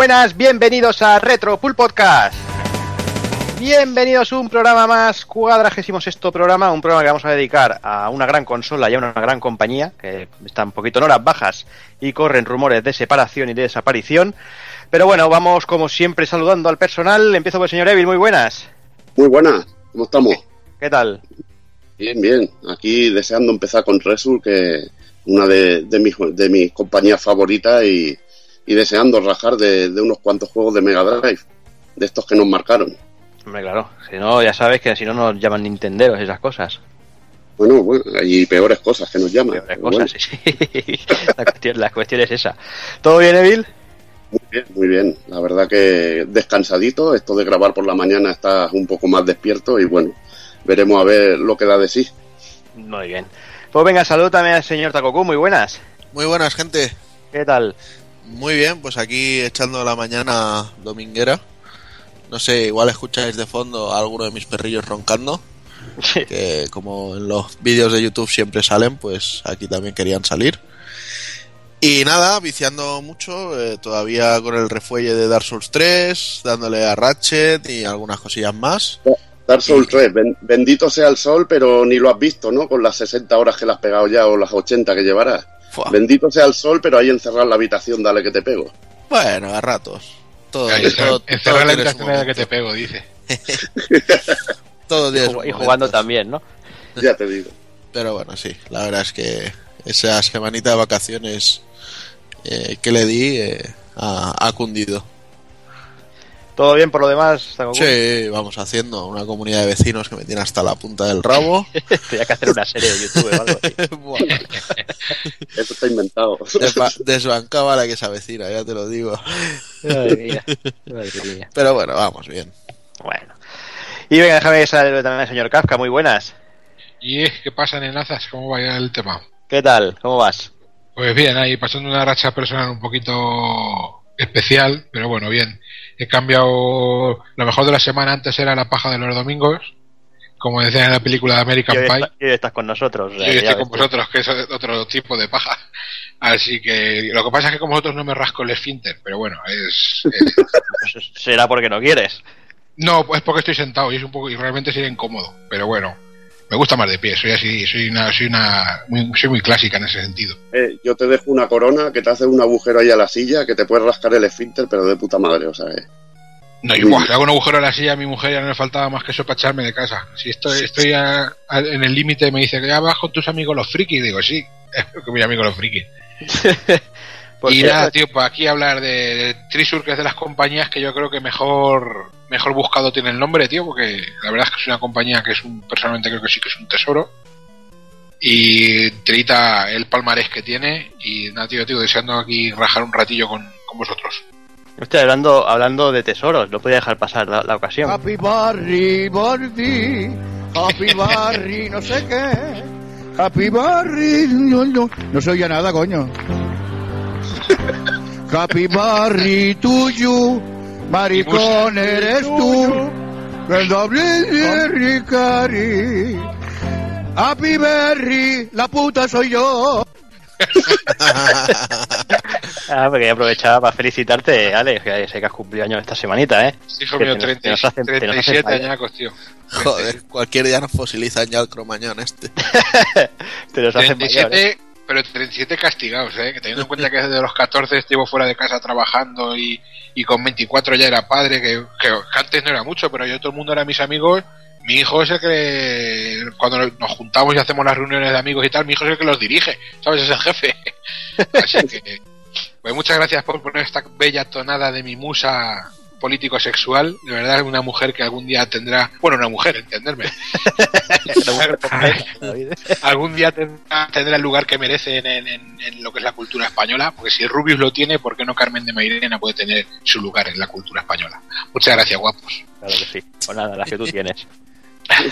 Buenas, bienvenidos a Retro Pool Podcast. Bienvenidos a un programa más, cuadragésimo sexto programa, un programa que vamos a dedicar a una gran consola y a una gran compañía, que está un poquito en horas bajas y corren rumores de separación y de desaparición. Pero bueno, vamos como siempre saludando al personal. Empiezo por el señor Evil, muy buenas. Muy buenas, ¿cómo estamos? ¿Qué tal? Bien, bien. Aquí deseando empezar con Resul, que una de, de, mis, de mis compañías favoritas y, y deseando rajar de, de unos cuantos juegos de Mega Drive, de estos que nos marcaron. Hombre, claro, si no, ya sabes que si no nos llaman Nintenderos esas cosas. Bueno, bueno, hay peores cosas que nos llaman. Peores cosas, sí, sí. la, cuestión, la cuestión es esa. ¿Todo bien, Evil? Muy bien, muy bien. La verdad que descansadito. Esto de grabar por la mañana estás un poco más despierto y bueno, veremos a ver lo que da de sí. Muy bien. Pues venga, salud también al señor Takoku, muy buenas. Muy buenas, gente. ¿Qué tal? Muy bien, pues aquí echando la mañana dominguera. No sé, igual escucháis de fondo a alguno de mis perrillos roncando. Que como en los vídeos de YouTube siempre salen, pues aquí también querían salir. Y nada, viciando mucho, eh, todavía con el refuelle de Dark Souls 3, dándole a Ratchet y algunas cosillas más. Dark Souls 3, ben- bendito sea el sol, pero ni lo has visto, ¿no? Con las 60 horas que le has pegado ya o las 80 que llevarás. Fua. Bendito sea el sol, pero ahí encerrar la habitación, dale que te pego. Bueno, a ratos. Todo, todo- Encerrar todo la habitación de la que te pego, dice. Todo Y, jugando también, ¿no? Ya te digo. Pero bueno, sí, la verdad es que esa semanita de vacaciones eh, que le di eh, ha, ha cundido. ¿Todo bien por lo demás? Sí, vamos haciendo una comunidad de vecinos que me tiene hasta la punta del rabo. Tenía que hacer una serie de YouTube o algo así. Eso está inventado. desba- desbancaba la que se avecina, ya te lo digo. Madre mía, madre mía. Pero bueno, vamos bien. Bueno. Y venga, déjame saludo también al señor Kafka, muy buenas. ¿Y qué pasa, nenazas? ¿Cómo va ya el tema? ¿Qué tal? ¿Cómo vas? Pues bien, ahí pasando una racha personal un poquito especial, pero bueno, bien. He cambiado. Lo mejor de la semana antes era la paja de los domingos, como decían en la película de Y American hoy, Pie. está- y hoy estás con nosotros. o sea, ya estoy con vosotros, que es otro tipo de paja. Así que lo que pasa es que con vosotros no me rasco el esfínter, pero bueno, es. es- será porque no quieres. no, es porque estoy sentado y es un poco y realmente sería incómodo, pero bueno, me gusta más de pie, soy así, soy una, soy una, muy, soy muy clásica en ese sentido. Eh, yo te dejo una corona que te hace un agujero ahí a la silla que te puedes rascar el esfínter, pero de puta madre, o sea, eh. No, y buah, le hago un agujero a la silla a mi mujer ya no le faltaba más que eso para echarme de casa. Si estoy, estoy a- a- en el límite me dice que con tus amigos los frikis, digo sí, con mis amigos los frikis. Pues y nada, tío, pues aquí hablar de, de Trisur, que es de las compañías que yo creo que mejor mejor buscado tiene el nombre, tío, porque la verdad es que es una compañía que es un, personalmente creo que sí que es un tesoro. Y trita el palmarés que tiene. Y nada, tío, tío, deseando aquí rajar un ratillo con, con vosotros. Estoy hablando, hablando de tesoros, no podía dejar pasar la, la ocasión. Happy Barry, Barry, Happy Barry, no sé qué. Happy Barry, no, no, no se oye nada, coño. Happy Barry to you, maricón eres tú. El doble de Ricari. Happy Berry, la puta soy yo. Ah, porque aprovechaba para felicitarte, Alex, que sé que has cumplido años esta semanita, ¿eh? Hijo Que mío, te nos- 30 te nos hacen- te nos hacen 37 falta. añacos, tío. Joder, cualquier día nos fosilizan ya el cromañón este. Te los hacen mayor, ¿eh? 37, pero 37 castigados, ¿eh? Que teniendo en cuenta que desde los 14 estuvo fuera de casa trabajando y, y con 24 ya era padre, que, que antes no era mucho, pero yo todo el mundo era mis amigos. Mi hijo es el que, cuando nos juntamos y hacemos las reuniones de amigos y tal, mi hijo es el que los dirige, ¿sabes? Es el jefe. Así que, pues muchas gracias por poner esta bella tonada de mi musa político-sexual. De verdad, es una mujer que algún día tendrá, bueno, una mujer, entenderme, mujer algún día tendrá, tendrá el lugar que merece en, en- en- en lo que es la cultura española, porque si Rubius lo tiene, ¿por qué no Carmen de Mairena puede tener su lugar en la cultura española? Muchas gracias, guapos. Claro que sí. Pues nada, las que tú tienes.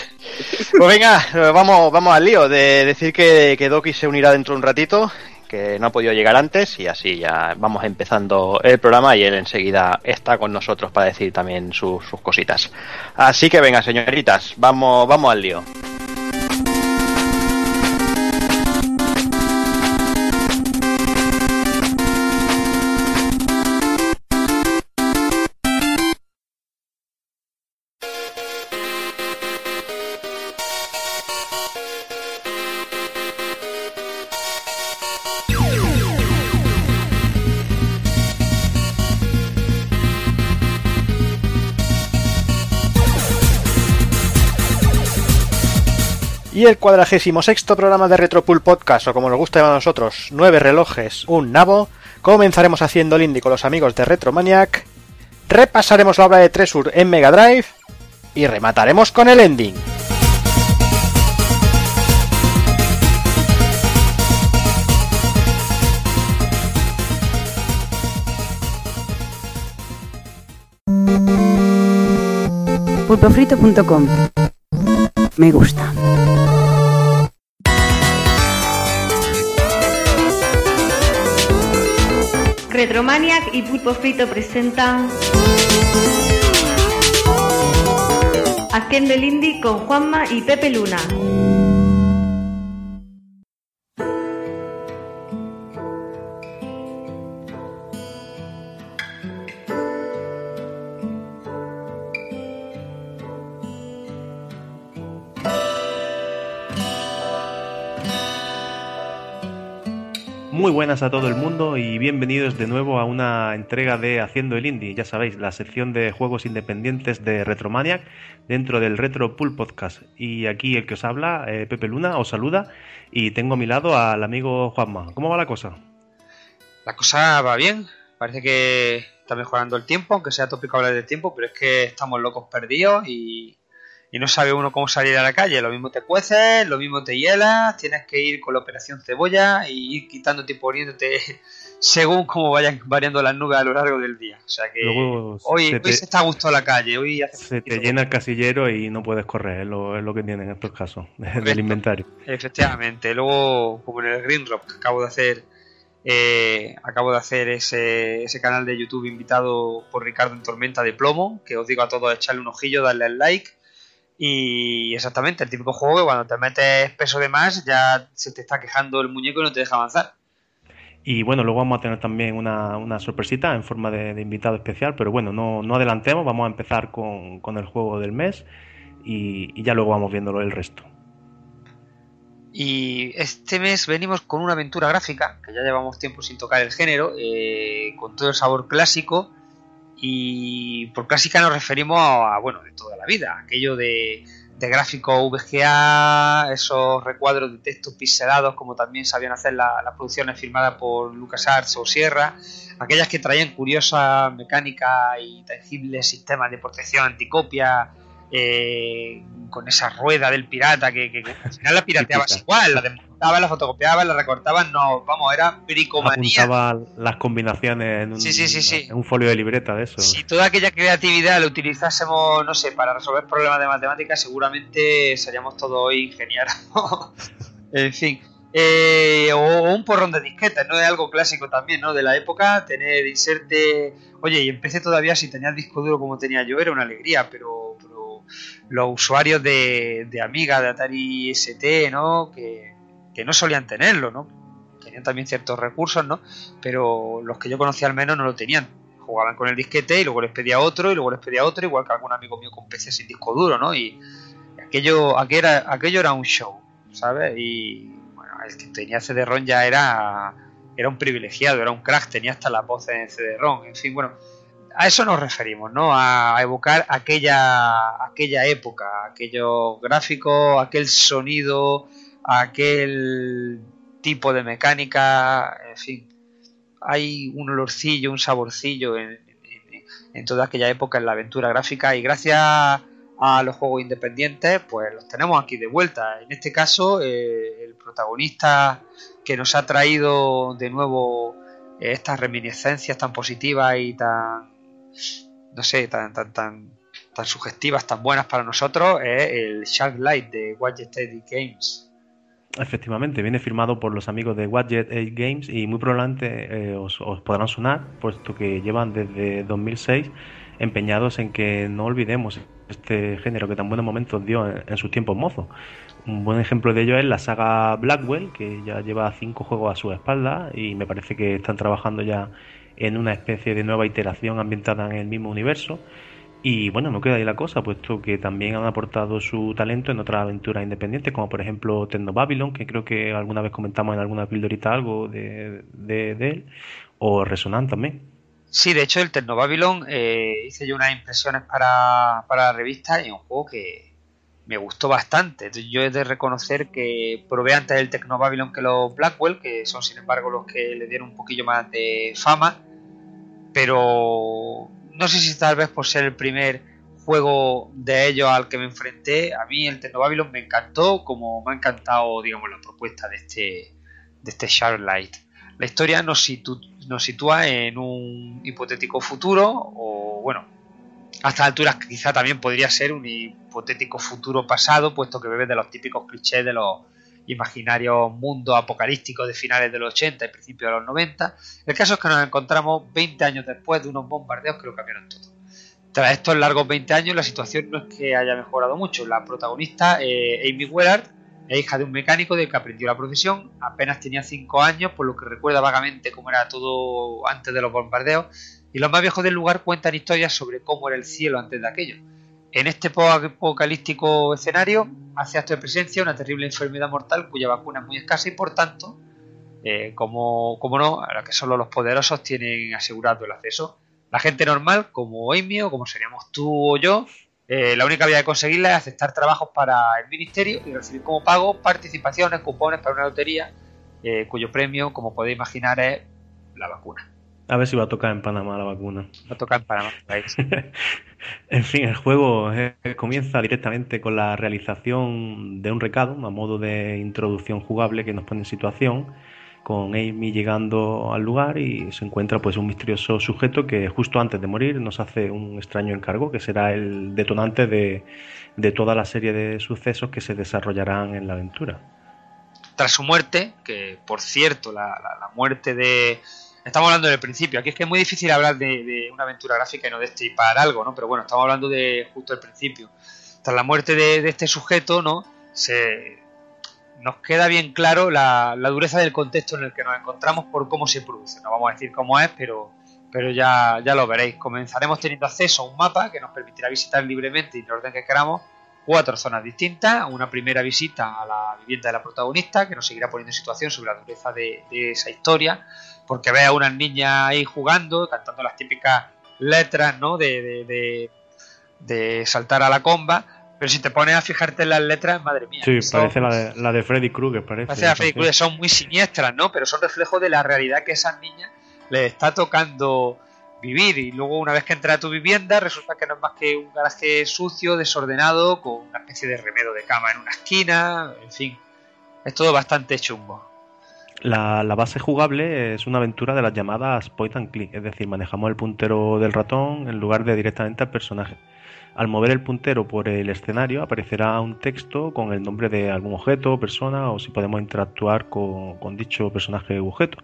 Pues venga, vamos, vamos al lío de decir que, que Doki se unirá dentro de un ratito, que no ha podido llegar antes y así ya vamos empezando el programa y él enseguida está con nosotros para decir también sus, sus cositas. Así que venga, señoritas, vamos, vamos al lío. Y el cuadragésimo sexto programa de Retropool Podcast, o como nos gusta llamar a nosotros, nueve relojes, un nabo, comenzaremos haciendo el indie con los amigos de Retromaniac, repasaremos la obra de Tresur en Mega Drive y remataremos con el ending. pulpofrito.com. Me gusta. Retromaniac y Pulpo Frito presentan Haciendo el Indie con Juanma y Pepe Luna. Muy buenas a todo el mundo y bienvenidos de nuevo a una entrega de Haciendo el Indie, ya sabéis, la sección de juegos independientes de Retromaniac dentro del Retro Pool Podcast. Y aquí el que os habla, eh, Pepe Luna, os saluda y tengo a mi lado al amigo Juanma. ¿Cómo va la cosa? La cosa va bien, parece que está mejorando el tiempo, aunque sea tópico hablar del tiempo, pero es que estamos locos perdidos y, y no sabe uno cómo salir a la calle. Lo mismo te cueces, lo mismo te hielas, tienes que ir con la operación cebolla y ir quitándote y poniéndote según cómo vayan variando las nubes a lo largo del día. O sea que Luego hoy, se hoy te- se está a gusto la calle, hoy hace Se te llena el casillero y no puedes correr, es lo, es lo que tienen en estos casos del inventario. Efectivamente, luego como en el Green Rock que acabo de hacer eh, acabo de hacer ese, ese canal de YouTube invitado por Ricardo en Tormenta de Plomo, que os digo a todos echarle un ojillo, darle al like y exactamente, el típico juego que cuando te metes peso de más ya se te está quejando el muñeco y no te deja avanzar. Y bueno, luego vamos a tener también una, una sorpresita en forma de, de invitado especial, pero bueno, no, no adelantemos, vamos a empezar con, con el juego del mes y, y ya luego vamos viéndolo el resto. Y este mes venimos con una aventura gráfica, que ya llevamos tiempo sin tocar el género, eh, con todo el sabor clásico. Y por clásica nos referimos a, bueno, de toda la vida, aquello de, de gráficos VGA, esos recuadros de textos pixelados, como también sabían hacer la- las producciones firmadas por LucasArts o Sierra, aquellas que traían curiosas mecánicas y tangibles sistemas de protección anticopia, eh, con esa rueda del pirata que, que- que al final la pirateabas igual, la la fotocopiabas, la recortabas, no, vamos, era bricomanía. Apuntaba las combinaciones en un, Sí, sí, sí, sí. en un folio de libreta de eso. Si toda aquella creatividad la utilizásemos, no sé, para resolver problemas de matemáticas, seguramente seríamos todos hoy ingenieros. en fin. Eh, o, un porrón de disquetes, ¿no? Es algo clásico también, ¿no? De la época, tener inserte. Oye, y empecé todavía si tenías disco duro como tenía yo, era una alegría, pero, pero los usuarios de, de Amiga, de Atari ST, ¿no? Que, no solían tenerlo, ¿no? Tenían también ciertos recursos, ¿no? Pero los que yo conocía al menos no lo tenían jugaban con el disquete y luego les pedía otro y luego les pedía otro, igual que algún amigo mío con PC sin disco duro, ¿no? Y aquello, aquello, era, aquello era un show, ¿sabes? Y bueno, el que tenía CD-ROM ya era, era un privilegiado, era un crack, tenía hasta la voz en CD-ROM, en fin, bueno, a eso nos referimos, ¿no? A evocar aquella, aquella época, aquellos gráficos, aquel sonido, aquel tipo de mecánica, en fin hay un olorcillo, un saborcillo en, toda aquella época en la aventura gráfica y gracias a los juegos independientes pues los tenemos aquí de vuelta. En este caso eh, el protagonista que nos ha traído de nuevo estas reminiscencias tan positivas y tan no sé, tan tan tan tan sugestivas, tan buenas para nosotros es el Shark Light de Gadget Steady Games. Efectivamente, viene firmado por los amigos de Wadjet 8 Games y muy probablemente eh, os, os podrán sonar, puesto que llevan desde 2006 empeñados en que no olvidemos este género que tan buenos momentos dio en, en sus tiempos mozos. Un buen ejemplo de ello es la saga Blackwell, que ya lleva cinco juegos a su espalda y me parece que están trabajando ya en una especie de nueva iteración ambientada en el mismo universo. Y bueno, no queda ahí la cosa, puesto que también han aportado su talento en otras aventuras independientes, como por ejemplo Techno Babylon, que creo que alguna vez comentamos en alguna pildorita algo de, de, él, o Resonant también. Sí, de hecho, el Tecnobabylon eh, hice yo unas impresiones para, para la revista y un juego que me gustó bastante. Yo he de reconocer que probé antes el Tecno Babylon que los Blackwell, que son sin embargo los que le dieron un poquillo más de fama, pero no sé si tal vez por ser el primer juego de ellos al que me enfrenté, a mí el Tecno Babylon me encantó, como me ha encantado, digamos, la propuesta de este, de este Light. La historia nos, nos sitúa en un hipotético futuro, o bueno, a estas alturas quizá también podría ser un hipotético futuro pasado, puesto que bebe de los típicos clichés de los imaginarios mundos apocalípticos de finales de los 80 y principios de los 90. El caso es que nos encontramos 20 años después de unos bombardeos que lo cambiaron todo. Tras estos largos 20 años, la situación no es que haya mejorado mucho. La protagonista, eh, Amy Wellard, es hija de un mecánico del que aprendió la profesión, apenas tenía 5 años, por lo que recuerda vagamente cómo era todo antes de los bombardeos, y los más viejos del lugar cuentan historias sobre cómo era el cielo antes de aquello. En este apocalíptico escenario hace acto de presencia una terrible enfermedad mortal cuya vacuna es muy escasa y por tanto, eh, como, como no, a la que solo los poderosos tienen asegurado el acceso. La gente normal, como Amy o como seríamos tú o yo, eh, la única vía de conseguirla es aceptar trabajos para el ministerio y recibir como pago participaciones, cupones para una lotería, eh, cuyo premio, como podéis imaginar, es la vacuna. A ver si va a tocar en Panamá la vacuna. Va a tocar en Panamá. en fin, el juego eh, comienza directamente con la realización de un recado, a modo de introducción jugable que nos pone en situación con Amy llegando al lugar y se encuentra pues un misterioso sujeto que justo antes de morir nos hace un extraño encargo que será el detonante de, toda la serie de sucesos que se desarrollarán en la aventura. Tras su muerte, que por cierto la, muerte de... Estamos hablando del principio, aquí es que es muy difícil hablar de, una aventura gráfica y no de destripar algo, ¿no? Pero bueno, estamos hablando de justo el principio. Tras la muerte de, de este sujeto, ¿no? Se, nos queda bien claro la, dureza del contexto en el que nos encontramos por cómo se produce. No vamos a decir cómo es, pero, pero ya, ya lo veréis. Comenzaremos teniendo acceso a un mapa que nos permitirá visitar libremente y en el orden que queramos cuatro zonas distintas. Una primera visita a la vivienda de la protagonista, que nos seguirá poniendo en situación sobre la dureza de, esa historia, porque ve a unas niñas ahí jugando, cantando las típicas letras ¿no? de, de, de saltar a la comba pero si te pones a fijarte en las letras, madre mía. Sí, parece la de, la de Freddy Krueger, parece. Parece la Freddy Krueger, son muy siniestras, ¿no? Pero son reflejos de la realidad que esas niñas les está tocando vivir. Y luego, una vez que entra a tu vivienda, resulta que no es más que un garaje sucio, desordenado, con una especie de remedo de cama en una esquina. En fin, es todo bastante chungo. La, base jugable es una aventura de las llamadas point and click, es decir, manejamos el puntero del ratón en lugar de directamente al personaje. Al mover el puntero por el escenario aparecerá un texto con el nombre de algún objeto o persona o si podemos interactuar con, dicho personaje u objeto.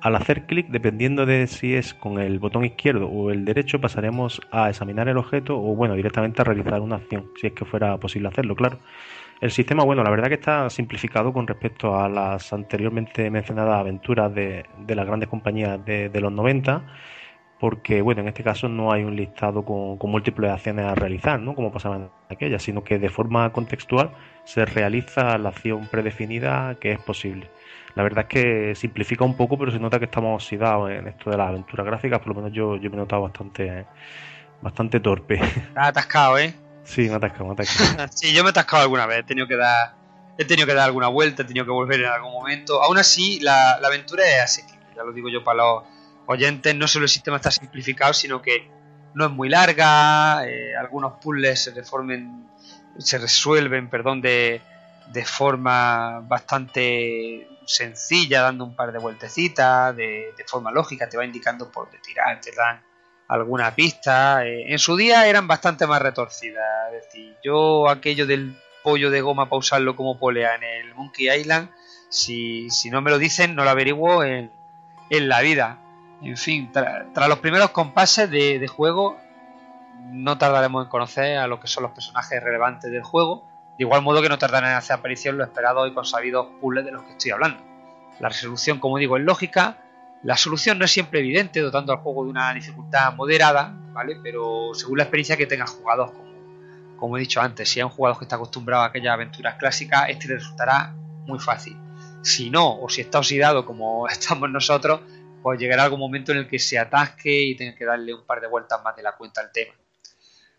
Al hacer clic, dependiendo de si es con el botón izquierdo o el derecho, pasaremos a examinar el objeto o, bueno, directamente a realizar una acción, si es que fuera posible hacerlo, claro. El sistema, bueno, la verdad que está simplificado con respecto a las anteriormente mencionadas aventuras de, las grandes compañías de, los 90 porque bueno, en este caso no hay un listado con, múltiples acciones a realizar, ¿no? como pasaba en aquella, sino que de forma contextual se realiza la acción predefinida que es posible. La verdad es que simplifica un poco, pero se nota que estamos oxidados en esto de las aventuras gráficas, por lo menos yo, yo me he notado bastante, bastante torpe. Estás atascado, ¿eh? Sí, me he atascado, me he atascado. sí, yo me he atascado alguna vez, he tenido que dar, he tenido que dar alguna vuelta, he tenido que volver en algún momento. Aún así, la, la aventura es así, ya lo digo yo para los oyentes, no solo el sistema está simplificado, sino que no es muy larga, eh, algunos puzzles se reformen, se resuelven, perdón, de, de forma bastante sencilla, dando un par de vueltecitas, de, de, forma lógica, te va indicando por dónde tirar, te dan alguna pista. Eh, en su día eran bastante más retorcidas, es decir, yo aquello del pollo de goma para usarlo como polea en el Monkey Island, si, si no me lo dicen, no lo averiguo en, en la vida. En fin, tras los primeros compases de, juego, no tardaremos en conocer a lo que son los personajes relevantes del juego, de igual modo que no tardarán en hacer aparición los esperados y consabidos puzzles de los que estoy hablando. La resolución, como digo, es lógica, la solución no es siempre evidente, dotando al juego de una dificultad moderada, ¿vale? Pero según la experiencia que tenga jugador, como, como he dicho antes, si hay un jugador que está acostumbrado a aquellas aventuras clásicas, este le resultará muy fácil. Si no, o si está oxidado como estamos nosotros, pues llegará algún momento en el que se atasque y tenga que darle un par de vueltas más de la cuenta al tema.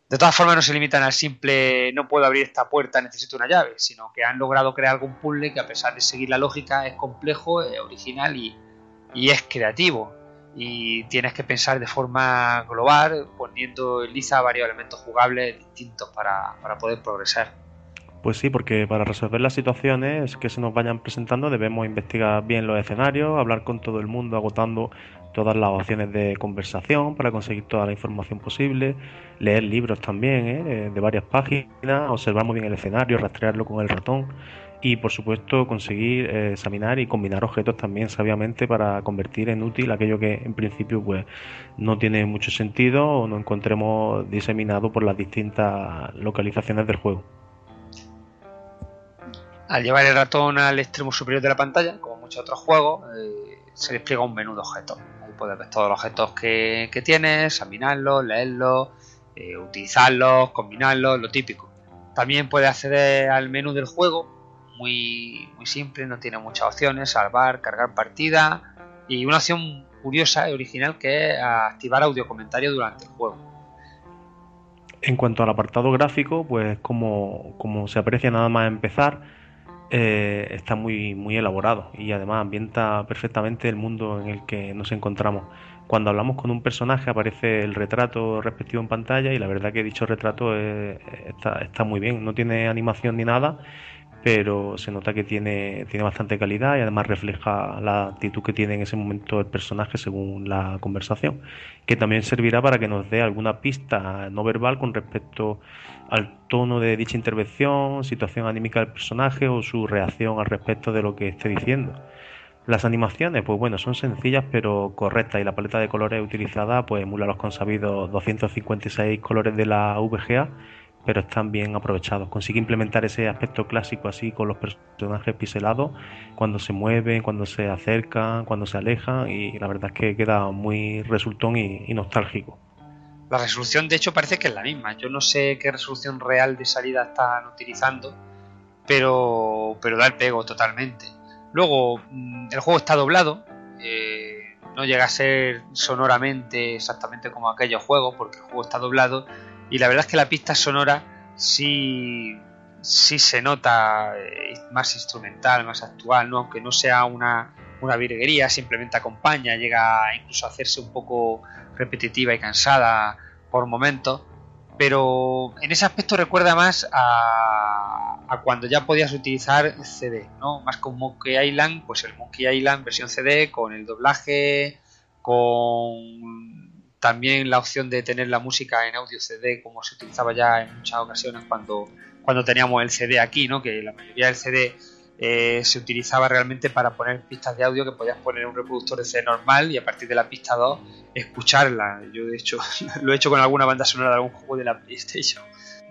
De todas formas, no se limitan al simple no puedo abrir esta puerta, necesito una llave, sino que han logrado crear algún puzzle que, a pesar de seguir la lógica, es complejo, es original y, y es creativo. Y tienes que pensar de forma global, poniendo en liza varios elementos jugables distintos para, para poder progresar. Pues sí, porque para resolver las situaciones que se nos vayan presentando debemos investigar bien los escenarios, hablar con todo el mundo agotando todas las opciones de conversación para conseguir toda la información posible, leer libros también ¿eh? de varias páginas, observar muy bien el escenario, rastrearlo con el ratón y por supuesto conseguir eh, examinar y combinar objetos también sabiamente para convertir en útil aquello que en principio pues no tiene mucho sentido o no encontremos diseminado por las distintas localizaciones del juego. Al llevar el ratón al extremo superior de la pantalla, como muchos otros juegos, eh, se despliega un menú de objetos puedes ver todos los objetos que, tienes, examinarlos, leerlos, eh, utilizarlos, combinarlos, lo típico. También puedes acceder al menú del juego, muy, muy simple, no tiene muchas opciones, salvar, cargar partida y una opción curiosa y original que es activar audio comentario durante el juego. En cuanto al apartado gráfico, pues como, como se aprecia nada más empezar, eh, está muy, muy elaborado y además ambienta perfectamente el mundo en el que nos encontramos. Cuando hablamos con un personaje aparece el retrato respectivo en pantalla y la verdad que dicho retrato está, está muy bien, no tiene animación ni nada pero se nota que tiene, tiene bastante calidad y además refleja la actitud que tiene en ese momento el personaje según la conversación, que también servirá para que nos dé alguna pista no verbal con respecto al tono de dicha intervención, situación anímica del personaje o su reacción al respecto de lo que esté diciendo. Las animaciones, pues bueno, son sencillas pero correctas y la paleta de colores utilizada pues emula los consabidos 256 colores de la VGA pero están bien aprovechados. Consigue implementar ese aspecto clásico así con los personajes piselados, cuando se mueven, cuando se acercan, cuando se alejan, y la verdad es que queda muy resultón y, nostálgico. La resolución, de hecho, parece que es la misma. Yo no sé qué resolución real de salida están utilizando, pero, pero da el pego totalmente. Luego, mm, el juego está doblado. Eh, no llega a ser sonoramente exactamente como aquellos juegos, porque el juego está doblado y la verdad es que la pista sonora sí, sí se nota eh, más instrumental, más actual, ¿no? aunque no sea una, una virguería, simplemente acompaña, llega incluso a hacerse un poco repetitiva y cansada por momentos, pero en ese aspecto recuerda más a, a, cuando ya podías utilizar CD, ¿no? Más con Monkey Island, pues el Monkey Island versión CD con el doblaje, con también la opción de tener la música en audio CD, como se utilizaba ya en muchas ocasiones cuando, cuando teníamos el CD aquí, ¿no? que la mayoría del CD eh, se utilizaba realmente para poner pistas de audio que podías poner un reproductor de CD normal y a partir de la pista 2 escucharla. Yo de hecho lo he hecho con alguna banda sonora de algún juego de la PlayStation.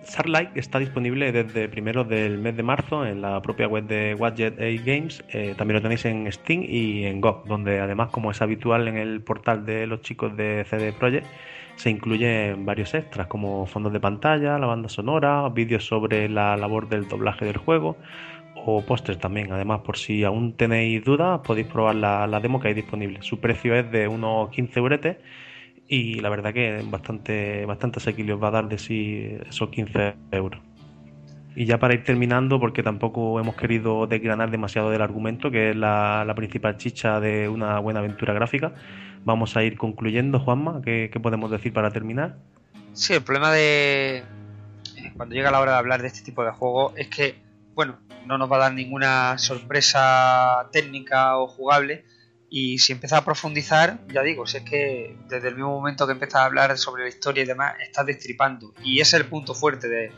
Starlight está disponible desde primero del mes de marzo en la propia web de Wadjet A Games. Eh, también lo tenéis en Steam y en GOG, donde además, como es habitual en el portal de los chicos de CD Projekt, se incluyen varios extras como fondos de pantalla, la banda sonora, vídeos sobre la labor del doblaje del juego o pósters también. Además, por si aún tenéis dudas, podéis probar la, la, demo que hay disponible. Su precio es de unos 15 euretes y la verdad que bastante, bastante asequible va a dar de sí esos 15 euros. Y ya para ir terminando, porque tampoco hemos querido desgranar demasiado del argumento, que es la, la principal chicha de una buena aventura gráfica, vamos a ir concluyendo, Juanma, ¿qué, ¿qué, podemos decir para terminar? Sí, el problema de cuando llega la hora de hablar de este tipo de juego es que, bueno, no nos va a dar ninguna sorpresa técnica o jugable, y si empiezas a profundizar, ya digo, si es que desde el mismo momento que empiezas a hablar sobre la historia y demás, estás destripando. Y ese es el punto fuerte de,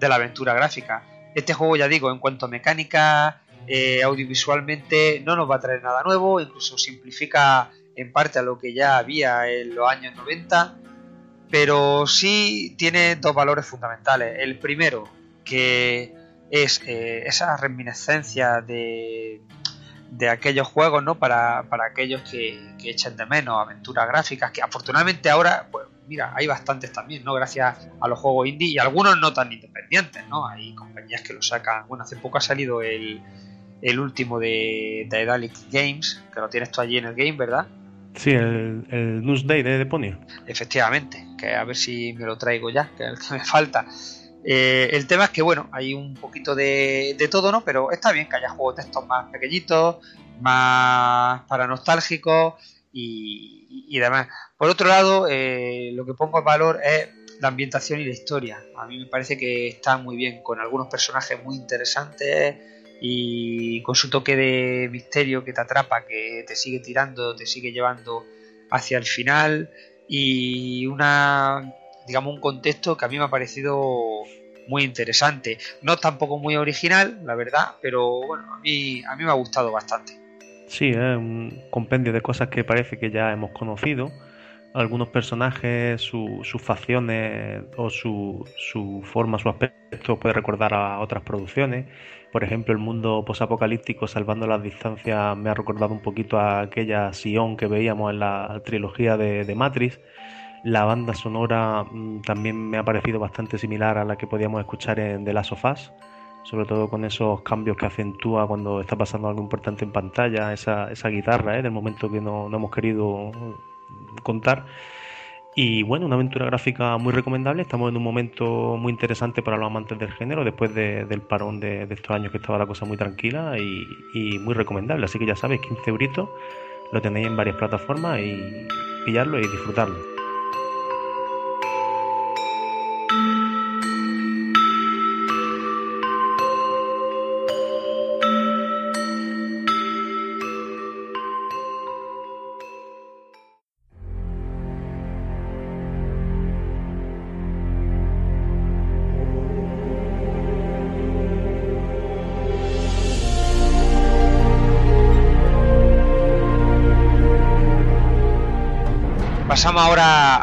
la aventura gráfica. Este juego, ya digo, en cuanto a mecánica, eh, audiovisualmente, no nos va a traer nada nuevo, incluso simplifica en parte a lo que ya había en los años 90, pero sí tiene dos valores fundamentales. El primero, que es eh, esa reminiscencia de de aquellos juegos, ¿no? Para, para aquellos que, que, echen de menos aventuras gráficas, que afortunadamente ahora, pues mira, hay bastantes también, ¿no? Gracias a los juegos indie y algunos no tan independientes, ¿no? Hay compañías que lo sacan. Bueno, hace poco ha salido el, el último de, de Games, que lo tienes tú allí en el game, ¿verdad? Sí, el, el Newsday de Deponia. Efectivamente. que a ver si me lo traigo ya, que es el que me falta. Eh, el tema es que, bueno, hay un poquito de, de, todo, ¿no? Pero está bien que haya juegos de estos más pequeñitos, más para nostálgicos y, y demás. Por otro lado, eh, lo que pongo en valor es la ambientación y la historia. A mí me parece que está muy bien, con algunos personajes muy interesantes y con su toque de misterio que te atrapa, que te sigue tirando, te sigue llevando hacia el final y una digamos un contexto que a mí me ha parecido muy interesante. No tampoco muy original, la verdad, pero bueno, a mí, a mí me ha gustado bastante. Sí, es un compendio de cosas que parece que ya hemos conocido. Algunos personajes, sus facciones o su, su forma, su aspecto puede recordar a otras producciones. Por ejemplo, el mundo posapocalíptico, salvando las distancias, me ha recordado un poquito a aquella Sion que veíamos en la trilogía de Matrix. La banda sonora mm, también me ha parecido bastante similar a la que podíamos escuchar en The Last of Us, sobre todo con esos cambios que acentúa cuando está pasando algo importante en pantalla, esa, esa guitarra ¿eh? del momento que no, no hemos querido contar. Y bueno, una aventura gráfica muy recomendable. Estamos en un momento muy interesante para los amantes del género, después de, del parón de, estos años que estaba la cosa muy tranquila y, y, muy recomendable. Así que ya sabéis, 15 euritos, lo tenéis en varias plataformas y pillarlo y disfrutarlo.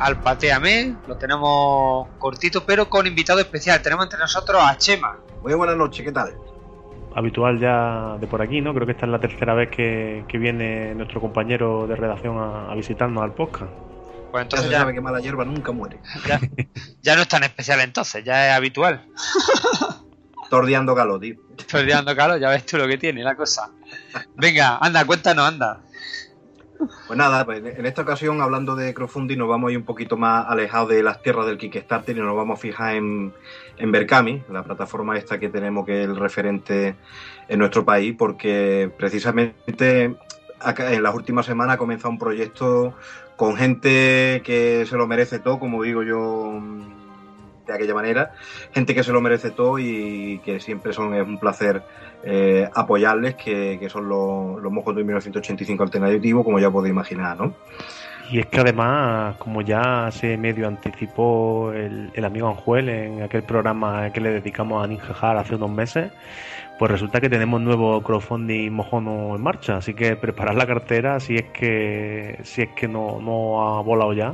Al Pateame, lo tenemos cortito pero con invitado especial. Tenemos entre nosotros a Chema. Muy buenas noches, ¿qué tal? Habitual ya de por aquí, ¿no? Creo que esta es la tercera vez que, que viene nuestro compañero de redacción a, a, visitarnos al podcast. Pues entonces ya, ya sabe que mala hierba nunca muere. Ya, ya, no es tan especial entonces, ya es habitual. Tordeando calo, tío. Tordeando calo, ya ves tú lo que tiene la cosa. Venga, anda, cuéntanos, anda. Pues nada, pues en esta ocasión hablando de crowdfunding nos vamos a ir un poquito más alejados de las tierras del Kickstarter y nos vamos a fijar en, en Berkami, la plataforma esta que tenemos que es el referente en nuestro país, porque precisamente en las últimas semanas ha comenzado un proyecto con gente que se lo merece todo, como digo yo de aquella manera, gente que se lo merece todo y que siempre son es un placer eh, apoyarles, que, que, son los, los de 1985 alternativo, como ya podéis imaginar, ¿no? Y es que además, como ya se medio anticipó el, el, amigo Anjuel en aquel programa que le dedicamos a Ninja Har hace unos meses, pues resulta que tenemos nuevo crowdfunding mojono en marcha, así que preparad la cartera si es que si es que no, no ha volado ya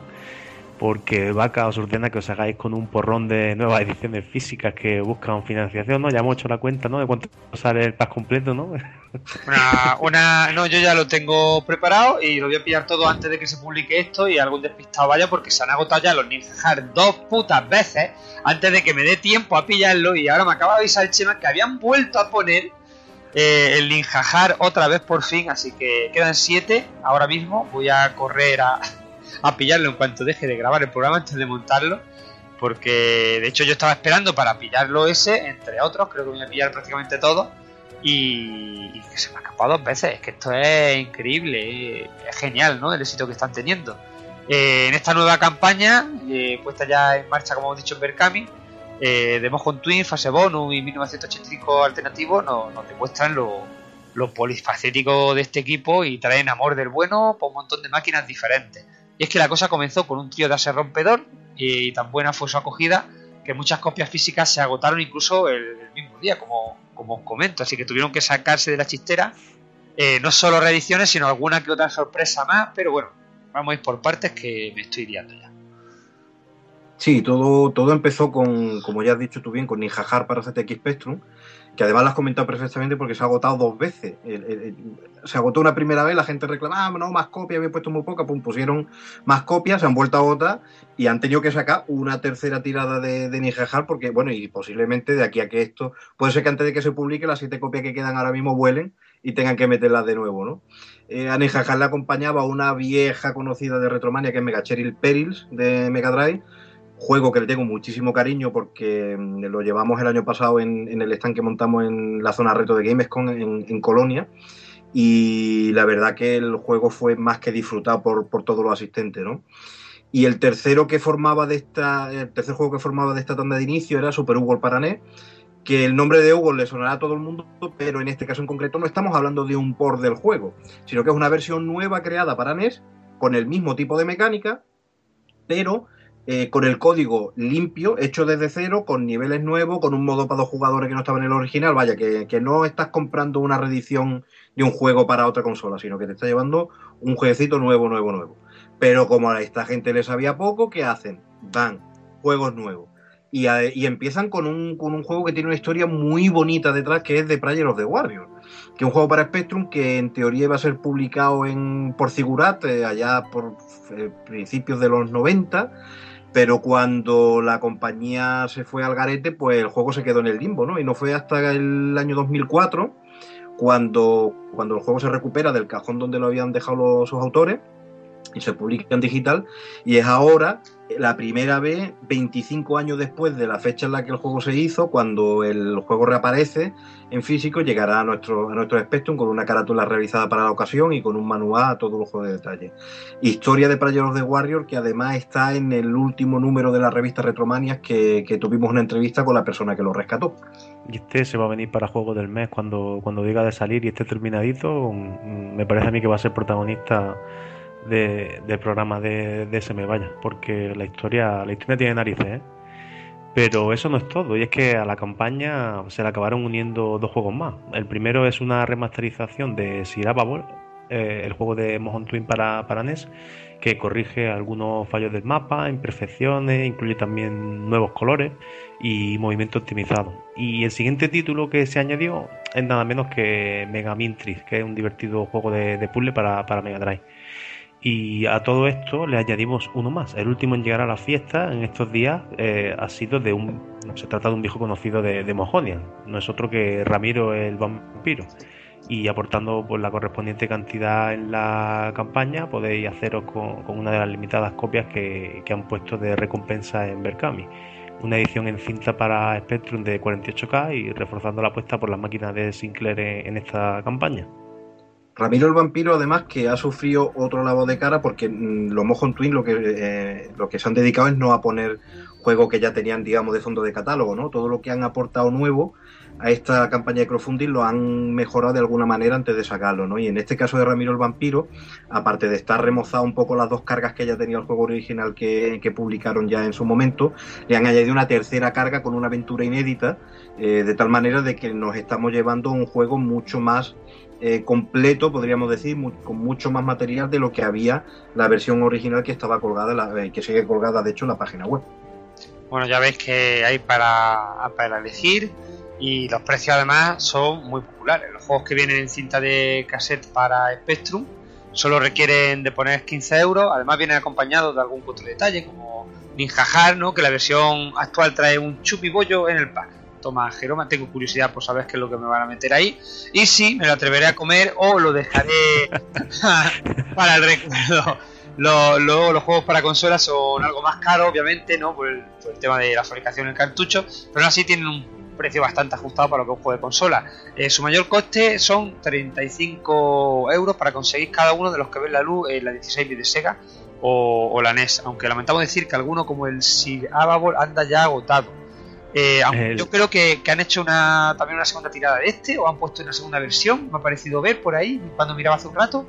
porque Vaca os ordena que os hagáis con un porrón de nuevas ediciones físicas que buscan financiación, ¿no? Ya hemos hecho la cuenta, ¿no? De cuánto sale el pack completo, ¿no? Una, una, no, yo ya lo tengo preparado y lo voy a pillar todo antes de que se publique esto y algún despistado vaya porque se han agotado ya los Ninja Hard dos putas veces antes de que me dé tiempo a pillarlo y ahora me acaba de avisar el Chema que habían vuelto a poner eh, el Ninja Hard otra vez por fin, así que quedan siete ahora mismo, voy a correr a a pillarlo en cuanto deje de grabar el programa antes de montarlo. Porque de hecho yo estaba esperando para pillarlo ese, entre otros, creo que voy a pillar prácticamente todo. Y, que se me ha escapado dos veces. Es que esto es increíble, es genial, ¿no? El éxito que están teniendo. Eh, en esta nueva campaña, eh, puesta ya en marcha, como hemos dicho, en Berkami, eh, de Mojon Twin, Fase Bonus y 1985 Alternativo, nos, nos demuestran lo, lo polifacético de este equipo y traen amor del bueno por un montón de máquinas diferentes. Y es que la cosa comenzó con un trío de ase rompedor y, tan buena fue su acogida que muchas copias físicas se agotaron incluso el, mismo día, como, como, os comento. Así que tuvieron que sacarse de la chistera eh, no solo reediciones, sino alguna que otra sorpresa más. Pero bueno, vamos a ir por partes que me estoy liando ya. Sí, todo, todo empezó con, como ya has dicho tú bien, con Ninja para ZX Spectrum, que además lo has comentado perfectamente porque se ha agotado dos veces. Se agotó una primera vez, la gente reclamaba, "Ah, no, más copias, había puesto muy poca, pum, pusieron más copias, se han vuelto a agotar y han tenido que sacar una tercera tirada de, de porque, bueno, y posiblemente de aquí a que esto, puede ser que antes de que se publique las siete copias que quedan ahora mismo vuelen y tengan que meterlas de nuevo, ¿no? Eh, a Ninja Har le acompañaba una vieja conocida de Retromania que es Mega Cheryl Perils de Mega Drive, juego que le tengo muchísimo cariño porque mm, lo llevamos el año pasado en, el stand que montamos en la zona reto de Gamescom en, Colonia y la verdad que el juego fue más que disfrutado por, por todos los asistentes, ¿no? Y el tercero que formaba de esta, el tercer juego que formaba de esta tanda de inicio era Super Hugo para NES, que el nombre de Hugo le sonará a todo el mundo, pero en este caso en concreto no estamos hablando de un port del juego, sino que es una versión nueva creada para NES con el mismo tipo de mecánica, pero eh, con el código limpio, hecho desde cero, con niveles nuevos, con un modo para dos jugadores que no estaba en el original. Vaya, que, que no estás comprando una reedición de un juego para otra consola, sino que te está llevando un jueguecito nuevo, nuevo, nuevo. Pero como a esta gente le sabía poco, ¿qué hacen? Van, juegos nuevos. Y, y empiezan con un, con un juego que tiene una historia muy bonita detrás, que es The Prayer of the Warrior, que es un juego para Spectrum que en teoría iba a ser publicado en, por Figurat eh, allá por eh, principios de los 90, pero cuando la compañía se fue al garete, pues el juego se quedó en el limbo, ¿no? Y no fue hasta el año 2004 cuando, cuando el juego se recupera del cajón donde lo habían dejado los, sus autores y se publica en digital y es ahora la primera vez 25 años después de la fecha en la que el juego se hizo cuando el juego reaparece en físico llegará a nuestro a nuestro Spectrum con una carátula realizada para la ocasión y con un manual a todos los juegos de detalle historia de Prayer of the Warrior que además está en el último número de la revista Retromanias que, que tuvimos una entrevista con la persona que lo rescató Y este se va a venir para juego del mes cuando, cuando diga de salir y esté terminadito. Me parece a mí que va a ser protagonista de- del programa de, de ese me vaya. Porque la historia, la historia tiene narices, ¿eh? Pero eso no es todo, y es que a la campaña se le acabaron uniendo dos juegos más. El primero es una remasterización de Sirababol, eh, el juego de Mojon Twin para, para NES, que corrige algunos fallos del mapa, imperfecciones, incluye también nuevos colores y movimiento optimizado. Y el siguiente título que se añadió es nada menos que Mega Mintris, que es un divertido juego de, de puzzle para, para Mega Drive. Y a todo esto le añadimos uno más. El último en llegar a la fiesta en estos días eh, ha sido de un. se trata de un viejo conocido de, de Mojonian. No es otro que Ramiro el vampiro. Y aportando pues, la correspondiente cantidad en la campaña, podéis haceros con, una de las limitadas copias que, han puesto de recompensa en Berkami. Una edición en cinta para Spectrum de 48K y reforzando la apuesta por las máquinas de Sinclair en esta campaña. Ramiro el vampiro, además, que ha sufrido otro lado de cara porque mm, los Mojon Twin lo que, eh, lo que se han dedicado es no a poner juegos que ya tenían, digamos, de fondo de catálogo, ¿no? Todo lo que han aportado nuevo a esta campaña de crowdfunding lo han mejorado de alguna manera antes de sacarlo, ¿no? Y en este caso de Ramiro el vampiro, aparte de estar remozado un poco las dos cargas que ya tenía el juego original que, que publicaron ya en su momento, le han añadido una tercera carga con una aventura inédita, eh, de tal manera de que nos estamos llevando un juego mucho más eh, completo, podríamos decir, con mucho más material de lo que había la versión original que estaba colgada, eh, que sigue colgada de hecho en la página web. Bueno, ya veis que hay para, para elegir y los precios además son muy populares. Los juegos que vienen en cinta de cassette para Spectrum solo requieren de poner 15 euros, además vienen acompañados de algún otro detalle como Ninja Har, ¿no? que la versión actual trae un chupibollo en el pack. Toma, Jeroma, tengo curiosidad por saber qué es lo que me van a meter ahí. Y si me lo atreveré a comer o lo dejaré para el recuerdo. Lo- los juegos para consolas son algo más caros, obviamente, ¿no? Por el, por el tema de la fabricación del cartucho, pero aún así tienen un precio bastante ajustado para lo que es un juego de consola. Eh, su mayor coste son 35 euros para conseguir cada uno de los que ven la luz en la 16 bit de Sega o, o la NES, aunque lamentamos decir que alguno como el Sir Ababol anda ya agotado. Eh, aunque El- Yo creo que, que han hecho una también una segunda tirada de este o han puesto una segunda versión, me ha parecido ver por ahí cuando miraba hace un rato.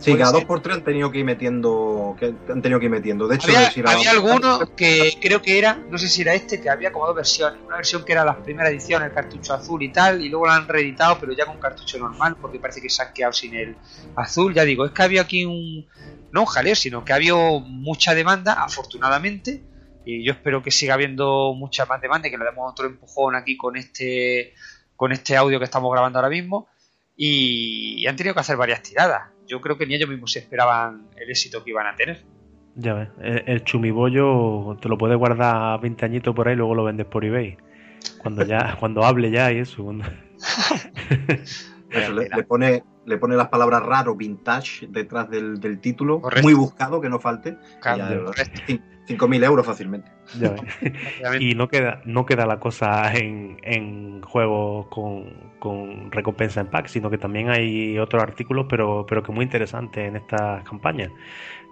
Sí, cada ser. dos por tres han tenido que ir metiendo, que han tenido que ir metiendo. De hecho, Había, Ababol- alguno que creo que era, no sé si era este, que había como dos versiones. Una versión que era la primera edición, el cartucho azul y tal, y luego lo han reeditado, pero ya con cartucho normal, porque parece que se han quedado sin el azul. Ya digo, es que había aquí un, no un jaleo, sino que había mucha demanda, afortunadamente, y yo espero que siga habiendo mucha más demanda y que le demos otro empujón aquí con este con este audio que estamos grabando ahora mismo y, han tenido que hacer varias tiradas. Yo creo que ni ellos mismos se esperaban el éxito que iban a tener. Ya ves, el, chumibollo te lo puedes guardar 20 añitos por ahí y luego lo vendes por eBay. Cuando ya, cuando hable ya y eso. Eso, le, le pone, le pone las palabras raro, vintage, detrás del, del título. Muy buscado, que no falte. Claro, 5.000 euros fácilmente. Ya y no queda, no queda la cosa en, en juegos con, con recompensa en pack, sino que también hay otros artículos, pero, pero que muy interesantes en estas campañas.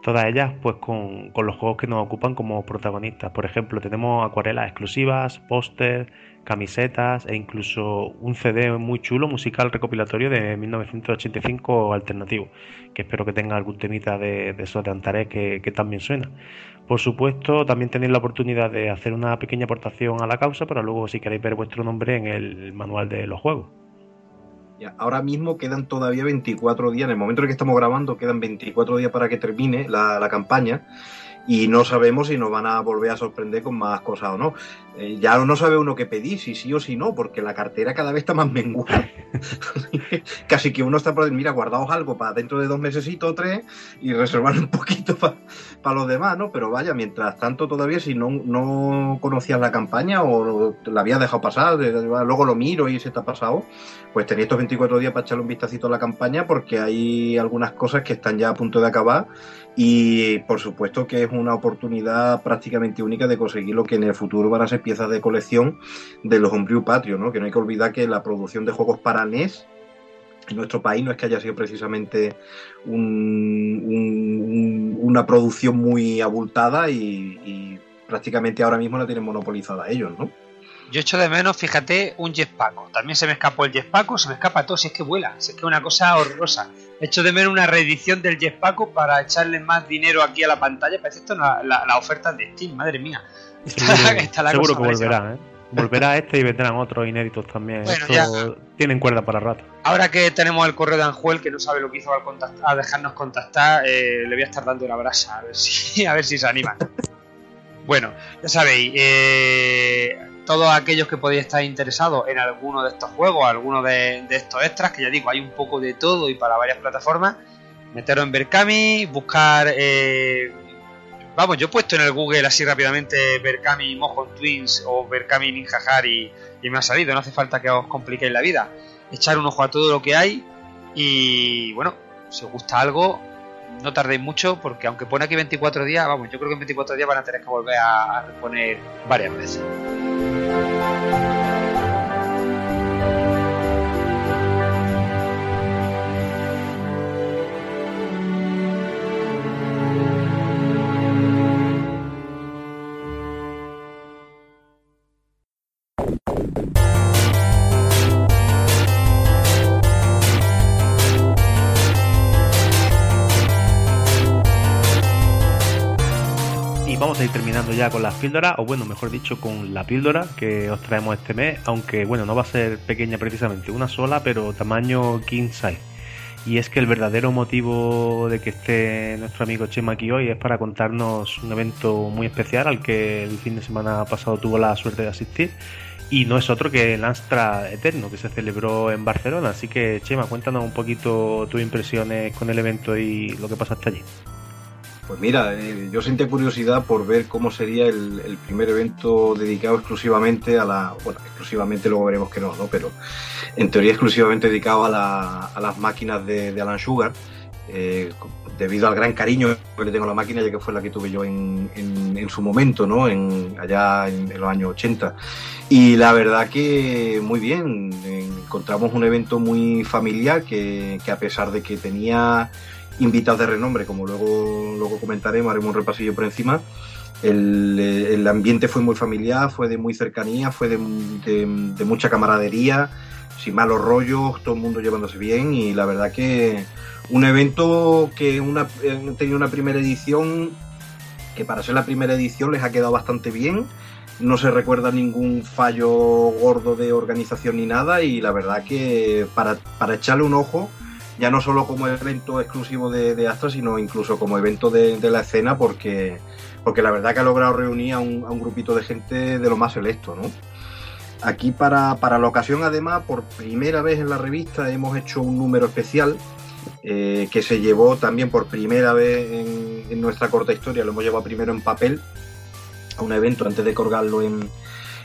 Todas ellas, pues con, con los juegos que nos ocupan como protagonistas. Por ejemplo, tenemos acuarelas exclusivas, póster, camisetas e incluso un CD muy chulo musical recopilatorio de 1985 alternativo, que espero que tenga algún temita de, de esos de Antares que, que también suena. Por supuesto, también tenéis la oportunidad de hacer una pequeña aportación a la causa, pero luego si queréis ver vuestro nombre en el manual de los juegos. Ahora mismo quedan todavía 24 días, en el momento en que estamos grabando quedan 24 días para que termine la, la campaña y no sabemos si nos van a volver a sorprender con más cosas o no. Eh, ya no sabe uno qué pedir, si sí o si no, porque la cartera cada vez está más menguada. Casi que uno está por mira, guardaos algo para dentro de dos meses o tres y reservar un poquito para pa los demás, ¿no? Pero vaya, mientras tanto todavía si no, no conocías la campaña o la habías dejado pasar, luego lo miro y se te ha pasado, pues tenéis estos 24 días para echarle un vistacito a la campaña porque hay algunas cosas que están ya a punto de acabar y por supuesto que es una oportunidad prácticamente única de conseguir lo que en el futuro van a ser piezas de colección de los Homebrew Patrio, ¿no? Que no hay que olvidar que la producción de juegos para NES en nuestro país no es que haya sido precisamente un- un- un- una producción muy abultada y, y prácticamente ahora mismo la tienen monopolizada ellos, ¿no? Yo echo de menos, fíjate, un jetpaco. También se me escapó el jetpaco, se me escapa todo, si es que vuela, si es que es una cosa horrorosa. Echo de menos una reedición del jetpaco para echarle más dinero aquí a la pantalla. Parece esto la, la, la oferta de Steam, madre mía. Está, Seguro, está la seguro cosa que volverá, ¿eh? Volverá este y vendrán otros inéditos también. Bueno, tienen cuerda para rato. Ahora que tenemos el correo de Anjuel, que no sabe lo que hizo al, contactar, a dejarnos contactar, eh, le voy a estar dando una brasa, a ver si, a ver si se anima. Bueno, ya sabéis, eh, todos aquellos que podéis estar interesados en alguno de estos juegos, alguno de, estos extras, que ya digo, hay un poco de todo y para varias plataformas, meteros en Berkami, buscar... eh, Vamos, yo he puesto en el Google así rápidamente Berkami Mojon Twins o Berkami Ninja Harry y me ha salido, no hace falta que os compliquéis la vida. Echar un ojo a todo lo que hay y bueno, si os gusta algo, no tardéis mucho porque aunque pone aquí 24 días, vamos, yo creo que en 24 días van a tener que volver a, reponer varias veces. Ya con las píldoras, o bueno, mejor dicho, con la píldora que os traemos este mes, aunque bueno, no va a ser pequeña precisamente, una sola, pero tamaño king size. Y es que el verdadero motivo de que esté nuestro amigo Chema aquí hoy es para contarnos un evento muy especial al que el fin de semana pasado tuvo la suerte de asistir. Y no es otro que el Astra Eterno, que se celebró en Barcelona. Así que, Chema, cuéntanos un poquito tus impresiones con el evento y lo que pasaste allí. Pues mira, eh, yo sentí curiosidad por ver cómo sería el, primer evento dedicado exclusivamente a la. Bueno, exclusivamente luego veremos que no, ¿no? Pero en teoría exclusivamente dedicado a, la- a las máquinas de, Alan Sugar. eh, debido al gran cariño que le tengo a la máquina, ya que fue la que tuve yo en su momento, ¿no? En, allá en, en los años 80. Y la verdad que muy bien, encontramos un evento muy familiar que, que a pesar de que tenía invitados de renombre, como luego, luego comentaremos, haremos un repasillo por encima. El, eh, ambiente fue muy familiar, fue de muy cercanía, fue de, de- de mucha camaradería, sin malos rollos, todo el mundo llevándose bien y la verdad que un evento que una, eh, tenía una primera edición que para ser la primera edición les ha quedado bastante bien. No se recuerda ningún fallo gordo de organización ni nada y la verdad que para, para echarle un ojo, ya no solo como evento exclusivo de, de Astra, sino incluso como evento de, la escena, porque porque la verdad que ha logrado reunir a un, grupito de gente de lo más selecto, ¿no? Aquí para, para, la ocasión, además, por primera vez en la revista hemos hecho un número especial eh, que se llevó también por primera vez en, nuestra corta historia, lo hemos llevado primero en papel a un evento antes de colgarlo en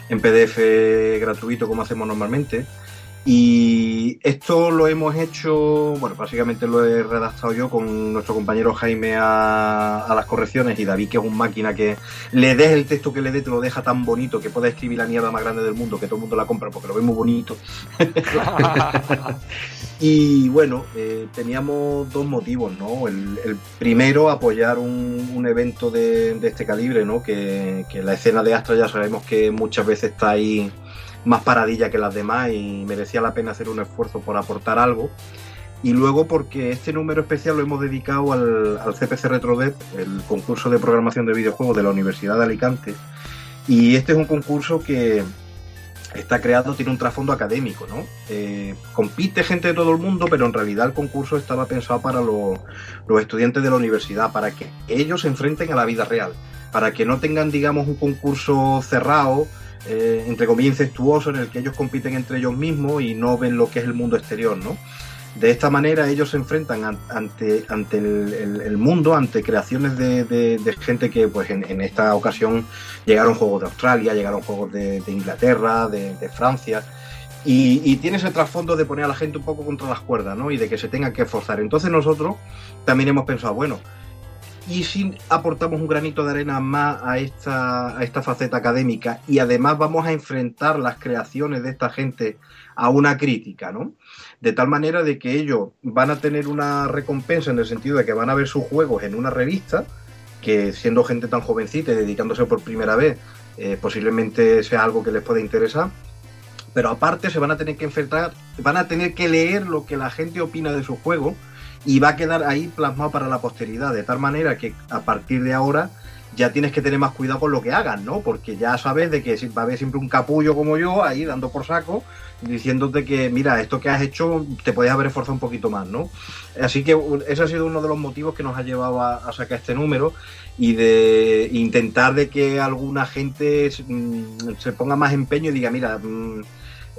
PDF gratuito como hacemos normalmente. Y esto lo hemos hecho, bueno, básicamente lo he redactado yo con nuestro compañero Jaime a, a, las correcciones y David, que es un máquina que le des el texto que le dé, te lo deja tan bonito que puede escribir la niebla más grande del mundo, que todo el mundo la compra porque lo ve muy bonito. y bueno, eh, teníamos dos motivos, ¿no? El, el primero, apoyar un, un evento de, de, este calibre, ¿no? Que, que la escena de Astra ya sabemos que muchas veces está ahí más paradilla que las demás y merecía la pena hacer un esfuerzo por aportar algo. Y luego porque este número especial lo hemos dedicado al, al CPC RetroDev, el concurso de programación de videojuegos de la Universidad de Alicante. Y este es un concurso que está creado, tiene un trasfondo académico, ¿no? Eh, compite gente de todo el mundo, pero en realidad el concurso estaba pensado para los, los estudiantes de la universidad, para que ellos se enfrenten a la vida real, para que no tengan, digamos, un concurso cerrado, eh, entre comillas, incestuoso en el que ellos compiten entre ellos mismos y no ven lo que es el mundo exterior, ¿no? De esta manera ellos se enfrentan ante, el, mundo, ante creaciones de, gente que pues en, esta ocasión llegaron juegos de Australia, llegaron juegos de, Inglaterra, de, Francia, y, y, tiene ese trasfondo de poner a la gente un poco contra las cuerdas, ¿no? Y de que se tengan que esforzar. Entonces nosotros también hemos pensado, bueno, y si aportamos un granito de arena más a esta, a esta faceta académica y además vamos a enfrentar las creaciones de esta gente a una crítica, ¿no? De tal manera de que ellos van a tener una recompensa en el sentido de que van a ver sus juegos en una revista, que siendo gente tan jovencita y dedicándose por primera vez, eh, posiblemente sea algo que les pueda interesar. Pero aparte se van a tener que enfrentar, van a tener que leer lo que la gente opina de su juego, y va a quedar ahí plasmado para la posteridad, de tal manera que a partir de ahora ya tienes que tener más cuidado con lo que hagan, ¿no? Porque ya sabes de que va a haber siempre un capullo como yo ahí dando por saco, diciéndote que, mira, esto que has hecho te podías haber esforzado un poquito más, ¿no? Así que ese ha sido uno de los motivos que nos ha llevado a, a sacar este número y de intentar de que alguna gente mmm, se ponga más empeño y diga, mira, mmm,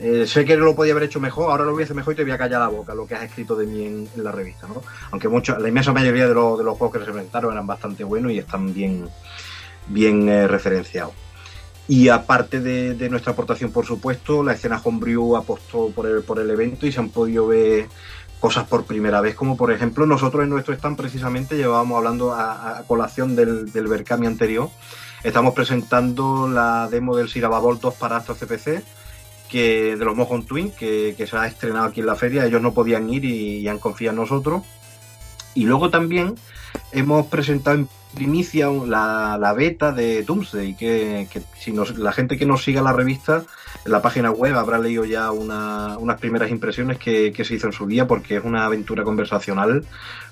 eh, sé que lo podía haber hecho mejor, ahora lo voy a hacer mejor y te voy a callar la boca, lo que has escrito de mí en, la revista, ¿no? Aunque mucho, la inmensa mayoría de, lo, de, los juegos que se presentaron eran bastante buenos y están bien, bien eh, referenciados. Y aparte de, nuestra aportación, por supuesto, la escena Homebrew apostó por el, evento y se han podido ver cosas por primera vez, como por ejemplo nosotros en nuestro stand precisamente llevábamos hablando a, a colación del, del Berkami anterior, estamos presentando la demo del Sirababol 2 para Astro CPC, que de los Mojon Twin, que, se ha estrenado aquí en la feria. Ellos no podían ir y, y, han confiado en nosotros. Y luego también hemos presentado en primicia la, la beta de Doomsday, que, si la gente que nos siga la revista, en la página web habrá leído ya una, unas primeras impresiones que, se hizo en su día, porque es una aventura conversacional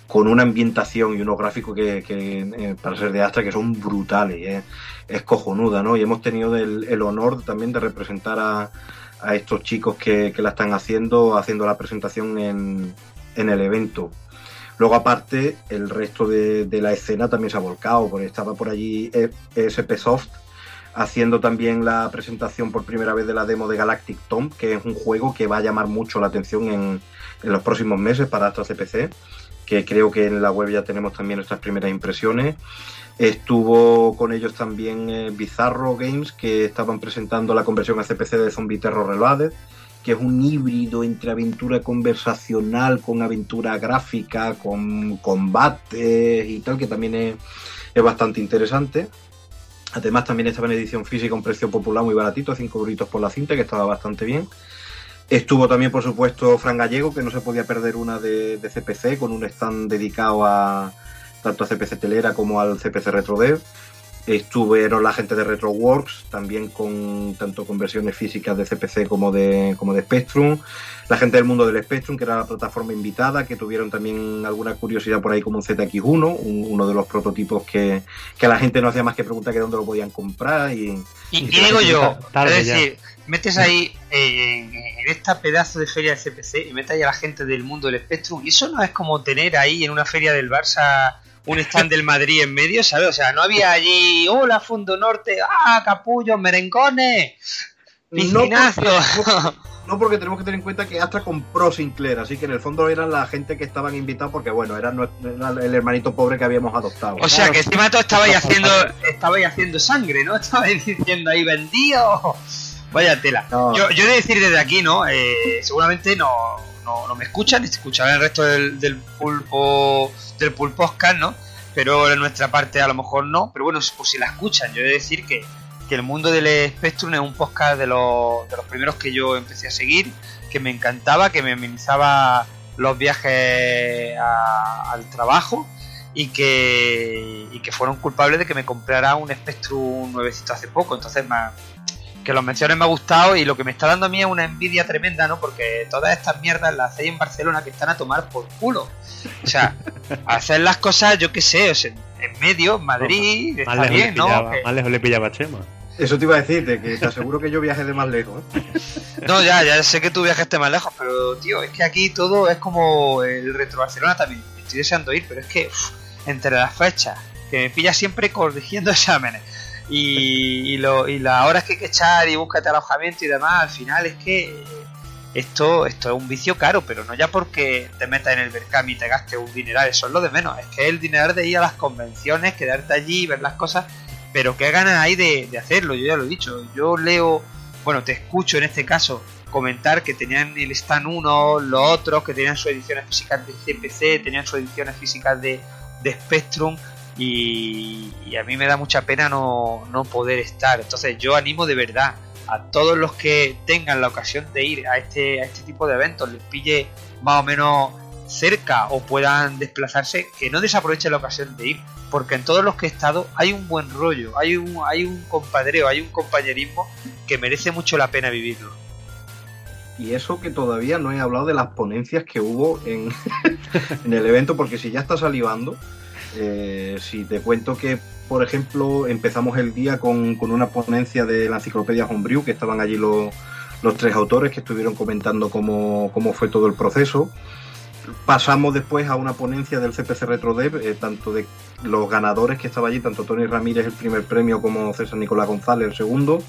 con una ambientación y unos gráficos que, que eh, para ser de Astra que son brutales, eh, es cojonuda, ¿no? Y hemos tenido el, el honor también de representar a, a estos chicos que, que, la están haciendo, haciendo la presentación en, en el evento. Luego, aparte, el resto de, de, la escena también se ha volcado, porque estaba por allí SP Soft haciendo también la presentación por primera vez de la demo de Galactic Tomb, que es un juego que va a llamar mucho la atención en, en los próximos meses para Astra CPC, que creo que en la web ya tenemos también nuestras primeras impresiones. Estuvo con ellos también eh, Bizarro Games, que estaban presentando la conversión a CPC de Zombie Terror Reloaded, que es un híbrido entre aventura conversacional con aventura gráfica, con combates y tal, que también es, es bastante interesante. Además, también estaba en edición física, un precio popular muy baratito, 5 euritos por la cinta, que estaba bastante bien. Estuvo también, por supuesto, Fran Gallego, que no se podía perder una de, de CPC, con un stand dedicado a, tanto a CPC Telera como al CPC RetroDev. Estuvieron la gente de RetroWorks, también con tanto con versiones físicas de CPC como de, como de Spectrum. La gente del mundo del Spectrum, que era la plataforma invitada, que tuvieron también alguna curiosidad por ahí como un ZX1, un, uno de los prototipos que, que, a la gente no hacía más que preguntar que dónde lo podían comprar. Y, y, y digo yo, es decir, metes ahí eh, en esta pedazo de feria de CPC y metes ahí a la gente del mundo del Spectrum, y eso no es como tener ahí en una feria del Barça un stand del Madrid en medio, ¿sabes? O sea, no había allí, hola, Fondo Norte, ah, capullos, merengones, piscinazo. No porque tenemos que tener en cuenta que Astra compró Sinclair, así que en el fondo eran la gente que estaban invitados porque, bueno, era el hermanito pobre que habíamos adoptado. O sea, que encima todo estabais haciendo, estabais haciendo sangre, ¿no? Estabais diciendo ahí, vendido. Vaya tela. No. Yo, yo he de decir desde aquí, ¿no? Eh, seguramente no, no, no me escuchan, escucharán el resto del, del pulpo del pulposcast, ¿no? Pero de nuestra parte a lo mejor no. Pero bueno, pues si la escuchan, yo he de decir que, que el mundo del Spectrum es un podcast de los, de los primeros que yo empecé a seguir, que me encantaba, que me amenizaba los viajes al trabajo y que, y que fueron culpables de que me comprara un Spectrum nuevecito hace poco. Entonces, ma- que los menciones me ha gustado y lo que me está dando a mí es una envidia tremenda, ¿no? Porque todas estas mierdas las hacéis en Barcelona que están a tomar por culo. O sea, hacer las cosas, yo qué sé, o sea, en medio, en Madrid, Más está bien, ¿no? pillaba, Que- más lejos le pillaba Chema. Eso te iba a decir, de que te aseguro que yo viajé de más lejos. ¿eh? No, ya, ya sé que tú viajaste más lejos, pero tío, es que aquí todo es como el Retro Barcelona también. Estoy deseando ir, pero es que uf, entre las fechas, que me pilla siempre corrigiendo exámenes, y, lo, y las horas que hay que echar y búscate alojamiento y demás, al final es que eh, esto, esto es un vicio caro, pero no ya porque te metas en el Berkam y te gastes un dineral, eso es lo de menos, es que el dineral de ir a las convenciones, quedarte allí, ver las cosas, pero qué ganas hay de, hacerlo, yo ya lo he dicho, yo leo, bueno, te escucho en este caso comentar que tenían el stand 1, los otros, que tenían sus ediciones físicas de CPC, tenían sus ediciones físicas de, de Spectrum, y, a mí me da mucha pena no, no poder estar. Entonces yo animo de verdad a todos los que tengan la ocasión de ir a este, a este tipo de eventos, les pille más o menos cerca o puedan desplazarse, que no desaprovechen la ocasión de ir, porque en todos los que he estado hay un buen rollo, hay un, hay un compadreo, hay un compañerismo que merece mucho la pena vivirlo. Y eso que todavía no he hablado de las ponencias que hubo en, en el evento, porque si ya está salivando, eh, si te cuento que, por ejemplo, empezamos el día con, una ponencia de la enciclopedia Homebrew, que estaban allí los, los tres autores que estuvieron comentando cómo, cómo fue todo el proceso. Pasamos después a una ponencia del CPC RetroDev, eh, tanto de los ganadores que estaba allí, tanto Tony Ramírez el primer premio como César Nicolás González el segundo.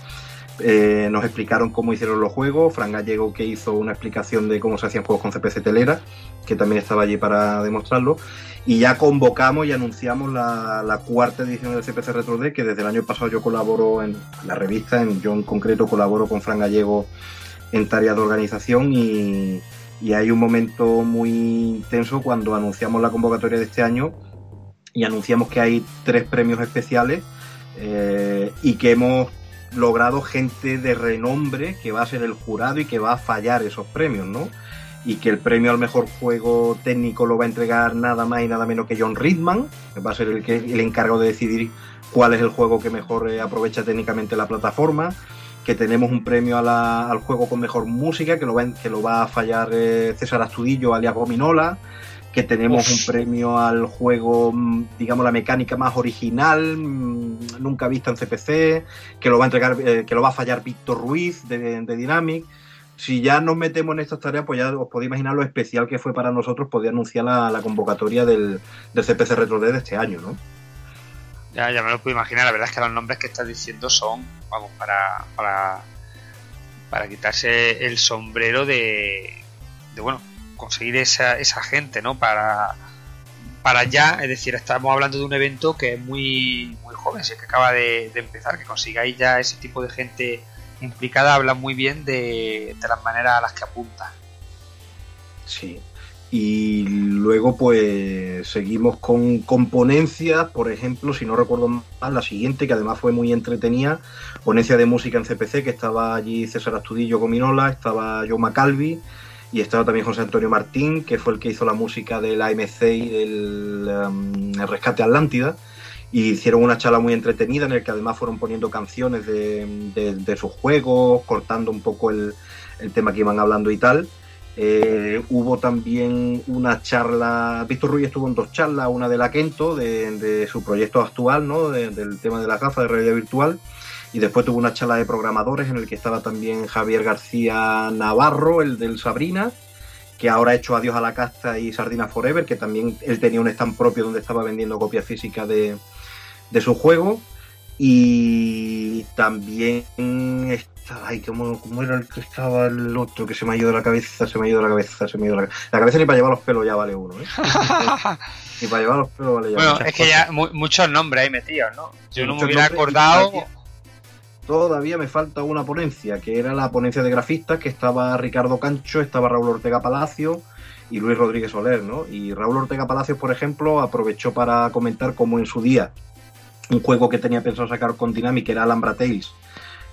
Eh, nos explicaron cómo hicieron los juegos, Fran Gallego que hizo una explicación de cómo se hacían juegos con CPC Telera, que también estaba allí para demostrarlo, y ya convocamos y anunciamos la, cuarta edición del CPC Retro que desde el año pasado yo colaboro en la revista, en, yo en concreto colaboro con Fran Gallego en tareas de organización y, y hay un momento muy intenso cuando anunciamos la convocatoria de este año y anunciamos que hay tres premios especiales eh, y que hemos logrado gente de renombre que va a ser el jurado y que va a fallar esos premios, ¿no? Y que el premio al mejor juego técnico lo va a entregar nada más y nada menos que John Ridman, que va a ser el, que, el encargado de decidir cuál es el juego que mejor eh, aprovecha técnicamente la plataforma, que tenemos un premio a la- al juego con mejor música, que lo va, que lo va a fallar eh, César Astudillo, alias Gominola, que tenemos Uf. un premio al juego, mm, digamos, la mecánica más original, mm, nunca vista en CPC, que lo va a entregar, eh, que lo va a fallar Víctor Ruiz de, de Dynamic. Si ya nos metemos en estas tareas, pues ya os podéis imaginar lo especial que fue para nosotros poder anunciar la, la convocatoria del, del CPC Retro de este año, ¿no? Ya, ya me lo puedo imaginar, la verdad es que los nombres que estás diciendo son, vamos, para, para, para quitarse el sombrero de, de bueno, conseguir esa, esa gente, ¿no? Para, para ya, es decir, estamos hablando de un evento que es muy, muy joven, si que acaba de, de empezar, que consigáis ya ese tipo de gente implicada, habla muy bien de, de las maneras a las que apunta. Sí. Y luego, pues, seguimos con, con ponencias, por ejemplo, si no recuerdo mal, la siguiente, que además fue muy entretenida, ponencia de música en CPC, que estaba allí César Astudillo Gominola, estaba Joe Macalvi, y estaba también José Antonio Martín, que fue el que hizo la música del AMC y del el Rescate Atlántida. Y hicieron una charla muy entretenida en el que además fueron poniendo canciones de, de- sus juegos, cortando un poco el, el tema que iban hablando y tal. Eh, hubo también una charla, Víctor Ruiz estuvo en dos charlas, una de la Kento, de, de su proyecto actual, ¿no? De- del tema de las gafas de realidad virtual, y después tuvo una charla de programadores en el que estaba también Javier García Navarro, el del Sabrina, que ahora ha hecho Adiós a la Casta y Sardina Forever, que también él tenía un stand propio donde estaba vendiendo copias físicas de, de su juego. Y también está, ay, ¿cómo, ¿cómo, era el que estaba el otro? Que se me ha ido de la cabeza, se me ha ido de la cabeza, se me ha ido de la cabeza. La cabeza ni para llevar los pelos ya vale uno, ¿eh? ni para llevar los pelos vale ya Bueno, es que ya mu muchos nombres ahí metidos, ¿no? Yo no me hubiera acordado. Todavía me falta una ponencia, que era la ponencia de grafistas, que estaba Ricardo Cancho, estaba Raúl Ortega Palacio y Luis Rodríguez Soler, ¿no? Y Raúl Ortega Palacios, por ejemplo, aprovechó para comentar cómo en su día un juego que tenía pensado sacar con Dynamic, que era Alhambra Tales,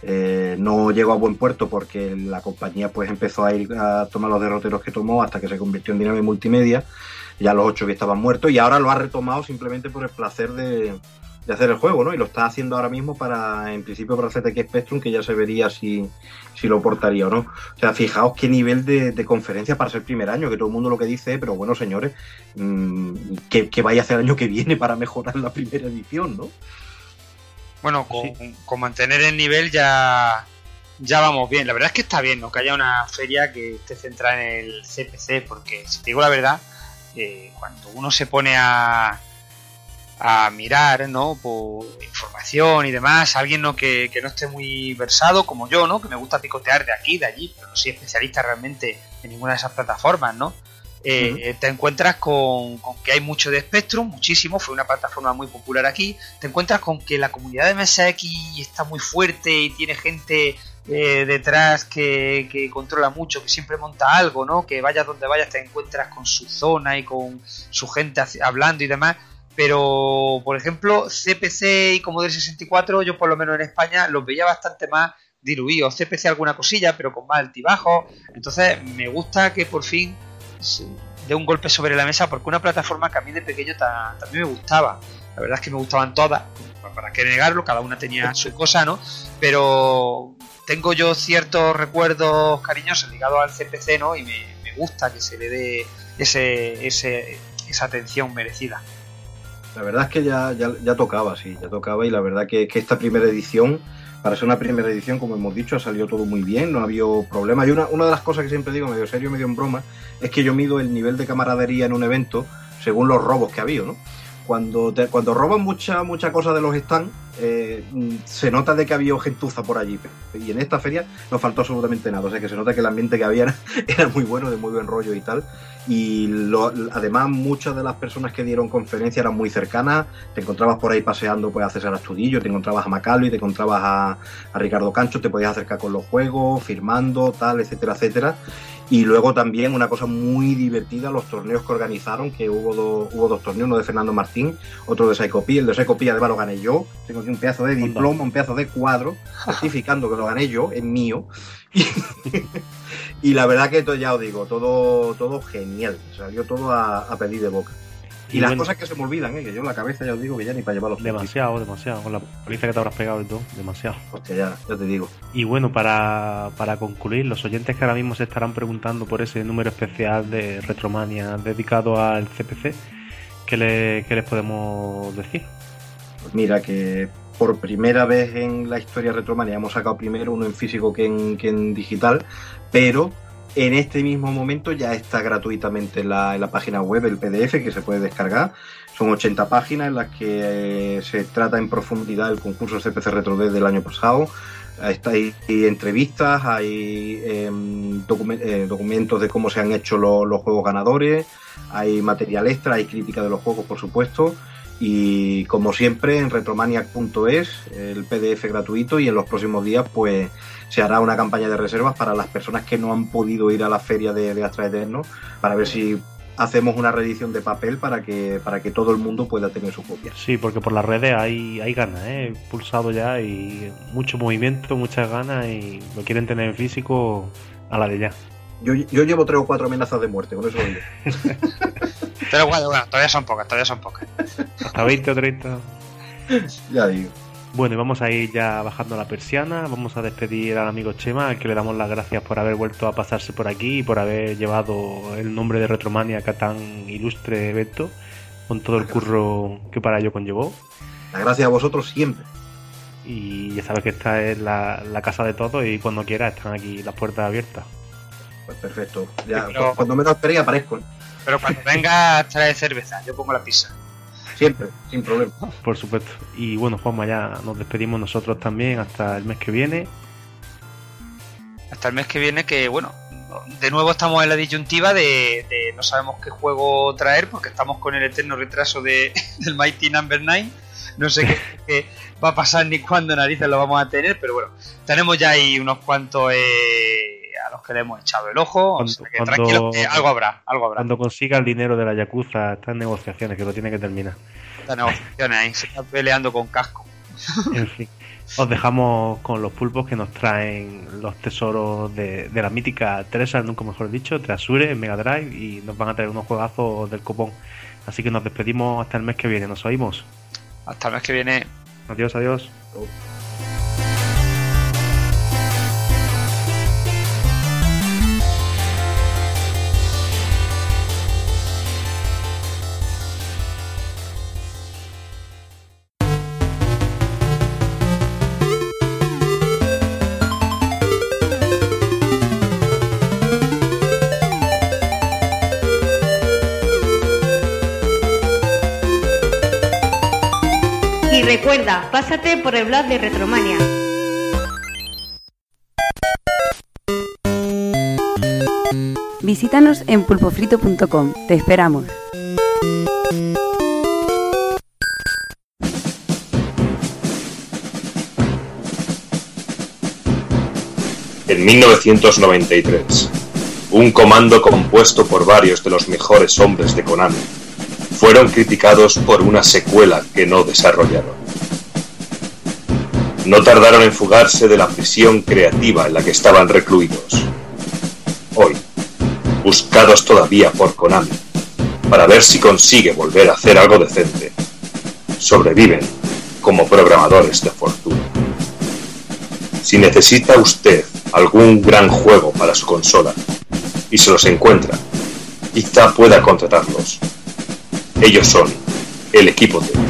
eh, no llegó a buen puerto porque la compañía pues empezó a ir a tomar los derroteros que tomó hasta que se convirtió en Dynamic Multimedia, ya los ocho que estaban muertos, y ahora lo ha retomado simplemente por el placer de, de hacer el juego, ¿no? Y lo está haciendo ahora mismo para, en principio, para ZX Spectrum, que ya se vería si, si lo portaría o no. O sea, fijaos qué nivel de, de, conferencia para ser primer año, que todo el mundo lo que dice, pero bueno, señores, mmm, que, que, vaya a hacer el año que viene para mejorar la primera edición, ¿no? Bueno, con, sí. con mantener el nivel ya, ya vamos bien. La verdad es que está bien, ¿no? Que haya una feria que esté centrada en el CPC, porque si te digo la verdad, eh, cuando uno se pone a a mirar, ¿no? Por información y demás, alguien ¿no? Que, que, no esté muy versado como yo, ¿no? Que me gusta picotear de aquí, de allí, pero no soy especialista realmente en ninguna de esas plataformas, ¿no? Eh, uh -huh. Te encuentras con, con, que hay mucho de Spectrum, muchísimo, fue una plataforma muy popular aquí. Te encuentras con que la comunidad de MSX está muy fuerte y tiene gente eh, detrás que, que, controla mucho, que siempre monta algo, ¿no? Que vayas donde vayas te encuentras con su zona y con su gente hablando y demás pero por ejemplo CPC y Commodore 64 yo por lo menos en España los veía bastante más diluidos, CPC alguna cosilla pero con más altibajos, entonces me gusta que por fin dé un golpe sobre la mesa porque una plataforma que a mí de pequeño ta, también me gustaba, la verdad es que me gustaban todas, para qué negarlo, cada una tenía su cosa, ¿no? Pero tengo yo ciertos recuerdos cariñosos ligados al CPC, ¿no? Y me, me gusta que se le dé ese, ese, esa atención merecida. La verdad es que ya, ya, tocaba, sí, ya tocaba y la verdad que, que, esta primera edición, para ser una primera edición, como hemos dicho, ha salido todo muy bien, no ha habido problema. Y una, una de las cosas que siempre digo, medio serio, medio en broma, es que yo mido el nivel de camaradería en un evento según los robos que ha habido, ¿no? Cuando, te, cuando roban mucha, mucha cosa de los stands, eh, se nota de que había gentuza por allí. Y en esta feria no faltó absolutamente nada. O sea que se nota que el ambiente que había era, muy bueno, de muy buen rollo y tal. Y además, muchas de las personas que dieron conferencia eran muy cercanas. Te encontrabas por ahí paseando pues, a César Astudillo, te encontrabas a Macalvi, te encontrabas a Ricardo Cancho, te podías acercar con los juegos, firmando, tal, etcétera, etcétera. Y luego también una cosa muy divertida, los torneos que organizaron, que hubo, do, hubo dos torneos, uno de Fernando Martín, otro de Psychopía. El de Psychopía además lo gané yo. Tengo aquí un pedazo de diploma, un pedazo de cuadro, certificando que lo gané yo, es mío. Y, y la verdad que todo, ya os digo, todo, todo genial. Salió todo a, a pedir de boca. Y, y las bueno, cosas que se me olvidan, ¿eh? que yo en la cabeza ya os digo que ya ni para llevar los Demasiado, demasiado. Con la paliza que te habrás pegado y todo, demasiado. Hostia, ya, ya te digo. Y bueno, para, para concluir, los oyentes que ahora mismo se estarán preguntando por ese número especial de Retromania dedicado al CPC, ¿qué, le, qué les podemos decir? Pues mira, que por primera vez en la historia Retromania hemos sacado primero uno en físico que en, que en digital, pero en este mismo momento ya está gratuitamente en la, la, página web el PDF que se puede descargar. Son 80 páginas en las que eh, se trata en profundidad el concurso CPC Retro D del año pasado. Está ahí entrevistas, hay docu eh, documentos de cómo se han hecho lo, los juegos ganadores, hay material extra, hay crítica de los juegos, por supuesto. Y como siempre, en retromaniac.es, el PDF gratuito, y en los próximos días, pues se hará una campaña de reservas para las personas que no han podido ir a la feria de, de Astra Eterno, para ver si hacemos una reedición de papel para que para que todo el mundo pueda tener su copia. Sí, porque por las redes hay, hay ganas, ¿eh? pulsado ya y mucho movimiento, muchas ganas y lo quieren tener en físico a la de ya. Yo, yo llevo tres o cuatro amenazas de muerte, con eso digo. Pero bueno, bueno, todavía son pocas, todavía son pocas. Hasta 20 o 30. ya digo. Bueno, y vamos a ir ya bajando la persiana, vamos a despedir al amigo Chema, al que le damos las gracias por haber vuelto a pasarse por aquí y por haber llevado el nombre de Retromania a tan ilustre evento, con todo el curro que para ello conllevó. La gracias a vosotros siempre. Y ya sabes que esta es la, la casa de todos y cuando quieras están aquí las puertas abiertas. Pues perfecto. Ya, Pero- Cuando me lo esperé aparezco. ¿eh? Pero cuando venga, trae cerveza. Yo pongo la pizza. Siempre, sin problema. Por supuesto. Y bueno, Juanma, ya nos despedimos nosotros también hasta el mes que viene. Hasta el mes que viene, que bueno, de nuevo estamos en la disyuntiva de, de no sabemos qué juego traer porque estamos con el eterno retraso de, del Mighty Number 9. No sé qué, qué va a pasar ni cuándo narices lo vamos a tener, pero bueno, tenemos ya ahí unos cuantos eh, a los que le hemos echado el ojo. O Cuando- sea que algo habrá, algo habrá. Cuando consiga el dinero de la Yakuza, está en negociaciones, que lo tiene que terminar. Las negociaciones ahí, se está peleando con casco. En fin. Os dejamos con los pulpos que nos traen los tesoros de, de la mítica Tresal, nunca mejor dicho, Treasure en Mega Drive y nos van a traer unos juegazos del copón. Así que nos despedimos hasta el mes que viene. Nos oímos. Hasta el mes que viene. Adiós, adiós. Recuerda, pásate por el blog de Retromania. Visítanos en pulpofrito.com. Te esperamos. En 1993, un comando compuesto por varios de los mejores hombres de Konami fueron criticados por una secuela que no desarrollaron. No tardaron en fugarse de la prisión creativa en la que estaban recluidos. Hoy, buscados todavía por Konami, para ver si consigue volver a hacer algo decente, sobreviven como programadores de fortuna. Si necesita usted algún gran juego para su consola y se los encuentra, quizá pueda contratarlos. Ellos son el equipo T.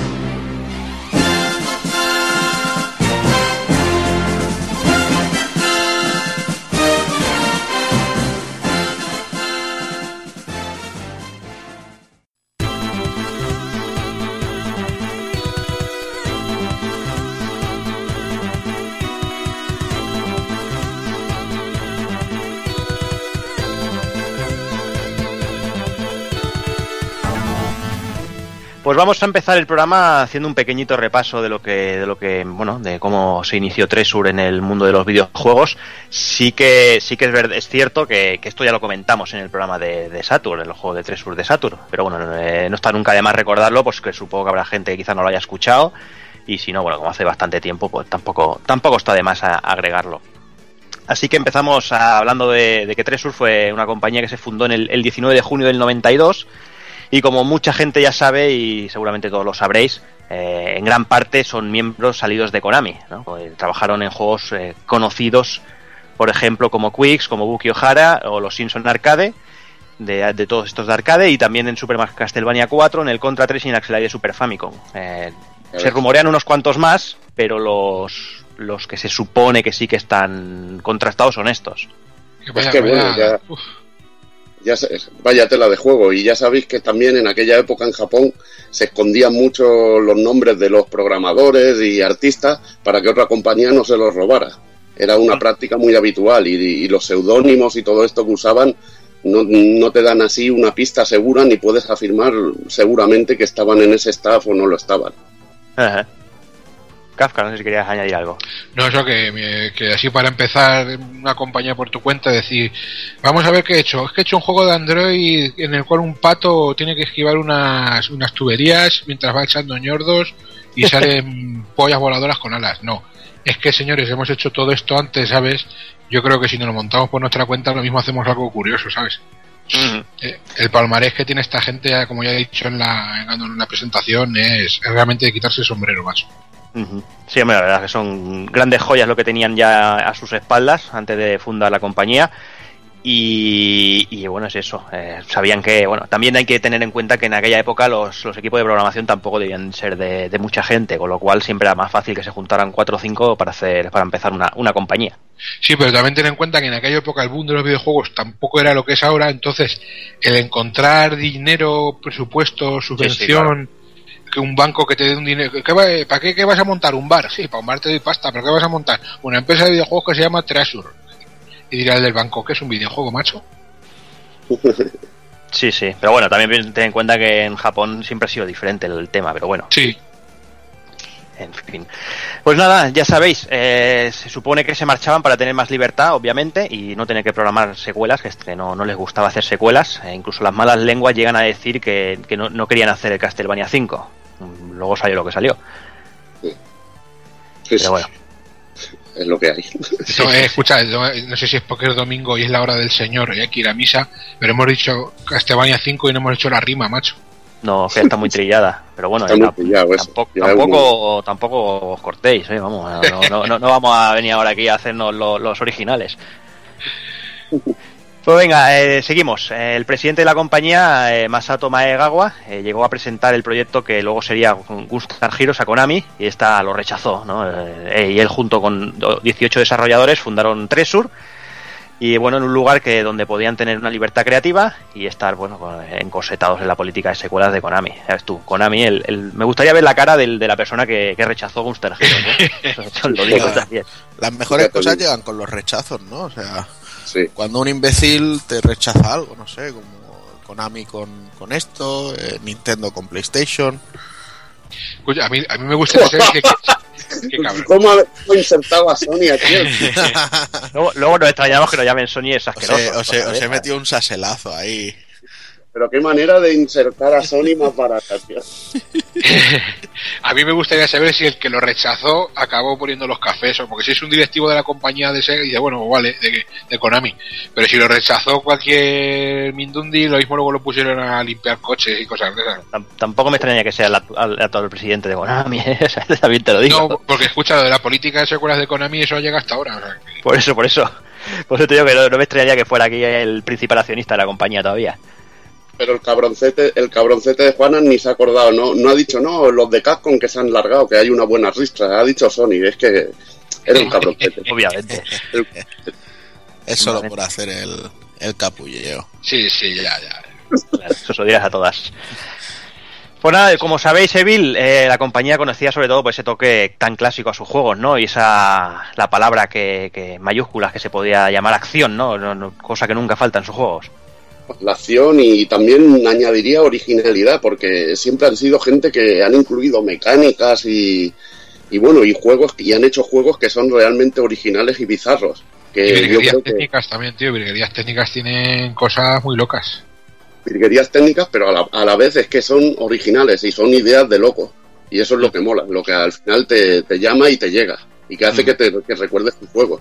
vamos a empezar el programa haciendo un pequeñito repaso de lo que, de lo que, bueno, de cómo se inició Tresur en el mundo de los videojuegos. Sí que, sí que es verdad, es cierto que, esto ya lo comentamos en el programa de, de Saturn, en el juego de Tresur de Saturn. Pero bueno, no, eh, no está nunca de más recordarlo, pues que supongo que habrá gente que quizá no lo haya escuchado. Y si no, bueno, como hace bastante tiempo, pues tampoco, tampoco está de más a- agregarlo. Así que empezamos a- hablando de, de que Tresur fue una compañía que se fundó en el, el 19 de junio del 92 y como mucha gente ya sabe y seguramente todos lo sabréis, eh, en gran parte son miembros salidos de Konami. ¿no? Pues trabajaron en juegos eh, conocidos, por ejemplo, como Quicks, como Buki Ohara o los Simpson Arcade, de, de todos estos de arcade, y también en Super Mario Castlevania 4, en el Contra 3 y en Axelay de Super Famicom. Eh, se rumorean unos cuantos más, pero los, los que se supone que sí que están contrastados son estos. Es que bueno, ya, ya se- vaya tela de juego. Y ya sabéis que también en aquella época en Japón se escondían mucho los nombres de los programadores y artistas para que otra compañía no se los robara. Era una práctica muy habitual y, y los seudónimos y todo esto que usaban no, no te dan así una pista segura ni puedes afirmar seguramente que estaban en ese staff o no lo estaban. Ajá. Kafka, no sé si querías añadir algo. No, eso que, que así para empezar una compañía por tu cuenta, decir, vamos a ver qué he hecho. Es que he hecho un juego de Android en el cual un pato tiene que esquivar unas, unas tuberías mientras va echando ñordos y salen pollas voladoras con alas. No, es que señores, hemos hecho todo esto antes, ¿sabes? Yo creo que si nos lo montamos por nuestra cuenta, lo mismo hacemos algo curioso, ¿sabes? Eh, el palmarés que tiene esta gente, como ya he dicho en la, en la presentación, es, es realmente de quitarse el sombrero Sí, hombre, la verdad es que son grandes joyas lo que tenían ya a sus espaldas antes de fundar la compañía. Y, y bueno, es eso. Eh, sabían que, bueno, también hay que tener en cuenta que en aquella época los, los equipos de programación tampoco debían ser de, de mucha gente, con lo cual siempre era más fácil que se juntaran cuatro o cinco para hacer, para empezar una, una compañía. Sí, pero también ten en cuenta que en aquella época el boom de los videojuegos tampoco era lo que es ahora, entonces el encontrar dinero, presupuesto, subvención, que un banco que te dé un dinero, ¿qué va- ¿para qué, qué vas a montar? ¿Un bar? Sí, para un bar te doy pasta, pero ¿qué vas a montar? Una empresa de videojuegos que se llama Treasure. Y dirá el del banco, ¿qué es un videojuego, macho? Sí, sí. Pero bueno, también ten en cuenta que en Japón siempre ha sido diferente el tema, pero bueno. Sí. En fin. Pues nada, ya sabéis, eh, se supone que se marchaban para tener más libertad, obviamente, y no tener que programar secuelas, que, es que no, no les gustaba hacer secuelas. E incluso las malas lenguas llegan a decir que, que no, no querían hacer el Castlevania 5. Mm, Luego salió lo que salió. Pero bueno. Es lo que hay. No, eh, escucha, no, no sé si es porque es domingo y es la hora del Señor y hay que ir a misa, pero hemos dicho Castlevania 5 y no hemos hecho la rima, macho. No, que está muy trillada. Pero bueno, Está eh, eso. tampoco, tampoco, tampoco os cortéis, eh, vamos. No, no, no, no vamos a venir ahora aquí a hacernos lo- los originales. Pues venga, eh, seguimos. Eh, el presidente de la compañía, eh, Masato Maegawa, eh, llegó a presentar el proyecto que luego sería Gunstar Heroes a Konami y esta lo rechazó. ¿no? Eh, y él junto con do- 18 desarrolladores fundaron Tresur y bueno, en un lugar que donde podían tener una libertad creativa y estar bueno con- encosetados en la política de secuelas de Konami. Ya ves tú, Konami, el, el- me gustaría ver la cara del- de la persona que, que rechazó Gunstar Heroes. Eso lo digo también. Las mejores cosas llegan con los rechazos, ¿no? O sea, Sí. cuando un imbécil te rechaza algo, no sé, como Konami con, con esto, eh, Nintendo con PlayStation. Escucha, a mí, a mí me gustaría saber que, que- que cabrón. ¿Cómo ha insertado a Sony aquí? Luego, luego nos extrañamos que nos llamen Sony es Os asqueroso. he de- metido un saselazo ahí. Pero qué manera de insertar a Sony más barata, tío. A mí me gustaría saber si el que lo rechazó acabó poniendo los cafés, o porque si es un directivo de la compañía de Sega, dice, bueno, vale, de, de Konami. Pero si lo rechazó cualquier Mindundi, lo mismo luego lo pusieron a limpiar coches y cosas de esas. Tam- Tampoco me extraña que sea el actual, presidente de Konami. O sea, también te lo digo. No, porque escucha, lo de la política de secuelas de Konami, eso llega hasta ahora. o sea, que- Por eso, por eso. Por eso te digo que no, no me extrañaría que fuera aquí el principal accionista de la compañía todavía. Pero el cabroncete, el cabroncete de Juanan ni se ha acordado, no, no ha dicho, no, los de Capcom que se han largado, que hay una buena ristra, ha dicho Sony, es que era un cabroncete. Obviamente. El- Es solo por hacer el, el capulleo. Sí, sí, ya, ya. Lo dirás a todas. Pues nada, como sabéis, Evil, eh, la compañía conocía sobre todo por ese toque tan clásico a sus juegos, ¿no? Y esa, la palabra que, que mayúsculas que se podía llamar acción, ¿no? No- no- cosa que nunca falta en sus juegos. La acción y también añadiría originalidad, porque siempre han sido gente que han incluido mecánicas y, y bueno, y juegos, y han hecho juegos que son realmente originales y bizarros. Y Que yo virguerías que técnicas también, tío. Virguerías técnicas tienen cosas muy locas. virguerías técnicas, pero a la, a la vez es que son originales y son ideas de loco. Y eso es lo que mola, lo que al final te, te llama y te llega. Y que hace que, te, que recuerdes tu juego.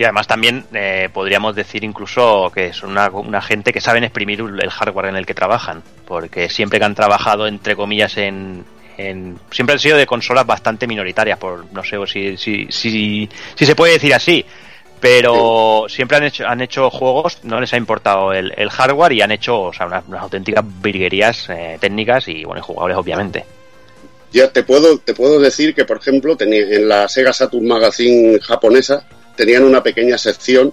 Sí, además también eh, podríamos decir incluso que son una, una gente que saben exprimir el hardware en el que trabajan, porque siempre que han trabajado, entre comillas, en, en- siempre han sido de consolas bastante minoritarias, por no sé si, si, si, si se puede decir así, pero siempre han hecho, han hecho juegos, no les ha importado el, el hardware y han hecho o sea, unas, unas auténticas virguerías eh, técnicas y bueno, y jugables obviamente. Ya te puedo, te puedo decir que, por ejemplo, tenía, en la Sega Saturn Magazine japonesa tenían una pequeña sección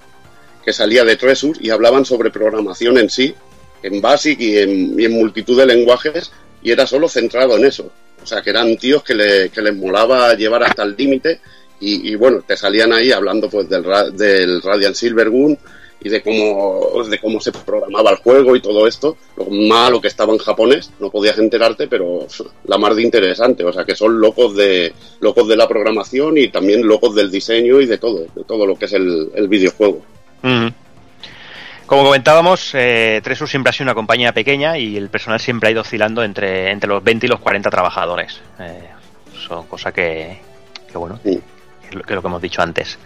que salía de Treasure y hablaban sobre programación en sí, en BASIC y en, multitud de lenguajes, y era solo centrado en eso. O sea, que eran tíos que, le- que les molaba llevar hasta el límite y, bueno, te salían ahí hablando pues del, del Radiant Silvergun y de cómo, de cómo se programaba el juego y todo esto. Lo malo que estaba en japonés, no podías enterarte, pero la mar de interesante. O sea, que son locos de, locos de la programación y también locos del diseño y de todo, de todo lo que es el, el videojuego. Como comentábamos, eh, Tresur siempre ha sido una compañía pequeña y el personal siempre ha ido oscilando entre, entre los 20 y los 40 trabajadores. Eh, son cosa que, que bueno, Sí. que es lo que, lo que hemos dicho antes.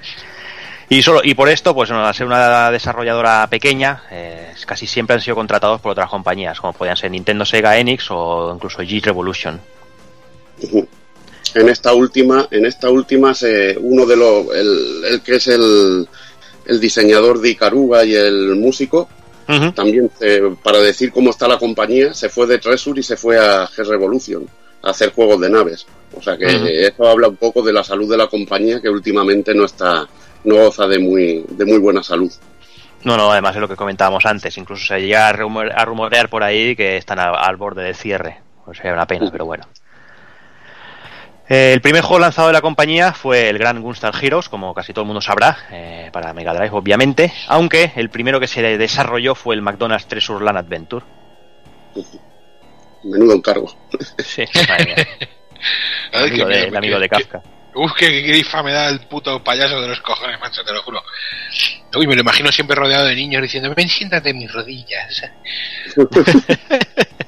Y solo y por esto, pues bueno, al ser una desarrolladora pequeña, eh, casi siempre han sido contratados por otras compañías, como podían ser Nintendo, Sega, Enix o incluso G Revolution. En esta última, en esta última se, uno de los, el, el que es el, el diseñador de Icaruga y el músico, también eh, para decir cómo está la compañía, se fue de Tresur y se fue a G-Revolution a hacer juegos de naves. O sea que eso habla un poco de la salud de la compañía que últimamente no está, no goza de muy, de muy buena salud. No, no, además es lo que comentábamos antes, incluso se llega a, rumorear por ahí que están al borde del cierre. O sea, una pena, pero bueno. Eh, el primer juego lanzado de la compañía fue el Gran Gunstar Heroes, como casi todo el mundo sabrá, eh, para Mega Drive, obviamente, aunque el primero que se desarrolló fue el McDonald's Treasure Land Adventure. Menudo encargo. Sí, el, amigo de, el amigo de Kafka. Uf, qué, grifa me da el puto payaso de los cojones, macho, te lo juro. Uy, me lo imagino siempre rodeado de niños diciendo, ven, siéntate en mis rodillas.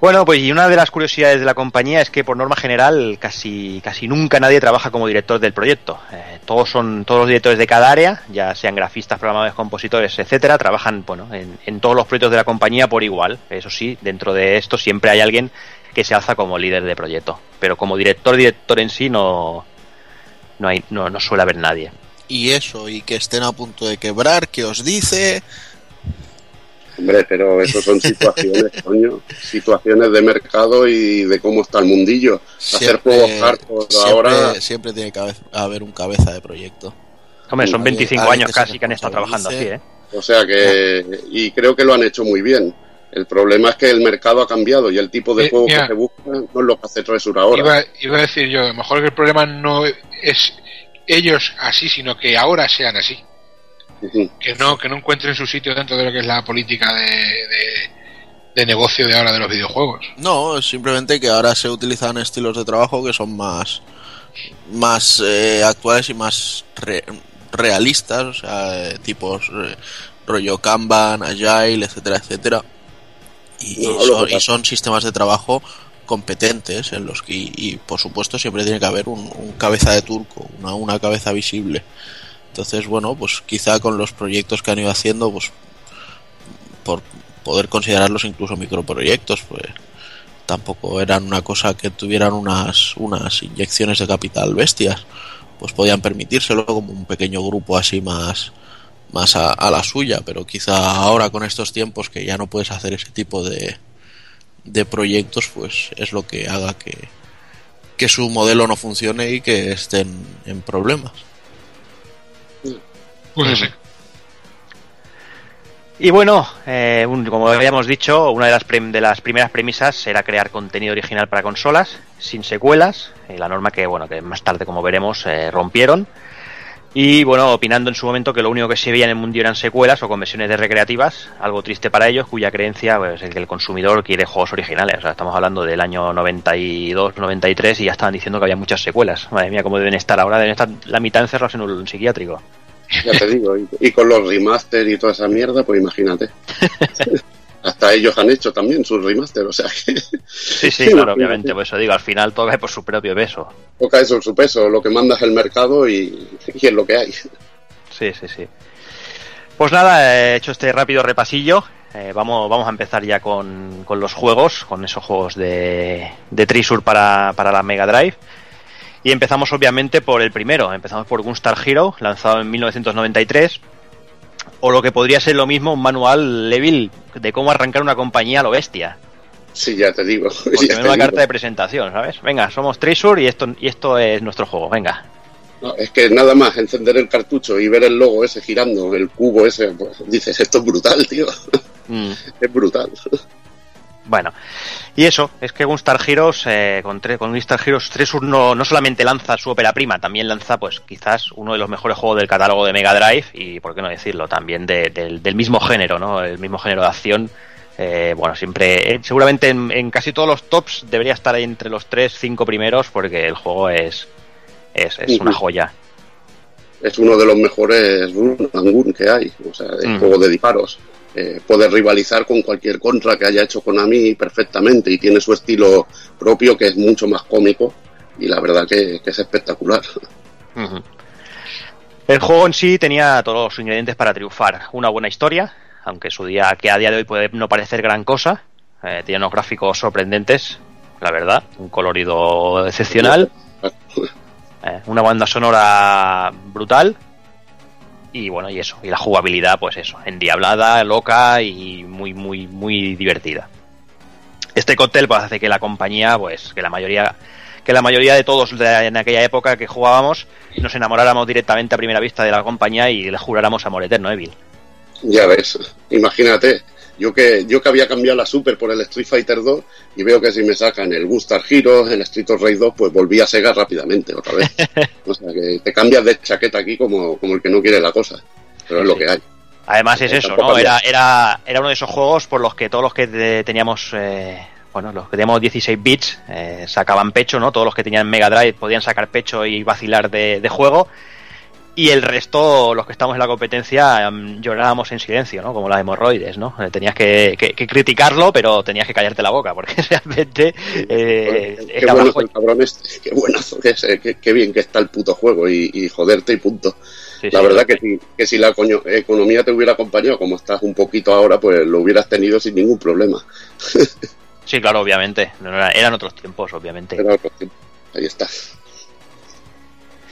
Bueno, pues y una de las curiosidades de la compañía es que por norma general casi, casi nunca nadie trabaja como director del proyecto. Eh, todos son todos los directores de cada área, ya sean grafistas, programadores, compositores, etcétera, trabajan bueno en, en, todos los proyectos de la compañía por igual. Eso sí, dentro de esto siempre hay alguien que se alza como líder de proyecto, pero como director director en sí no no hay no, no suele haber nadie. Y eso y que estén a punto de quebrar, ¿qué os dice? Hombre, pero eso son situaciones, coño, situaciones de mercado y de cómo está el mundillo. Hacer juegos hardcore ahora. Siempre tiene que haber un cabeza de proyecto. Hombre, son 25 años casi que han estado trabajando así, ¿eh? O sea que. Y creo que lo han hecho muy bien. El problema es que el mercado ha cambiado y el tipo de eh, juego que se busca no es lo que hace Tresur ahora. Iba, iba, a decir yo, a lo mejor que el problema no es ellos así, sino que ahora sean así que no que no encuentren su sitio dentro de lo que es la política de, de, negocio de ahora de los videojuegos. No, simplemente que ahora se utilizan estilos de trabajo que son más más eh, actuales y más realistas, o sea, tipos eh, rollo Kanban, Agile, etcétera, etcétera. Y, son, sistemas de trabajo competentes en los que, y, por supuesto siempre tiene que haber un, cabeza de turco, una, una cabeza visible. Entonces, bueno, pues quizá con los proyectos que han ido haciendo, pues por poder considerarlos incluso microproyectos, pues tampoco eran una cosa que tuvieran unas, unas inyecciones de capital bestias, pues podían permitírselo como un pequeño grupo así más, más a, la suya, pero quizá ahora con estos tiempos que ya no puedes hacer ese tipo de, de proyectos, pues es lo que haga que, que su modelo no funcione y que estén en problemas. Pues y bueno, eh, como habíamos dicho, una de las, de las primeras premisas era crear contenido original para consolas, sin secuelas, eh, la norma que bueno que más tarde, como veremos, eh, rompieron. Y bueno, opinando en su momento que lo único que se veía en el mundo eran secuelas o conversiones de recreativas, algo triste para ellos, cuya creencia pues, es que el consumidor quiere juegos originales. O sea, estamos hablando del año 92, 93 y ya estaban diciendo que había muchas secuelas. Madre mía, cómo deben estar ahora, deben estar la mitad encerrados en un psiquiátrico. Ya te digo, y, con los remaster y toda esa mierda, pues imagínate. Hasta ellos han hecho también sus remaster, o sea que... Sí, sí, claro, obviamente, por eso digo, al final todo cae por su propio peso. Todo cae por su peso, lo que manda es el mercado y, es lo que hay. Sí, sí, sí. Pues nada, he hecho este rápido repasillo. Eh, vamos, vamos a empezar ya con, con, los juegos, con esos juegos de, de Trisur para, para la Mega Drive. Y empezamos obviamente por el primero, empezamos por Gunstar Hero, lanzado en 1993, o lo que podría ser lo mismo, un manual Levil de cómo arrancar una compañía a lo bestia. Sí, ya te digo. Porque una carta de presentación, ¿sabes? Venga, somos Treasure y esto, y esto es nuestro juego, venga. No, es que nada más encender el cartucho y ver el logo ese girando, el cubo ese, pues, dices, esto es brutal, tío. Mm. es brutal. Bueno, y eso, es que Gunstar Heroes, eh, con, con Gunstar Heroes 3 no, no solamente lanza su ópera prima, también lanza, pues quizás uno de los mejores juegos del catálogo de Mega Drive y, por qué no decirlo, también del mismo género, ¿no? El mismo género de acción. Eh, bueno, siempre, eh, seguramente en, casi todos los tops debería estar ahí entre los 3, 5 primeros porque el juego es, es, una joya. Es uno de los mejores que hay, o sea, el juego de disparos eh, puede rivalizar con cualquier contra que haya hecho Konami perfectamente y tiene su estilo propio que es mucho más cómico y la verdad que, es espectacular. El juego en sí tenía todos los ingredientes para triunfar. Una buena historia, aunque su día que a día de hoy puede no parecer gran cosa. Eh, tiene unos gráficos sorprendentes, la verdad, un colorido excepcional, eh, una banda sonora brutal y bueno, y eso, y la jugabilidad, pues eso, endiablada, loca y muy, muy, muy divertida. Este cóctel pues, hace que la compañía, pues, que la mayoría, que la mayoría de todos en aquella época que jugábamos, nos enamoráramos directamente a primera vista de la compañía y le juráramos amor eterno, Evil. Ya ves, imagínate, yo que, yo que había cambiado la Super por el Street Fighter 2 y veo que si me sacan el Gunstar Heroes, el Street of Rage 2, pues volví a Sega rápidamente otra vez. o sea que te cambias de chaqueta aquí como, como el que no quiere la cosa. Pero es lo que hay. Además es eso, ¿no? Era, era, era uno de esos juegos por los que todos los que teníamos, eh, bueno, los que teníamos 16 bits eh, sacaban pecho, ¿no? Todos los que tenían Mega Drive podían sacar pecho y vacilar de, de juego. Y el resto, los que estamos en la competencia, em, llorábamos en silencio, ¿no? Como las hemorroides, ¿no? Eh, tenías que, que, que, criticarlo, pero tenías que callarte la boca, porque realmente... Eh, qué bueno el cabrón este, qué buenazo que es, eh, qué, qué, bien que está el puto juego y, y joderte y punto. Sí, la sí, verdad que si, que si la coño, economía te hubiera acompañado como estás un poquito ahora, pues lo hubieras tenido sin ningún problema. sí, claro, obviamente. Eran otros tiempos, obviamente. Eran otros tiempos. Ahí está.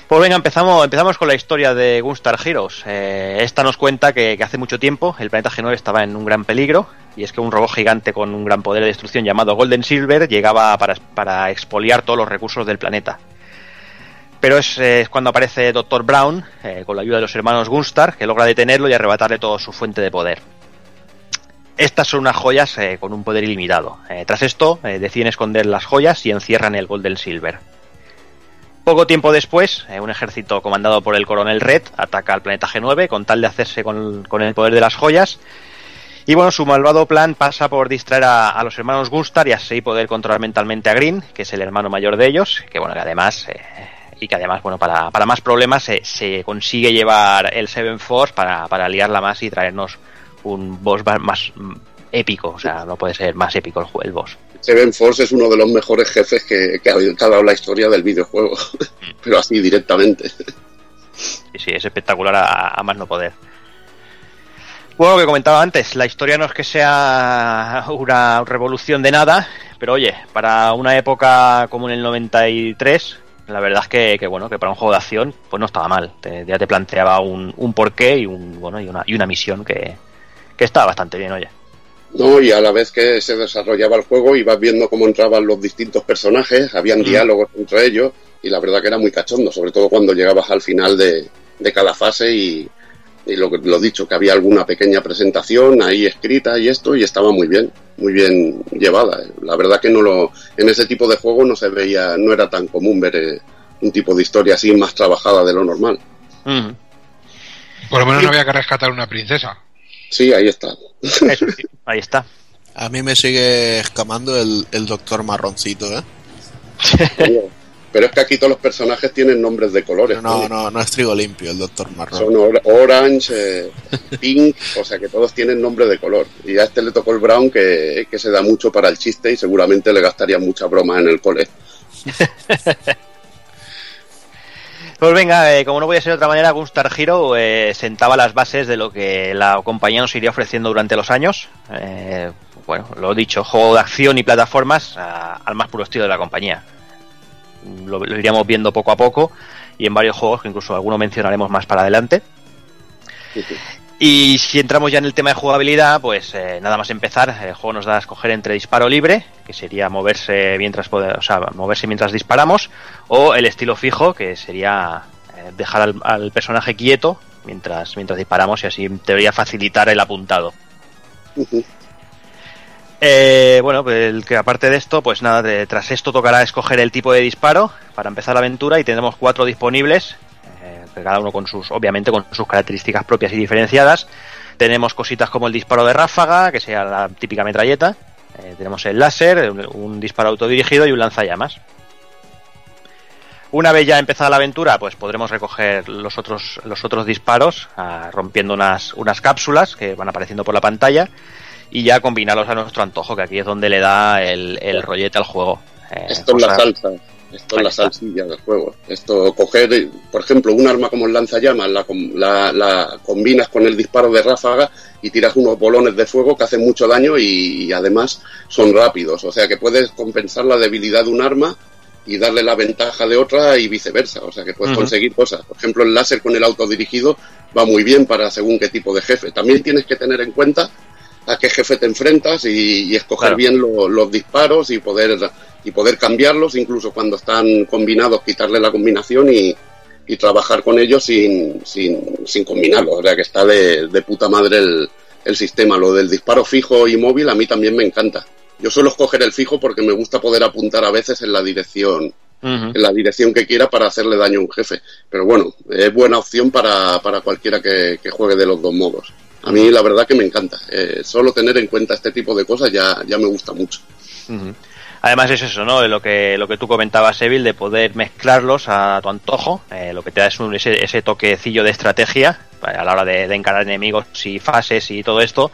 Pues venga, empezamos, empezamos con la historia de Gunstar Heroes. Eh, esta nos cuenta que, hace mucho tiempo el planeta G9 estaba en un gran peligro y es que un robot gigante con un gran poder de destrucción llamado Golden Silver llegaba para, para expoliar todos los recursos del planeta. Pero es, eh, cuando aparece Dr. Brown, eh, con la ayuda de los hermanos Gunstar, que logra detenerlo y arrebatarle toda su fuente de poder. Estas son unas joyas con un poder ilimitado. tras esto, deciden esconder las joyas y encierran el Golden Silver. Poco tiempo después, eh, un ejército comandado por el coronel Red ataca al planeta G9 con tal de hacerse con, el poder de las joyas. Y bueno, su malvado plan pasa por distraer a, los hermanos Gunstar y así poder controlar mentalmente a Green, que es el hermano mayor de ellos, que bueno, que además, eh, y que además, bueno, para, más problemas se, se, consigue llevar el Seven Force para, para liarla más y traernos un boss más épico, o sea, no puede ser más épico el, el boss. Seven Force es uno de los mejores jefes que, ha, dado la historia del videojuego, pero así directamente. Sí, sí, es espectacular a, más no poder. Bueno, lo que comentaba antes, la historia no es que sea una revolución de nada, pero oye, para una época como en el 93, la verdad es que, bueno, que para un juego de acción, pues no estaba mal. Ya te planteaba un, un porqué y un bueno y una, y una misión que estaba bastante bien, oye. No, y a la vez que se desarrollaba el juego ibas viendo cómo entraban los distintos personajes, habían diálogos entre ellos y la verdad que era muy cachondo, sobre todo cuando llegabas al final de, de cada fase y, y lo que lo dicho, que había alguna pequeña presentación ahí escrita y esto y estaba muy bien, muy bien llevada. La verdad que no lo en ese tipo de juego no se veía, no era tan común ver eh, un tipo de historia así más trabajada de lo normal. Mm. Por lo menos no había que rescatar una princesa. Sí, ahí está. Eso sí, ahí está. A mí me sigue escamando el, el doctor marroncito, ¿eh? Pero es que aquí todos los personajes tienen nombres de colores. No, no, no, no es trigo limpio el doctor marrón. Son or orange, eh, pink, o sea que todos tienen nombre de color. Y a este le tocó el brown que, que se da mucho para el chiste y seguramente le gastaría mucha broma en el cole. Pues venga, eh, como no voy a ser de otra manera, Gunstar Hero eh, sentaba las bases de lo que la compañía nos iría ofreciendo durante los años. Eh, bueno, lo dicho, juego de acción y plataformas al más puro estilo de la compañía. Lo, lo, iríamos viendo poco a poco y en varios juegos que incluso alguno mencionaremos más para adelante. Sí, sí. Y si entramos ya en el tema de jugabilidad, pues eh, nada más empezar, el juego nos da a escoger entre disparo libre, que sería moverse mientras o sea, moverse mientras disparamos, o el estilo fijo, que sería eh, dejar al, al, personaje quieto mientras, mientras disparamos y así debería facilitar el apuntado. Uh -huh. eh, bueno, pues el que aparte de esto, pues nada, de, tras esto tocará escoger el tipo de disparo para empezar la aventura y tendremos cuatro disponibles cada uno con sus, obviamente, con sus características propias y diferenciadas. Tenemos cositas como el disparo de ráfaga, que sea la típica metralleta. Eh, tenemos el láser, un, un, disparo autodirigido y un lanzallamas. Una vez ya empezada la aventura, pues podremos recoger los otros, los otros disparos, uh, rompiendo unas, unas cápsulas que van apareciendo por la pantalla y ya combinarlos a nuestro antojo, que aquí es donde le da el, el rollete al juego. Eh, Esto es la salsa. Esto es la salsilla del juego. Esto, coger, por ejemplo, un arma como el lanzallamas, la, la, la, combinas con el disparo de ráfaga y tiras unos bolones de fuego que hacen mucho daño y, y, además son rápidos. O sea que puedes compensar la debilidad de un arma y darle la ventaja de otra y viceversa. O sea, que puedes conseguir cosas. Por ejemplo, el láser con el autodirigido va muy bien para según qué tipo de jefe. También tienes que tener en cuenta a qué jefe te enfrentas y, y escoger Claro. bien lo- los disparos y poder y poder cambiarlos, incluso cuando están combinados, quitarle la combinación y, y trabajar con ellos sin, sin, sin combinarlos. O sea, que está de, de puta madre el, el sistema. Lo del disparo fijo y móvil a mí también me encanta. Yo suelo escoger el fijo porque me gusta poder apuntar a veces en la dirección en la dirección que quiera para hacerle daño a un jefe. Pero bueno, es buena opción para, para cualquiera que, que juegue de los dos modos. A mí la verdad que me encanta. Eh, solo tener en cuenta este tipo de cosas ya, ya me gusta mucho. Además es eso, ¿no? Lo que, lo que tú comentabas, Evil, de poder mezclarlos a tu antojo, eh, lo que te da es un- ese, ese toquecillo de estrategia eh, a la hora de, de encarar enemigos y fases y todo esto,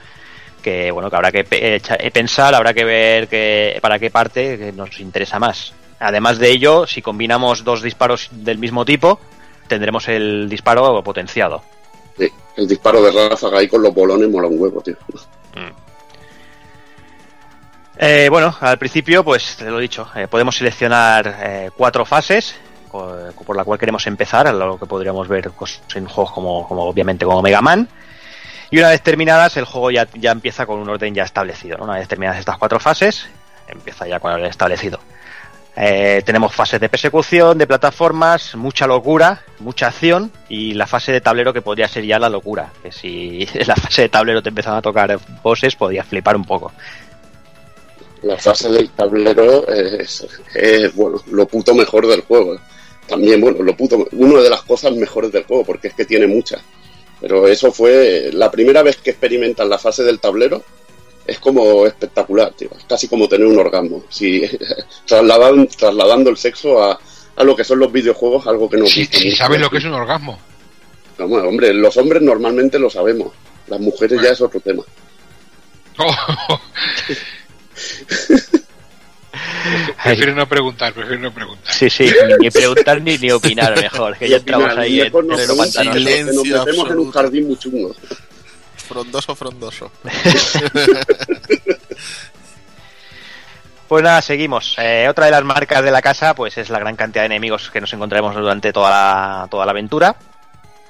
que bueno, que habrá que pe- eh, pensar, habrá que ver que, para qué parte nos interesa más. Además de ello, si combinamos dos disparos del mismo tipo, tendremos el disparo potenciado. Sí, el disparo de ráfaga ahí con los bolones mola un huevo, tío. Eh, bueno, al principio, pues te lo he dicho, eh, podemos seleccionar eh, cuatro fases por la cual queremos empezar, lo que podríamos ver pues, en juegos como, obviamente como Mega Man. Y una vez terminadas, el juego ya, ya empieza con un orden ya establecido. Una vez terminadas estas cuatro fases, empieza ya con el orden establecido. Eh, tenemos fases de persecución, de plataformas, mucha locura, mucha acción y la fase de tablero que podría ser ya la locura. Que si en la fase de tablero te empiezan a tocar bosses, podías flipar un poco. La fase del tablero es, es, bueno, lo puto mejor del juego. También, bueno, lo puto, una de las cosas mejores del juego, porque es que tiene muchas. Pero eso fue la primera vez que experimentan la fase del tablero. Es como espectacular, tío. Es casi como tener un orgasmo. Si, trasladan, trasladando el sexo a, a lo que son los videojuegos, algo que no Si, si sabes lo que es un orgasmo. No, bueno, hombre, los hombres normalmente lo sabemos. Las mujeres ya es otro tema. prefiero no preguntar, prefiero no preguntar. Sí, sí, ni, preguntar ni, ni opinar mejor, que ya entramos ahí en no nos metemos en un jardín muy chungo. Frondoso, frondoso. Pues nada, seguimos. Eh, otra de las marcas de la casa, pues es la gran cantidad de enemigos que nos encontraremos durante toda la, toda la aventura.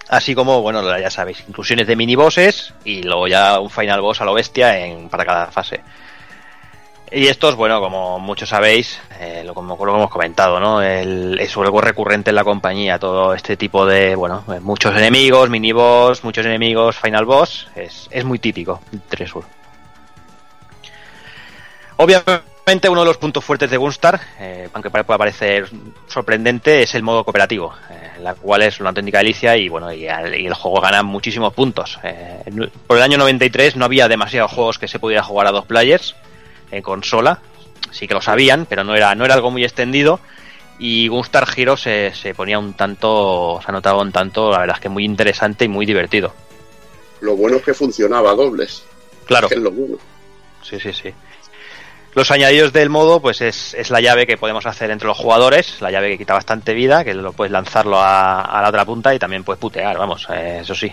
Así como, bueno, ya sabéis, inclusiones de minibosses y luego ya un final boss a lo bestia en, para cada fase. Y estos, bueno, como muchos sabéis, eh, lo, como lo hemos comentado, ¿no? El, es algo recurrente en la compañía, todo este tipo de, bueno, eh, muchos enemigos, miniboss, muchos enemigos, final boss, es, es muy típico de Tresur. Obviamente uno de los puntos fuertes de Gunstar, eh, aunque pueda parecer sorprendente, es el modo cooperativo, eh, la cual es una auténtica delicia y bueno, y, el juego gana muchísimos puntos. Por el año 93 no había demasiados juegos que se pudiera jugar a dos players en consola, sí que lo sabían, pero no era, no era algo muy extendido. Y Gunstar Hero se, se ponía un tanto, se ha notado un tanto, la verdad es que muy interesante y muy divertido. Lo bueno es que funcionaba a dobles. Claro. Que es lo bueno. Sí, sí, sí. Los añadidos del modo, pues es, es la llave que podemos hacer entre los jugadores, la llave que quita bastante vida, que lo puedes lanzarlo a, a la otra punta y también puedes putear, vamos, eh, eso sí,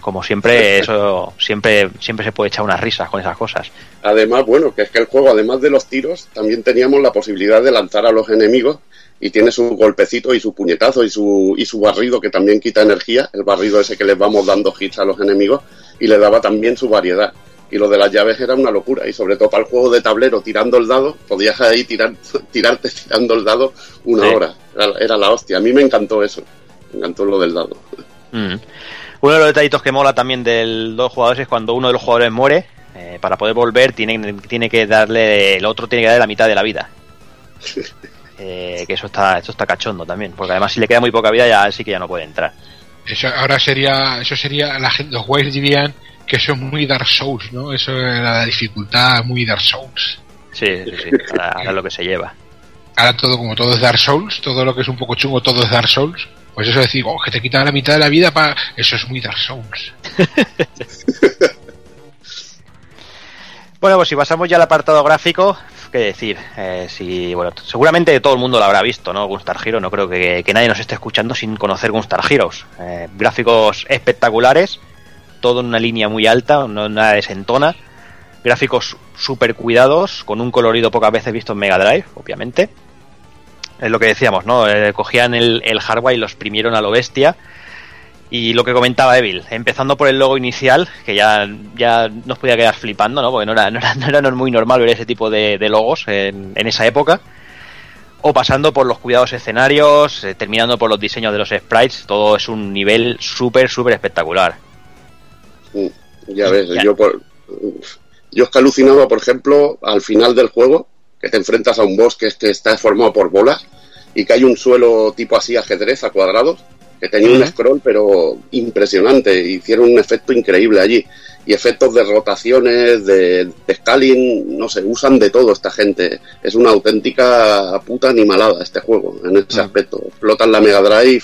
como siempre, eso siempre, siempre se puede echar unas risas con esas cosas. Además, bueno, que es que el juego, además de los tiros, también teníamos la posibilidad de lanzar a los enemigos y tiene su golpecito y su puñetazo y su, y su barrido que también quita energía, el barrido ese que les vamos dando hits a los enemigos y le daba también su variedad. Y lo de las llaves era una locura y sobre todo para el juego de tablero tirando el dado, podías ahí tirar, tirarte tirando el dado una Sí. hora. Era, era la hostia. A mí me encantó eso. Me encantó lo del dado. Mm. Uno de los detallitos que mola también del dos jugadores es cuando uno de los jugadores muere, eh, para poder volver tiene, tiene que darle, el otro tiene que darle la mitad de la vida. Eh, que eso está, eso está cachondo también, porque además si le queda muy poca vida ya sí que ya no puede entrar. Eso ahora sería, eso sería, la gente, los guays dirían que eso es muy Dark Souls, ¿no? Eso era la dificultad muy Dark Souls. Sí, sí, sí, ahora, ahora es lo que se lleva. Ahora todo, como todo es Dark Souls, todo lo que es un poco chungo, todo es Dark Souls. Pues eso de decir, oh, que te quita la mitad de la vida para... Eso es muy Dark Souls. Bueno, pues si pasamos ya al apartado gráfico, qué decir, eh, si, bueno, seguramente todo el mundo lo habrá visto, ¿no? Gunstar Hero, no creo que, que nadie nos esté escuchando sin conocer Gunstar Heroes. Eh, gráficos espectaculares, todo en una línea muy alta, no nada desentona, gráficos súper cuidados, con un colorido pocas veces visto en Mega Drive, obviamente. Es lo que decíamos, ¿no? Eh, cogían el, hardware y los primieron a lo bestia. Y lo que comentaba Evil, empezando por el logo inicial, que ya, ya nos podía quedar flipando, ¿no? Porque no era, no era, no era muy normal ver ese tipo de, de logos en, en, esa época. O pasando por los cuidados escenarios, eh, terminando por los diseños de los sprites, todo es un nivel súper, súper espectacular. Ya ves, ya. yo por, yo es que alucinaba, por ejemplo, al final del juego, que te enfrentas a un boss que, es que está formado por bolas y que hay un suelo tipo así ajedrez a cuadrados que tenía un scroll pero impresionante, hicieron un efecto increíble allí. Y efectos de rotaciones, de, de scaling, no sé, usan de todo esta gente, es una auténtica puta animalada este juego en ese aspecto, explotan la Mega Drive,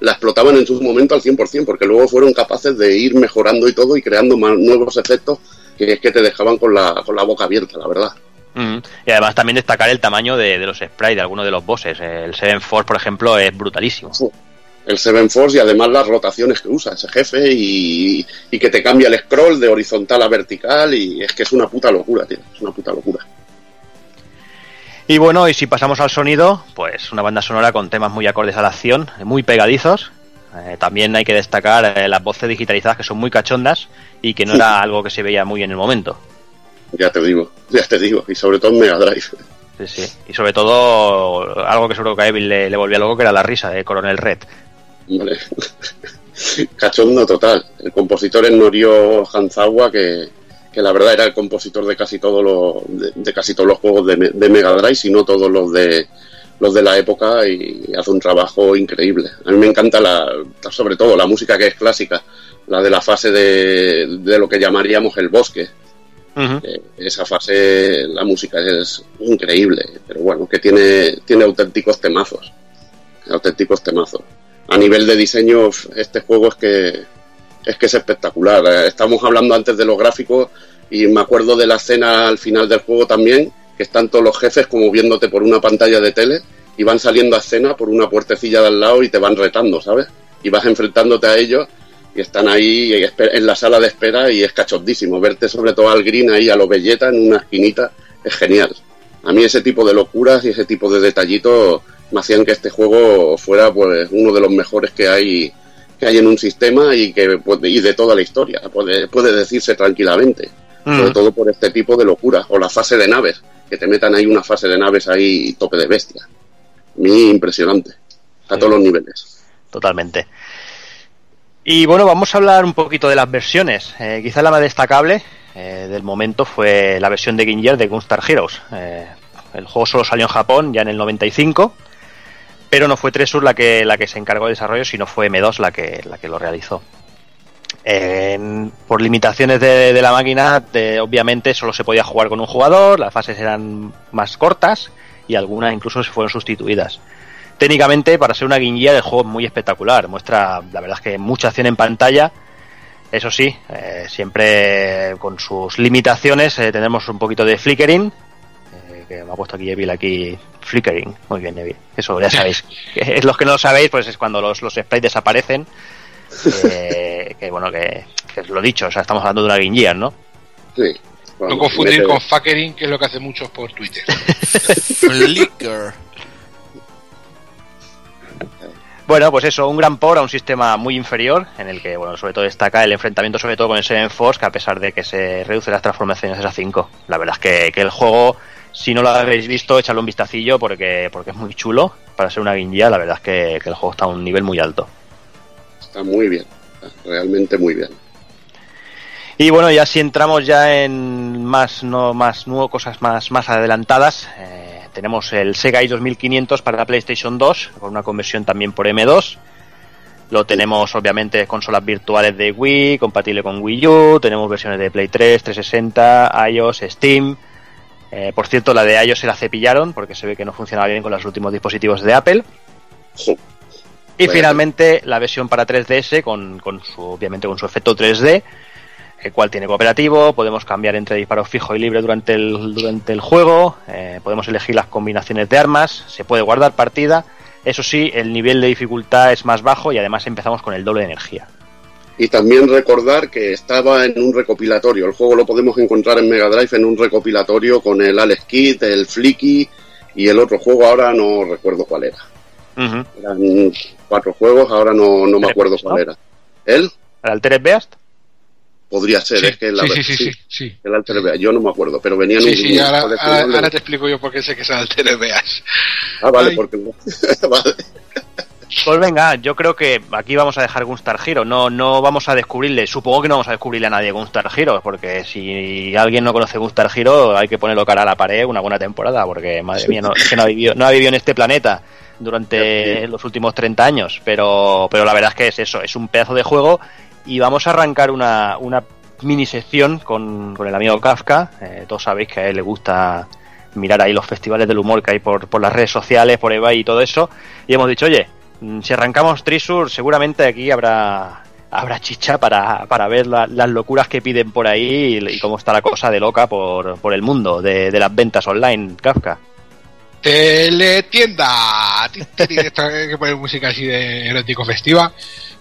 la explotaban en su momento al 100% porque luego fueron capaces de ir mejorando y todo y creando más nuevos efectos que es que te dejaban con la, con la boca abierta, la verdad. Mm. Y además también destacar el tamaño de, de los sprites de algunos de los bosses. El Seven Force, por ejemplo, es brutalísimo. Sí. El Seven Force y además las rotaciones que usa ese jefe y, y, que te cambia el scroll de horizontal a vertical y es que es una puta locura, tío. Es una puta locura. Y bueno, y si pasamos al sonido, pues una banda sonora con temas muy acordes a la acción, muy pegadizos. Eh, también hay que destacar eh, las voces digitalizadas que son muy cachondas y que no era algo que se veía muy en el momento. Ya te digo, ya te digo, y sobre todo en Mega Drive. Sí, sí. Y sobre todo algo que seguro que a Evil le, le volvía loco, que era la risa de Coronel Red. Vale. Cachondo total. El compositor es Norio Hanzawa, que, que, la verdad era el compositor de casi todos los de, de, casi todos los juegos de, de Mega Drive, si no todos los de los de la época y hace un trabajo increíble. A mí me encanta la, sobre todo la música que es clásica, la de la fase de, de lo que llamaríamos el bosque. Uh -huh. eh, esa fase, la música es increíble, pero bueno, que tiene, tiene auténticos temazos. Auténticos temazos. A nivel de diseño, este juego es que es que es espectacular. Estamos hablando antes de los gráficos y me acuerdo de la escena al final del juego también, que están todos los jefes como viéndote por una pantalla de tele y van saliendo a escena por una puertecilla de al lado y te van retando, ¿sabes? Y vas enfrentándote a ellos y están ahí en la sala de espera y es cachondísimo. Verte sobre todo al Green ahí a lo belleta en una esquinita es genial. A mí ese tipo de locuras y ese tipo de detallitos me hacían que este juego fuera pues uno de los mejores que hay que hay en un sistema y que y de toda la historia puede, puede decirse tranquilamente mm. sobre todo por este tipo de locuras o la fase de naves que te metan ahí una fase de naves ahí tope de bestia. A mí impresionante, a sí. todos los niveles. Totalmente. Y bueno, vamos a hablar un poquito de las versiones. Eh, quizá la más destacable eh, del momento fue la versión de Game Gear de Gunstar Heroes. Eh, el juego solo salió en Japón ya en el 95, pero no fue Tresur la que, la que se encargó de desarrollo, sino fue M2 la que, la que lo realizó. Eh, por limitaciones de, de la máquina, obviamente solo se podía jugar con un jugador, las fases eran más cortas y algunas incluso se fueron sustituidas. Técnicamente, para ser una guinguía, el juego es muy espectacular. Muestra, la verdad es que mucha acción en pantalla. Eso sí, eh, siempre con sus limitaciones, eh, tenemos un poquito de flickering. Que me ha puesto aquí Evil, aquí flickering. Muy bien, Evil. Eso ya sabéis. los que no lo sabéis, pues es cuando los, los sprites desaparecen eh, que bueno, que, que, es lo dicho, o sea, estamos hablando de una Game ¿no? Sí. No confundir con fuckering, que es lo que hacen muchos por Twitter. Flicker. Bueno, pues eso, un gran por a un sistema muy inferior, en el que, bueno, sobre todo destaca el enfrentamiento sobre todo con el Seven Force, que a pesar de que se reduce las transformaciones a 5. La verdad es que, que, el juego, si no lo habéis visto, echadle un vistacillo porque, porque es muy chulo para ser una guinja, la verdad es que, que el juego está a un nivel muy alto está muy bien, realmente muy bien. Y bueno, ya si entramos ya en más no más nuevo, cosas más más adelantadas, eh, tenemos el Sega i 2500 para la PlayStation 2 con una conversión también por M2. Lo tenemos obviamente consolas virtuales de Wii, compatible con Wii U, tenemos versiones de Play 3, 360, iOS, Steam. Eh, por cierto, la de iOS se la cepillaron porque se ve que no funcionaba bien con los últimos dispositivos de Apple. Sí. Y bueno. finalmente la versión para 3DS con, con, su, obviamente con su efecto 3D, el cual tiene cooperativo, podemos cambiar entre disparo fijo y libre durante el, durante el juego, eh, podemos elegir las combinaciones de armas, se puede guardar partida, eso sí, el nivel de dificultad es más bajo y además empezamos con el doble de energía. Y también recordar que estaba en un recopilatorio, el juego lo podemos encontrar en Mega Drive en un recopilatorio con el Alex Kit, el Flicky y el otro juego ahora no recuerdo cuál era. Eran cuatro juegos, ahora no, no me acuerdo cuál era. ¿Él? ¿El Altered Beast? Podría ser, Sí, es que la sí, sí, sí, sí, sí. el Altered Beast, yo no me acuerdo, pero venía en Sí, un sí, ahora, ahora, te explico yo por qué sé que es Alter Veas. Ah, vale, Ay. porque vale. Pues venga, yo creo que aquí vamos a dejar Gunstar Hero. No, no vamos a descubrirle, supongo que no vamos a descubrirle a nadie Gunstar Hero, porque si alguien no conoce Gunstar Hero, hay que ponerlo cara a la pared una buena temporada, porque madre mía, no, es que no ha vivido, no ha vivido en este planeta durante los últimos 30 años, pero, pero la verdad es que es eso, es un pedazo de juego y vamos a arrancar una, una mini sección con, con el amigo Kafka. Eh, todos sabéis que a él le gusta mirar ahí los festivales del humor que hay por, por las redes sociales, por eBay y todo eso. Y hemos dicho, oye, si arrancamos Trisur, seguramente aquí habrá habrá chicha para, para ver la- las locuras que piden por ahí y, cómo está la cosa de loca por, por el mundo de, de las ventas online, Kafka. Teletienda. Hay que poner música así de erótico festiva.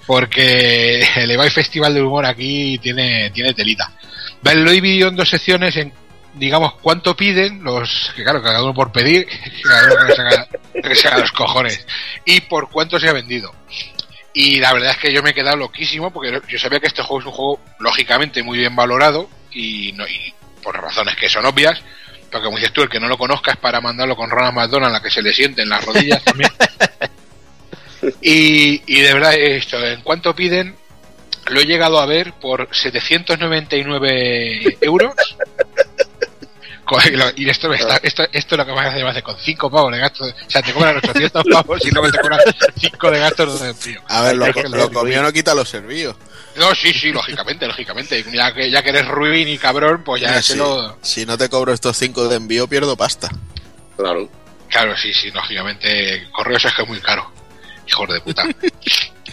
Porque el eBay Festival del Humor aquí tiene, tiene telita. Lo he dividido en dos secciones en, digamos, cuánto piden los, que claro, cada uno por pedir, cada uno que se haga, que se haga los cojones, y por cuánto se ha vendido. Y la verdad es que yo me he quedado loquísimo porque yo sabía que este juego es un juego lógicamente muy bien valorado y, no, y por razones que son obvias, porque como dices tú, el que no lo conozca es para mandarlo con Ronald McDonald a que se le sienten las rodillas también. y, y de verdad, esto, en cuanto piden, lo he llegado a ver por 799 euros. Y lo- Y esto, me está- esto, esto es lo que más hace, me hace con 5 pavos de gastos. O sea, te cobran 800 pavos y luego te cobran 5 de gastos de envío. A ver, lo, lo comió no quita los servicios. No, sí, sí, lógicamente, lógicamente. Ya que, ya que eres ruin y cabrón, pues ya Sí, se lo. Si no te cobro estos 5 de envío, pierdo pasta. Claro. Claro, sí, sí, lógicamente. Correos es que es muy caro. Hijos de puta.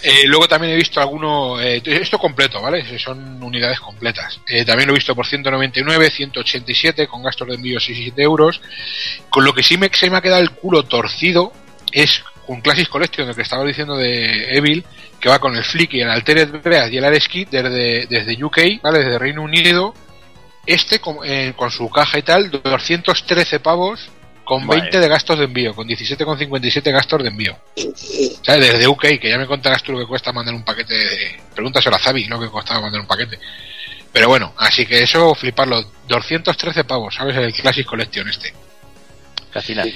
Eh, luego también he visto alguno. eh, esto completo, ¿vale? Son unidades completas. Eh, también lo he visto por 199, 187, con gastos de envío 67 euros. Con lo que sí me, se me ha quedado el culo torcido es un Classic Collection, el que estaba diciendo de Evil, que va con el Flick y el Altered Beast y el Ares Kit desde, desde UK, ¿vale? Desde Reino Unido. Este con, eh, su caja y tal, 213 pavos con Vale. 20 de gastos de envío, con 17,57 gastos de envío. O sea, desde UK, que ya me contarás tú lo que cuesta mandar un paquete. De... Pregúntaselo a Zabi lo que costaba mandar un paquete. Pero bueno, así que eso, fliparlo. 213 pavos, ¿sabes? El Classic Collection este. Casi nada.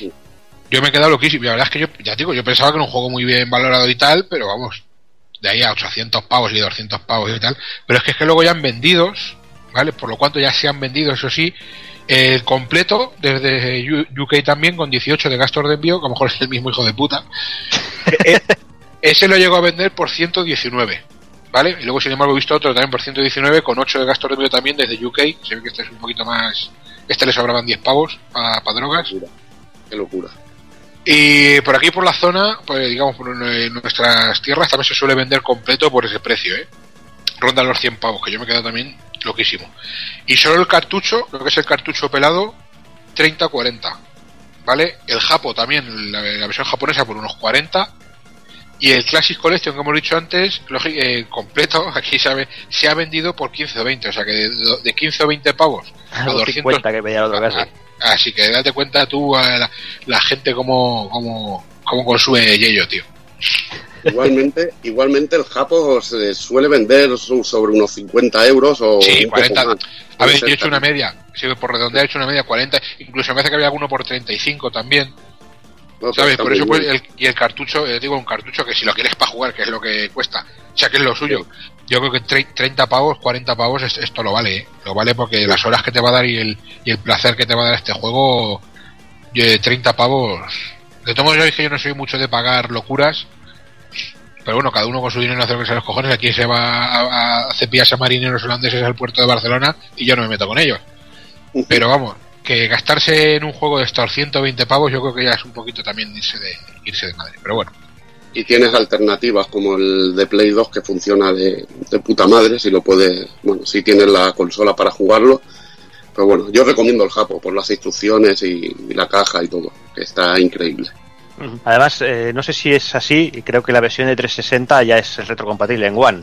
Yo me he quedado loquísimo. La verdad es que yo, ya digo, yo pensaba que era un juego muy bien valorado y tal, pero vamos, de ahí a 800 pavos y 200 pavos y tal. Pero es que es que luego ya han vendidos, ¿vale? Por lo cuanto ya se han vendido, eso sí, el completo desde UK también con 18 de gastos de envío, que a lo mejor es el mismo hijo de puta. Eh, Ese lo llegó a vender por 119. ¿Vale? Y luego, sin embargo, he visto otro también por 119 con 8 de gastos de envío también desde UK. Se ve que este es un poquito más. Este le sobraban 10 pavos para drogas. Qué locura. Y por aquí, por la zona, pues digamos, por nuestras tierras también se suele vender completo por ese precio, ¿eh? Ronda los 100 pavos, que yo me he quedado también loquísimo. Y solo el cartucho, lo que es el cartucho pelado, 30-40. ¿Vale? El Japo también, la, la versión japonesa por unos 40. Y el Classic Collection, que hemos dicho antes, lógi- eh, completo, aquí sabe, se ha vendido por 15 o 20. O sea que de, de 15 o 20 pavos a Los 200 50 que pedía el otro casi. Así que date cuenta tú a la, la gente como, como, como consume Yello, tío. Igualmente, igualmente el Japo se suele vender sobre unos 50 euros o Sí, un poco 40. más. A ver, yo he hecho una media. Si por redondear he hecho una media 40. Incluso me parece que había alguno por 35 también. No, pero ¿Sabes? Por eso, pues, el, y el cartucho, eh, digo, un cartucho que si lo quieres para jugar, que es lo que cuesta, o sea, que es lo suyo. Yo creo que tre- 30 pavos, 40 pavos, es- esto lo vale, ¿eh? Lo vale porque las horas que te va a dar y el, y el placer que te va a dar este juego, eh, 30 pavos. De todos modos, ya que yo no soy mucho de pagar locuras. Pero bueno, cada uno con su dinero hace lo que se los cojones. Aquí se va a, a cepillarse a marineros holandeses al puerto de Barcelona y yo no me meto con ellos. Pero vamos, que gastarse en un juego de estos 120 pavos, yo creo que ya es un poquito también irse de, irse de madre. Pero bueno, Y tienes alternativas como el de Play 2 que funciona de, de puta madre, si lo puedes, bueno, si tienes la consola para jugarlo. Pero bueno, yo recomiendo el Japo por las instrucciones y, y la caja y todo, que está increíble. Además, eh, no sé si es así, y creo que la versión de 360 ya es retrocompatible en One.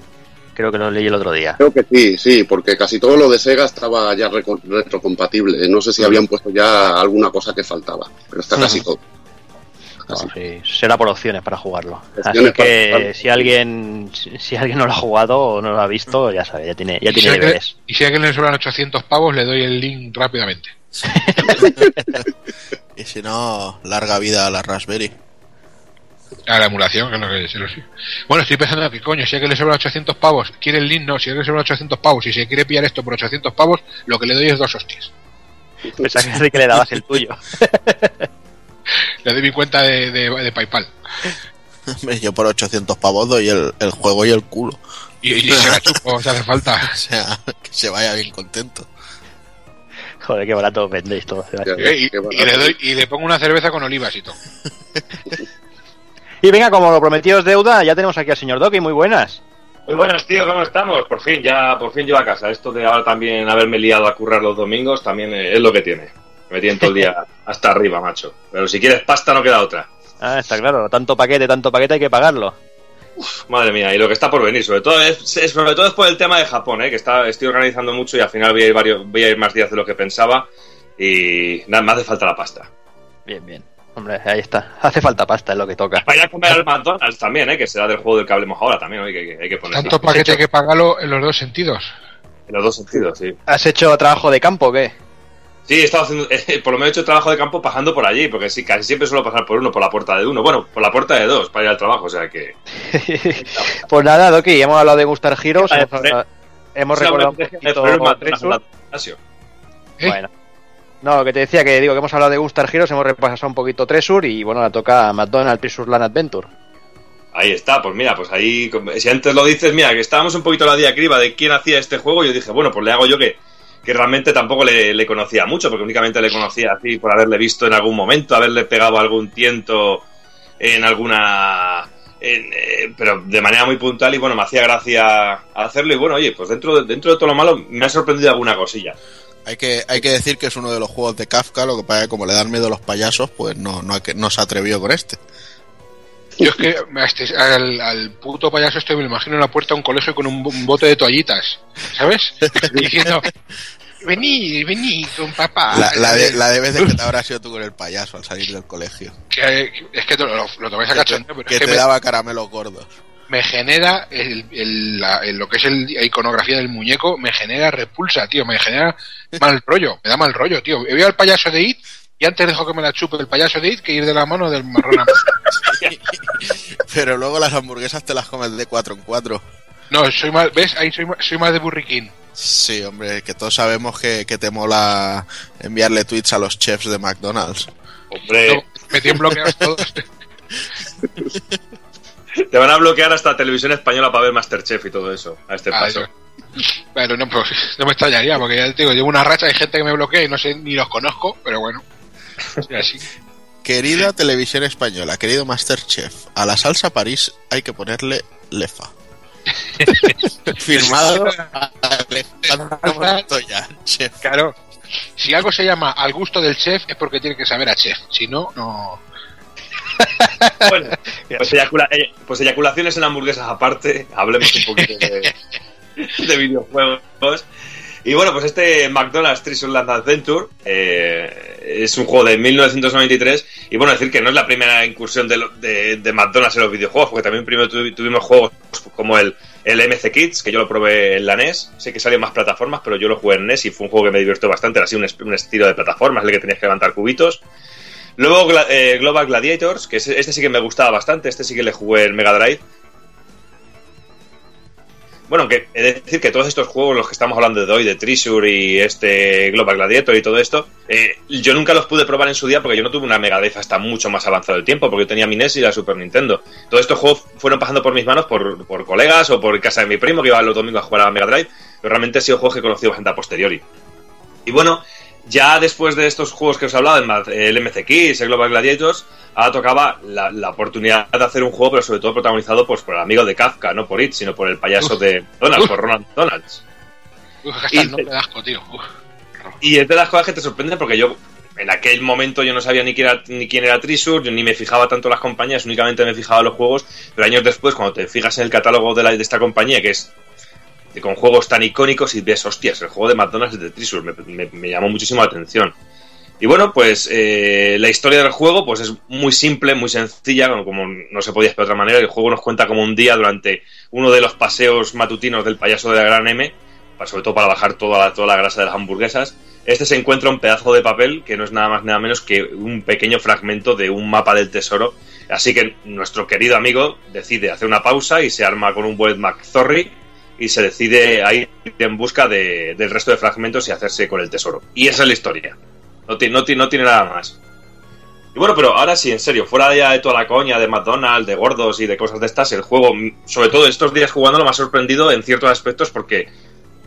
Creo que lo leí el otro día. Creo que sí, sí, porque casi todo lo de Sega estaba ya reco- retrocompatible. No sé si habían puesto ya alguna cosa que faltaba, pero está casi todo. No, sí, será por opciones para jugarlo. Así Opciones que si alguien si si alguien no lo ha jugado o no lo ha visto, ya sabe, ya tiene, ya y, si tiene alguien, deberes. y si a alguien le sobran 800 pavos, le doy el link rápidamente. Y si no, larga vida a la Raspberry. A la emulación, que es lo que se lo sí. Bueno, estoy pensando que coño, si a alguien le sobran 800 pavos, quiere el link, no, si a alguien le sobran 800 pavos y se quiere pillar esto por 800 pavos, lo que le doy es dos hostias. Pensaba que, que le dabas el tuyo. Le doy mi cuenta de, de, de PayPal. Yo por 800 pavos doy el, el juego y el culo. Y, y se la chupo, si hace falta. O sea, que se vaya bien contento. Joder, qué barato vendéis todo. Eh, y, y le doy, y le pongo una cerveza con olivas y todo. Y venga, como lo prometido es deuda, ya tenemos aquí al señor Doki, muy buenas. Muy buenos, tío, ¿cómo estamos? Por fin, ya, por fin yo a casa. Esto de ahora también haberme liado a currar los domingos también es lo que tiene. Me tienen todo el día hasta arriba, macho. Pero si quieres pasta no queda otra. Ah, está claro, tanto paquete, tanto paquete hay que pagarlo. Madre mía, y lo que está por venir, sobre todo es, sobre todo es por el tema de Japón, ¿eh? que está, estoy organizando mucho y al final voy a ir varios, voy a ir más días de lo que pensaba y nada, me hace falta la pasta. Bien, bien. Hombre, ahí está. Hace falta pasta, es lo que toca. Vaya a comer al McDonald's también, ¿eh? que será del juego del que hablemos ahora también, ¿no? hay que, hay que poner Tanto paquete que pagarlo en los dos sentidos. en los dos sentidos, sí. ¿Has hecho trabajo de campo o qué? Sí, he estado haciendo, por lo menos he hecho trabajo de campo pasando por allí, porque sí, casi siempre suelo pasar por uno, por la puerta de uno, bueno, por la puerta de dos para ir al trabajo, o sea que... Pues nada, Doki, hemos hablado de Gustar Heroes, Vale, hemos, recordado un poquito. Bueno. No, que te decía que digo que hemos hablado de Gustar Heroes, hemos repasado un poquito Treasure y bueno, ahora toca McDonald's Treasure Land Adventure. Ahí está, pues mira, pues ahí, como- si antes lo dices, mira, que estábamos un poquito a la diacriba de quién hacía este juego, yo dije, bueno, pues le hago yo que, que realmente tampoco le, conocía mucho, porque únicamente le conocía así por haberle visto en algún momento, haberle pegado algún tiento en alguna... en, eh, pero de manera muy puntual y bueno, me hacía gracia hacerlo y bueno, oye, pues dentro de, dentro de todo lo malo me ha sorprendido alguna cosilla. Hay que, hay que decir que es uno de los juegos de Kafka, lo que pasa es que como le dan miedo a los payasos, pues no, no, no se atrevió con este. Yo es que este- al, al puto payaso este me lo imagino en la puerta de un colegio con un, bo- un bote de toallitas, ¿sabes? Diciendo, vení, vení con papá. La, la de, la de veces que te habrás sido tú con el payaso al salir del colegio. Que- es que lo, lo tomáis a cachondeo, pero que es que te me, daba caramelos gordos. me genera el, el- la- el- lo que es el- la iconografía del muñeco, me genera repulsa, tío, me genera mal rollo, me da mal rollo, tío. Veo al payaso de It y antes dejo que me la chupe el payaso de It que ir de la mano del marrón a Pero luego las hamburguesas te las comes de 4 en 4. No, soy más, ¿ves? Ahí soy, más- soy más de burriquín. Sí, hombre, que todos sabemos que, que te mola enviarle tweets a los chefs de McDonald's. Hombre, Me tienen bloqueados todos. te van a bloquear hasta televisión española para ver Masterchef y todo eso, a este Ah, paso. Bueno, no, pues, no me extrañaría, porque ya te digo, llevo una racha, hay gente que me bloquea y no sé ni los conozco, pero bueno. Así. Querida televisión española, querido Masterchef, a la salsa París hay que ponerle lefa. Firmado Alejandro Montoya, chef. Claro. Si algo se llama al gusto del chef es porque tiene que saber a chef. Si no, no. Bueno, pues, eyacula- eh, pues eyaculaciones en hamburguesas aparte, hablemos un poquito de, de videojuegos. Y bueno, pues este McDonald's Land Adventure eh, es un juego de 1993 y bueno, decir que no es la primera incursión de, de- McDonald's en los videojuegos, porque también primero tuvi- tuvimos juegos como el, el MC Kids, que yo lo probé en la NES, sé que salió en más plataformas, pero yo lo jugué en NES y fue un juego que me divirtió bastante, era así un, un estilo de plataformas el que tenías que levantar cubitos. Luego eh, Global Gladiators, que este sí que me gustaba bastante, este sí que le jugué en Mega Drive. Bueno, aunque he de decir que todos estos juegos, los que estamos hablando de hoy, de Treasure y este Global Gladiator y todo esto, eh, yo nunca los pude probar en su día porque yo no tuve una Mega Drive hasta mucho más avanzado el tiempo, porque yo tenía mi NES y la Super Nintendo. Todos estos juegos fueron pasando por mis manos por, por colegas o por casa de mi primo que iba los domingos a jugar a la Mega Drive, pero realmente han sido juegos que he conocido bastante a posteriori. Y bueno, ya después de estos juegos que os he hablado, el MCX, el Global Gladiators, ahora tocaba la, la oportunidad de hacer un juego, pero sobre todo protagonizado pues, por el amigo de Kafka, no por It, sino por el payaso de Donald, por Ronald Donalds. Y- el nombre de asco, tío. Uf. Y es de las cosas que te sorprenden porque yo en aquel momento yo no sabía ni quién era, ni quién era Treasure, yo ni me fijaba tanto en las compañías, únicamente me fijaba en los juegos, pero años después, cuando te fijas en el catálogo de, la- de esta compañía, que es con juegos tan icónicos y ves, hostias, el juego de McDonald's de Trisur, me, llamó muchísimo la atención. Y bueno, pues eh, la historia del juego pues es muy simple, muy sencilla, como, no se podía esperar de otra manera. El juego nos cuenta como un día durante uno de los paseos matutinos del payaso de la gran M, pa- sobre todo para bajar toda la, toda la grasa de las hamburguesas. Este se encuentra un pedazo de papel que no es nada más nada menos que un pequeño fragmento de un mapa del tesoro. Así que nuestro querido amigo decide hacer una pausa y se arma con un buen McZorry y se decide a ir en busca de- del resto de fragmentos y hacerse con el tesoro. Y esa es la historia. No, ti- no, ti- no tiene nada más. Y bueno, pero ahora sí, en serio, fuera ya de toda la coña de McDonald's, de gordos y de cosas de estas, el juego, sobre todo estos días jugando, me ha sorprendido en ciertos aspectos porque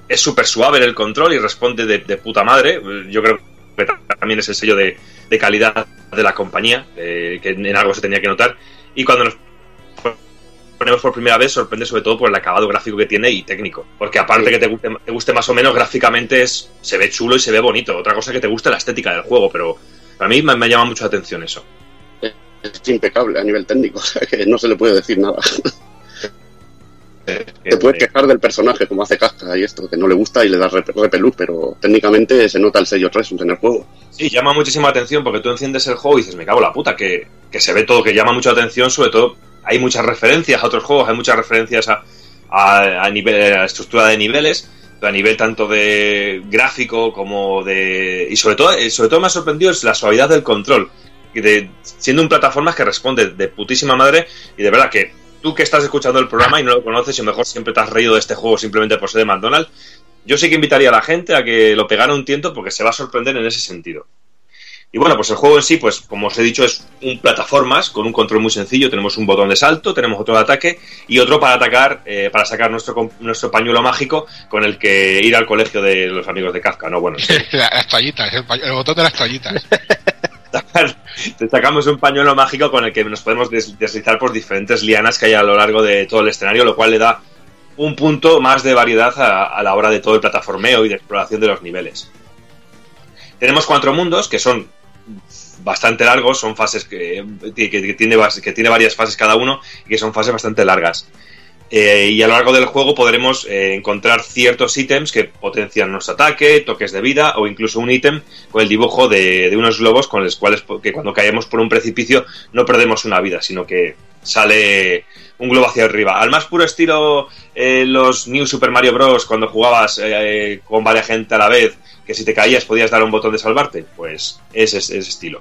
es súper suave el control y responde de, de puta madre. Yo creo que también es el sello de, de calidad de la compañía, eh, que en algo se tenía que notar. Y cuando nos ponemos por primera vez, sorprende sobre todo por el acabado gráfico que tiene y técnico. Porque aparte que te guste, te guste más o menos, gráficamente es, se ve chulo y se ve bonito. Otra cosa es que te guste la estética del juego, pero para mí me, me llama mucho la atención eso. Es impecable a nivel técnico, o sea que no se le puede decir nada. Te puedes quejar del personaje, como hace Casca y esto, que no le gusta y le da rep- repelús, pero técnicamente se nota el sello Resus en el juego. Sí, llama muchísima atención porque tú enciendes el juego y dices, me cago en la puta, que, que se ve todo, que llama mucha atención, sobre todo hay muchas referencias a otros juegos, hay muchas referencias a, a, a nivel, a estructura de niveles, a nivel tanto de gráfico como de... Y sobre todo, eh, sobre todo me ha sorprendido es la suavidad del control, de, siendo un plataformas que responde de putísima madre y de verdad que tú que estás escuchando el programa y no lo conoces y mejor siempre te has reído de este juego simplemente por ser de McDonald's, yo sí que invitaría a la gente a que lo pegara un tiento porque se va a sorprender en ese sentido. Y bueno, pues el juego en sí, pues como os he dicho, es un plataformas con un control muy sencillo. Tenemos un botón de salto, tenemos otro de ataque y otro para atacar, eh, para sacar nuestro, nuestro pañuelo mágico con el que ir al colegio de los amigos de Kafka, ¿no? Bueno, las toallitas, el, el botón de las toallitas. Te sacamos un pañuelo mágico con el que nos podemos des- deslizar por diferentes lianas que hay a lo largo de todo el escenario, lo cual le da un punto más de variedad a, a la hora de todo el plataformeo y de exploración de los niveles. Tenemos cuatro mundos que son bastante largos, son fases que, que, tiene, que tiene varias fases cada uno y que son fases bastante largas. Eh, y a lo largo del juego podremos eh, encontrar ciertos ítems que potencian nuestro ataque, toques de vida o incluso un ítem con el dibujo de, de unos globos con los cuales que cuando caemos por un precipicio no perdemos una vida, sino que sale un globo hacia arriba. Al más puro estilo eh, los New Super Mario Bros. cuando jugabas con varias gente a la vez, que si te caías podías dar un botón de salvarte, pues ese es ese estilo.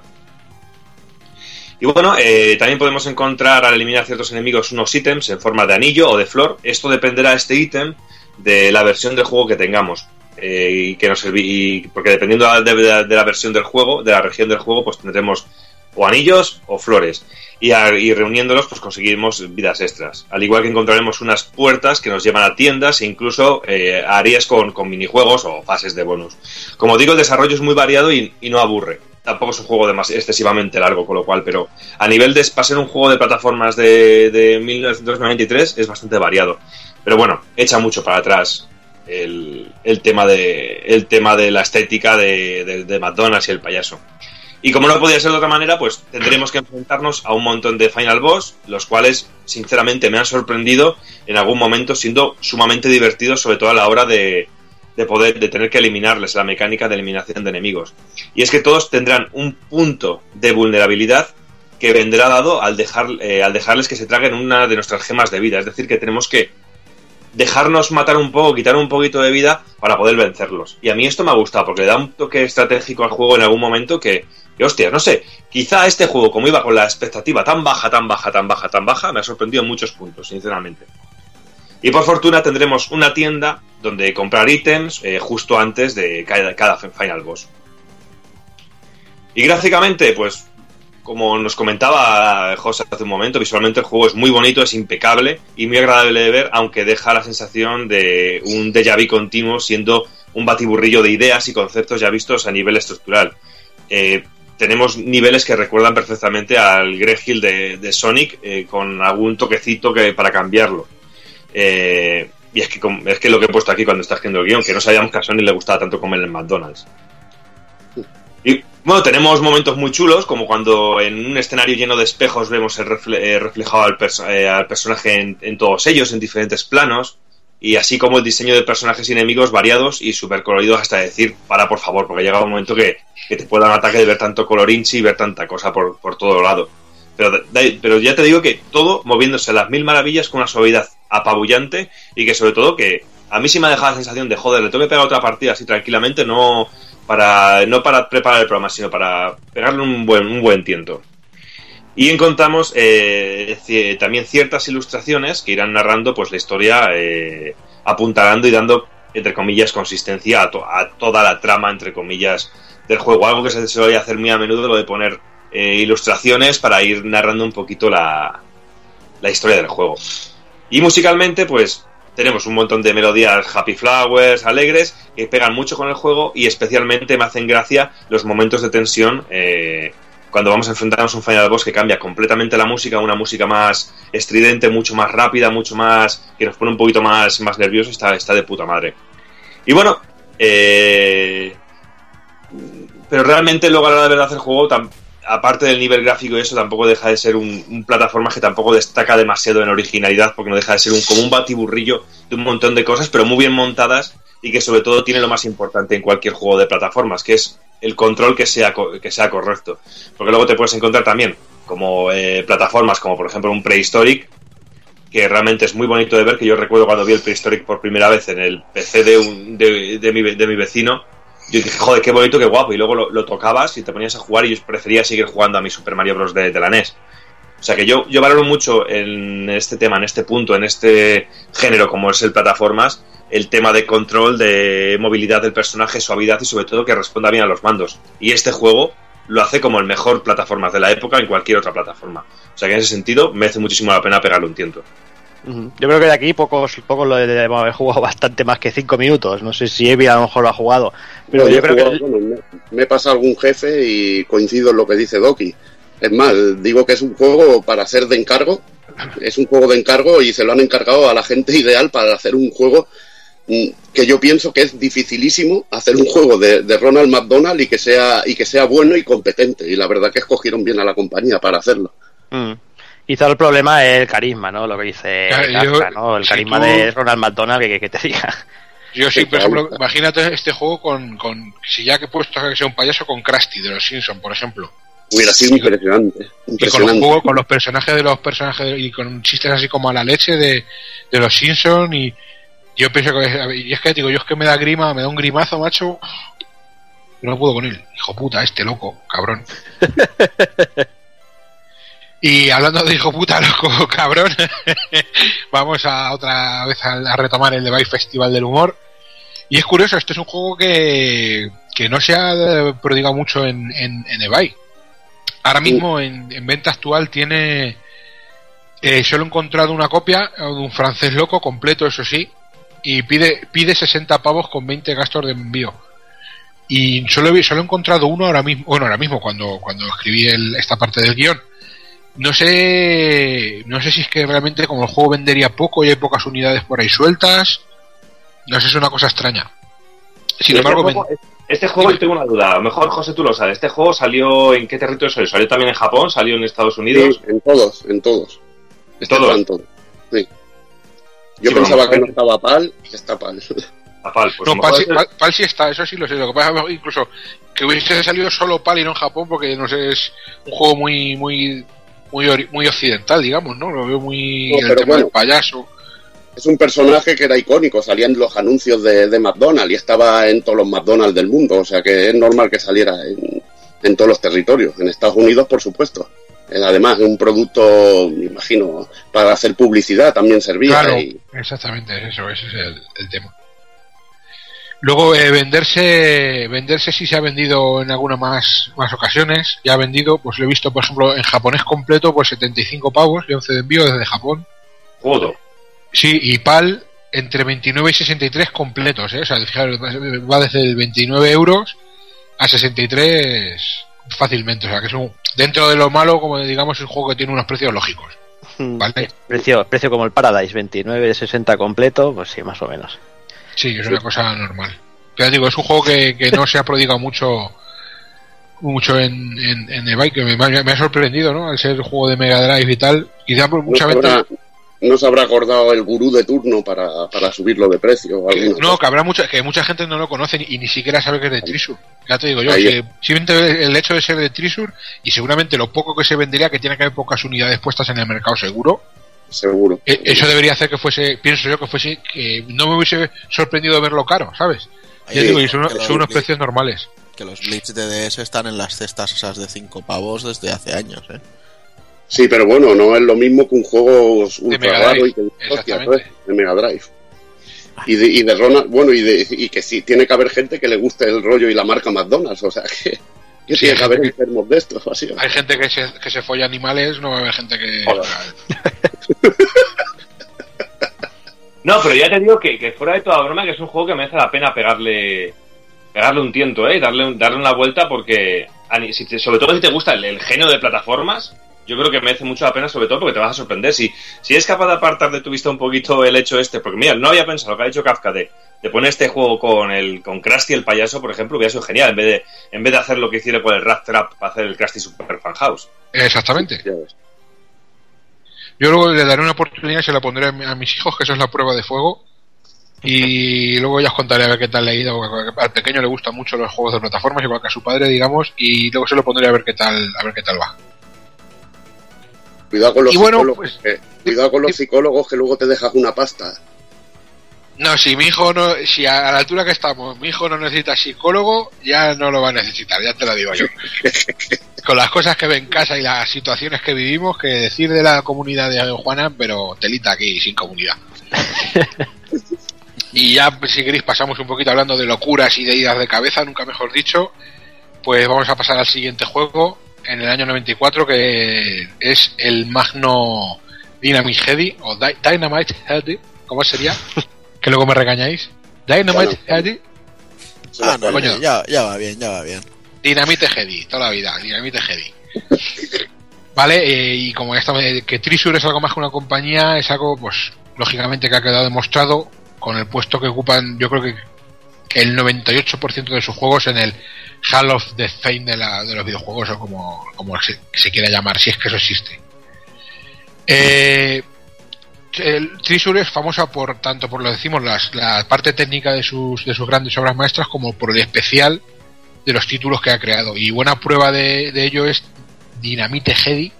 Y bueno, eh, también podemos encontrar al eliminar ciertos enemigos unos ítems en forma de anillo o de flor. Esto dependerá este ítem de la versión del juego que tengamos. Eh, y que nos porque dependiendo de, de- de la versión del juego, de la región del juego, pues tendremos o anillos o flores. Y, a- reuniéndolos, pues conseguimos vidas extras. Al igual que encontraremos unas puertas que nos llevan a tiendas e incluso eh, a áreas con, minijuegos o fases de bonus. Como digo, el desarrollo es muy variado y, no aburre. Tampoco es un juego demas- excesivamente largo, con lo cual, pero a nivel de para ser un juego de plataformas de, de 1993 es bastante variado. Pero bueno, echa mucho para atrás el, el tema, de, el tema de la estética de, de- de McDonald's y el payaso. Y como no podía ser de otra manera, pues tendremos que enfrentarnos a un montón de Final Boss, los cuales, sinceramente, me han sorprendido en algún momento, siendo sumamente divertidos, sobre todo a la hora de, de poder, de tener que eliminarles la mecánica de eliminación de enemigos. Y es que todos tendrán un punto de vulnerabilidad que vendrá dado al, dejar, eh, al dejarles que se traguen una de nuestras gemas de vida. Es decir, que tenemos que dejarnos matar un poco, quitar un poquito de vida para poder vencerlos. Y a mí esto me ha gustado porque le da un toque estratégico al juego en algún momento que, que hostias, no sé, quizá este juego, como iba con la expectativa tan baja, tan baja, tan baja, tan baja, me ha sorprendido en muchos puntos, sinceramente. Y por fortuna tendremos una tienda donde comprar ítems eh, justo antes de cada, cada Final Boss. Y gráficamente, pues como nos comentaba José hace un momento, visualmente el juego es muy bonito, es impecable y muy agradable de ver, aunque deja la sensación de un déjà vu continuo, siendo un batiburrillo de ideas y conceptos ya vistos a nivel estructural. Eh, tenemos niveles que recuerdan perfectamente al Greg Hill de, Sonic, eh, con algún toquecito que, para cambiarlo. Eh, y es que, es que lo que he puesto aquí cuando está escribiendo el guion, que no sabíamos que a Sonic le gustaba tanto comer en McDonald's. Y bueno, tenemos momentos muy chulos, como cuando en un escenario lleno de espejos vemos el refle- eh, reflejado al, perso- al personaje en todos ellos, en diferentes planos. Y así como el diseño de personajes y enemigos variados y súper coloridos hasta decir, para por favor, porque llega un momento que, que te pueda dar un ataque de ver tanto colorinchi y ver tanta cosa por, por todo lado. Pero, pero ya te digo que todo moviéndose a las mil maravillas con una suavidad apabullante y que sobre todo que a mí sí me ha dejado la sensación de, joder, le tengo que pegar otra partida así tranquilamente, no para, no para preparar el programa, sino para pegarle un buen, un buen tiento. Y encontramos eh, también ciertas ilustraciones que irán narrando pues la historia, eh, apuntalando y dando, entre comillas, consistencia a, to- a toda la trama, entre comillas, del juego. Algo que se suele hacer muy a menudo, lo de poner eh, ilustraciones para ir narrando un poquito la, la historia del juego. Y musicalmente, pues tenemos un montón de melodías happy flowers, alegres, que pegan mucho con el juego y especialmente me hacen gracia los momentos de tensión cuando vamos a enfrentarnos a un final boss que cambia completamente la música, una música más estridente, mucho más rápida, mucho más que nos pone un poquito más, más nerviosos, está, está de puta madre. Y bueno, eh, pero realmente luego a la hora de verdad el juego, aparte del nivel gráfico y eso, tampoco deja de ser un, un plataforma que tampoco destaca demasiado en originalidad, porque no deja de ser un, como un batiburrillo de un montón de cosas, pero muy bien montadas y que sobre todo tiene lo más importante en cualquier juego de plataformas, que es el control que sea, que sea correcto. Porque luego te puedes encontrar también como eh, plataformas como por ejemplo un Prehistoric, que realmente es muy bonito de ver, que yo recuerdo cuando vi el Prehistoric por primera vez en el PC de, un, de, mi, de mi vecino, yo dije, joder, qué bonito, qué guapo, y luego lo, lo tocabas y te ponías a jugar y yo prefería seguir jugando a mi Super Mario Bros. de, de la NES. O sea que yo, yo valoro mucho en este tema, en este punto, en este género como es el plataformas, el tema de control, de movilidad del personaje, suavidad y sobre todo que responda bien a los mandos. Y este juego lo hace como el mejor plataforma de la época en cualquier otra plataforma. O sea que en ese sentido merece muchísimo la pena pegarle un tiento. Yo creo que de aquí pocos, pocos lo debemos haber jugado bastante más que 5 minutos. No sé si Evi a lo mejor lo ha jugado. Pero No, yo creo jugado, que. bueno, me, me he pasado algún jefe y coincido en lo que dice Doki. Es más, digo que es un juego para hacer de encargo. Es un juego de encargo y se lo han encargado a la gente ideal para hacer un juego que yo pienso que es dificilísimo hacer un juego de, de Ronald McDonald y que sea y que sea bueno y competente. Y la verdad que escogieron bien a la compañía para hacerlo. Mm. Quizá el problema es el carisma, ¿no? Lo que dice Claro, Kafka, yo- ¿no? El si carisma tú- de Ronald McDonald, que, que te diga. Yo sí, Sí, por ejemplo, imagínate este juego con, con si ya que he puesto que sea un payaso con Krusty de los Simpsons, por ejemplo. Hubiera sido Y con- impresionante. Y con los Impresionante. juegos, con los personajes de los personajes de- y con chistes así como a la leche de, de los Simpsons y yo pienso que y es que digo, yo es que me da grima, me da un grimazo, macho. No puedo con él, hijo puta, este loco, cabrón. Y hablando de hijo puta, loco, cabrón, vamos a otra vez a, retomar el Device Festival del Humor. Y es curioso, este es un juego que, que no se ha eh, prodigado mucho en, en, en eBay. Ahora mismo en, en venta actual tiene... Eh, solo he encontrado una copia de un francés loco, completo eso sí, y pide, pide 60 pavos con 20 gastos de envío. Y solo he, solo he encontrado uno ahora mismo, bueno, ahora mismo cuando, cuando escribí el- esta parte del guion. No sé, no sé si es que realmente como el juego vendería poco y hay pocas unidades por ahí sueltas. No sé, es una cosa extraña. Sin Este embargo, juego- Este juego, yo tengo una duda. A lo mejor, José, tú lo sabes. ¿Este juego salió en qué territorio salió? ¿Salió también en Japón? ¿Salió en Estados Unidos? Sí, en todos, en todos. Este ¿Todos? está en todos. Sí. Yo Sí, pensaba vamos, que no estaba PAL, está PAL. A Pal, pues no, Pal, sí, es- Pal- Pal sí está, eso sí lo sé. Lo que pasa es que incluso que hubiese salido solo Pal y no en Japón, porque no sé, es un juego muy, muy, muy, muy occidental, digamos, ¿no? Lo veo muy. No, el tema bueno. del payaso. Es un personaje que era icónico, salía en los anuncios de, de McDonald's y estaba en todos los McDonald's del mundo, o sea que es normal que saliera en, en todos los territorios. En Estados Unidos, por supuesto. Además, es un producto, me imagino, para hacer publicidad también servía. Claro, y- exactamente, es eso, ese es el, el tema. Luego, eh, venderse, venderse sí se ha vendido en algunas más, más ocasiones. Ya ha vendido, pues lo he visto, por ejemplo, en japonés completo, por 75 pavos y 11 de envío desde Japón. Joder. Sí, y PAL entre 29 y 63 completos, ¿eh? O sea, fijaros, va desde el 29 euros a 63 fácilmente. O sea, que es un, dentro de lo malo, como digamos, es un juego que tiene unos precios lógicos. Vale. Precio, precio como el Paradise, 29, 60 completo, pues sí, más o menos. Sí, es una cosa normal. Pero digo, es un juego que, que no se ha prodigado mucho mucho en, en, en eBay, que me, me ha- sorprendido, ¿no? Al ser el juego de Mega Drive y tal. Quizá por no, mucha venta. No se habrá acordado el gurú de turno para, para subirlo de precio. o No, cosa. que habrá mucha, que mucha gente no lo conoce y ni siquiera sabe que es de Trisur. Ya te digo yo, que simplemente el hecho de ser de Trisur y seguramente lo poco que se vendería, que tiene que haber pocas unidades puestas en el mercado seguro, Seguro. eh, eso debería hacer que fuese, pienso yo que fuese, que no me hubiese sorprendido verlo caro, ¿sabes? Ya Sí, digo, y son unos precios normales. Que los Blitz de DS están en las cestas esas de 5 pavos desde hace años, ¿eh? Sí, pero bueno, no es lo mismo que un juego ultra raro y que de Mega Drive. Y de, y de Ronald, bueno, y, de, y que sí, tiene que haber gente que le guste el rollo y la marca McDonald's, o sea que, que Sí, tiene hay que haber enfermos de estos, así. Hay gente que se, que se folla animales, no va a haber gente que... No, pero ya te digo que, que fuera de toda broma, que es un juego que merece la pena pegarle pegarle un tiento, ¿eh? Y darle, un- darle una vuelta porque, sobre todo si te gusta el, el género de plataformas, yo creo que merece mucho la pena, sobre todo porque te vas a sorprender. Si, si eres capaz de apartar de tu vista un poquito el hecho este, porque mira, no había pensado lo que ha dicho Kafka de, de poner este juego con el con Krusty el payaso, por ejemplo, hubiera sido genial, en vez de, en vez de hacer lo que hicieron con el Rat Trap para hacer el Krusty Super Fan House. Exactamente. Yo luego le daré una oportunidad y se la pondré a, mi- a mis hijos, que eso es la prueba de fuego. Y luego ya os contaré a ver qué tal le ha ido. Al pequeño le gustan mucho los juegos de plataformas, igual que a su padre, digamos. Y luego se lo pondré a ver qué tal, a ver qué tal va. Cuidado con los bueno, psicólogos, pues- que, cuidado con los psicólogos que luego te dejas una pasta. No, si mi hijo no, si a la altura que estamos, mi hijo no necesita psicólogo, ya no lo va a necesitar, ya te lo digo yo. Con las cosas que ve en casa y las situaciones que vivimos, que decir de la comunidad de Juana, pero telita aquí sin comunidad. Y ya, si queréis, pasamos un poquito hablando de locuras y de idas de cabeza, nunca mejor dicho. Pues vamos a pasar al siguiente juego, en el año 94, que es el Magno Dynamite Heady, o Dy- Dynamite Heady, ¿cómo sería? que luego me regañáis. Dynamite Heady, Ah, no, Coño. ya, ya va bien, ya va bien. Dinamite Heady, toda la vida, Dinamite Heady. Vale, eh, y como ya estamos, eh, que Trisur es algo más que una compañía, es algo, pues, lógicamente que ha quedado demostrado con el puesto que ocupan, yo creo que el 98% de sus juegos en el Hall of the Fame de, la- de los videojuegos, o como, como se, quiera llamar, si es que eso existe. Eh, Trisur es famosa por tanto por lo decimos las, la parte técnica de sus, de sus grandes obras maestras como por el especial de los títulos que ha creado. Y buena prueba de, de ello es Dynamite Heady,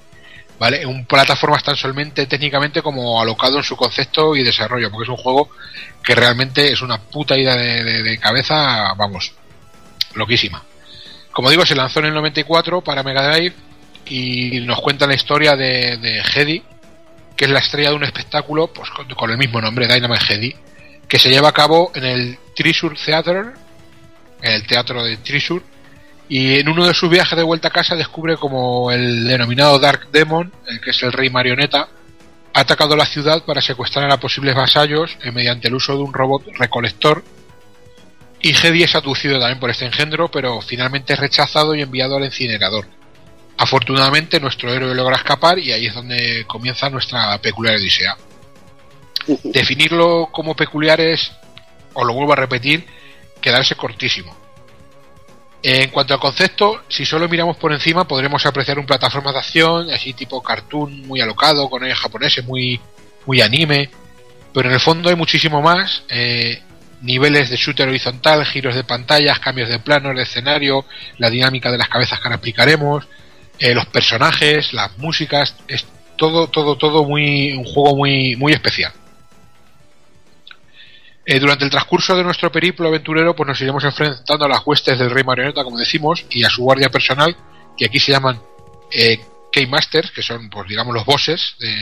¿vale? Un plataforma tan solamente técnicamente como alocado en su concepto y desarrollo, porque es un juego que realmente es una puta ida de, cabeza, vamos, loquísima. Como digo, se lanzó en el 94 para Mega Drive y nos cuenta la historia de, de Heady, que es la estrella de un espectáculo pues, con, el mismo nombre, Dynamite Heady, que se lleva a cabo en el Trisur Theater, en el teatro de Trisur, y en uno de sus viajes de vuelta a casa descubre como el denominado Dark Demon, el que es el rey marioneta, ha atacado la ciudad para secuestrar a posibles vasallos eh, mediante el uso de un robot recolector. Y Hedy es aducido también por este engendro, pero finalmente es rechazado y enviado al incinerador. Afortunadamente nuestro héroe logra escapar y ahí es donde comienza nuestra peculiar odisea. Definirlo como peculiar es, os lo vuelvo a repetir, quedarse cortísimo. En cuanto al concepto, si solo miramos por encima podremos apreciar un plataforma de acción, así tipo cartoon, muy alocado, con japoneses, muy, muy anime, pero en el fondo hay muchísimo más, eh, niveles de shooter horizontal, giros de pantallas, cambios de planos, de escenario, la dinámica de las cabezas que ahora explicaremos, eh, los personajes, las músicas, es todo, todo, todo muy, un juego muy, muy especial. Eh, durante el transcurso de nuestro periplo aventurero, pues nos iremos enfrentando a las huestes del Rey Marioneta, como decimos, y a su guardia personal, que aquí se llaman eh, Keymasters, que son, pues digamos, los bosses de,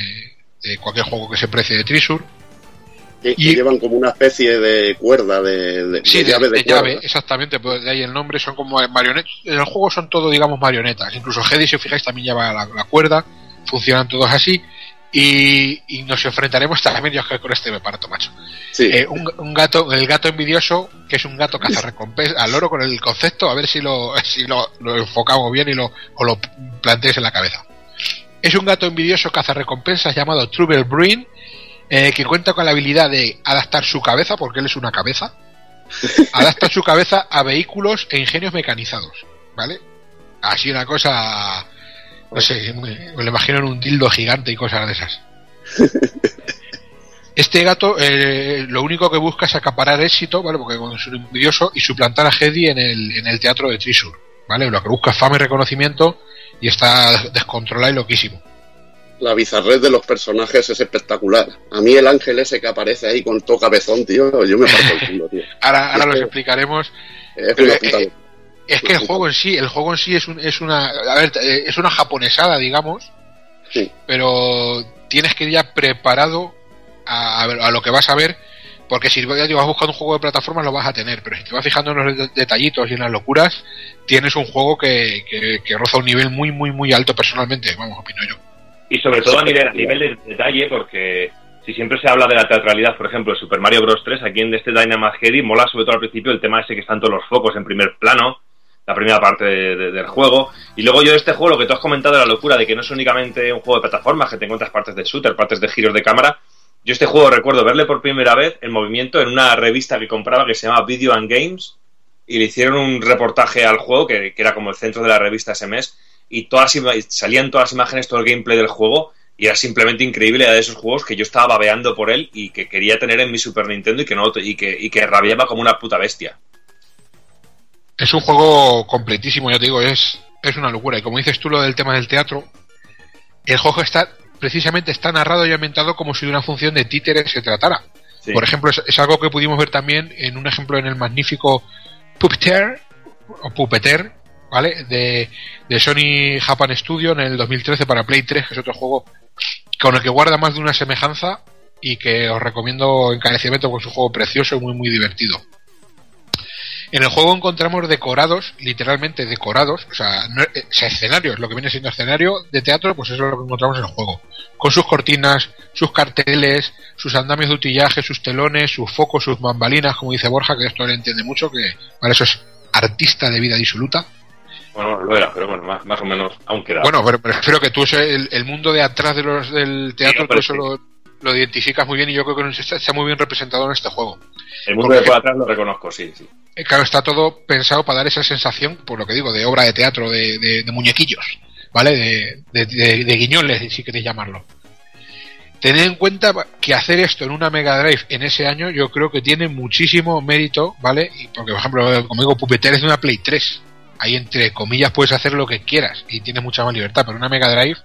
de cualquier juego que se precie de Trisur. Que, que llevan como una especie de cuerda, de, de- Sí, de llave de, de llave, cuerda. exactamente, pues de ahí el nombre, son como marionetas. En el juego son todo, digamos, marionetas. Incluso Hedy, si os fijáis, también lleva la, la cuerda, funcionan todos así. Y, y nos enfrentaremos también, yo con este me parto, macho. Sí. Eh, un, un gato, el gato envidioso, que es un gato caza recompensa, al loro con el concepto, a ver si lo, si lo, lo enfocamos bien y lo, o lo planteéis en la cabeza. Es un gato envidioso caza recompensas llamado Trouble Bruin, eh, que cuenta con la habilidad de adaptar su cabeza, porque él es una cabeza, adapta su cabeza a vehículos e ingenios mecanizados, ¿vale? Así una cosa, no sé, me me lo imagino en un dildo gigante y cosas de esas. Este gato eh, lo único que busca es acaparar éxito, ¿vale? Porque es un envidioso y suplantar a Hedy en el, en el teatro de Trisur, ¿vale? Lo que busca es fama y reconocimiento y está descontrolado y loquísimo. La bizarrez de los personajes es espectacular. A mí el ángel ese que aparece ahí con todo cabezón, tío, yo me parto el culo, tío. ahora ahora los explicaremos. Es, Pero, una eh, puta eh, es que el juego en sí, el juego en sí es, un, es una, a ver, eh, es una japonesada, digamos, Sí. pero tienes que ir ya preparado a, a ver- a lo que vas a ver, porque si ya te vas buscando un juego de plataformas lo vas a tener, pero si te vas fijando en los de- detallitos y en las locuras, tienes un juego que, que, que roza un nivel muy, muy, muy alto personalmente, vamos, opino yo. Y sobre todo a nivel, a nivel de detalle, porque si siempre se habla de la teatralidad, por ejemplo, de Super Mario Bros. 3, aquí en este Dynamax Heady mola sobre todo al principio el tema ese que están todos los focos en primer plano, la primera parte de- de- del juego. Y luego yo de este juego, lo que tú has comentado la locura de que no es únicamente un juego de plataformas, que te encuentras partes de shooter, partes de giros de cámara. Yo este juego recuerdo verle por primera vez en movimiento en una revista que compraba que se llama Video and Games y le hicieron un reportaje al juego que, era como el centro de la revista ese mes y todas salían todas las imágenes, todo el gameplay del juego y era simplemente increíble era de esos juegos que yo estaba babeando por él y que quería tener en mi Super Nintendo y que no y que rabiaba como una puta bestia. Es un juego completísimo, ya te digo, es, es una locura. Y como dices tú lo del tema del teatro, el juego está precisamente está narrado y ambientado como si de una función de títeres se tratara. Sí. Por ejemplo, es, es algo que pudimos ver también en un ejemplo en el magnífico Puppeteer, o Puppeteer, ¿vale? De, de Sony Japan Studio en el 2013 para Play 3, que es otro juego con el que guarda más de una semejanza y que os recomiendo encarecidamente porque es un juego precioso y muy, muy divertido. En el juego encontramos decorados, literalmente decorados, o sea, no- eh, o sea, escenarios, lo que viene siendo escenario de teatro, pues eso es lo que encontramos en el juego. Con sus cortinas, sus carteles, sus andamios de utillaje, sus telones, sus focos, sus bambalinas, como dice Borja, que esto le entiende mucho, que para eso es artista de vida disoluta. Bueno, lo era, pero bueno, más, más o menos aún queda. Bueno, pero prefiero que tú el, el mundo de atrás de los, del teatro, eso sí. lo, lo identificas muy bien y yo creo que está, está muy bien representado en este juego. el mundo porque- de por atrás lo reconozco, sí, sí. Eh, Claro, está todo pensado para dar esa sensación, por lo que digo, de obra de teatro, de, de- de muñequillos, ¿vale? De, de, de- de guiñoles, si queréis llamarlo. Tened en cuenta que hacer esto en una Mega Drive en ese año, yo creo que tiene muchísimo mérito, ¿vale? Porque, por ejemplo, como digo, Puppeteer es de una Play 3. Ahí, entre comillas, puedes hacer lo que quieras y tienes mucha más libertad, pero una Mega Drive,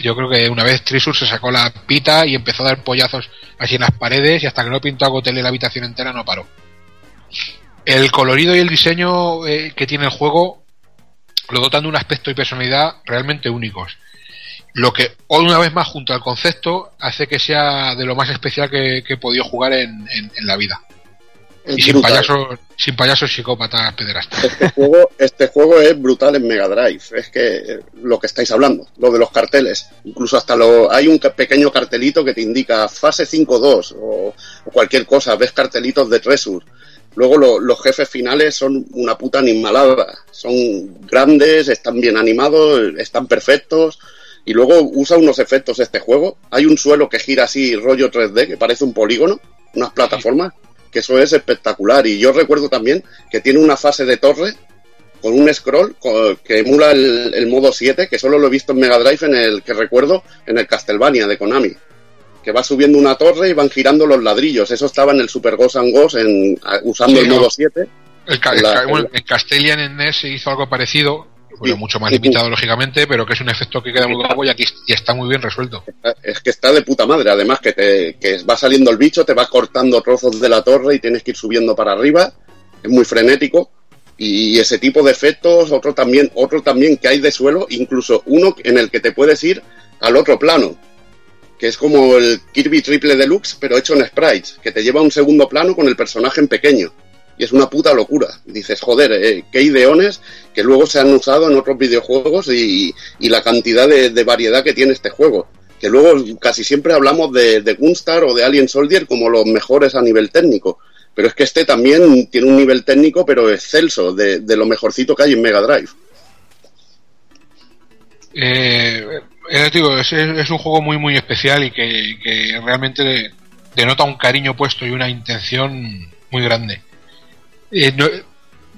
yo creo que una vez Trisur se sacó la pita y empezó a dar pollazos así en las paredes y hasta que no pintó a Gotel la habitación entera no paró. El colorido y el diseño eh, que tiene el juego lo dotan de un aspecto y personalidad realmente únicos. Lo que, una vez más, junto al concepto, hace que sea de lo más especial que, he podido jugar en la vida. Es Y sin payasos, sin payasos psicópatas pederastas. Este juego, este juego es brutal en Mega Drive. Es que eh, lo que estáis hablando, lo de los carteles. Incluso hasta lo, hay un pequeño cartelito que te indica fase 5-2 o, o cualquier cosa. Ves cartelitos de Tresur. Luego lo- los jefes finales son una puta animalada. Son grandes, están bien animados, están perfectos. Y luego usa unos efectos este juego. Hay un suelo que gira así, rollo 3D, que parece un polígono, unas plataformas, que eso es espectacular. Y yo recuerdo también que tiene una fase de torre con un scroll que emula el, el modo 7, que solo lo he visto en Mega Drive en el que recuerdo en el Castlevania de Konami. Que va subiendo una torre y van girando los ladrillos. Eso estaba en el Super Ghost and Ghost en, usando Sí, el modo 7. El, el la- en Castellian en NES se hizo algo parecido, bueno, mucho más limitado lógicamente, pero que es un efecto que queda muy guapo y aquí y está muy bien resuelto. Es que está de puta madre. Además que, te, que va saliendo el bicho, te va cortando trozos de la torre y tienes que ir subiendo para arriba. Es muy frenético. Y ese tipo de efectos, otro también, otro también que hay de suelo, incluso uno en el que te puedes ir al otro plano, que es como el Kirby Triple Deluxe, pero hecho en sprites, que te lleva a un segundo plano con el personaje en pequeño. Es una puta locura. Dices, joder, eh, qué ideones que luego se han usado en otros videojuegos y, la cantidad de, variedad que tiene este juego. Que luego casi siempre hablamos de, Gunstar o de Alien Soldier como los mejores a nivel técnico. Pero es que este también tiene un nivel técnico, pero excelso, de, de lo mejorcito que hay en Mega Drive. Eh, digo, es, un juego muy muy especial y que realmente denota un cariño puesto y una intención muy grande. Eh, no-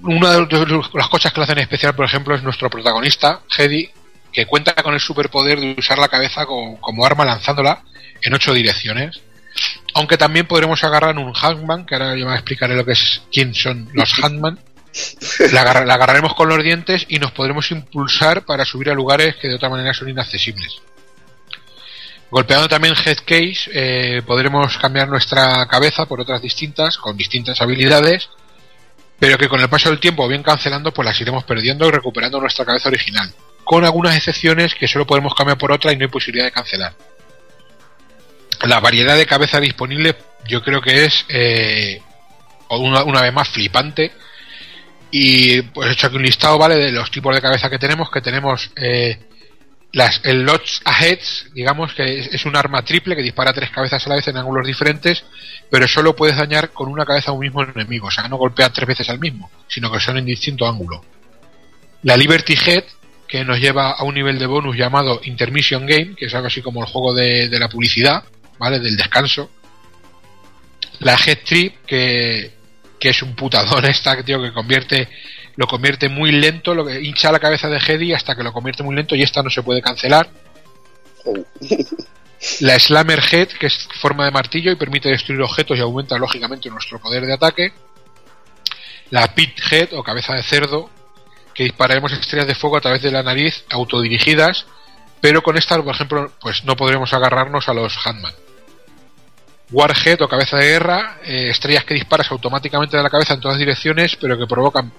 una de las cosas que lo hacen especial, por ejemplo, es nuestro protagonista, Hedy, que cuenta con el superpoder de usar la cabeza co- como, arma lanzándola en ocho direcciones. Aunque también podremos agarrar un Handman, que ahora yo me explicaré lo que es, quién son los. La, agarra- la agarraremos con los dientes y nos podremos impulsar para subir a lugares que de otra manera son inaccesibles. Golpeando también Headcase, eh, podremos cambiar nuestra cabeza por otras distintas, con distintas habilidades, pero que con el paso del tiempo, o bien cancelando, pues las iremos perdiendo y recuperando nuestra cabeza original. Con algunas excepciones que solo podemos cambiar por otra y no hay posibilidad de cancelar. La variedad de cabeza disponible yo creo que es eh, una, vez más flipante. Y pues he hecho aquí un listado, ¿vale? De los tipos de cabeza que tenemos, que tenemos eh, las, el Lots Aheads, digamos que es, es un arma triple que dispara tres cabezas a la vez en ángulos diferentes, pero solo puedes dañar con una cabeza a un mismo enemigo, o sea, no golpea tres veces al mismo, sino que son en distinto ángulo. La Liberty Head, que nos lleva a un nivel de bonus llamado Intermission Game, que es algo así como el juego de, de la publicidad, ¿vale? Del descanso. La Head Trip, que, que es un putadón esta, tío, que convierte lo convierte muy lento, lo que hincha la cabeza de Hedy hasta que lo convierte muy lento y esta no se puede cancelar. La Slammer Head, que es forma de martillo y permite destruir objetos y aumenta lógicamente nuestro poder de ataque. La Pit Head o cabeza de cerdo, que dispararemos estrellas de fuego a través de la nariz autodirigidas, pero con esta, por ejemplo, pues no podremos agarrarnos a los Handman. Warhead o cabeza de guerra, eh, estrellas que disparas automáticamente de la cabeza en todas direcciones, pero que provocan,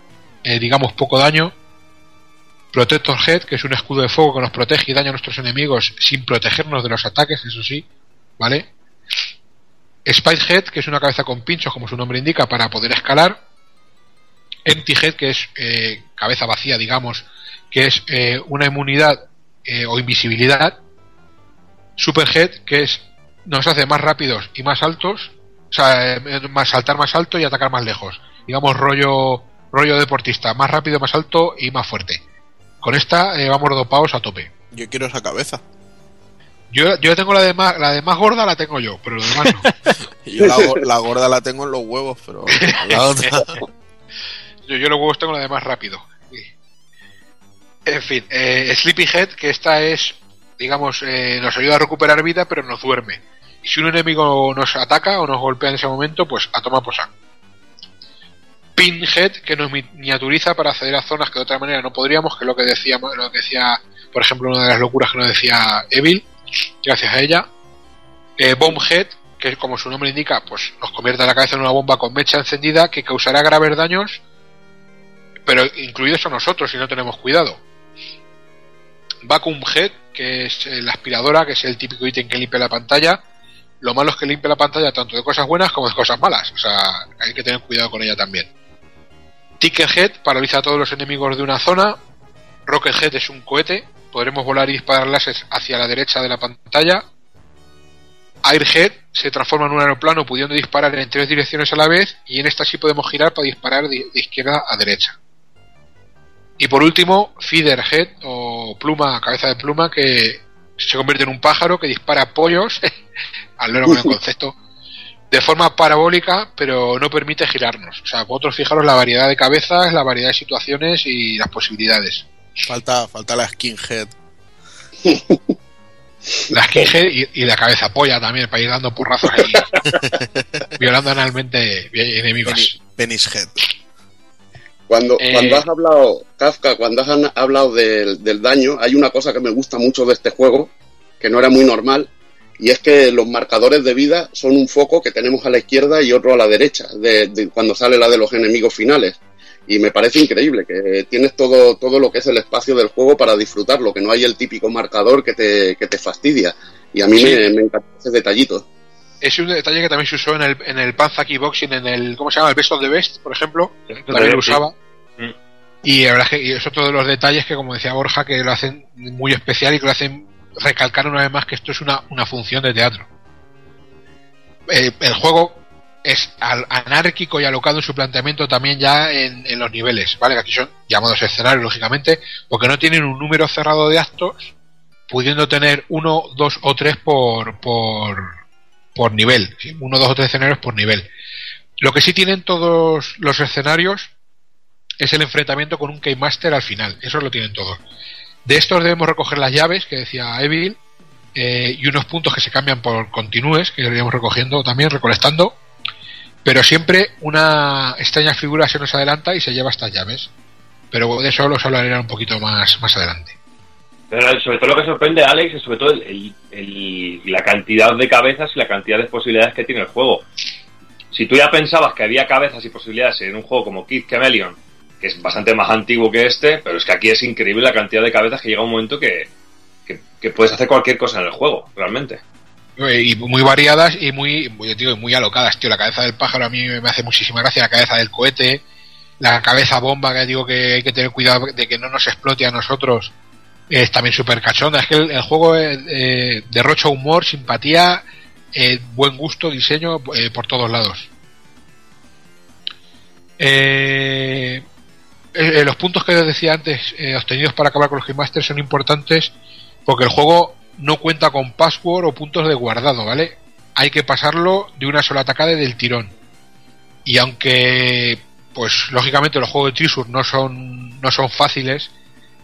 eh, digamos, poco daño. Protector Head, que es un escudo de fuego que nos protege y daña a nuestros enemigos sin protegernos de los ataques, eso sí, ¿vale? Spike Head, que es una cabeza con pinchos, como su nombre indica, para poder escalar. Empty Head, que es eh, cabeza vacía, digamos, que es eh, una inmunidad o invisibilidad. Superhead, que es nos hace más rápidos y más altos, o sea, más saltar más alto y atacar más lejos. Digamos rollo rollo deportista, más rápido, más alto y más fuerte. Con esta eh, vamos dopados a tope. Yo quiero esa cabeza. Yo, yo tengo la de más la de más gorda la tengo yo, pero lo demás no. Yo la, go- la gorda la tengo en los huevos, pero la otra. Yo, yo los huevos tengo la de más rápido. En fin, eh, Sleepyhead, que esta es, digamos, eh, nos ayuda a recuperar vida, pero nos duerme. Y si un enemigo nos ataca o nos golpea en ese momento, pues a tomar por saco. Pinhead, que nos mi- miniaturiza para acceder a zonas que de otra manera no podríamos, que es lo que decíamos, lo que decía, por ejemplo, una de las locuras que nos decía Evil, gracias a ella. Eh, Bombhead, que como su nombre indica, pues nos convierte la cabeza en una bomba con mecha encendida que causará graves daños, pero incluidos a nosotros si no tenemos cuidado. Vacuum Head, que es eh, la aspiradora, que es el típico ítem que limpia la pantalla. Lo malo es que limpia la pantalla tanto de cosas buenas como de cosas malas. O sea, hay que tener cuidado con ella también. Ticket Head paraliza a todos los enemigos de una zona. Rocket Head es un cohete. Podremos volar y disparar láseres hacia la derecha de la pantalla. Airhead se transforma en un aeroplano pudiendo disparar en tres direcciones a la vez y en esta sí podemos girar para disparar de, de izquierda a derecha. Y por último, Feederhead o pluma, cabeza de pluma que se convierte en un pájaro que dispara pollos, al loro con el concepto, de forma parabólica, pero no permite girarnos. O sea, vosotros fijaros la variedad de cabezas, la variedad de situaciones y las posibilidades. Falta, falta la skinhead. La skinhead y, y la cabeza polla también, para ir dando porrazos ahí, violando analmente enemigos. Penis head. Cuando, Eh. cuando has hablado, Kafka, cuando has hablado del, del daño, hay una cosa que me gusta mucho de este juego, que no era muy normal, y es que los marcadores de vida son un foco que tenemos a la izquierda y otro a la derecha, de, de cuando sale la de los enemigos finales. Y me parece increíble que tienes todo, todo lo que es el espacio del juego para disfrutarlo, que no hay el típico marcador que te, que te fastidia. Y a mí Sí. me, me encanta ese detallito. Es un detalle que también se usó en el, en el Panza Kickboxing, en el, ¿cómo se llama? El Best of the Best, por ejemplo. También lo sí. usaba. Mm. Y la verdad es que y es otro de los detalles que, como decía Borja, que lo hacen muy especial y que lo hacen recalcar una vez más que esto es una, una función de teatro. Eh, el juego es anárquico y alocado en su planteamiento también ya en, en los niveles, ¿vale? Que aquí son llamados escenarios, lógicamente, porque no tienen un número cerrado de actos, pudiendo tener uno, dos o tres por, por, por nivel, uno, dos o tres escenarios por nivel. Lo que sí tienen todos los escenarios es el enfrentamiento con un Keymaster al final, eso lo tienen todos. De estos debemos recoger las llaves que decía Evil, eh, y unos puntos que se cambian por continúes, que iríamos recogiendo también, recolectando, pero siempre una extraña figura se nos adelanta y se lleva estas llaves. Pero de eso los hablaré un poquito más, más adelante. Pero sobre todo lo que sorprende, Alex, es sobre todo la cantidad de cabezas y la cantidad de posibilidades que tiene el juego. Si tú ya pensabas que había cabezas y posibilidades en un juego como Kid Chameleon, es bastante más antiguo que este, pero es que aquí es increíble la cantidad de cabezas que llega un momento que, que, puedes hacer cualquier cosa en el juego, realmente. Y muy variadas y muy, yo digo, muy alocadas, tío. La cabeza del pájaro a mí me hace muchísima gracia, la cabeza del cohete, la cabeza bomba, que digo que hay que tener cuidado de que no nos explote a nosotros, es también súper cachonda. Es que el, el juego eh, eh, derrocha humor, simpatía, eh, buen gusto, diseño eh, por todos lados. Eh, eh, los puntos que decía antes, eh, obtenidos para acabar con los Keymaster son importantes porque el juego no cuenta con password o puntos de guardado, ¿vale? Hay que pasarlo de una sola atacada y del tirón. Y aunque, pues lógicamente los juegos de Trisur no son, no son fáciles,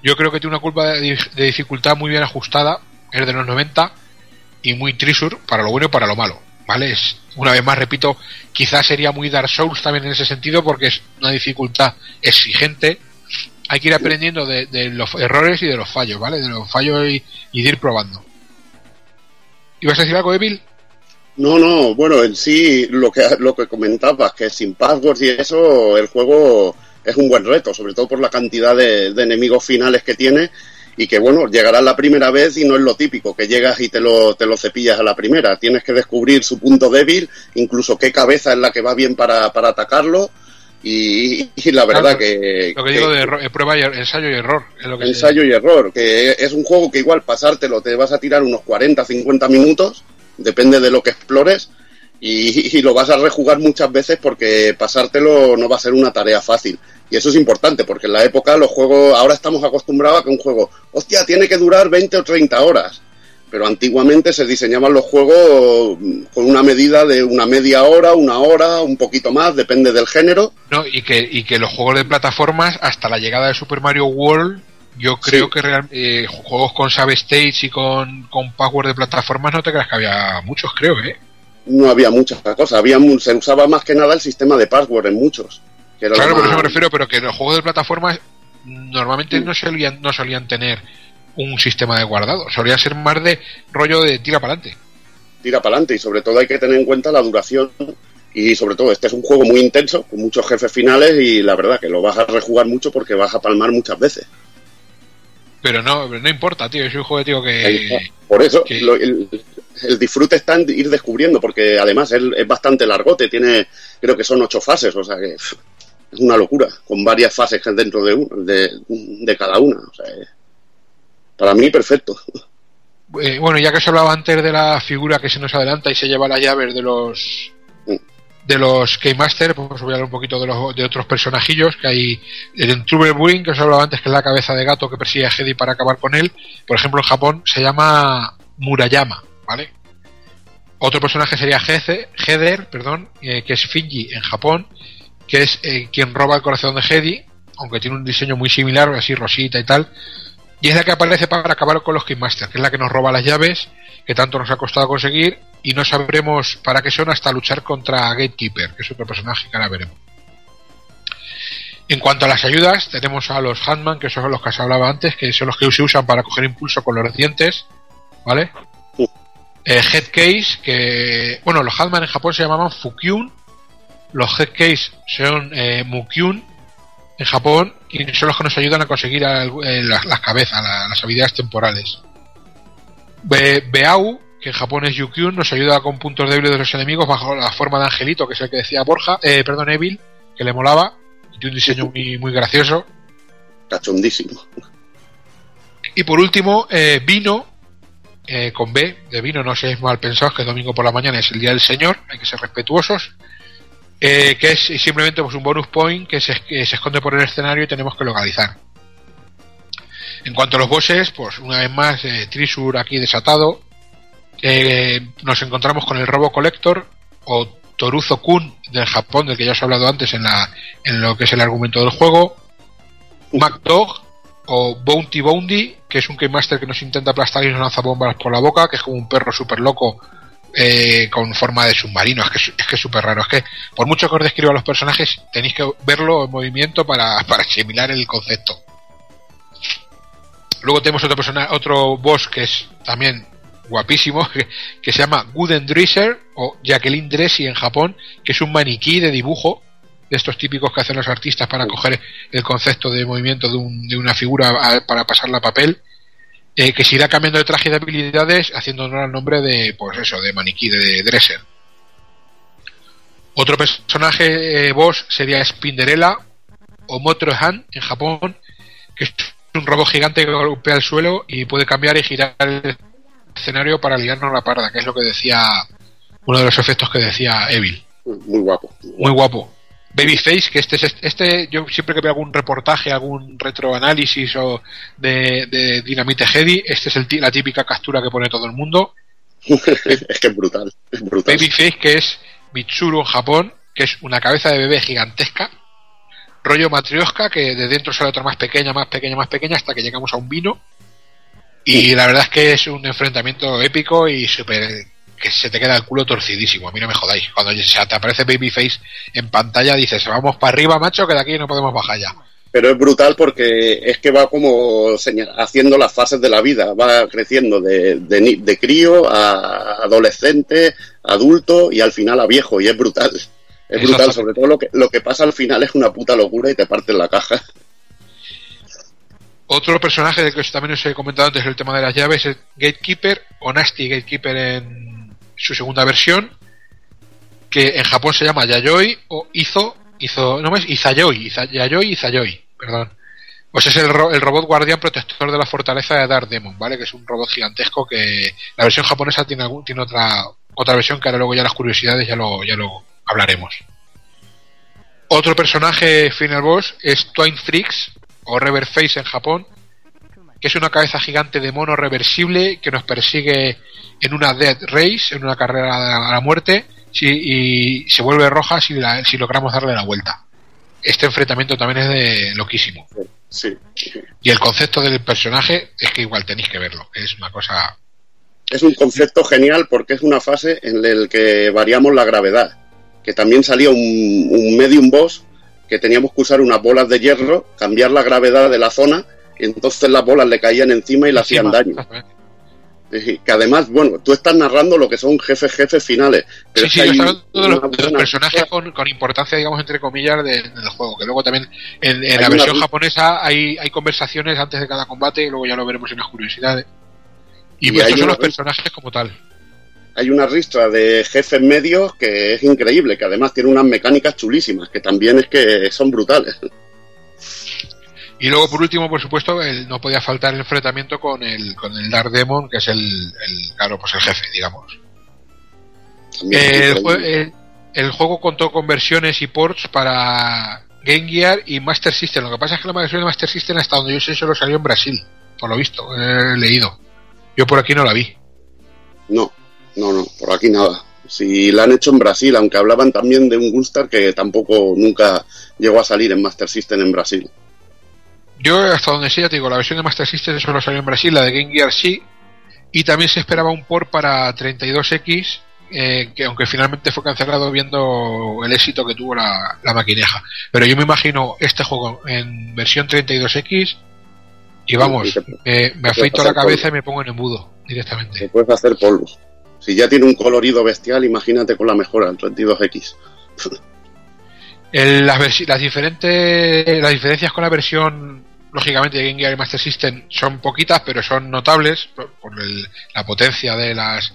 yo creo que tiene una curva de, de dificultad muy bien ajustada, es de los 90 y muy Trisur para lo bueno y para lo malo, ¿vale? Es, una vez más repito, quizás sería muy Dark Souls también en ese sentido porque es una dificultad exigente. Hay que ir aprendiendo de, los errores y de los fallos, ¿vale? De los fallos y, de ir probando. ¿Ibas a decir algo, Evil? No, no, bueno, en sí lo que, lo que comentabas, que sin passwords y eso, el juego es un buen reto, sobre todo por la cantidad de enemigos finales que tiene y que, bueno, llegarás la primera vez y no es lo típico, que llegas y te lo, te lo cepillas a la primera. Tienes que descubrir su punto débil, incluso qué cabeza es la que va bien para, para atacarlo y, y la verdad Claro, que... Lo que digo de erro- eh, prueba y er- ensayo y error. Es lo que se- ensayo y error, que es un juego que igual pasártelo te vas a tirar unos 40, 50 minutos, depende de lo que explores, y, y lo vas a rejugar muchas veces porque pasártelo no va a ser una tarea fácil. Y eso es importante, porque en la época los juegos, ahora estamos acostumbrados a que un juego, hostia, tiene que durar 20 o 30 horas. Pero antiguamente se diseñaban los juegos mm, con una medida de una media hora, una hora, un poquito más, depende del género. No, y que, y que los juegos de plataformas, hasta la llegada de Super Mario World, yo creo que real- eh, juegos con save stage y con, con password de plataformas no te creas que había muchos, creo, ¿eh? No había muchas cosas, había, se usaba más que nada el sistema de password en muchos. Que era lo Claro, por eso me refiero, pero que los juegos de plataformas normalmente no solían, no solían tener un sistema de guardado, solía ser más de rollo de tira para adelante. tira para adelante y sobre todo hay que tener en cuenta la duración y sobre todo este es un juego muy intenso con muchos jefes finales y la verdad que lo vas a rejugar mucho porque vas a palmar muchas veces. Pero no, no importa, tío, es un juego, tío, que... por eso lo- el, el disfrute está en ir descubriendo porque además él es bastante largote tiene creo que son ocho fases o sea que es una locura con varias fases dentro de, de, de cada una o sea, eh, para mí perfecto Eh, bueno, ya que se hablaba antes de la figura que se nos adelanta y se lleva las llaves de los de los Keymaster, pues os voy a hablar un poquito de, los, de otros personajillos que hay el Trouble Wing, que os hablaba antes, que es la cabeza de gato que persigue a Hedy para acabar con él. Por ejemplo, en Japón se llama Murayama, ¿vale? Otro personaje sería Heather, perdón, eh, que es Finji en Japón, que es eh, quien roba el corazón de Hedy, aunque tiene un diseño muy similar, así rosita y tal. Y es la que aparece para acabar con los Kingmaster, que es la que nos roba las llaves, que tanto nos ha costado conseguir, y no sabremos para qué son hasta luchar contra Gatekeeper, que es otro personaje que ahora veremos. En cuanto a las ayudas, tenemos a los Handman, que son los que os hablaba antes, que son los que se usan para coger impulso con los dientes, ¿vale? Eh, Headcase, que, bueno, los Handman en Japón se llamaban Fukyun, los Headcase son eh, Mukyun en Japón, y son los que nos ayudan a conseguir eh, las, las cabezas, la- las habilidades temporales. Be- Beau, que en Japón es Yukyun, nos ayuda con puntos débiles de los enemigos bajo la forma de Angelito, que es el que decía Borja, eh, perdón, Evil, que le molaba, y tiene un diseño muy, muy gracioso. cachondísimo Y por último, eh, Vino, eh, con B, de Vino, no seáis mal pensados que domingo por la mañana es el Día del Señor, hay que ser respetuosos, eh, que es simplemente pues, un bonus point que se, esconde por el escenario y tenemos que localizar. En cuanto a los bosses, pues una vez más, eh, Trisur aquí desatado, eh, nos encontramos con el Robo Collector o Toruzo Kun del Japón, del que ya os he hablado antes en, la, en lo que es el argumento del juego, MacDog, o Bounty Bounty, que es un Game Master que nos intenta aplastar y nos lanza bombas por la boca, que es como un perro súper loco eh, con forma de submarino. Es que es, que súper raro. Es que por mucho que os describa los personajes, tenéis que verlo en movimiento para, para asimilar el concepto. Luego tenemos otro persona, otro boss que es también guapísimo, que, que se llama Guden Dresser o Jacqueline Dressy en Japón, que es un maniquí de dibujo de estos típicos que hacen los artistas para coger el concepto de movimiento de, un- de una figura a- para pasarla a papel, eh, que se irá cambiando de traje de habilidades haciendo honor al nombre de, pues eso, de maniquí de Dresser. Otro personaje eh, boss sería Spinderella o Motrohan en Japón, que es un robot gigante que golpea el suelo y puede cambiar y girar el escenario para liarnos la parda, que es lo que decía uno de los efectos que decía Evil. Muy guapo. Muy guapo. Babyface, que este es este, yo siempre que veo algún reportaje, algún retroanálisis o de, de Dynamite Heady, este es el, la típica captura que pone todo el mundo. es que es brutal. Es brutal. Babyface, que es Mitsuru en Japón, que es una cabeza de bebé gigantesca. Rollo matrioshka, que de dentro sale otra más pequeña, más pequeña, más pequeña, hasta que llegamos a un vino. Y la verdad es que es un enfrentamiento épico y súper que se te queda el culo torcidísimo. A mí no me jodáis. Cuando se te aparece Babyface en pantalla, dices, vamos para arriba, macho, que de aquí no podemos bajar ya. Pero es brutal porque es que va como señal- haciendo las fases de la vida, va creciendo de, de, de crío a adolescente, adulto y al final a viejo, y es brutal. Es brutal, sobre todo lo que, lo que pasa al final es una puta locura y te parte la caja. Otro personaje del que también os he comentado antes el tema de las llaves es Gatekeeper o Nasty Gatekeeper en su segunda versión, que en Japón se llama Yayoi o Izo, Izo no es Izayoi, Iza- Yayoi Izayoi, perdón. Pues es el, ro- el robot guardián protector de la fortaleza de Dark Demon, ¿vale? Que es un robot gigantesco que la versión japonesa tiene, algún- tiene otra otra versión que ahora luego ya las curiosidades ya lo, ya lo hablaremos. Otro personaje final boss es Twine Freaks o Rever Face en Japón, que es una cabeza gigante de mono reversible que nos persigue en una Dead Race, en una carrera a la- muerte, si- y se vuelve roja si, la- si logramos darle la vuelta. Este enfrentamiento también es de loquísimo. Sí. Y el concepto del personaje es que igual tenéis que verlo, es una cosa Es un concepto genial porque es una fase en la que variamos la gravedad. Que también salía un, un medium boss que teníamos que usar unas bolas de hierro, cambiar la gravedad de la zona, entonces las bolas le caían encima y le hacían daño. Que además, bueno, tú estás narrando lo que son jefes, jefes finales. Pero Sí, sí, hay estaba hablando de los, una de los personajes con, con importancia, digamos, entre comillas, de- del juego. Que luego también en, la versión japonesa hay, hay conversaciones antes de cada combate y luego ya lo veremos en las curiosidades. Y, Y pues estos son los personajes como tal. hay una ristra de jefes medios que es increíble, que además tiene unas mecánicas chulísimas, que también es que son brutales. Y luego, por último, por supuesto, el- no podía faltar el enfrentamiento con el, con el Dark Demon, que es el, el claro, pues el jefe, digamos. Eh, el- el juego contó con versiones y ports para Game Gear y Master System. Lo que pasa es que la versión de Master System, hasta donde yo sé, solo salió en Brasil, por lo visto, he leído. Yo por aquí no la vi. No, no, no, por aquí nada. Si la han hecho en Brasil, aunque hablaban también de un Gunstar que tampoco nunca llegó a salir en Master System en Brasil. Yo, hasta donde sé, ya te digo, la versión de Master System solo salió en Brasil, la de Game Gear sí, y también se esperaba un port para 32X, eh, que aunque finalmente fue cancelado viendo el éxito que tuvo la, la maquineja. Pero yo me imagino este juego en versión 32X y vamos, eh, me afeito la cabeza y me pongo en embudo directamente. Te puedes hacer polvo. Si ya tiene un colorido bestial, imagínate con la mejora, el 32X. El- las, las diferentes las diferencias con la versión lógicamente de Game Gear y Master System son poquitas pero son notables por, el- la potencia de las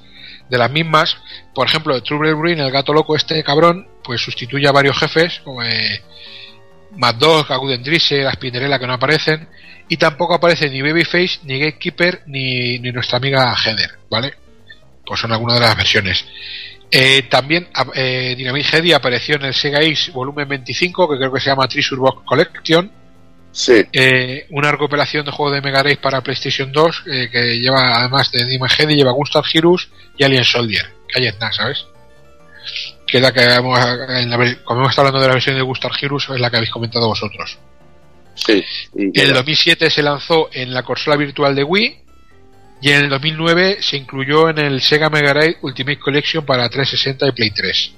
de las mismas por ejemplo Trouble Green el gato loco este cabrón pues sustituye a varios jefes como eh, Mad Dog, Aguden Drisser, la Spinnerella que no aparecen y tampoco aparece ni Babyface, ni Gatekeeper, ni, nuestra amiga Heather, ¿vale? Pues son algunas de las versiones. Eh, también eh, Dynamite Heady apareció en el Sega Ace volumen 25, que creo que se llama Treasure Box Collection. Sí, Eh, una recopilación de juegos de Mega Drive para PlayStation 2, eh, que lleva, además de Dynamite Heady, lleva Gunstar Heroes y Alien Soldier. Que ahí está, ¿sabes? Que es la que hemos, en la como hemos estado hablando de la versión de Gunstar Heroes, es la que habéis comentado vosotros. Sí. En el ya. 2007 se lanzó en la consola virtual de Wii y en el 2009 se incluyó en el Sega Mega Drive Ultimate Collection para 360 y Play 3.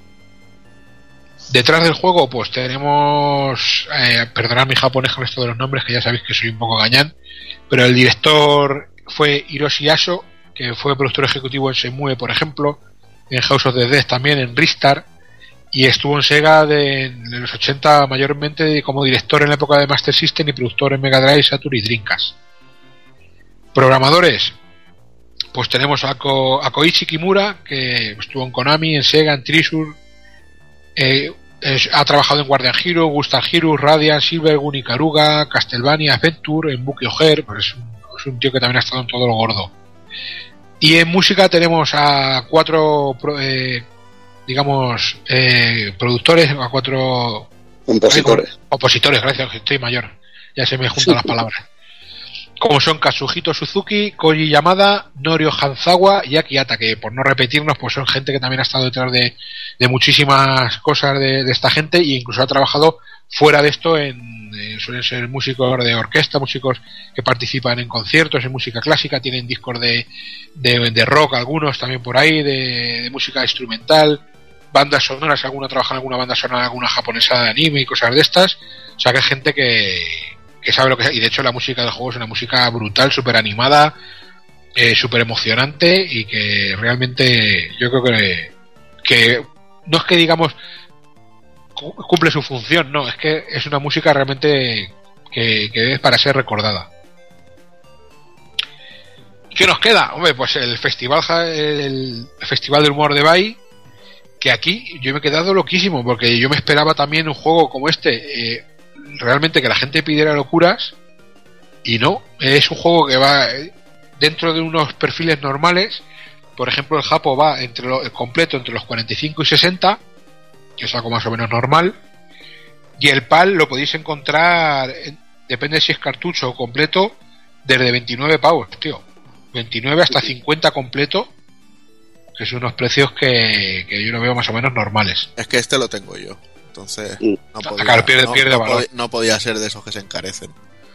Detrás del juego, pues tenemos. Eh, perdonad mi japonés con esto de los nombres, que ya sabéis que soy un poco gañán. Pero el director fue Hiroshi Aso, que fue productor ejecutivo en Semue, por ejemplo. En House of the Dead también, en Ristar. Y estuvo en Sega de, los 80 mayormente como director en la época de Master System y productor en Mega Drive, Saturn y Dreamcast. Programadores. Pues tenemos a, Ko- a Koichi Kimura, que estuvo en Konami, en Sega, en Trisur, eh, es- ha trabajado en Guardian Hero, Gunstar Heroes, Radiant, Silvergun, Ikaruga, Castlevania, Adventure, en Buki pues es un, es un tío que también ha estado en todo lo gordo. Y en música tenemos a cuatro, eh, digamos, eh, productores, a cuatro Compositores. opositores, gracias, estoy mayor. Ya se me juntan las palabras. Como son Katsuhito Suzuki, Koji Yamada, Norio Hanzawa y Aki Ata, que por no repetirnos, pues son gente que también ha estado detrás de, muchísimas cosas de, esta gente e incluso ha trabajado fuera de esto en suelen ser músicos de orquesta, músicos que participan en conciertos, en música clásica, tienen discos de, de, rock algunos también por ahí, de, de música instrumental, bandas sonoras, alguna trabaja en alguna banda sonora, alguna japonesa de anime y cosas de estas. O sea que hay gente que, que sabe lo que es. Y de hecho la música del juego es una música brutal, súper animada, eh, súper emocionante y que realmente yo creo que, que no es que digamos cu- cumple su función, no, es que es una música realmente que, que es para ser recordada. ¿Qué nos queda? Hombre, pues el festival el festival del humor de Bay que aquí yo me he quedado loquísimo porque yo me esperaba también un juego como este eh, realmente que la gente pidiera locuras y no. Es un juego que va eh, dentro de unos perfiles normales. Por ejemplo el Japo va entre lo, el completo entre los 45 y 60 que es algo más o menos normal. Y el PAL lo podéis encontrar en- depende si es cartucho o completo desde 29 pavos tío. 29 hasta 50 completo que son unos precios que, que yo lo veo más o menos normales. Es que este lo tengo yo. Entonces, no podía, Claro, pierde- no- pierde no valor. podía- no podía ser de esos que se encarecen.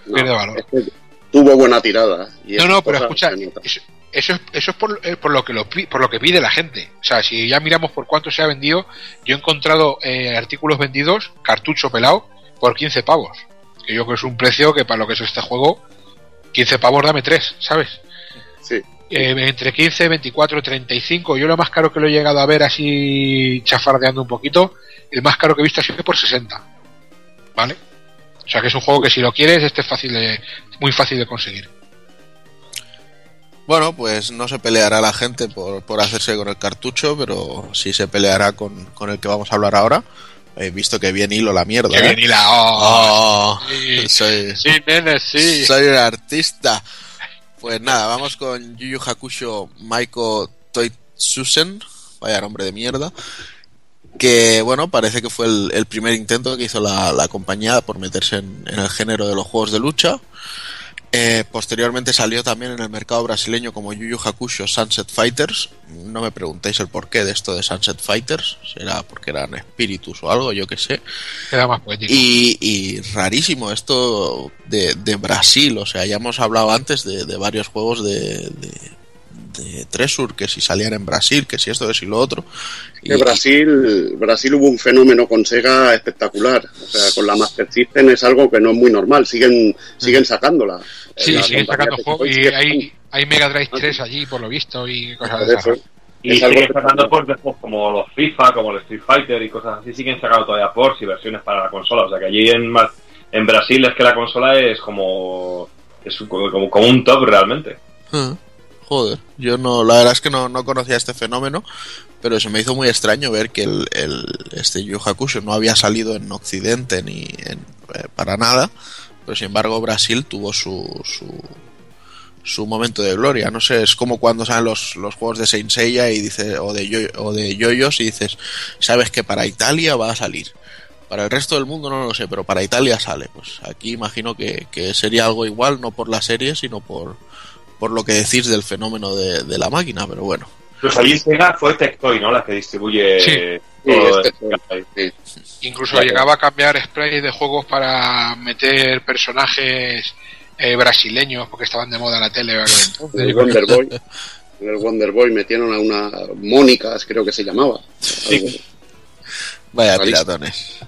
No, pierde valor. es que tuvo buena tirada. y No, no, pero escucha, eso, eso es, eso es por, eh, por lo que lo, por lo que pide la gente. O sea, si ya miramos por cuánto se ha vendido, yo he encontrado eh, artículos vendidos, cartucho pelado, por 15 pavos. Que yo creo que es un precio que para lo que es este juego, 15 pavos dame 3, ¿sabes? Sí. Eh, entre 15, 24, 35. Yo lo más caro que lo he llegado a ver así chafardeando un poquito, el más caro que he visto ha sido por 60. ¿Vale? O sea que es un juego que si lo quieres, este es fácil de, muy fácil de conseguir. Bueno, pues no se peleará la gente por, por hacerse con el cartucho, pero sí se peleará con, con el que vamos a hablar ahora. He visto que bien hilo la mierda. Que ¿eh? bien hila, oh, Oh, sí. soy, Sí, nene, sí. soy un artista. Pues nada, vamos con Yu Yu Hakusho Maiko Toitsusen, vaya nombre de mierda, que bueno, parece que fue el, el primer intento que hizo la, la compañía por meterse en, en el género de los juegos de lucha. Eh, posteriormente salió también en el mercado brasileño como Yu Yu Hakusho Sunset Fighters. No me preguntéis el porqué de esto de Sunset Fighters, será porque eran espíritus o algo, yo que sé. Queda más poético. Y, y rarísimo esto de, de Brasil, o sea, ya hemos hablado antes de, de varios juegos de, de, de Tresur, que si salían en Brasil, que si esto, que si lo otro. Que Brasil, Brasil hubo un fenómeno con Sega espectacular. O sea, con la Master System es algo que no es muy normal. Siguen, siguen sacándola. Sí, La siguen sacando juegos y hay, hay Mega Drive 3 allí, por lo visto, y cosas Por de esas. Y siguen sacando pues, de juegos como los FIFA, como el Street Fighter y cosas así, siguen sacando todavía ports y versiones para la consola. O sea que allí en, en Brasil es que la consola es como es un- como, como, un top realmente. Ah, Joder, yo no, la verdad es que no, no conocía este fenómeno, pero se me hizo muy extraño ver que el, el este Yu Hakusho no había salido en Occidente ni en, eh, para nada, pero sin embargo Brasil tuvo su, su, su momento de gloria. No sé, es como cuando salen los, los juegos de Saint Seiya y dice, o de yo, o de yoyos y dices, sabes que para Italia va a salir. Para el resto del mundo no lo sé, pero para Italia sale. Pues aquí imagino que, que sería algo igual, no por la serie, sino por, por lo que decís del fenómeno de, de la máquina, pero bueno, Pues allí Sega fue Tectoy, ¿no? La que distribuye Sí. todo Sí, Incluso llegaba a cambiar sprays de juegos para meter personajes eh, brasileños porque estaban de moda en la tele. ¿verdad? En el Wonder Boy. En el Wonder Boy metieron a una Mónica, creo que se llamaba. Algo. Vaya piratones.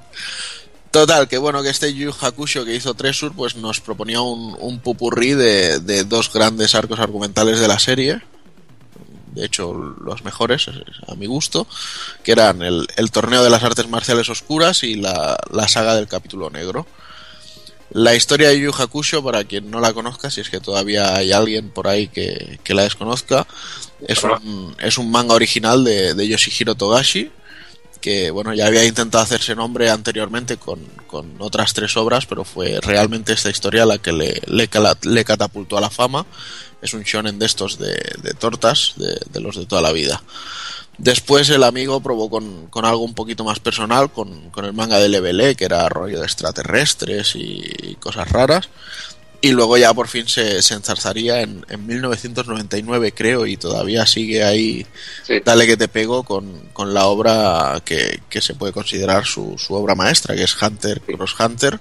Total, que bueno, que este Yu Hakusho que hizo Tresur, pues nos proponía un, un pupurrí de, de dos grandes arcos argumentales de la serie. De hecho, los mejores, a mi gusto, que eran el, el torneo de las artes marciales oscuras y la, la saga del capítulo negro. La historia de Yu Yu Hakusho, para quien no la conozca, si es que todavía hay alguien por ahí que, que la desconozca, es un, es un manga original de, de Yoshihiro Togashi, que bueno, ya había intentado hacerse nombre anteriormente con, con otras tres obras, pero fue realmente esta historia la que le, le, le catapultó a la fama. Es un shonen de estos de, tortas, de, los de toda la vida. Después el amigo probó con, con algo un poquito más personal, con, con el manga de Levele, que era rollo de extraterrestres y cosas raras. Y luego ya por fin se, se enzarzaría en, en 1999, creo, y todavía sigue ahí, dale que te pego, con, con la obra que, que se puede considerar su, su obra maestra, que es Hunter Cross Hunter,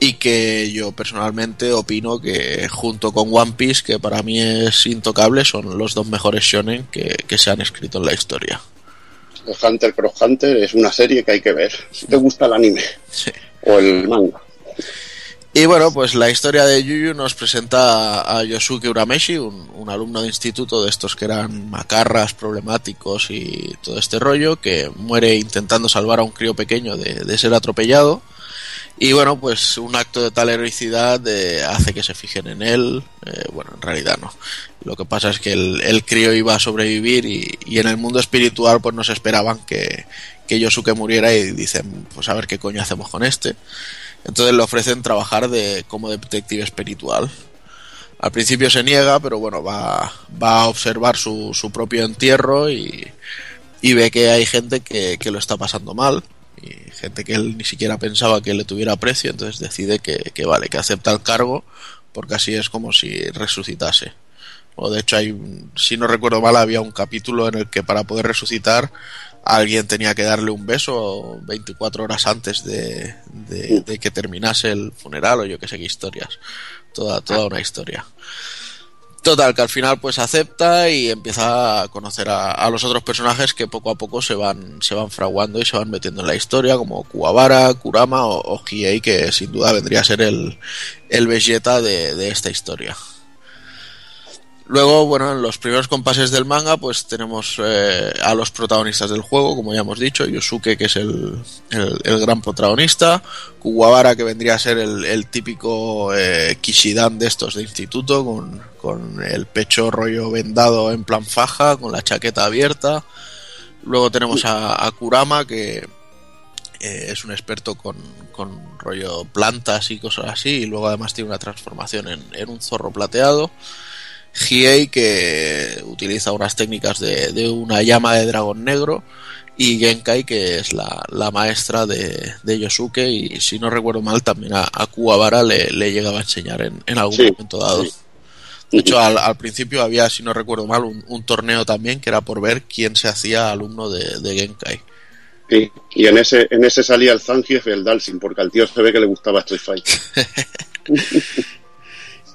y que yo personalmente opino que junto con One Piece, que para mí es intocable, son los dos mejores shonen que, que se han escrito en la historia. Hunter Cross Hunter es una serie que hay que ver. Si te gusta el anime o el manga. Y bueno, pues la historia de Yuyu nos presenta a Yosuke Urameshi, un, alumno de instituto de estos que eran macarras, problemáticos y todo este rollo, que muere intentando salvar a un crío pequeño de, de ser atropellado. Y bueno, pues un acto de tal heroicidad hace que se fijen en él. Eh, bueno, en realidad no. Lo que pasa es que el, el crío iba a sobrevivir y, y en el mundo espiritual pues nos esperaban que, que Yosuke muriera y dicen, pues a ver qué coño hacemos con este. Entonces le ofrecen trabajar de, como detective espiritual. Al principio se niega, pero bueno, va, va a observar su, su propio entierro y, y ve que hay gente que, que lo está pasando mal y gente que él ni siquiera pensaba que le tuviera aprecio, entonces decide que, que vale, que acepta el cargo porque así es como si resucitase. O de hecho hay, si no recuerdo mal, había un capítulo en el que para poder resucitar alguien tenía que darle un beso 24 horas antes de, de- de que terminase el funeral o yo que sé qué historias. Toda, toda una historia. Total, que al final pues acepta y empieza a conocer a, a los otros personajes que poco a poco se van, se van fraguando y se van metiendo en la historia, como Kuwabara, Kurama o, o Hiei, que sin duda vendría a ser el, el Vegeta de, de esta historia. Luego, bueno, en los primeros compases del manga, pues tenemos eh, a los protagonistas del juego, como ya hemos dicho, Yosuke, que es el, el- gran protagonista, Kuwabara, que vendría a ser el, el típico eh, Kishidan de estos de instituto, con, con el pecho rollo vendado en plan faja, con la chaqueta abierta. Luego tenemos a, a Kurama, que eh, es un experto con, con rollo plantas y cosas así, y luego además tiene una transformación en, en un zorro plateado. Hiei que utiliza unas técnicas de, de una llama de dragón negro y Genkai que es la, la maestra de, de Yosuke y si no recuerdo mal también a, a Kuwabara le, le llegaba a enseñar en, en algún Sí, momento dado. De hecho, al, al principio había, si no recuerdo mal, un, un torneo también que era por ver quién se hacía alumno de, de Genkai. Sí, y en ese, en ese salía el Zangief y el Dalsin, porque al tío se ve que le gustaba Street Fighter.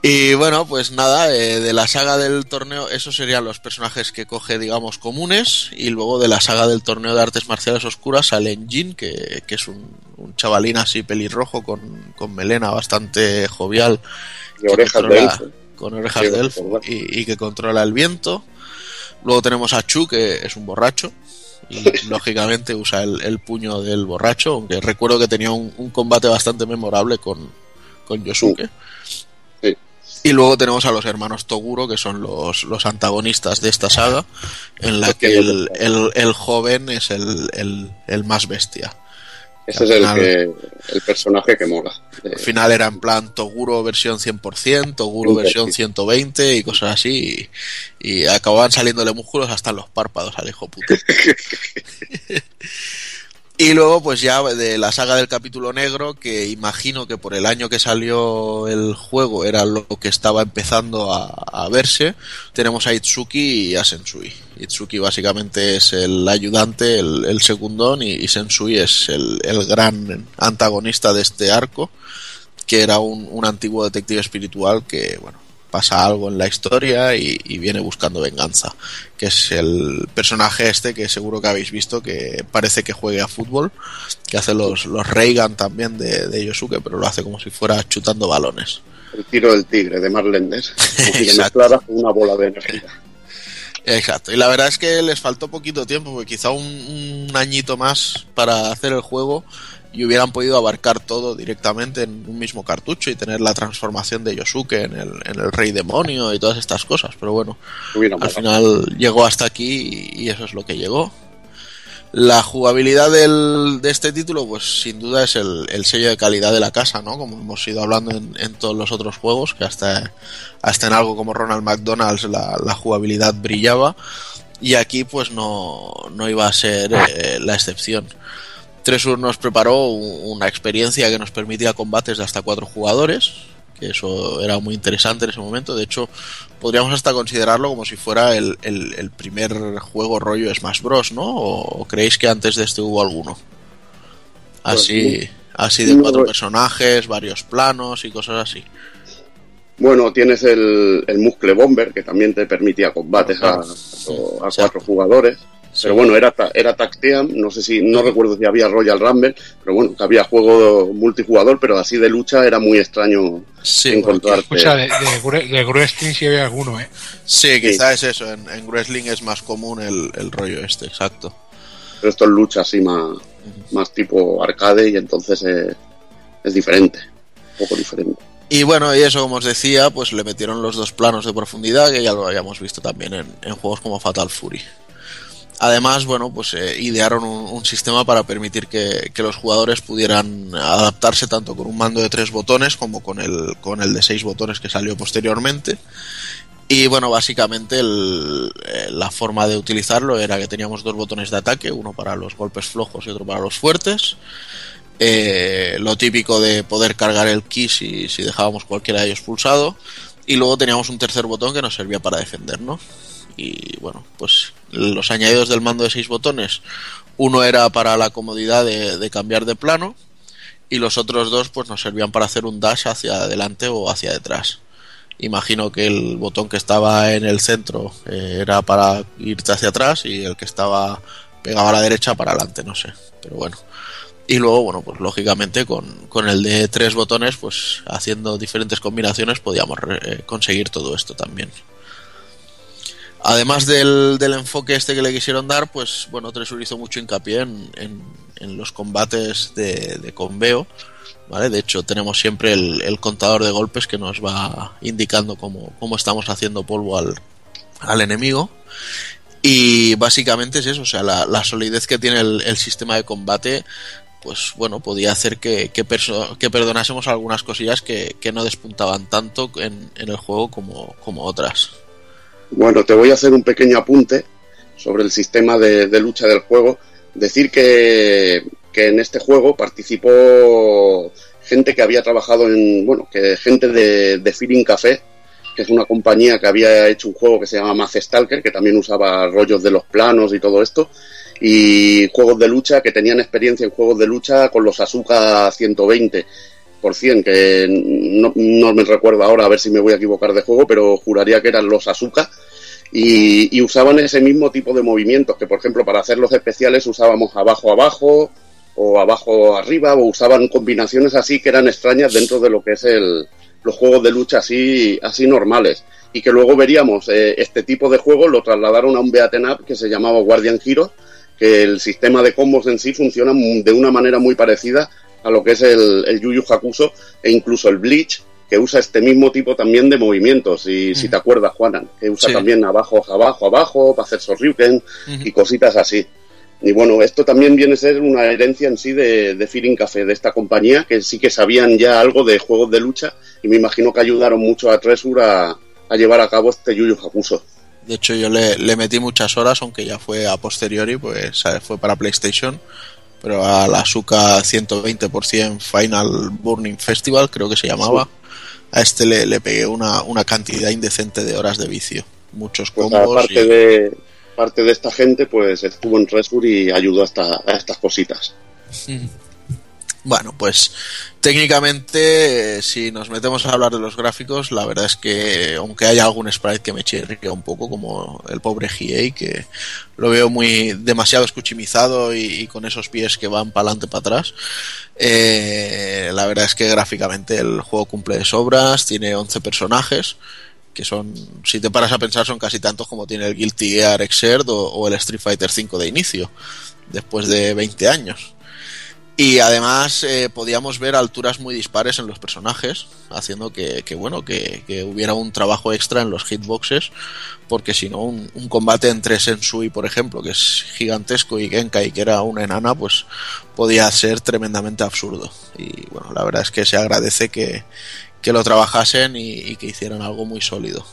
Y bueno, pues nada, eh, de la saga del torneo, esos serían los personajes que coge, digamos, comunes. Y luego de la saga del torneo de artes marciales oscuras sale Jin, que, que es un, un chavalín así pelirrojo con, con melena bastante jovial. Y orejas de elfo. Con orejas Sí, de elfo y, y que controla el viento. Luego tenemos a Chu, que es un borracho. Y lógicamente usa el, el puño del borracho, aunque recuerdo que tenía un, un combate bastante memorable con, con Yosuke. Y luego tenemos a los hermanos Toguro, que son los, los antagonistas de esta saga, en la que el, el- el joven es el, el- más bestia. Ese es el, final- que, el personaje que mola. Al final era en plan Toguro versión 100%, Toguro Sí, versión sí. 120 y cosas así. Y, y acababan saliéndole músculos hasta en los párpados al hijo puto. Y luego, pues ya de la saga del capítulo negro, que imagino que por el año que salió el juego era lo que estaba empezando a, verse, tenemos a Itsuki y a Sensui. Itsuki básicamente es el ayudante, el, el segundón, y, Sensui es el, el gran antagonista de este arco, que era un, un antiguo detective espiritual que, bueno, pasa algo en la historia y, y, viene buscando venganza, que es el personaje este que seguro que habéis visto que parece que juegue a fútbol, que hace los, los Reagan también de, de Yosuke, pero lo hace como si fuera chutando balones. El tiro del tigre de Marlendes, con una bola de energía. Exacto, y la verdad es que les faltó poquito tiempo, porque quizá un, un añito más para hacer el juego y hubieran podido abarcar todo directamente en un mismo cartucho y tener la transformación de Yosuke en el, en el rey demonio y todas estas cosas. Pero bueno, al final llegó hasta aquí y, y, eso es lo que llegó. La jugabilidad del, de este título, pues sin duda es el, el, sello de calidad de la casa, ¿no? Como hemos ido hablando en, en, todos los otros juegos, que hasta, hasta en algo como Ronald McDonald's la, la jugabilidad brillaba. Y aquí pues no, no iba a ser eh, la excepción. Tresur nos preparó una experiencia que nos permitía combates de hasta cuatro jugadores, que eso era muy interesante en ese momento. De hecho, podríamos hasta considerarlo como si fuera el, el, el primer juego rollo Smash Bros, ¿no? ¿O, creéis que antes de este hubo alguno? Así, pues, así de cuatro no, personajes, varios planos y cosas así. Bueno, tienes el, el Muscle Bomber, que también te permitía combates a, a, a cuatro jugadores. Sí. Pero bueno, era, era Tacteam, no sé si, no recuerdo si había Royal Rumble, pero bueno, que había juego multijugador, pero así de lucha era muy extraño sí, encontrarte. Escucha, de, de, de, wrestling sí había alguno, ¿eh? Sí, quizá sí. es eso, en, en, wrestling es más común el, el, rollo este, exacto. Pero esto es lucha así más, más tipo arcade y entonces es, es diferente, un poco diferente. Y bueno, y eso como os decía, pues le metieron los dos planos de profundidad que ya lo habíamos visto también en, en juegos como Fatal Fury. Además, bueno, pues eh, idearon un, sistema para permitir que, los jugadores pudieran adaptarse tanto con un mando de tres botones como con el, con el de seis botones que salió posteriormente. Y bueno, básicamente eh, la forma de utilizarlo era que teníamos dos botones de ataque, uno para los golpes flojos y otro para los fuertes. Eh, lo típico de poder cargar el ki si, si dejábamos cualquiera de ellos pulsado. Y luego teníamos un tercer botón que nos servía para defendernos. Y bueno, pues los añadidos del mando de seis botones, uno era para la comodidad de, cambiar de plano y los otros dos pues nos servían para hacer un dash hacia adelante o hacia detrás. Imagino que el botón que estaba en el centro eh, era para irte hacia atrás y el que estaba pegado a la derecha para adelante, no sé, pero bueno. Y luego, bueno, pues lógicamente con, con el de tres botones, pues haciendo diferentes combinaciones podíamos eh, conseguir todo esto también. Además del, del, enfoque este que le quisieron dar, pues bueno, Tresur hizo mucho hincapié en, en, los combates de, de, conveo. ¿vale? De hecho, tenemos siempre el, contador de golpes que nos va indicando cómo, cómo estamos haciendo polvo al, al, enemigo. Y básicamente es eso, o sea, la, la solidez que tiene el, el, sistema de combate, pues bueno, podía hacer que, que, que perdonásemos algunas cosillas que, que no despuntaban tanto en, en el juego como, como otras. Bueno, te voy a hacer un pequeño apunte sobre el sistema de, lucha del juego. Decir que, que, en este juego participó gente que había trabajado en, bueno, que gente de, de Feeling Café, que es una compañía que había hecho un juego que se llama Math Stalker, que también usaba rollos de los planos y todo esto, y juegos de lucha que tenían experiencia en juegos de lucha con los Asuka 120 que no, me recuerdo ahora a ver si me voy a equivocar de juego, pero juraría que eran los Asuka. Y, y, usaban ese mismo tipo de movimientos, que por ejemplo para hacer los especiales usábamos abajo abajo o abajo arriba, o usaban combinaciones así que eran extrañas dentro de lo que es el, los juegos de lucha así, así normales. Y que luego veríamos eh, este tipo de juego lo trasladaron a un beaten up que se llamaba Guardian Hero, que el sistema de combos en sí funciona de una manera muy parecida a lo que es el, el Yu Yu Hakuso e incluso el Bleach, que usa este mismo tipo también de movimientos, y si te acuerdas, Juanan, que usa sí. también abajo, abajo, abajo, para hacer Sorryuken mm -hmm. y cositas así. Y bueno, esto también viene a ser una herencia en sí de, de Feeling Café, de esta compañía, que sí que sabían ya algo de juegos de lucha, y me imagino que ayudaron mucho a Tresur a, a llevar a cabo este Yu Yu Hakuso. De hecho, yo le, le metí muchas horas, aunque ya fue a posteriori, pues fue para PlayStation pero a la Suka 120% Final Burning Festival, creo que se llamaba, a este le, le pegué una, una, cantidad indecente de horas de vicio. Muchos Pues combos. aparte, y- de, parte de esta gente, pues estuvo en Resur y ayudó a, esta- a estas cositas. Bueno, pues técnicamente, eh, si nos metemos a hablar de los gráficos, la verdad es que, aunque haya algún sprite que me chirría un poco, como el pobre GA, que lo veo muy demasiado escuchimizado y, con esos pies que van para adelante para atrás, eh, la verdad es que gráficamente el juego cumple de sobras, tiene 11 personajes, que son, si te paras a pensar, son casi tantos como tiene el Guilty Gear Xrd o, o el Street Fighter V de inicio, después de 20 años. Y además eh, podíamos ver alturas muy dispares en los personajes, haciendo que, que, bueno, que, que hubiera un trabajo extra en los hitboxes, porque si no, un, combate entre Sensui, por ejemplo, que es gigantesco, y Genkai, que era una enana, pues podía ser tremendamente absurdo. Y bueno, la verdad es que se agradece que, que lo trabajasen y, y que hicieran algo muy sólido.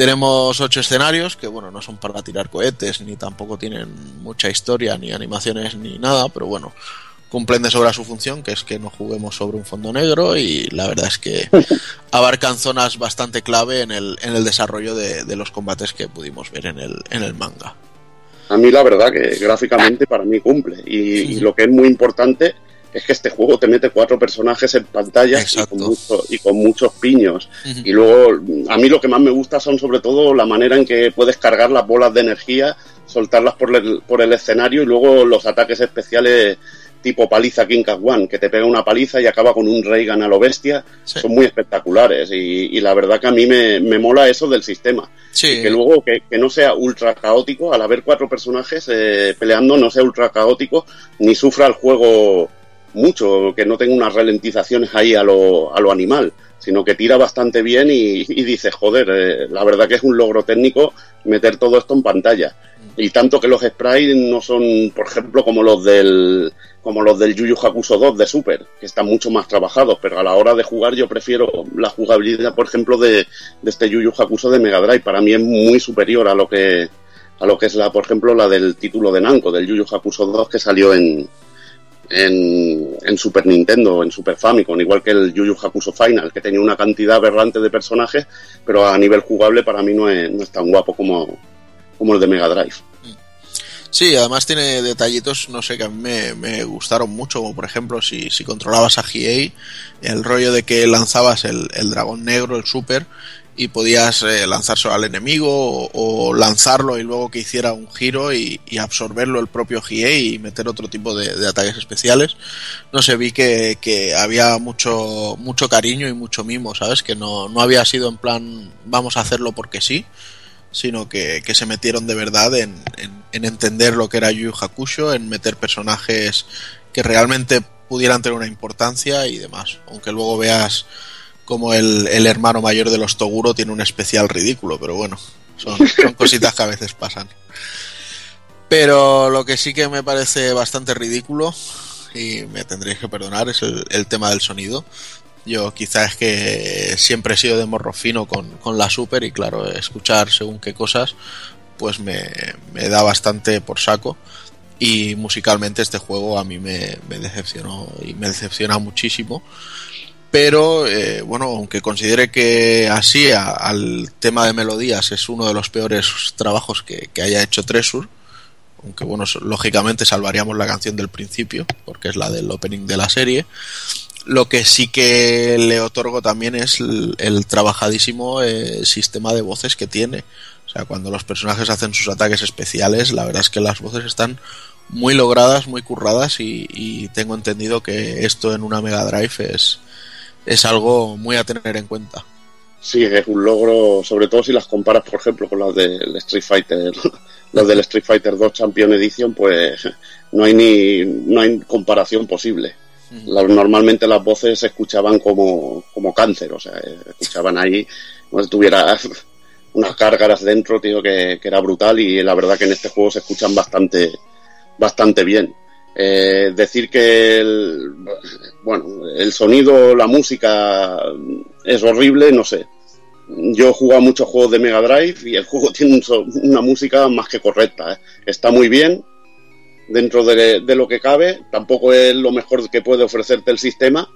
Tenemos ocho escenarios que, bueno, no son para tirar cohetes, ni tampoco tienen mucha historia, ni animaciones, ni nada, pero bueno, cumplen de sobra su función, que es que no juguemos sobre un fondo negro y la verdad es que abarcan zonas bastante clave en el, en el desarrollo de, de los combates que pudimos ver en el, en el manga. A mí la verdad que gráficamente para mí cumple. Y, y lo que es muy importante es que este juego te mete cuatro personajes en pantalla y con, mucho- y con muchos piños. Y luego, a mí lo que más me gusta son sobre todo la manera en que puedes cargar las bolas de energía, soltarlas por el, por el escenario y luego los ataques especiales tipo paliza King Cat One, que te pega una paliza y acaba con un Reagan a lo bestia, son muy espectaculares. Y, y la verdad que a mí me, me mola eso del sistema. Sí. Y que luego que, que no sea ultra caótico, al haber cuatro personajes eh, peleando, no sea ultra caótico, ni sufra el juego mucho, que no tenga unas ralentizaciones ahí a lo, a lo animal, sino que tira bastante bien y, dices, joder, eh, la verdad que es un logro técnico meter todo esto en pantalla. Y tanto que los sprites no son, por ejemplo, como los del como los del Yu Yu Hakusho 2 de Super, que están mucho más trabajados, pero a la hora de jugar yo prefiero la jugabilidad, por ejemplo, de, de este Yu Yu Hakusho de Mega Drive. Para mí es muy superior a lo que a lo que es la, por ejemplo, la del título de Namco, del Yu Yu Hakusho 2 que salió en, en, en Super Nintendo, en Super Famicom, igual que el Yu Yu Hakusho Final, que tenía una cantidad aberrante de personajes, pero a nivel jugable para mí no es, tan guapo como, como el de Mega Drive. Sí, además tiene detallitos, no sé, que a mí me, gustaron mucho, como por ejemplo si, si controlabas a GA, el rollo de que lanzabas el, el dragón negro, el super, y podías eh, al enemigo o, lanzarlo y luego que hiciera un giro y, absorberlo el propio GA y meter otro tipo de, ataques especiales. No sé, vi que, que había mucho, mucho cariño y mucho mimo, ¿sabes? Que no, no había sido en plan vamos a hacerlo porque sí, sino que, que se metieron de verdad en, en- en entender lo que era Yu Hakusho, en meter personajes que realmente pudieran tener una importancia y demás. Aunque luego veas como el, el hermano mayor de los Toguro tiene un especial ridículo, pero bueno, son, son cositas que a veces pasan. Pero lo que sí que me parece bastante ridículo, y me tendréis que perdonar, es el, tema del sonido. Yo quizás es que siempre he sido de morro fino con, con la Super y claro, escuchar según qué cosas, pues me, me da bastante por saco. Y musicalmente este juego a mí me, me decepcionó y me decepciona muchísimo. Pero eh, bueno, aunque considere que así al tema de melodías es uno de los peores trabajos que, que haya hecho Tresur, aunque bueno, lógicamente salvaríamos la canción del principio, porque es la del opening de la serie. Lo que sí que le otorgo también es el, el trabajadísimo eh, sistema de voces que tiene. O sea, cuando los personajes hacen sus ataques especiales, la verdad es que las voces están muy logradas, muy curradas y, y tengo entendido que esto en una Mega Drive es, es algo muy a tener en cuenta. Sí, es un logro, sobre todo si las comparas, por ejemplo, con las del Street Fighter, las del Street Fighter 2 Champion Edition, pues no hay ni no hay comparación posible. La- normalmente las voces se escuchaban como, como cáncer, o sea, eh, escuchaban ahí como si tuviera unas cárgaras dentro, tío, que, que era brutal y la verdad que en este juego se escuchan bastante, bastante bien. Eh, decir que el, bueno, el sonido, la música es horrible, no sé. Yo he jugado muchos juegos de Mega Drive y el juego tiene una música más que correcta. ¿eh? Está muy bien, dentro de, de lo que cabe. Tampoco es lo mejor que puede ofrecerte el sistema,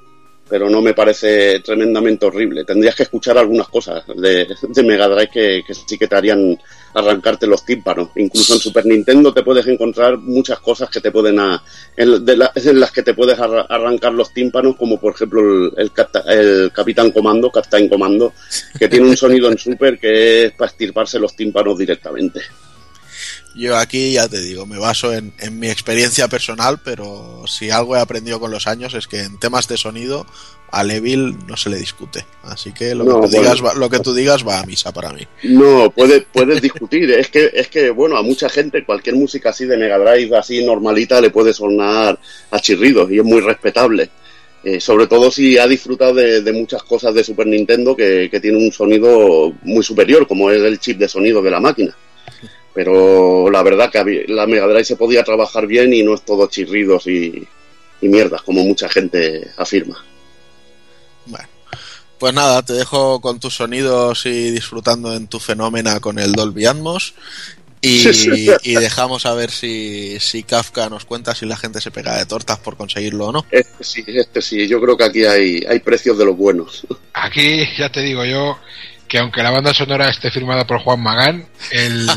pero no me parece tremendamente horrible. Tendrías que escuchar algunas cosas de, de Mega Drive que, que sí que te harían arrancarte los tímpanos. Incluso en Super Nintendo te puedes encontrar muchas cosas que te pueden a- en, de la- en las que te puedes arra- arrancar los tímpanos, como por ejemplo el, el, el Capitán Comando, Captain Comando, que tiene un sonido en Super que es para estirparse los tímpanos directamente. Yo aquí ya te digo, me baso en, en mi experiencia personal, pero si algo he aprendido con los años es que en temas de sonido a Levil no se le discute. Así que lo, No, que, tú bueno. digas, va- lo que tú digas va a misa para mí. No, puedes, puedes discutir. Es que, es que, bueno, a mucha gente cualquier música así de Mega Drive, así normalita, le puede sonar a chirridos y es muy respetable. Eh, sobre todo si ha disfrutado de, de muchas cosas de Super Nintendo que, que tiene un sonido muy superior, como es el chip de sonido de la máquina. Pero la verdad que había- la Mega Drive se podía trabajar bien y no es todo chirridos y, y mierdas, como mucha gente afirma. Pues nada, te dejo con tus sonidos y disfrutando en tu fenómena con el Dolby Atmos. Y, y dejamos a ver si, si Kafka nos cuenta si la gente se pega de tortas por conseguirlo o no. Este sí, este sí, yo creo que aquí hay, hay precios de los buenos. Aquí ya te digo yo que aunque la banda sonora esté firmada por Juan Magán, el...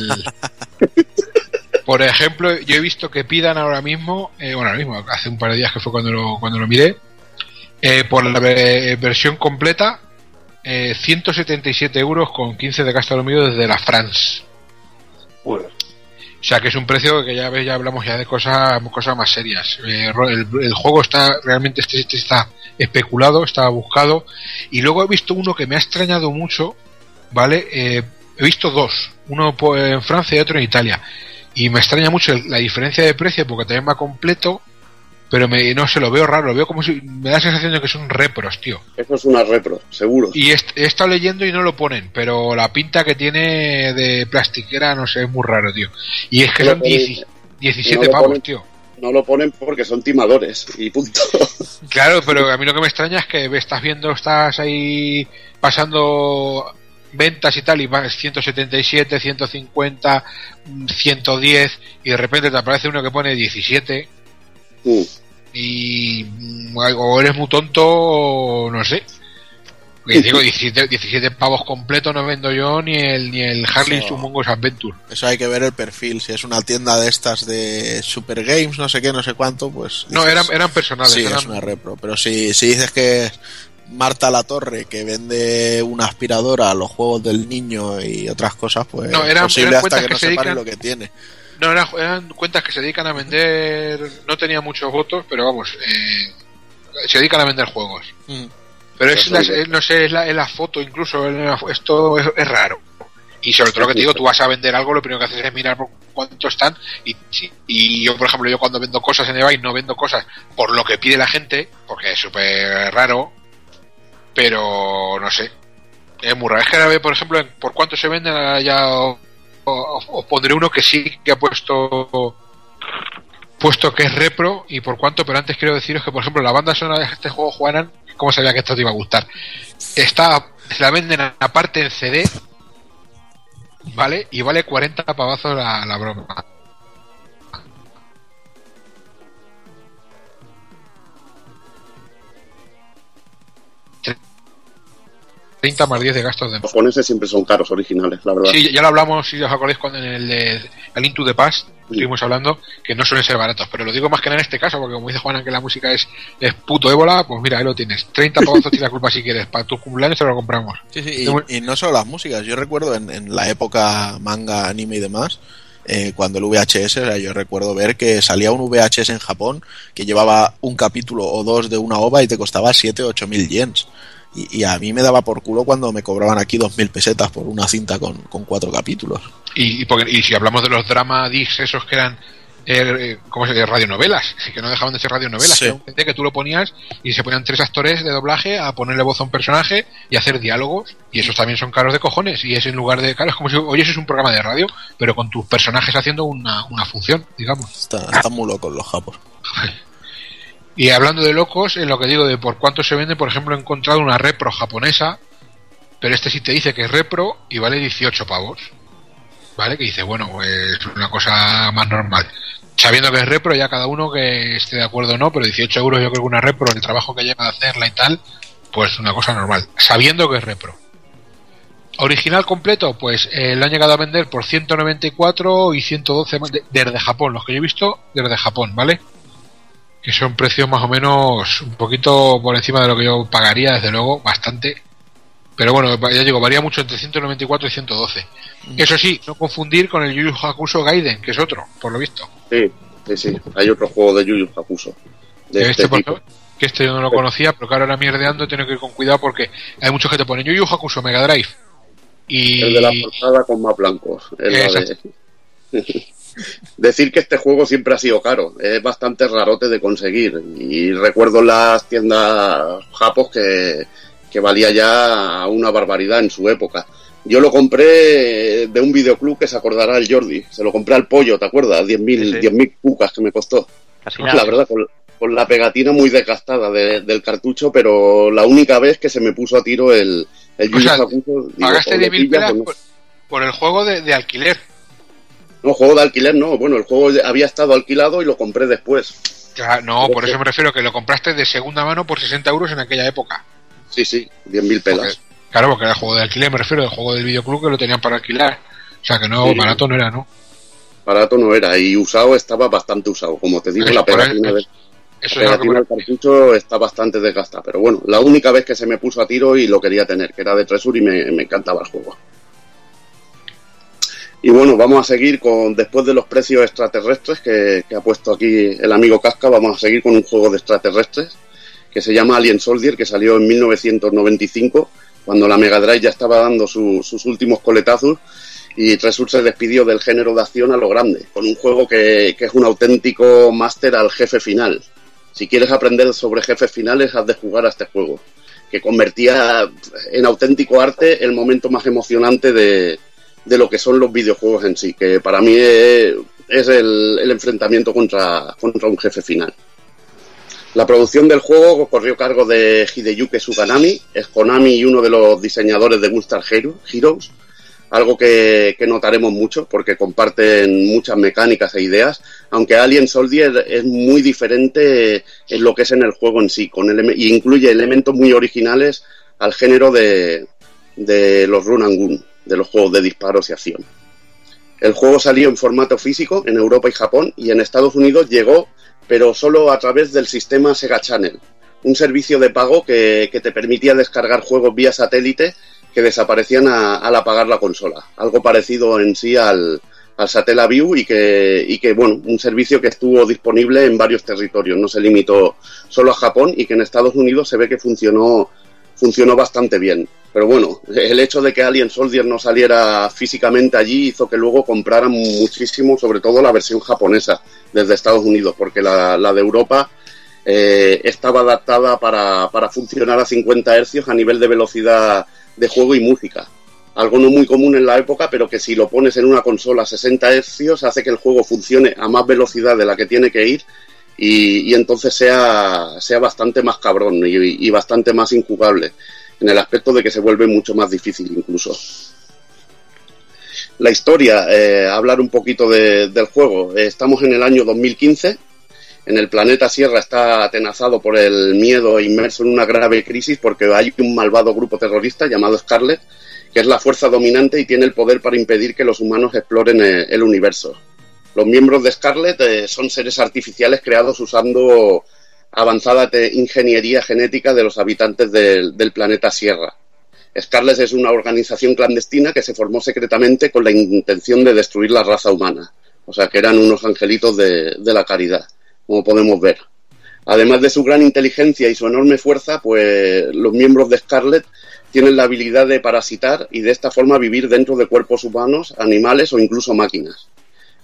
por ejemplo, yo he visto que pidan ahora mismo, eh, bueno, ahora mismo, hace un par de días que fue cuando lo, cuando lo miré, eh, por la ve- versión completa, eh, 177 euros con 15 de gasto mío desde la France. O sea que es un precio que ya ya hablamos ya de cosas, cosas más serias. Eh, el, juego está realmente este, este está especulado, está buscado. Y luego he visto uno que me ha extrañado mucho, ¿vale? Eh, he visto dos, uno en Francia y otro en Italia. Y me extraña mucho la diferencia de precio porque también va completo, pero me, no se lo veo raro, lo veo como si me da la sensación de que son repros, tío. Eso es una repro, seguro. Y he estado leyendo y no lo ponen, pero la pinta que tiene de plastiquera, no sé, es muy raro, tío. Y es que No son ponen- 10 17 no lo pavos, ponen- tío. No lo ponen porque son timadores y punto. Claro, pero a mí lo que me extraña es que estás viendo, estás ahí pasando ventas y tal, y vas 177, 150, mm, 110, y de repente te aparece uno que pone 17, Mm. y o eres muy tonto o no sé. Digo, 17, 17 pavos completos no vendo yo ni el ni el Harley Eso- Humongous Adventure. Eso hay que ver el perfil. Si es una tienda de estas de Super Games, no sé qué, no sé cuánto, pues. No, dices- eran, eran personales. Sí, eran- es una repro. Pero si, si dices que es Marta La Torre, que vende una aspiradora a los juegos del niño y otras cosas, pues No, eran- posible eran hasta que que no se dedican- lo que tiene. No, eran, eran cuentas que se dedican a vender. No tenía muchos votos, pero vamos, eh, se dedican a vender juegos. Mm. Pero es, la, es- no sé, es la, es la foto, incluso, es esto es, es raro. Y sobre todo lo que te digo, tú vas a vender algo, lo primero que haces es mirar por cuánto están. Y, si- y yo, por ejemplo, yo cuando vendo cosas en eBay no vendo cosas por lo que pide la gente, porque es súper raro, pero no sé. Es muy raro. Es que ahora, ve, por ejemplo, por cuánto se venden, ya os, pondré uno que sí que ha puesto puesto que es repro y por cuánto, pero antes quiero deciros que, por ejemplo, la banda sonora de este juego, Juanan, ¿cómo sabía que esto te iba a gustar? Está, se la venden aparte en CD, ¿vale? Y vale 40 pavazos la, la broma. 30 más 10 de gastos de Los japoneses siempre son caros originales, la verdad. Sí, ya lo hablamos, si os acordáis, cuando en el, de, el Into the Past estuvimos hablando, que no suelen ser baratos, pero lo digo más que nada en este caso, porque como dice Juana que la música es, es puto ébola, pues mira, ahí lo tienes. 30 pavazos tienes la culpa si quieres, para tus cumpleaños te lo compramos. Sí, sí, y, y no solo las músicas. Yo recuerdo en, en la época manga, anime y demás, eh, cuando el VHS, o sea, yo recuerdo ver que salía un VHS en Japón que llevaba un capítulo o dos de una ova y te costaba 7 o 8 mil yens. Y, y a mí me daba por culo cuando me cobraban aquí 2.000 pesetas por una cinta con, con cuatro capítulos. Y, y, porque- y si hablamos de los drama discs esos que eran eh, ¿cómo se dice? radionovelas, sí, que no dejaban de ser radionovelas, Sí. que que tú lo ponías y se ponían tres actores de doblaje a ponerle voz a un personaje y hacer diálogos, y esos también son caros de cojones, y es en lugar de, claro, es como si, oye, eso es un programa de radio, pero con tus personajes haciendo una, una función, digamos. Está- Están muy locos los japos. Y hablando de locos, en lo que digo de por cuánto se vende, por ejemplo, he encontrado una repro japonesa, pero este sí te dice que es repro y vale 18 pavos. ¿Vale? Que dice, bueno, pues una cosa más normal. sabiendo que es repro, ya cada uno que esté de acuerdo o no, pero 18 euros yo creo que una repro, el trabajo que lleva a hacerla y tal, pues una cosa normal, sabiendo que es repro. Original completo, pues eh, lo han llegado a vender por 194 y 112 de- desde Japón, los que yo he visto desde Japón, ¿vale? Que son precios más o menos un poquito por encima de lo que yo pagaría, desde luego, bastante. Pero bueno, ya digo, varía mucho entre 194 y 112. Eso sí, no confundir con el Yu Yu Hakusho Gaiden, que es otro, por lo visto. Sí, sí, sí. Hay otro juego de Yu Yu Hakusho. De Que este este, por tipo. que este yo no lo conocía, pero que ahora mierdeando, tengo que ir con cuidado porque hay muchos que te ponen Yu Yu Hakusho Mega Drive. Y El de la portada con más blancos. de- Exacto. Decir que este juego siempre ha sido caro, es bastante rarote de conseguir. Y recuerdo las tiendas japos que, que valía ya una barbaridad en su época. Yo lo compré de un videoclub que se acordará el Jordi. Se lo compré al pollo, ¿te acuerdas? 10.000 Sí, sí. 10.000 cucas que me costó. Casi La verdad, con, con la pegatina muy desgastada de- del cartucho, pero la única vez que se me puso a tiro el, el O sea, pagaste o lo 10.000 pillas pelas o no. por, por el juego de, de alquiler. No, juego de alquiler no. Bueno, el juego había estado alquilado y lo compré después. Ya, no, por eso me refiero que lo compraste de segunda mano por 60 euros en aquella época. Sí, sí, 10.000 pelas. Claro, porque era el juego de alquiler, me refiero al juego del videoclub que lo tenían para alquilar. O sea que no, Sí. barato no era, ¿no? Barato no era y usado estaba bastante usado. Como te digo, Eso, la pegatina, eso- de- Eso la pegatina del cartucho está bastante desgastada. Pero bueno, la única vez que se me puso a tiro y lo quería tener, que era de Tresur y me, me encantaba el juego. Y bueno, vamos a seguir con, después de los precios extraterrestres que, ha puesto aquí el amigo Casca, vamos a seguir con un juego de extraterrestres que se llama Alien Soldier, que salió en 1995, cuando la Mega Drive ya estaba dando su- sus últimos coletazos y Tresur se despidió del género de acción a lo grande, con un juego que, que es un auténtico máster al jefe final. Si quieres aprender sobre jefes finales, has de jugar a este juego, que convertía en auténtico arte el momento más emocionante de, de lo que son los videojuegos en sí, que para mí es, el, enfrentamiento contra, contra un jefe final. La producción del juego corrió cargo de Hideyuki Suganami, es Konami y uno de los diseñadores de Gunstar Hero- Heroes, algo que, notaremos mucho porque comparten muchas mecánicas e ideas, aunque Alien Soldier es muy diferente en lo que es en el juego en sí, con y incluye elementos muy originales al género de, de los run and gun, de los juegos de disparos y acción. El juego salió en formato físico en Europa y Japón y en Estados Unidos llegó, pero solo a través del sistema Sega Channel, un servicio de pago que, que te permitía descargar juegos vía satélite que desaparecían a- al apagar la consola. Algo parecido en sí al, al Satellaview y que, y que, bueno, un servicio que estuvo disponible en varios territorios, no se limitó solo a Japón y que en Estados Unidos se ve que funcionó, funcionó bastante bien. Pero bueno, el hecho de que Alien Soldier no saliera físicamente allí hizo que luego compraran muchísimo, sobre todo la versión japonesa desde Estados Unidos, porque la, de Europa eh, estaba adaptada para, para funcionar a 50 Hz a nivel de velocidad de juego y música. Algo no muy común en la época, pero que si lo pones en una consola a 60 Hz hace que el juego funcione a más velocidad de la que tiene que ir y, entonces sea, sea bastante más cabrón y, bastante más injugable, en el aspecto de que se vuelve mucho más difícil incluso. La historia, eh, hablar un poquito de- del juego. Estamos en el año 2015. En el planeta Sierra está atenazado por el miedo inmerso en una grave crisis porque hay un malvado grupo terrorista llamado Scarlet, que es la fuerza dominante y tiene el poder para impedir que los humanos exploren eh, el universo. Los miembros de Scarlet eh, son seres artificiales creados usando avanzada ingeniería genética de los habitantes del- del planeta Sierra. Scarlet es una organización clandestina que se formó secretamente con la intención de destruir la raza humana. O sea, que eran unos angelitos de, de la caridad, como podemos ver. Además de su gran inteligencia y su enorme fuerza, pues los miembros de Scarlet tienen la habilidad de parasitar y de esta forma vivir dentro de cuerpos humanos, animales o incluso máquinas.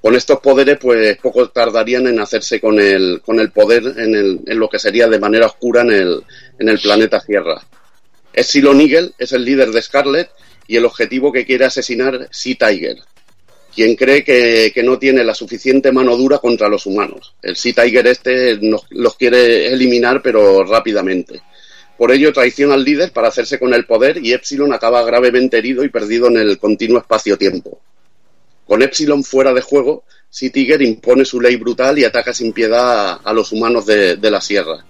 Con estos poderes, pues poco tardarían en hacerse con el, poder en, el- en lo que sería de manera oscura en el, en el planeta Tierra. Epsilon Eagle es el líder de Scarlet y el objetivo que quiere asesinar Sea Tiger, quien cree que, no tiene la suficiente mano dura contra los humanos. El Sea Tiger este los quiere eliminar, pero rápidamente. Por ello traiciona al líder para hacerse con el poder y Epsilon acaba gravemente herido y perdido en el continuo espacio-tiempo. Con Epsilon fuera de juego, Tiger impone su ley brutal y ataca sin piedad a, los humanos de, la sierra.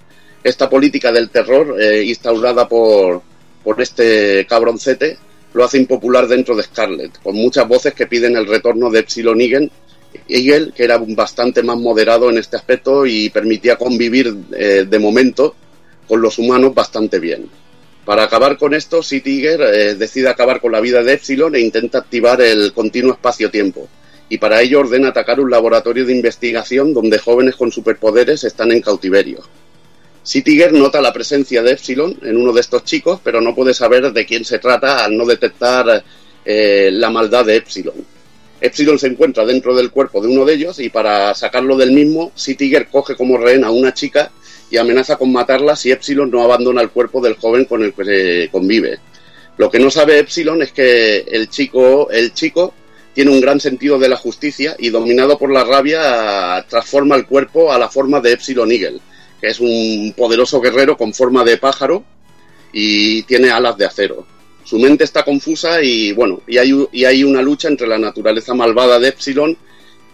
Esta política del terror, eh, instaurada por, por este cabroncete, lo hace impopular dentro de Scarlet, con muchas voces que piden el retorno de Epsilon Eagle que era bastante más moderado en este aspecto y permitía convivir eh, de momento con los humanos bastante bien. Para acabar con esto, Sea Tiger eh, decide acabar con la vida de Epsilon e intenta activar el continuo espacio-tiempo. Y para ello ordena atacar un laboratorio de investigación donde jóvenes con superpoderes están en cautiverio. Sea Tiger nota la presencia de Epsilon en uno de estos chicos, pero no puede saber de quién se trata al no detectar eh, la maldad de Epsilon. Epsilon se encuentra dentro del cuerpo de uno de ellos y para sacarlo del mismo, Sea Tiger coge como rehén a una chica y amenaza con matarla si Epsilon no abandona el cuerpo del joven con el que convive. Lo que no sabe Epsilon es que el chico, el chico tiene un gran sentido de la justicia y dominado por la rabia transforma el cuerpo a la forma de Epsilon Eagle, que es un poderoso guerrero con forma de pájaro y tiene alas de acero. Su mente está confusa y bueno, y hay, y hay una lucha entre la naturaleza malvada de Epsilon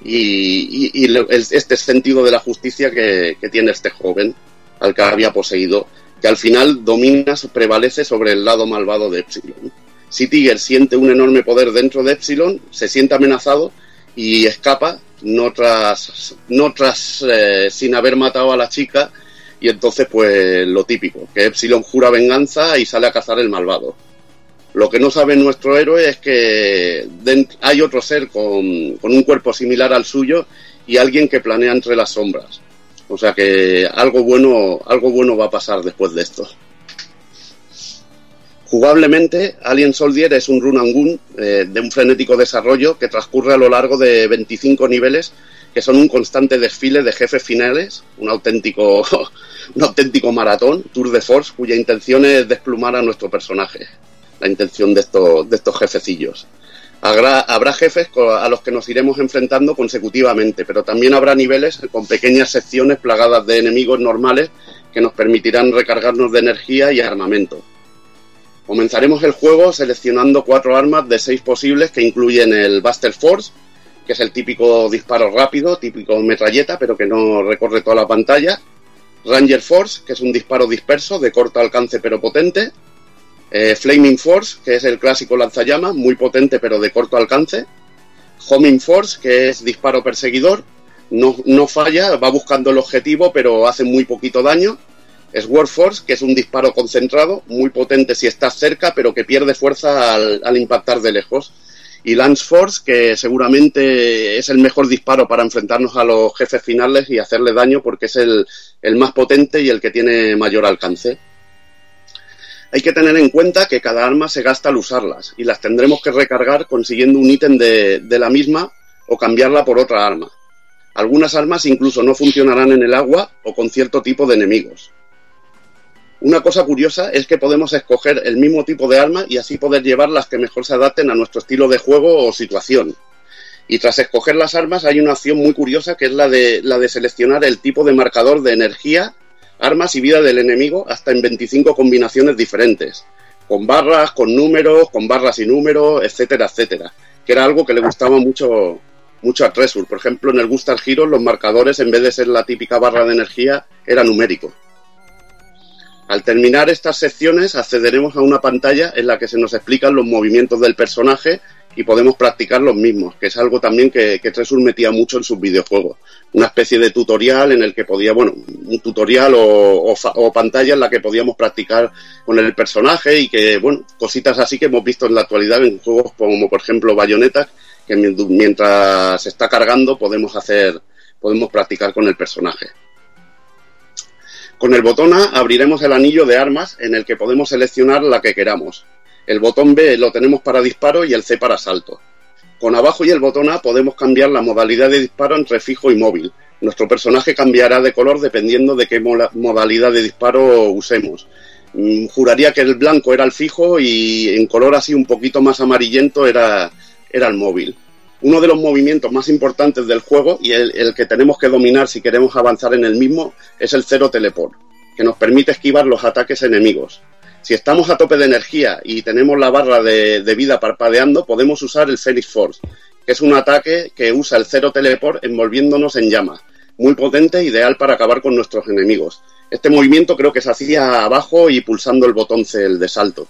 y, este sentido de la justicia que tiene este joven al que había poseído, que al final domina, prevalece sobre el lado malvado de Epsilon. Si Tiger siente un enorme poder dentro de Epsilon, se siente amenazado y escapa, no tras, no tras eh, sin haber matado a la chica, y entonces pues lo típico, que Epsilon jura venganza y sale a cazar el malvado. Lo que no sabe nuestro héroe es que hay otro ser con, con un cuerpo similar al suyo y alguien que planea entre las sombras. O sea que algo bueno, algo bueno va a pasar después de esto. Jugablemente, Alien Soldier es un run and gun eh, de un frenético desarrollo que transcurre a lo largo de 25 niveles que son un constante desfile de jefes finales, un auténtico, un auténtico maratón, tour de force, cuya intención es desplumar a nuestro personaje, la intención de estos, de estos jefecillos. Habrá, jefes a los que nos iremos enfrentando consecutivamente, pero también habrá niveles con pequeñas secciones plagadas de enemigos normales que nos permitirán recargarnos de energía y armamento. Comenzaremos el juego seleccionando cuatro armas de seis posibles que incluyen el Buster Force, que es el típico disparo rápido, típico metralleta, pero que no recorre toda la pantalla. Ranger Force, que es un disparo disperso de corto alcance pero potente. Eh, Flaming Force, que es el clásico lanzallamas, muy potente pero de corto alcance. Homing Force, que es disparo perseguidor, no, no, falla, va buscando el objetivo pero hace muy poquito daño. Sword Force, que es un disparo concentrado, muy potente si estás cerca pero que pierde fuerza al, impactar de lejos. Y Lance Force, que seguramente es el mejor disparo para enfrentarnos a los jefes finales y hacerle daño porque es el, el más potente y el que tiene mayor alcance. Hay que tener en cuenta que cada arma se gasta al usarlas y las tendremos que recargar consiguiendo un ítem de, la misma o cambiarla por otra arma. Algunas armas incluso no funcionarán en el agua o con cierto tipo de enemigos. Una cosa curiosa es que podemos escoger el mismo tipo de arma y así poder llevar las que mejor se adapten a nuestro estilo de juego o situación. Y tras escoger las armas hay una opción muy curiosa que es la de, la de seleccionar el tipo de marcador de energía armas y vida del enemigo hasta en 25 combinaciones diferentes, con barras, con números, con barras y números, etcétera, etcétera, que era algo que le gustaba mucho mucho a Tresur. Por ejemplo, en el Gustar Hero los marcadores en vez de ser la típica barra de energía era numérico. Al terminar estas secciones accederemos a una pantalla en la que se nos explican los movimientos del personaje y podemos practicar los mismos, que es algo también que, Tresur metía mucho en sus videojuegos. Una especie de tutorial en el que podía, bueno, un tutorial o, o, pantalla en la que podíamos practicar con el personaje y que, bueno, cositas así que hemos visto en la actualidad en juegos como, por ejemplo, Bayonetta, que mientras se está cargando podemos hacer, podemos practicar con el personaje. Con el botón A abriremos el anillo de armas en el que podemos seleccionar la que queramos. El botón B lo tenemos para disparo y el C para salto. Con abajo y el botón A podemos cambiar la modalidad de disparo entre fijo y móvil. Nuestro personaje cambiará de color dependiendo de qué modalidad de disparo usemos. Mm, juraría que el blanco era el fijo y en color así un poquito más amarillento era, era el móvil uno de los movimientos más importantes del juego y el, que tenemos que dominar si queremos avanzar en el mismo es el cero teleport, que nos permite esquivar los ataques enemigos. Si estamos a tope de energía y tenemos la barra de, vida parpadeando, podemos usar el Phoenix Force, que es un ataque que usa el cero teleport envolviéndonos en llamas. Muy potente, ideal para acabar con nuestros enemigos. Este movimiento creo que se hacía abajo y pulsando el botón C, el de salto.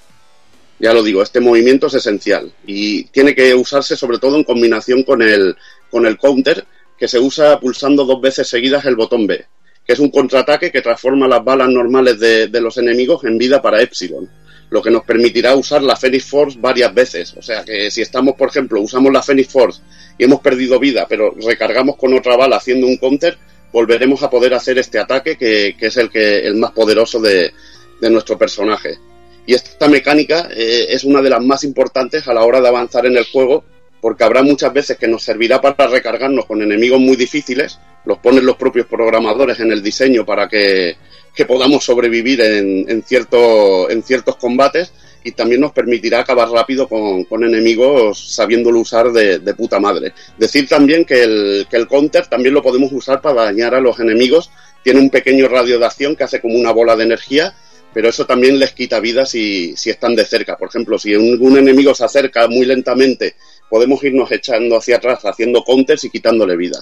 Ya lo digo, este movimiento es esencial y tiene que usarse sobre todo en combinación con el, con el counter, que se usa pulsando dos veces seguidas el botón B, que es un contraataque que transforma las balas normales de, de los enemigos en vida para Epsilon lo que nos permitirá usar la Phoenix Force varias veces. O sea que si estamos, por ejemplo, usamos la Phoenix Force y hemos perdido vida, pero recargamos con otra bala haciendo un counter, volveremos a poder hacer este ataque que, que es el, que, el más poderoso de, de nuestro personaje. Y esta mecánica eh, es una de las más importantes a la hora de avanzar en el juego, porque habrá muchas veces que nos servirá para recargarnos con enemigos muy difíciles, los ponen los propios programadores en el diseño para que, que podamos sobrevivir en, en, cierto, en ciertos combates y también nos permitirá acabar rápido con, con enemigos sabiéndolo usar de, puta madre. Decir también que el, que el counter también lo podemos usar para dañar a los enemigos. Tiene un pequeño radio de acción que hace como una bola de energía, pero eso también les quita vida si, si están de cerca. Por ejemplo, si un enemigo se acerca muy lentamente, podemos irnos echando hacia atrás haciendo counters y quitándole vida.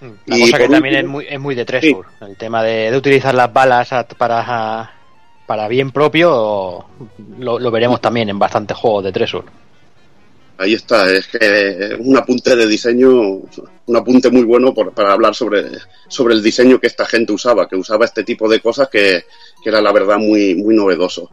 Una cosa que también último, es, muy, es muy de Tresur, sí. el tema de, de, utilizar las balas para, para bien propio, lo, lo, veremos también en bastantes juegos de Tresur. Ahí está, es que un apunte de diseño, un apunte muy bueno por, para hablar sobre, sobre el diseño que esta gente usaba, que usaba este tipo de cosas que, que era la verdad muy, muy novedoso.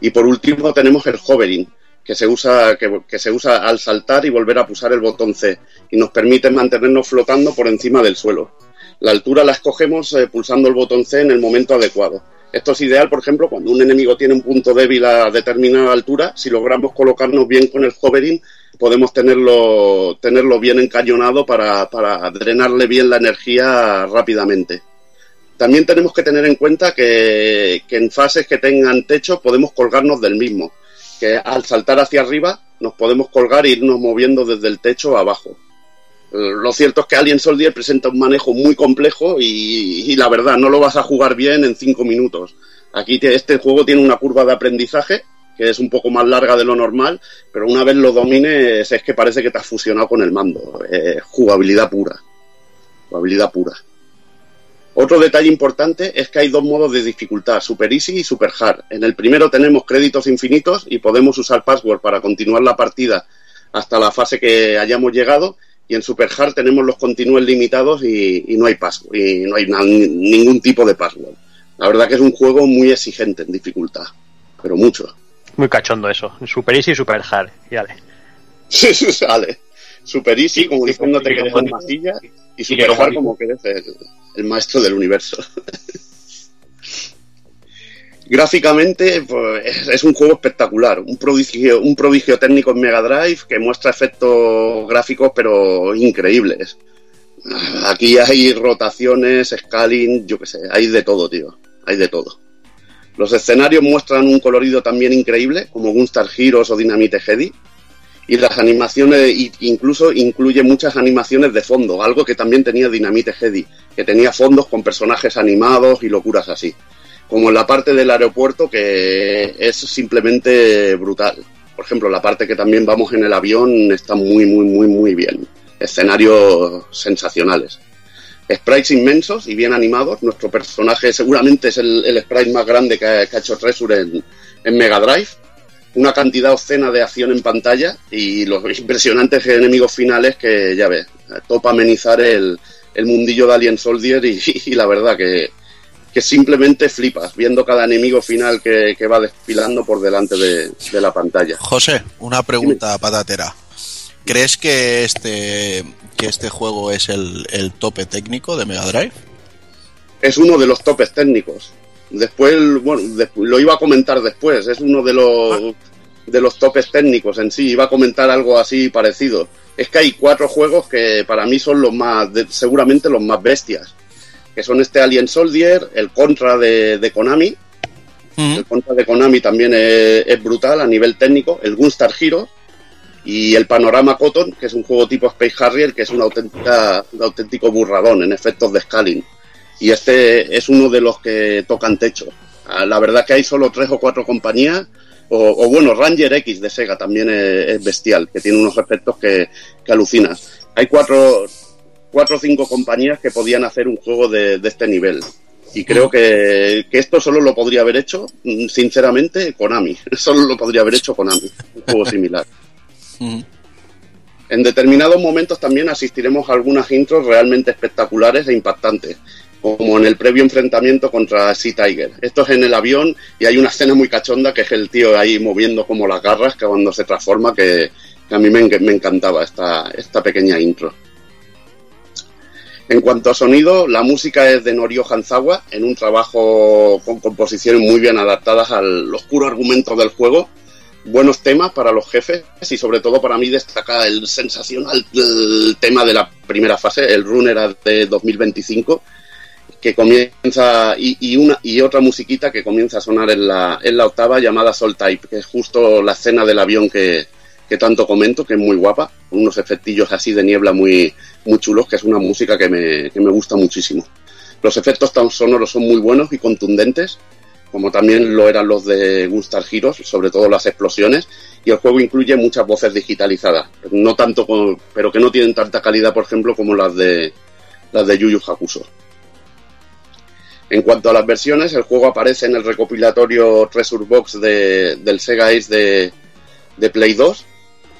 Y por último tenemos el hovering, que se usa que, se usa al saltar y volver a pulsar el botón C y nos permite mantenernos flotando por encima del suelo. La altura la escogemos eh, pulsando el botón C en el momento adecuado. Esto es ideal, por ejemplo, cuando un enemigo tiene un punto débil a determinada altura, si logramos colocarnos bien con el hovering, podemos tenerlo, tenerlo bien encañonado para, drenarle bien la energía rápidamente. También tenemos que tener en cuenta que en fases que tengan techo podemos colgarnos del mismo que al saltar hacia arriba nos podemos colgar e irnos moviendo desde el techo abajo. Lo cierto es que Alien Soldier presenta un manejo muy complejo y, la verdad no lo vas a jugar bien en cinco minutos. Aquí este juego tiene una curva de aprendizaje que es un poco más larga de lo normal, pero una vez lo domines es que parece que te has fusionado con el mando. Eh, jugabilidad pura. Jugabilidad pura. Otro detalle importante es que hay dos modos de dificultad, Super Easy y Super Hard. En el primero tenemos créditos infinitos y podemos usar password para continuar la partida hasta la fase que hayamos llegado. Y en Super Hard tenemos los continúes limitados y, y, no hay password, y no hay na, ningún tipo de password. La verdad que es un juego muy exigente en dificultad, pero mucho. Muy cachondo eso, Super Easy y Super Hard, y. Sí, sí, sale. Super Easy, como diciéndote que eres un masilla, y Super Hard como que el, el maestro del universo. Gráficamente pues, es un juego espectacular, un prodigio, un prodigio técnico en Mega Drive que muestra efectos gráficos pero increíbles. Aquí hay rotaciones, scaling, yo qué sé, hay de todo, tío, hay de todo. Los escenarios muestran un colorido también increíble, como Gunstar Heroes o Dynamite Heady, y las animaciones incluso incluye muchas animaciones de fondo, algo que también tenía Dynamite Heady, que tenía fondos con personajes animados y locuras así. Como en la parte del aeropuerto que es simplemente brutal. Por ejemplo, la parte que también vamos en el avión está muy, muy, muy, muy bien. Escenarios sensacionales. Sprites inmensos y bien animados. Nuestro personaje seguramente es el, el sprite más grande que ha, hecho Treasure en Mega Drive una cantidad obscena de acción en pantalla y los impresionantes enemigos finales que ya ves, topa amenizar el, el mundillo de Alien Soldier y, y, la verdad que, que simplemente flipas viendo cada enemigo final que, que va desfilando por delante de, de, la pantalla. José, una pregunta Dime. patatera. ¿Crees que este, que este juego es el, el tope técnico de Mega Drive? Es uno de los topes técnicos. Después, bueno, después, lo iba a comentar después, es uno de los, de los topes técnicos en sí, iba a comentar algo así parecido. Es que hay cuatro juegos que para mí son los más, seguramente los más bestias, que son este Alien Soldier, el Contra de, de Konami, uh -huh. el Contra de Konami también es, es, brutal a nivel técnico, el Gunstar Hero y el Panorama Cotton, que es un juego tipo Space Harrier, que es una auténtica, un auténtico burradón en efectos de scaling y este es uno de los que tocan techo. Ah, la verdad que hay solo tres o cuatro compañías O, o bueno, Ranger X de Sega también es, es bestial, que tiene unos efectos que, que alucinas. Hay cuatro, cuatro o cinco compañías que podían hacer un juego de, de este nivel. Y creo que, que esto solo lo podría haber hecho, mm, sinceramente, Konami. Solo lo podría haber hecho Konami, un juego similar. En determinados momentos también asistiremos a algunas intros realmente espectaculares e impactantes, como en el previo enfrentamiento contra Sea Tiger. Esto es en el avión y hay una escena muy cachonda que es el tío ahí moviendo como las garras que cuando se transforma, que, a mí me, en- me encantaba esta, esta pequeña intro. En cuanto a sonido, la música es de Norio Hanzawa, en un trabajo con composiciones muy bien adaptadas al oscuro argumento del juego, buenos temas para los jefes y sobre todo para mí destaca el sensacional tema de la primera fase, el run era de 2025, que comienza y, una y otra musiquita que comienza a sonar en la, en la octava llamada Soul Type, que es justo la escena del avión que, tanto comento, que es muy guapa, con unos efectillos así de niebla muy, chulos, que es una música que me, que me gusta muchísimo. Los efectos tan sonoros son muy buenos y contundentes, como también lo eran los de Gunstar Heroes, sobre todo las explosiones, y el juego incluye muchas voces digitalizadas, no tanto pero que no tienen tanta calidad, por ejemplo, como las de las de Yu Yu Hakusho. En cuanto a las versiones, el juego aparece en el recopilatorio Treasure Box de- del Sega Ace de, de Play 2.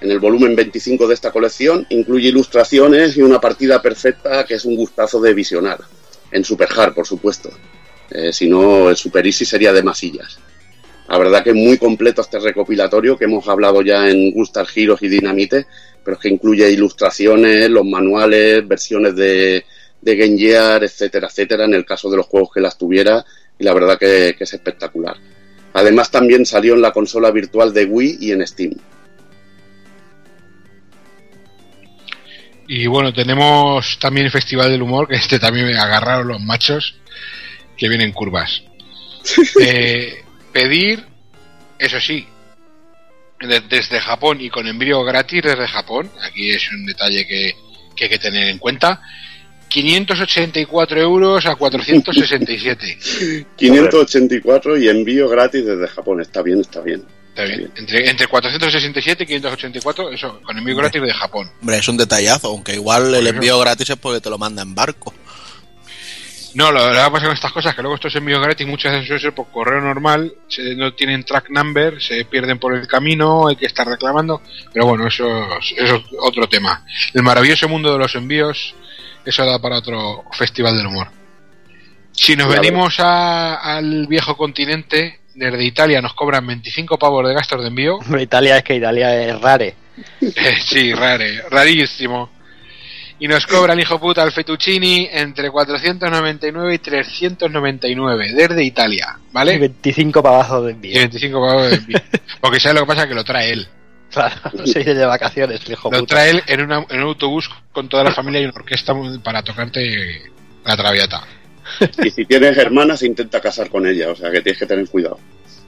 En el volumen 25 de esta colección incluye ilustraciones y una partida perfecta que es un gustazo de visionar. En Super Hard, por supuesto. Eh, si no, el Super Easy sería de masillas. La verdad que es muy completo este recopilatorio que hemos hablado ya en Gustar Heroes y Dynamite, pero es que incluye ilustraciones, los manuales, versiones de, de Game Gear, etcétera, etcétera, en el caso de los juegos que las tuviera, y la verdad que, que es espectacular. Además también salió en la consola virtual de Wii y en Steam. Y bueno, tenemos también el Festival del Humor, que este también me agarraron los machos que vienen curvas. Eh, pedir, eso sí, de- desde Japón y con envío gratis desde Japón, aquí es un detalle que, que hay que tener en cuenta, 584 euros a 467. 584 y envío gratis desde Japón. Está bien, está bien. Está bien. Entre, entre 467 y 584, eso, con envío gratis de Japón. Hombre, es un detallazo, aunque igual el envío gratis es porque te lo manda en barco. No, lo, lo que va a pasar con estas cosas que luego estos envíos gratis muchas veces suelen ser por correo normal, se- no tienen track number, se pierden por el camino, hay que estar reclamando, pero bueno, eso, es- eso es otro tema. El maravilloso mundo de los envíos, eso da para otro festival del humor. Si nos venimos a- al viejo continente, desde Italia nos cobran 25 pavos de gastos de envío. Hombre, Italia es que Italia es rare. Eh, sí, rare, rarísimo. Y nos cobra el hijo puta el fettuccini entre 499 y 399 desde Italia, ¿vale? 25 pavazos de envío. Y 25 pavos de envío. Porque ¿sabes lo que pasa? Que lo trae él. Claro, se de vacaciones, hijo Lo puta. trae él en, una- en un autobús con toda la familia y una orquesta para tocarte la traviata. Y si tienes hermanas, intenta casar con ella, o sea que tienes que tener cuidado.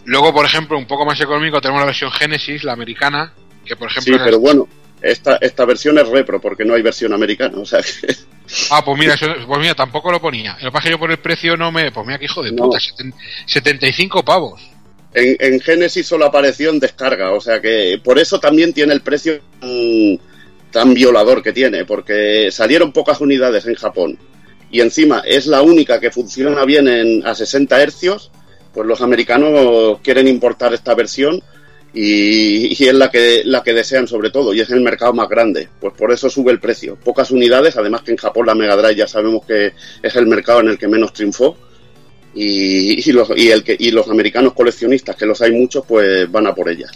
Luego, por ejemplo, un poco más económico, tenemos la versión Genesis, la americana, que por ejemplo... Sí, es- pero bueno, esta, esta versión es repro porque no hay versión americana, o sea que Ah, pues mira, eso- pues mira, tampoco lo ponía. Lo que pasa es que yo por el precio no me... Pues mira, que hijo de No. puta, seten- 75 pavos. En, en Genesis solo apareció en descarga, o sea que por eso también tiene el precio tan, tan violador que tiene, porque salieron pocas unidades en Japón y encima es la única que funciona bien en, a 60 hercios, pues los americanos quieren importar esta versión y, y es la que, la que desean sobre todo y es el mercado más grande, pues por eso sube el precio. Pocas unidades, además que en Japón la Mega Drive ya sabemos que es el mercado en el que menos triunfó y, y los, y, el que, y los americanos coleccionistas, que los hay muchos, pues van a por ella.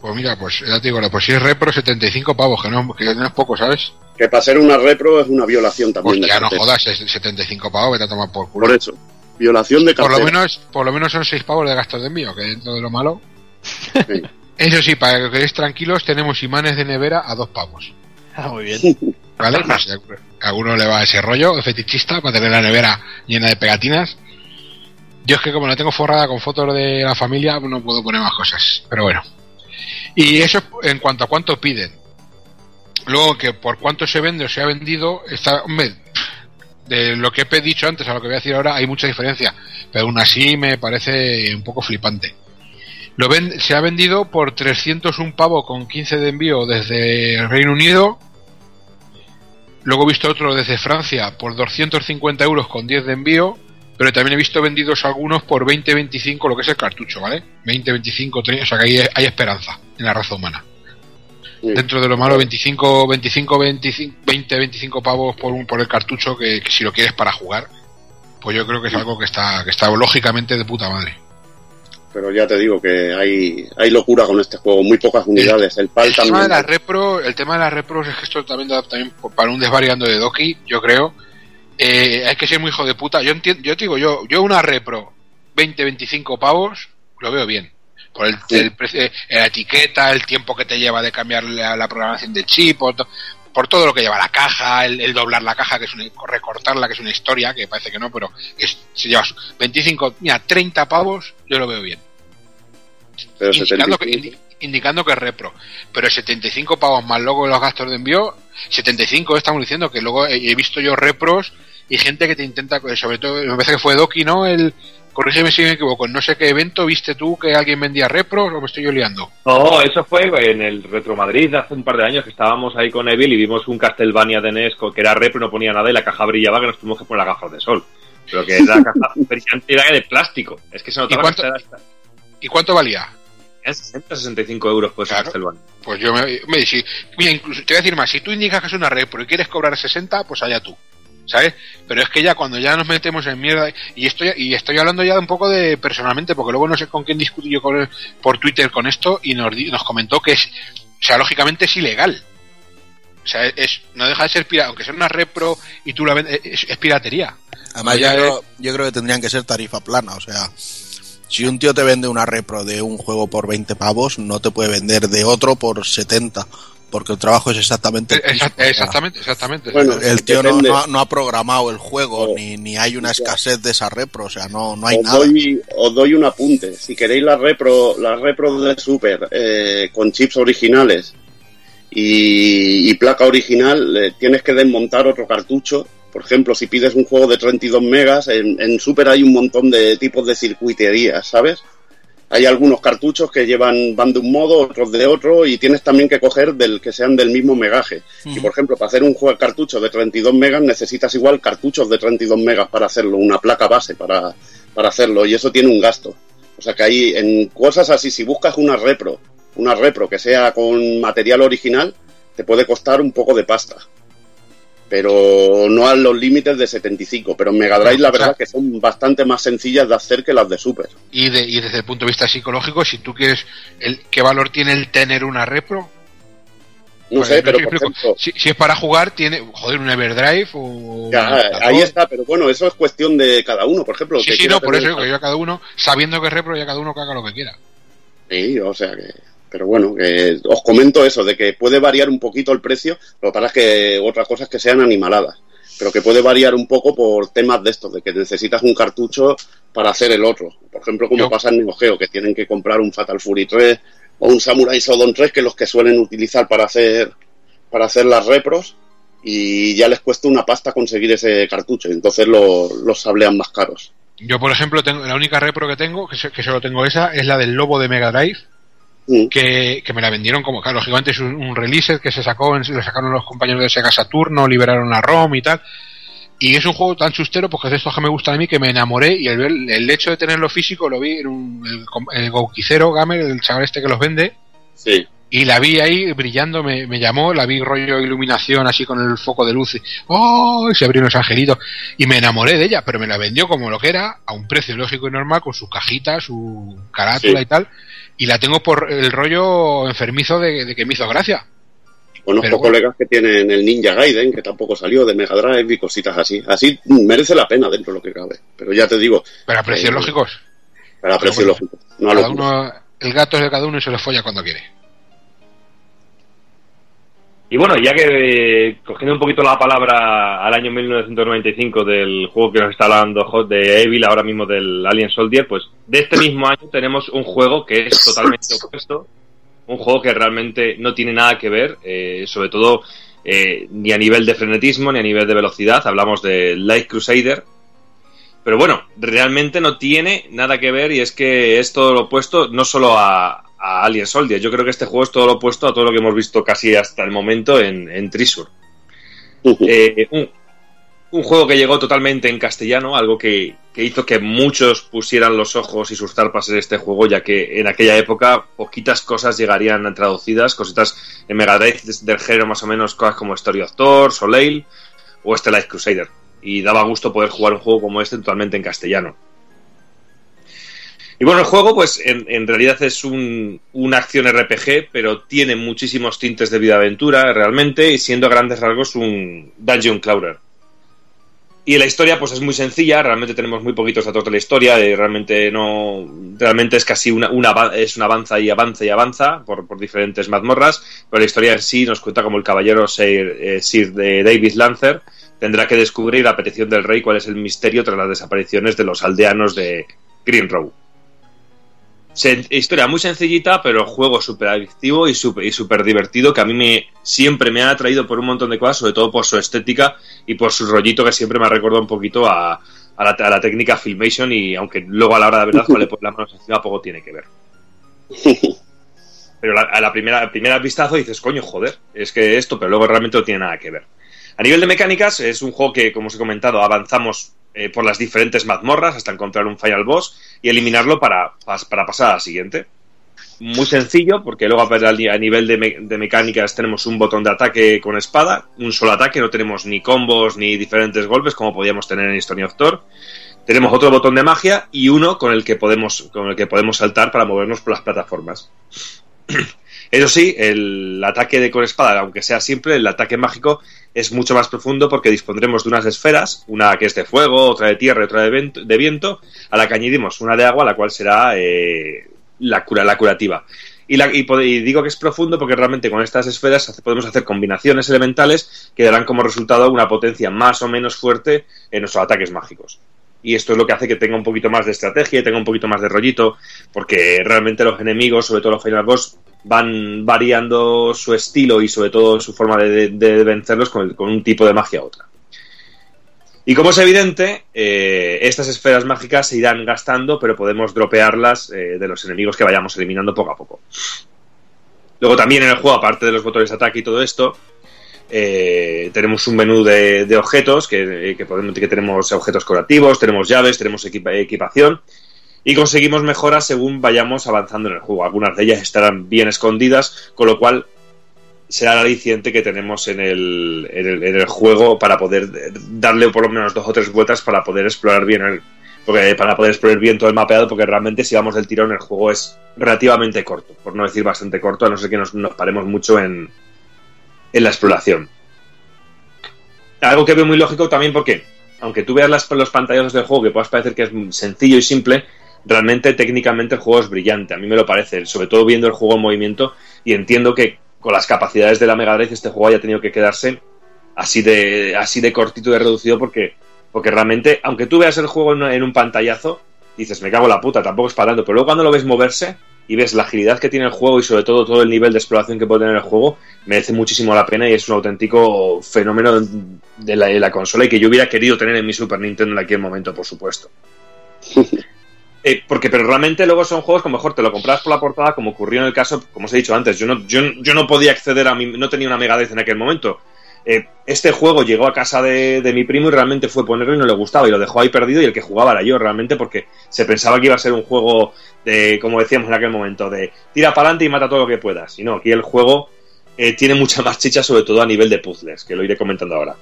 Pues mira, pues ya te digo, pues si es repro, 75 pavos, que no, que no es poco, ¿sabes? Que para ser una repro es una violación también. Hostia, de no jodas, es 75 pavos, vete a tomar por culo. Por eso, violación de Por cartera. lo menos, por lo menos son 6 pavos de gastos de envío, que dentro de lo malo. Eso sí, para que quedéis tranquilos, tenemos imanes de nevera a 2 pavos. Ah, muy bien. ¿Vale? Pues a alguno le va ese rollo de fetichista para tener la nevera llena de pegatinas. Yo es que como la tengo forrada con fotos de la familia, no puedo poner más cosas. Pero bueno. Y eso en cuanto a cuánto piden. Luego que por cuánto se vende o se ha vendido, está, hombre, de lo que he dicho antes a lo que voy a decir ahora hay mucha diferencia. Pero aún así me parece un poco flipante. Lo se ha vendido por 301 pavos con 15 de envío desde el Reino Unido. Luego he visto otro desde Francia por 250 euros con 10 de envío. Pero también he visto vendidos algunos por 20-25, lo que es el cartucho, ¿vale? 20-25, 30, o sea que ahí hay esperanza en la raza humana. Dentro de lo malo, 25, 25, 25 20, 25 pavos por, un, por el cartucho que, que si lo quieres para jugar, pues yo creo que es algo que está, que está lógicamente de puta madre. Pero ya te digo que hay, hay locura con este juego, muy pocas unidades. El, PAL El tema, también. de la repro, el tema de las repros es que esto también da también para un desvariando de Doki, yo creo. Eh, hay que ser muy hijo de puta. Yo entiendo, yo te digo, yo, yo una repro 20, 25 pavos, lo veo bien. Por el, el precio, eh, la etiqueta, el tiempo que te lleva de cambiar la, la programación del chip, por, to- por todo lo que lleva la caja, el, doblar la caja, que es una, recortarla, que es una historia, que parece que no, pero es, si llevas 25, mira, 30 pavos, yo lo veo bien. Pero Indicando que, 75. indi- indicando que es repro. Pero 75 pavos más luego los gastos de envío, 75 estamos diciendo que luego he, he visto yo repros y gente que te intenta, sobre todo, me parece que fue Doki, ¿no? El, corrígeme si me equivoco, en no sé qué evento viste tú que alguien vendía repros o me estoy yo liando. No, eso fue en el Retro Madrid hace un par de años que estábamos ahí con Evil y vimos un Castlevania de NES que era repro, no ponía nada y la caja brillaba que nos tuvimos que poner las gafas de sol. Pero que la caja brillante era de plástico. Es que se notaba ¿Y cuánto- que era ¿Y cuánto valía? eran 60, 65 euros por ese Castlevania. Pues yo me, me si- mira, incluso te voy a decir más, si tú indicas que es una repro y quieres cobrar 60, pues allá tú. ¿Sabes? Pero es que ya cuando ya nos metemos en mierda, y estoy, y estoy hablando ya un poco de personalmente, porque luego no sé con quién discutí yo con- por Twitter con esto, y nos, nos comentó que es, o sea, lógicamente es ilegal. O sea, es, no deja de ser pirata, aunque sea una repro y tú la vendes, es, es piratería. Además, yo creo, yo creo que tendrían que ser tarifa plana. O sea, si un tío te vende una repro de un juego por 20 pavos, no te puede vender de otro por 70. Porque el trabajo es exactamente el mismo. Exact- exactamente, exactamente. Bueno, el tío no, no ha- no ha programado el juego, ni, ni hay una escasez de esa repro. O sea, no, no hay os, nada. doy, os doy un apunte. Si queréis la repro, la repro de Super eh, con chips originales y, y placa original, eh, tienes que desmontar otro cartucho. Por ejemplo, si pides un juego de 32 megas, en, en Super hay un montón de tipos de circuiterías, ¿sabes? Hay algunos cartuchos que llevan van de un modo, otros de otro, y tienes también que coger del que sean del mismo megaje. Y por ejemplo, para hacer un juego cartucho de 32 megas necesitas igual cartuchos de 32 megas para hacerlo, una placa base para, para hacerlo, y eso tiene un gasto. O sea que ahí, en cosas así, si buscas una repro, una repro que sea con material original, te puede costar un poco de pasta. Pero no a los límites de 75. Pero en Mega Drive la verdad que son bastante más sencillas de hacer que las de Super. Y, de, y desde el punto de vista psicológico, si tú quieres, el, ¿qué valor tiene el tener una repro? No Pues, sé, yo pero por ejemplo, si, si es para jugar, tiene, joder, un Everdrive o... ya, ahí está, pero bueno, eso es cuestión de cada uno, por ejemplo. Sí, que sí, no, por eso que yo a cada uno, sabiendo que es repro, ya cada uno que haga lo que quiera. Sí, o sea que. Pero bueno, que os comento eso, de que puede variar un poquito el precio. Lo que pasa es que otra cosa es que sean animaladas. Pero que puede variar un poco por temas de estos, de que necesitas un cartucho para hacer el otro. Por ejemplo, como pasa en Neo Geo, que tienen que comprar un Fatal Fury 3 o un Samurai Shodown 3, que los que suelen utilizar para hacer, para hacer las repros, y ya les cuesta una pasta conseguir ese cartucho. Y entonces lo- los sablean más caros. Yo, por ejemplo, tengo la única repro que tengo, que, se- que solo tengo esa, es la del Lobo de Mega Drive, Mm. que, que me la vendieron como, claro, lógicamente es un, un release que se sacó, en- lo sacaron los compañeros de Sega Saturno, liberaron la ROM y tal. Y es un juego tan chustero, porque es de estos que me gustan a mí, que me enamoré y el, ver- el hecho de tenerlo físico lo vi en un, el, el Gouquicero Gamer, el chaval este que los vende, Sí. y la vi ahí brillando, me, me llamó, la vi rollo iluminación así con el foco de luz, y, ¡oh! y se abrieron los angelitos, y me enamoré de ella, pero me la vendió como lo que era, a un precio lógico y normal, con su cajita, su carátula Sí. y tal, y la tengo por el rollo enfermizo de, de que me hizo gracia. Conozco bueno. colegas que tienen el Ninja Gaiden, que tampoco salió de Mega Drive y cositas así. Así mm, merece la pena dentro de lo que cabe. Pero ya te digo. Pero a precios eh, lógicos. Para precios bueno, lógicos. No a uno, el gato es de cada uno y se lo folla cuando quiere. Y bueno, ya que cogiendo un poquito la palabra al año 1995 del juego que nos está hablando de Evil, ahora mismo del Alien Soldier, pues de este mismo año tenemos un juego que es totalmente opuesto, un juego que realmente no tiene nada que ver, eh, sobre todo eh, ni a nivel de frenetismo ni a nivel de velocidad, hablamos de Light Crusader, Pero bueno, realmente no tiene nada que ver y es que es todo lo opuesto no solo a, a Alien Soldier. Yo creo que este juego es todo lo opuesto a todo lo que hemos visto casi hasta el momento en, en Trisur. Eh, un, un juego que llegó totalmente en castellano, algo que, que hizo que muchos pusieran los ojos y sus zarpas en este juego, ya que en aquella época poquitas cosas llegarían traducidas, cositas en Mega Drive del género más o menos, cosas como Story of Thor, Soleil o Light Crusader. Y daba gusto poder jugar un juego como este totalmente en castellano. Y bueno, el juego, pues en, en realidad es un, una acción RPG, pero tiene muchísimos tintes de vida aventura realmente, y siendo a grandes rasgos un dungeon crawler. Y la historia, pues es muy sencilla, realmente tenemos muy poquitos datos de la historia, eh, realmente no. Realmente es casi una, es una avanza y avanza y avanza por, por, diferentes mazmorras, pero la historia en sí nos cuenta como el caballero Sir, eh, Sir de David Lancer tendrá que descubrir a petición del rey cuál es el misterio tras las desapariciones de los aldeanos de Green Row. Se, historia muy sencillita, pero juego súper adictivo y súper y super divertido que a mí me, siempre me ha atraído por un montón de cosas, sobre todo por su estética y por su rollito que siempre me ha recordado un poquito a, a, la, a la, técnica Filmation y aunque luego a la hora de verdad cuando le pones las manos encima poco tiene que ver. Pero la, a la primera, a primera vistazo dices, coño, joder, es que esto, pero luego realmente no tiene nada que ver. A nivel de mecánicas, es un juego que, como os he comentado, avanzamos eh, por las diferentes mazmorras hasta encontrar un final boss y eliminarlo para, para pasar a la siguiente. Muy sencillo, porque luego a nivel de, me de, mecánicas tenemos un botón de ataque con espada, un solo ataque, no tenemos ni combos ni diferentes golpes como podíamos tener en History of Thor. Tenemos otro botón de magia y uno con el que podemos, con el que podemos saltar para movernos por las plataformas. Eso sí, el ataque de con espada, aunque sea simple, el ataque mágico es mucho más profundo porque dispondremos de unas esferas, una que es de fuego, otra de tierra y otra de viento, de viento a la que añadimos una de agua, la cual será eh, la, cura, la curativa. Y, la, y, y, digo que es profundo porque realmente con estas esferas podemos hacer combinaciones elementales que darán como resultado una potencia más o menos fuerte en nuestros ataques mágicos. Y esto es lo que hace que tenga un poquito más de estrategia y tenga un poquito más de rollito, porque realmente los enemigos, sobre todo los final boss, van variando su estilo y sobre todo su forma de, vencerlos con, con, un tipo de magia a otra. Y como es evidente, eh, estas esferas mágicas se irán gastando, pero podemos dropearlas eh, de los enemigos que vayamos eliminando poco a poco. Luego también en el juego, aparte de los botones de ataque y todo esto, eh, tenemos un menú de, objetos, que, podemos, que tenemos objetos curativos, tenemos llaves, tenemos equipa, equipación, y conseguimos mejoras según vayamos avanzando en el juego. Algunas de ellas estarán bien escondidas, con lo cual será el aliciente que tenemos en el, en el, juego para poder darle por lo menos dos o tres vueltas para poder explorar bien el, porque para poder explorar bien todo el mapeado, porque realmente si vamos del tirón el juego es relativamente corto, por no decir bastante corto, a no ser que nos, nos paremos mucho en, en la exploración. Algo que veo muy lógico también porque, aunque tú veas las, los pantallazos del juego que puedas parecer que es sencillo y simple, realmente técnicamente el juego es brillante, a mí me lo parece, sobre todo viendo el juego en movimiento y entiendo que con las capacidades de la Mega Drive este juego haya tenido que quedarse así de, así de cortito y reducido porque, porque realmente, aunque tú veas el juego en, un pantallazo, dices, me cago en la puta, tampoco es para pero luego cuando lo ves moverse y ves la agilidad que tiene el juego y sobre todo todo el nivel de exploración que puede tener el juego, merece muchísimo la pena y es un auténtico fenómeno de la, de la consola y que yo hubiera querido tener en mi Super Nintendo en aquel momento, por supuesto. Eh, porque, pero realmente luego son juegos que mejor te lo compras por la portada, como ocurrió en el caso, como os he dicho antes, yo no, yo, no podía acceder a mi, no tenía una Mega en aquel momento. Eh, este juego llegó a casa de, de, mi primo y realmente fue ponerlo y no le gustaba y lo dejó ahí perdido y el que jugaba era yo realmente porque se pensaba que iba a ser un juego de, como decíamos en aquel momento, de tira para adelante y mata todo lo que puedas. Y no, aquí el juego eh, tiene mucha más chicha, sobre todo a nivel de puzzles, que lo iré comentando ahora.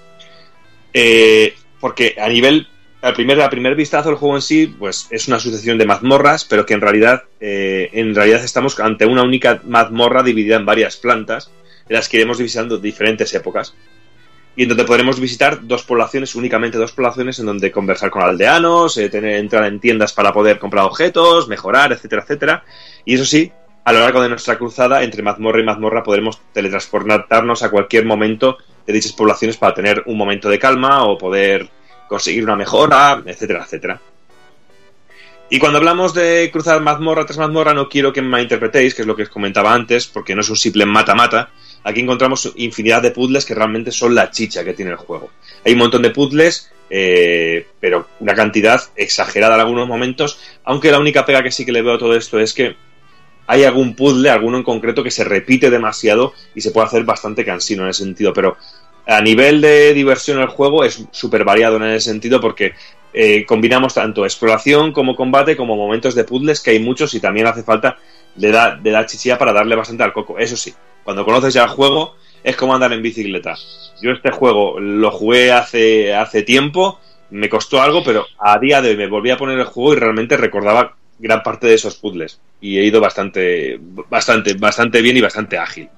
Eh, porque a nivel al primer, a primer vistazo el juego en sí, pues es una sucesión de mazmorras, pero que en realidad, eh, en realidad estamos ante una única mazmorra dividida en varias plantas, en las que iremos visitando diferentes épocas. Y en donde podremos visitar dos poblaciones, únicamente dos poblaciones, en donde conversar con aldeanos, eh, tener, entrar en tiendas para poder comprar objetos, mejorar, etcétera, etcétera. Y eso sí, a lo largo de nuestra cruzada, entre mazmorra y mazmorra, podremos teletransportarnos a cualquier momento de dichas poblaciones para tener un momento de calma o poder conseguir una mejora, etcétera, etcétera. Y cuando hablamos de cruzar mazmorra tras mazmorra, no quiero que me malinterpretéis, que es lo que os comentaba antes, porque no es un simple mata-mata. Aquí encontramos infinidad de puzzles que realmente son la chicha que tiene el juego. Hay un montón de puzzles eh, pero una cantidad exagerada en algunos momentos, aunque la única pega que sí que le veo a todo esto es que hay algún puzzle, alguno en concreto que se repite demasiado y se puede hacer bastante cansino en ese sentido, pero a nivel de diversión el juego es súper variado en ese sentido porque eh, combinamos tanto exploración como combate como momentos de puzzles que hay muchos y también hace falta de dar de chichilla para darle bastante al coco. Eso sí, cuando conoces ya el juego es como andar en bicicleta. Yo este juego lo jugué hace, hace tiempo, me costó algo, pero a día de hoy me volví a poner el juego y realmente recordaba gran parte de esos puzzles y he ido bastante, bastante, bastante bien y bastante ágil.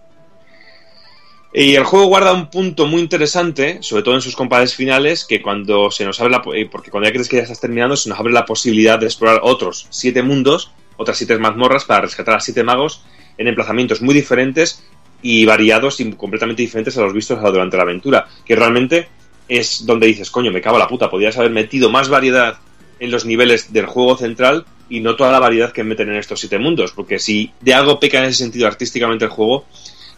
Y el juego guarda un punto muy interesante, sobre todo en sus combates finales, que cuando se nos abre la, eh, porque cuando ya crees que ya estás terminando, se nos abre la posibilidad de explorar otros siete mundos, otras siete mazmorras para rescatar a siete magos en emplazamientos muy diferentes y variados y completamente diferentes a los vistos durante la aventura, que realmente es donde dices, coño, me cago la puta, podrías haber metido más variedad en los niveles del juego central y no toda la variedad que meten en estos siete mundos, porque si de algo peca en ese sentido artísticamente el juego,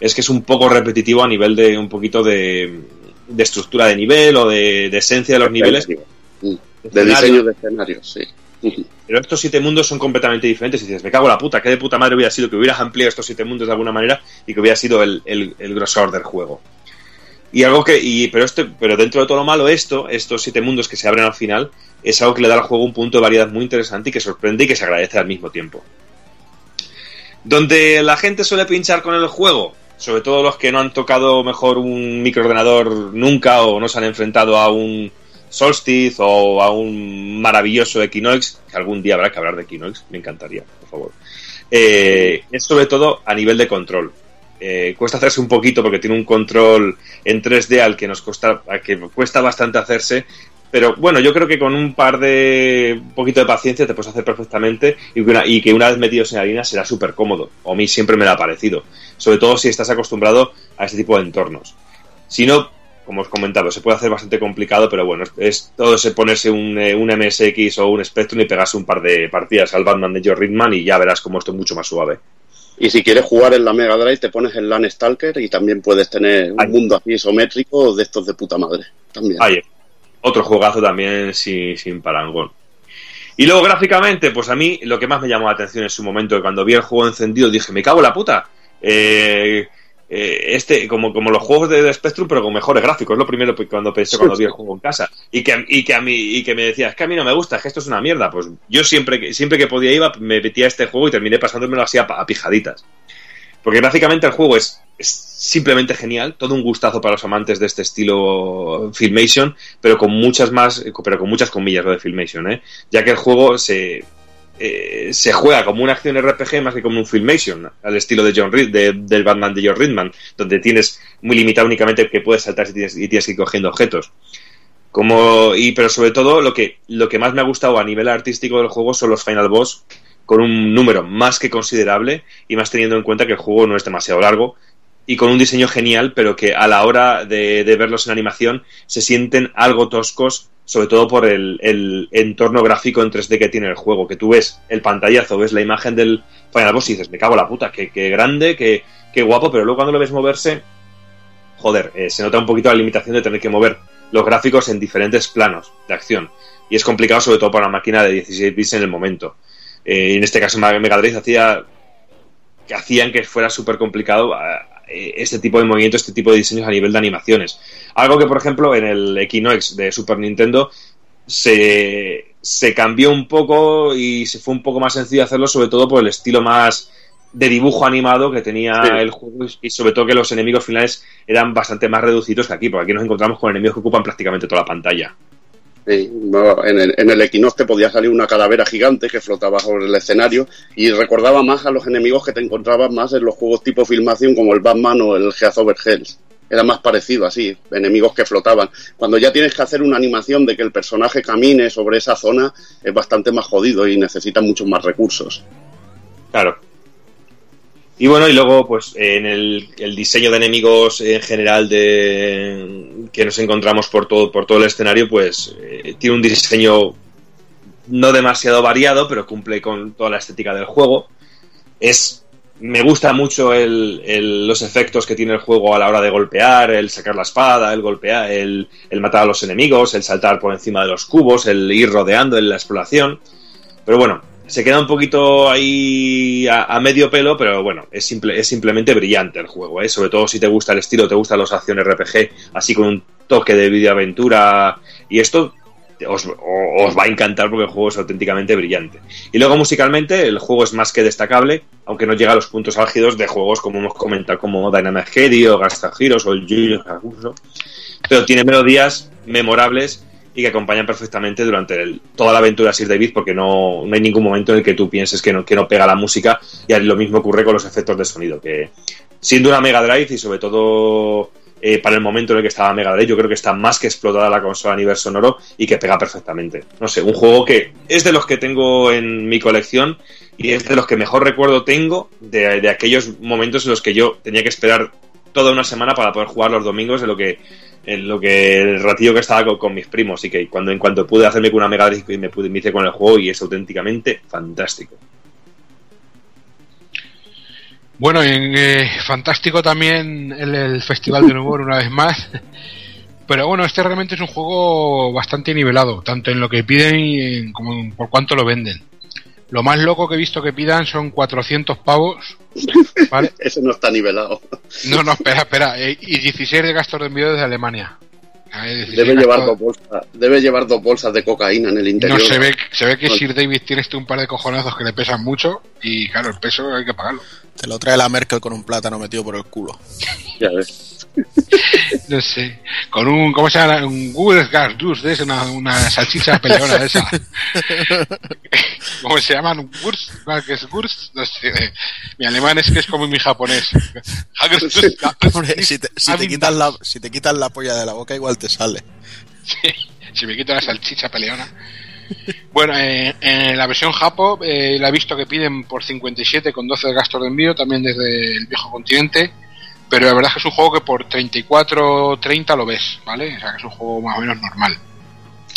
es que es un poco repetitivo a nivel de un poquito de, de estructura de nivel o de, de esencia de los niveles. De diseño de escenarios, sí. Pero estos siete mundos son completamente diferentes y dices, me cago en la puta, qué de puta madre hubiera sido que hubieras ampliado estos siete mundos de alguna manera y que hubiera sido el, el, el grosor del juego. Y algo que, y, pero, este, pero dentro de todo lo malo, esto, estos siete mundos que se abren al final, es algo que le da al juego un punto de variedad muy interesante y que sorprende y que se agradece al mismo tiempo. Donde la gente suele pinchar con el juego, sobre todo los que no han tocado mejor un microordenador nunca o no se han enfrentado a un Solstice o a un maravilloso Equinox, que algún día habrá que hablar de Equinox, me encantaría, por favor. Eh, es sobre todo a nivel de control. Eh, cuesta hacerse un poquito porque tiene un control en 3D al que nos cuesta, al que cuesta bastante hacerse, pero bueno, yo creo que con un par de un poquito de paciencia te puedes hacer perfectamente y que una, y que una vez metidos en la harina será súper cómodo. O a mí siempre me lo ha parecido. Sobre todo si estás acostumbrado a este tipo de entornos. Si no, como os comentaba, se puede hacer bastante complicado, pero bueno, es, es todo se ponerse un, eh, un, MSX o un Spectrum y pegarse un par de partidas al Batman de Joe Ridman y ya verás cómo esto es mucho más suave. Y si quieres jugar en la Mega Drive, te pones el LAN Stalker y también puedes tener un mundo así isométrico de estos de puta madre. También. Ahí, otro juegazo también sin, sin parangón. Y luego gráficamente, pues a mí lo que más me llamó la atención en su momento, que cuando vi el juego encendido dije, me cago en la puta. Eh, eh, este, como, como los juegos de, de, Spectrum, pero con mejores gráficos. Es lo primero que cuando pensé cuando vi el juego en casa. Y que, y que a mí, y que me decía, es que a mí no me gusta, es que esto es una mierda. Pues yo siempre, siempre que podía iba, me metía a este juego y terminé pasándomelo así a, a pijaditas. Porque gráficamente el juego es, simplemente genial, todo un gustazo para los amantes de este estilo Filmation, pero con muchas más, pero con muchas comillas lo de Filmation, ¿eh? ya que el juego se, eh, se juega como una acción RPG más que como un Filmation, al estilo de John Reed, de, del Batman de John Ridman, donde tienes muy limitado únicamente que puedes saltar y tienes, y tienes que ir cogiendo objetos. Como, y, pero sobre todo lo que, lo que más me ha gustado a nivel artístico del juego son los Final Boss, con un número más que considerable y más teniendo en cuenta que el juego no es demasiado largo y con un diseño genial, pero que a la hora de, verlos en animación se sienten algo toscos, sobre todo por el, entorno gráfico en 3D que tiene el juego, que tú ves el pantallazo, ves la imagen del Final Boss y dices, me cago la puta, qué, qué grande, qué, qué, guapo, pero luego cuando lo ves moverse, joder, eh, se nota un poquito la limitación de tener que mover los gráficos en diferentes planos de acción. Y es complicado sobre todo para una máquina de 16 bits en el momento. Eh, en este caso Mega Drive hacía que hacían que fuera súper complicado eh, este tipo de movimientos, este tipo de diseños a nivel de animaciones. Algo que, por ejemplo, en el Equinox de Super Nintendo se, se cambió un poco y se fue un poco más sencillo hacerlo, sobre todo por el estilo más de dibujo animado que tenía sí. el juego y sobre todo que los enemigos finales eran bastante más reducidos que aquí, porque aquí nos encontramos con enemigos que ocupan prácticamente toda la pantalla. En, el, en el Equinox te podía salir una calavera gigante que flotaba sobre el escenario y recordaba más a los enemigos que te encontrabas más en los juegos tipo filmación como el Batman o el Geaz Over Hells. Era más parecido así, enemigos que flotaban. Cuando ya tienes que hacer una animación de que el personaje camine sobre esa zona, es bastante más jodido y necesita muchos más recursos. Claro, y bueno, y luego, pues en el, diseño de enemigos en general de que nos encontramos por todo, por todo el escenario, pues eh, tiene un diseño no demasiado variado, pero cumple con toda la estética del juego. Es me gusta mucho el, el- los efectos que tiene el juego a la hora de golpear, el sacar la espada, el golpear, el, el matar a los enemigos, el saltar por encima de los cubos, el ir rodeando en la exploración. Pero bueno, se queda un poquito ahí a, medio pelo, pero bueno, es, simple, es simplemente brillante el juego, ¿eh? sobre todo si te gusta el estilo, te gustan las acciones RPG, así con un toque de videoaventura y esto os, os va a encantar porque el juego es auténticamente brillante. Y luego musicalmente el juego es más que destacable, aunque no llega a los puntos álgidos de juegos como hemos comentado como Dynamic Heady o Gasta Heroes o el Hakusho, pero tiene melodías memorables y que acompañan perfectamente durante el- toda la aventura Sir David porque no, no hay ningún momento en el que tú pienses que no, que no pega la música y lo mismo ocurre con los efectos de sonido que siendo una Mega Drive y sobre todo eh, para el momento en el que estaba Mega Drive yo creo que está más que explotada la consola a nivel sonoro y que pega perfectamente. No sé, un juego que es de los que tengo en mi colección y es de los que mejor recuerdo tengo de, de aquellos momentos en los que yo tenía que esperar toda una semana para poder jugar los domingos en lo que en lo que el ratillo que estaba con, mis primos y que cuando en cuanto pude hacerme con una Mega Drive me, pude, me con el juego y es auténticamente fantástico. Bueno, en, eh, fantástico también el, el Festival de Humor una vez más. Pero bueno, este realmente es un juego bastante nivelado, tanto en lo que piden y en- como en por cuánto lo venden. Lo más loco que he visto que pidan son 400 pavos. ¿Vale? Ese no está nivelado. No, no, espera, espera. eh, Y 16 de gastos de envío desde Alemania. 16 Debe llevar, dos bolsas, debe llevar dos bolsas de cocaína en el interior. No, se ve, se ve que No. Sir David tiene este un par de cojonazos que le pesan mucho y claro, el peso hay que pagarlo. Te lo trae la Merkel con un plátano metido por el culo. Ya ves. No sé, con un, ¿cómo se llama? Un Wurstgardus, de esa, una, una salchicha peleona de esa. ¿Cómo se llaman? ¿Un? ¿Cuál que es Wurst? No sé. Mi alemán es que es como mi japonés. Si te, si te quitas la, si te quitas la polla de la boca, igual te sale. si me quito la salchicha peleona. Bueno, eh, en la versión Japo eh, la he visto que piden por 57 con 12 de gastos de envío, también desde el viejo continente. Pero la verdad es que es un juego que por 34 30 lo ves, ¿vale? O sea que es un juego más o menos normal.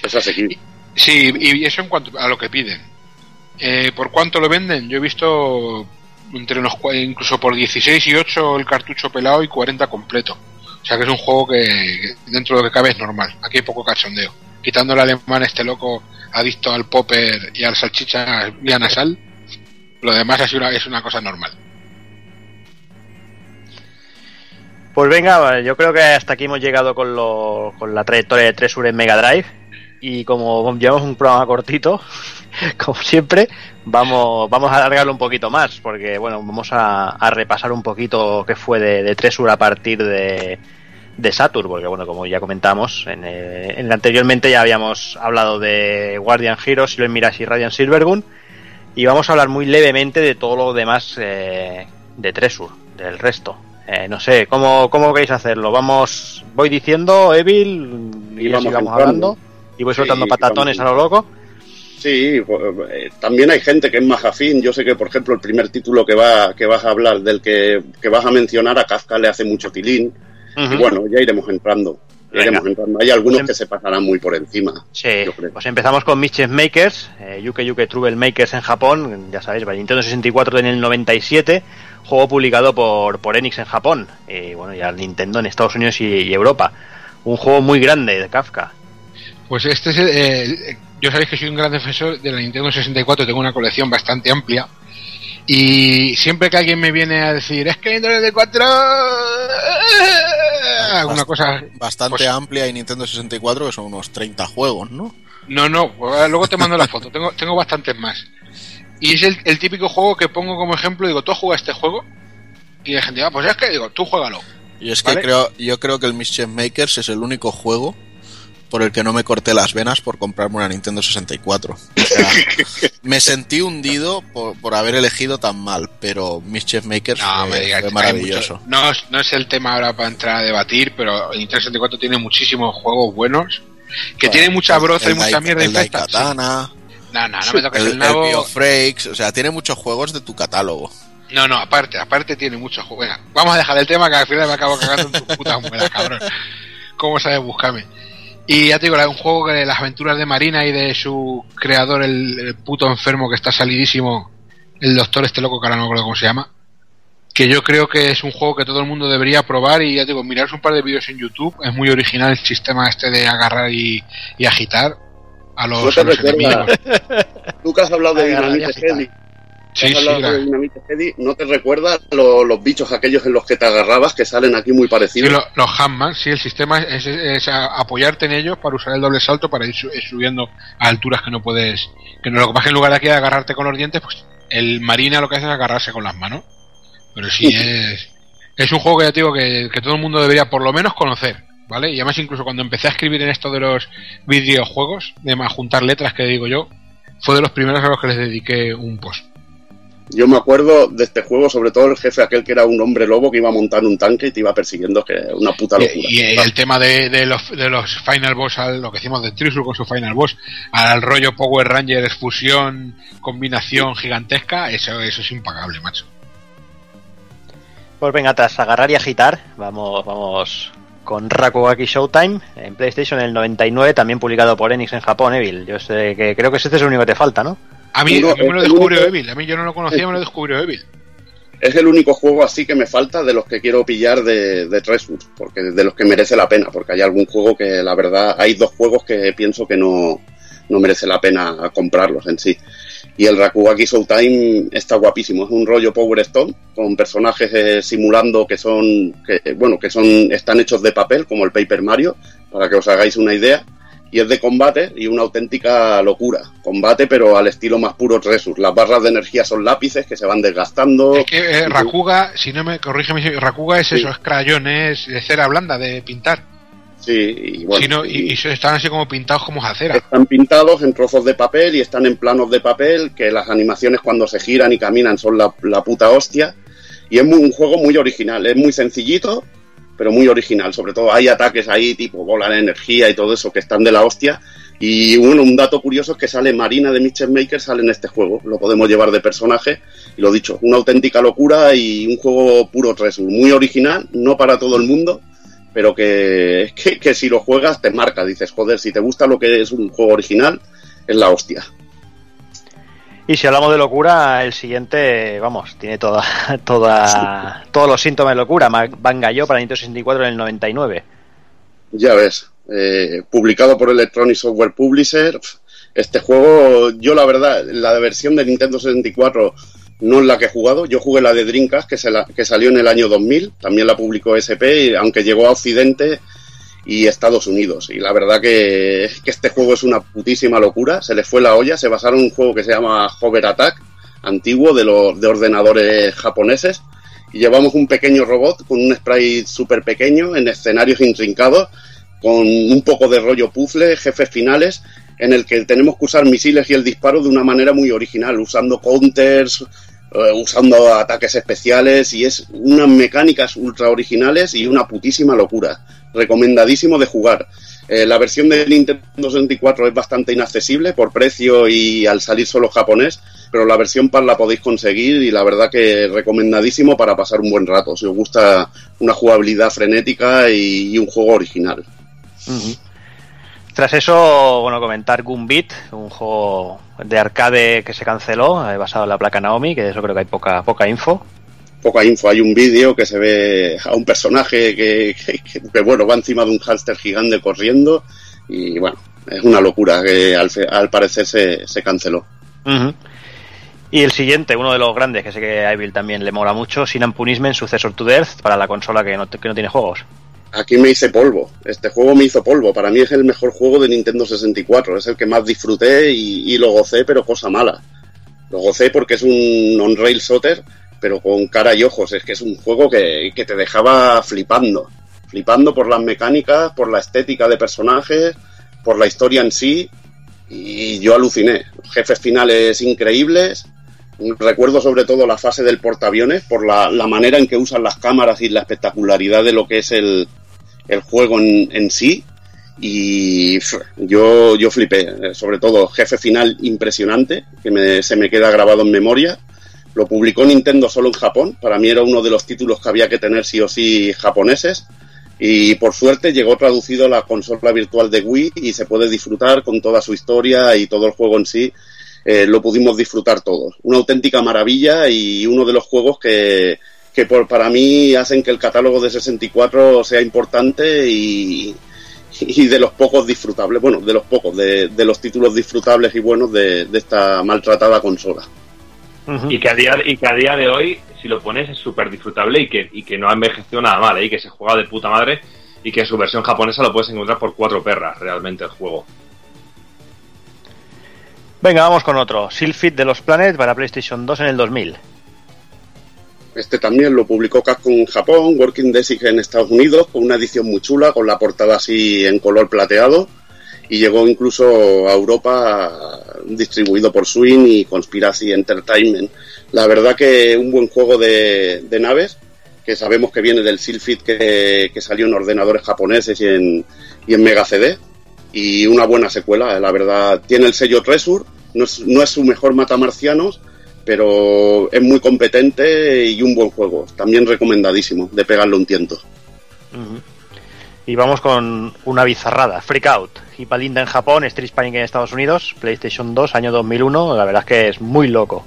Es asequible. Sí, y eso en cuanto a lo que piden. Eh, ¿Por cuánto lo venden? Yo he visto entre unos cua- incluso por 16 y 8 el cartucho pelado y 40 completo. O sea que es un juego que dentro de lo que cabe es normal. Aquí hay poco cachondeo. Quitando el alemán este loco adicto al popper y al salchicha vía nasal, lo demás es una, es una cosa normal. Pues venga, yo creo que hasta aquí hemos llegado con, lo- con la trayectoria de Tresur en Mega Drive. Y como llevamos un programa cortito, como siempre, vamos, vamos a alargarlo un poquito más, porque bueno, vamos a, a repasar un poquito qué fue de, de Tresur a partir de, de Saturn, porque bueno, como ya comentamos, en, eh, en- anteriormente ya habíamos hablado de Guardian Heroes, Silver Mirage y Radiant Silvergun, y vamos a hablar muy levemente de todo lo demás eh, de Tresur, del resto. Eh, no sé, ¿cómo, ¿cómo queréis hacerlo? Vamos, voy diciendo, Evil, y, vamos hablando, y voy Sí, soltando patatones a lo loco. Sí, pues, eh, también hay gente que es más afín. Yo sé que, por ejemplo, el primer título que, va, que vas a hablar, del que, que vas a mencionar, a Kafka le hace mucho tilín. Y bueno, ya iremos entrando. Ya Venga. iremos entrando. Hay algunos que se pasarán muy por encima. Sí, pues empezamos con Mischief Makers, eh, Yuke Yuke Trouble Makers en Japón, ya sabéis, para Nintendo 64 en el 97, juego publicado por, por Enix en Japón, y bueno, ya Nintendo en Estados Unidos y, y Europa. Un juego muy grande de Kafka. Pues este es el, eh, yo sabéis que soy un gran defensor de la Nintendo 64, tengo una colección bastante amplia. Y siempre que alguien me viene a decir, es que Nintendo 64 alguna cosa Bastante pues- amplia y Nintendo 64, que son unos 30 juegos, ¿no? No, no, pues luego te mando la foto, tengo, tengo bastantes más. Y es el, el típico juego que pongo como ejemplo, digo, ¿tú jugado este juego? Y la gente, ah, pues es que digo, tú juégalo. Y es que creo, yo creo que el Mischief Makers es el único juego por el que no me corté las venas por comprarme una Nintendo 64. O sea, me sentí hundido por, por haber elegido tan mal, pero Mischief Makers No, fue, me digas, fue hay maravilloso. mucho- no, es- no es el tema ahora para entrar a debatir, pero Nintendo 64 tiene muchísimos juegos buenos, que Bueno, tiene mucha broza y mucha mierda el infecta. Daikatana, No, no, no me toques el, el, nabo. el o sea, tiene muchos juegos de tu catálogo. No, no, aparte, aparte tiene muchos juegos. Venga, vamos a dejar el tema que al final me acabo cagando en tu puta muela, cabrón. ¿Cómo sabes buscarme? Y ya te digo, un juego que las aventuras de Marina y de su creador, el, el puto enfermo que está salidísimo, el doctor este loco que ahora no me acuerdo cómo se llama. que yo creo que es un juego que todo el mundo debería probar y ya digo, miraros un par de vídeos en YouTube, es muy original el sistema este de agarrar y, y agitar a ¿No los, te a los enemigos. Que has hablado de Sí, sí, la- Heady, ¿no te recuerda lo- los bichos aquellos en los que te agarrabas que salen aquí muy Sí, parecidos? lo- los handman, sí, el sistema es, es- apoyarte en ellos para usar el doble salto para ir, su- ir subiendo a alturas que no puedes. Que no, lo que pasa es que en lugar de aquí de agarrarte con los dientes, pues el marina lo que hace es agarrarse con las manos. Pero sí es. Es un juego que ya te digo que, que todo el mundo debería por lo menos conocer, ¿vale? Y además, incluso cuando empecé a escribir en esto de los videojuegos, de más juntar letras que digo yo, fue de los primeros a los que les dediqué un post. Yo me acuerdo de este juego, sobre todo el jefe aquel que era un hombre lobo que iba a montar un tanque y te iba persiguiendo, que una puta locura. Y, y el tema de, de los, de los Final Boss, al, lo que decimos de Trisul con su Final Boss, al rollo Power Rangers, fusión, combinación gigantesca, eso, eso es impagable, macho. Pues venga, tras agarrar y agitar, vamos, vamos con Rakugaki Showtime en PlayStation en el 99, también publicado por Enix en Japón, Evil. Yo sé que creo que este es el único que te falta, ¿no? A mí, Uno- a mí me lo descubrió único- Evil, a mí yo no lo conocía, me lo descubrió Evil. Es el único juego así que me falta de los que quiero pillar de, de Treasure, porque de los que merece la pena, porque hay algún juego que la verdad, hay dos juegos que pienso que no, no merece la pena comprarlos en sí. Y el Rakugaki Showtime está guapísimo, es un rollo Power Stone con personajes eh, simulando que son, que, eh, bueno, que son, están hechos de papel, como el Paper Mario, para que os hagáis una idea. Y es de combate y una auténtica locura. Combate, pero al estilo más puro Treasure. Las barras de energía son lápices que se van desgastando. Es que eh, Rakuga, si no me corrígeme, Rakuga es Sí. eso, es crayón, es de cera blanda, de pintar. Sí, y bueno. Si no- y, y están así como pintados como acera. Están pintados en trozos de papel y están en planos de papel, que las animaciones cuando se giran y caminan son la, la puta hostia. Y es muy- un juego muy original, es muy sencillito, pero muy original. Sobre todo hay ataques ahí tipo bola de energía y todo eso que están de la hostia. Y bueno, un dato curioso es que sale Marina de Mitchell Maker, sale en este juego. Lo podemos llevar de personaje. Y lo dicho, una auténtica locura y un juego puro Treasure. Muy original, no para todo el mundo, pero que, que, que si lo juegas te marca. Dices, joder, si te gusta lo que es un juego original, es la hostia. Y si hablamos de locura, el siguiente, vamos, tiene toda, toda, todos los síntomas de locura. Ma- Bangallo para Nintendo 64 en el 99. Ya ves, eh, publicado por Electronic Software Publisher. Este juego, yo la verdad, la versión de Nintendo 64 no es la que he jugado. Yo jugué la de Dreamcast, que, se la- que salió en el año 2000. También la publicó SP, y aunque llegó a Occidente y Estados Unidos. Y la verdad que, que este juego es una putísima locura. Se les fue la olla. Se basaron en un juego que se llama Hover Attack, antiguo, de, los, de ordenadores japoneses. Y llevamos un pequeño robot con un sprite súper pequeño en escenarios intrincados con un poco de rollo puzzle, jefes finales, en el que tenemos que usar misiles y el disparo de una manera muy original, usando counters, eh, usando ataques especiales, y es unas mecánicas ultra originales y una putísima locura. Recomendadísimo de jugar. Eh, la versión de Nintendo 64 es bastante inaccesible por precio y al salir solo japonés, pero la versión PAL la podéis conseguir y la verdad que recomendadísimo para pasar un buen rato, si os gusta una jugabilidad frenética y- un juego original. Tras eso, bueno, comentar Goombeat, un juego de arcade que se canceló, eh, basado en la placa Naomi, que de eso creo que hay poca, poca info. Poca info. Hay un vídeo que se ve a un personaje que, que- que- que, bueno, va encima de un hámster gigante corriendo y bueno, es una locura que al, al parecer se, se canceló. Y el siguiente, uno de los grandes, que sé que a Evil también le mola mucho, Sin and Punishment, Successor to Death, para la consola que no, que no tiene juegos. Aquí me hice polvo. Este juego me hizo polvo. Para mí es el mejor juego de Nintendo 64. Es el que más disfruté y, y lo gocé, pero cosa mala. Lo gocé porque es un on-rail soter, pero con cara y ojos. Es que es un juego que, que te dejaba flipando. Flipando por las mecánicas, por la estética de personajes, por la historia en sí. Y yo aluciné. Jefes finales increíbles. Recuerdo sobre todo la fase del portaaviones por la, la manera en que usan las cámaras y la espectacularidad de lo que es el, el juego en, sí. Y yo, yo flipé, eh, sobre todo jefe final impresionante, que se me queda grabado en memoria. Lo publicó Nintendo solo en Japón, para mí era uno de los títulos que había que tener sí o sí japoneses. Y por suerte llegó traducido a la consola virtual de Wii y se puede disfrutar con toda su historia y todo el juego en sí. eh, lo pudimos disfrutar todos. Una auténtica maravilla y uno de los juegos que, que por, para mí hacen que el catálogo de 64 sea importante y, y de los pocos disfrutables, bueno, de los pocos, de, de los títulos disfrutables y buenos de, de esta maltratada consola. Y, que a día, y que a día de hoy, si lo pones, es súper disfrutable y que, y que no ha envejecido nada mal, ¿eh? y que se juega de puta madre y que en su versión japonesa lo puedes encontrar por cuatro perras, realmente, el juego. Venga, vamos con otro. Silphid de los Planet para PlayStation 2 en el 2000. Este también lo publicó Capcom en Japón, Working Desig en Estados Unidos, con una edición muy chula, con la portada así en color plateado, y llegó incluso a Europa distribuido por Swing y Conspiracy Entertainment. La verdad que un buen juego de, de naves, que sabemos que viene del Silphid que, que salió en ordenadores japoneses y en, y en Mega CD, y una buena secuela, la verdad. Tiene el sello Treasure, no es, no es su mejor matamarcianos, pero es muy competente y un buen juego. También recomendadísimo de pegarle un tiento. Y vamos con una bizarrada, Freak Out. Hipalinda en Japón, Street Fighting en Estados Unidos, PlayStation 2, año 2001. La verdad es que es muy loco.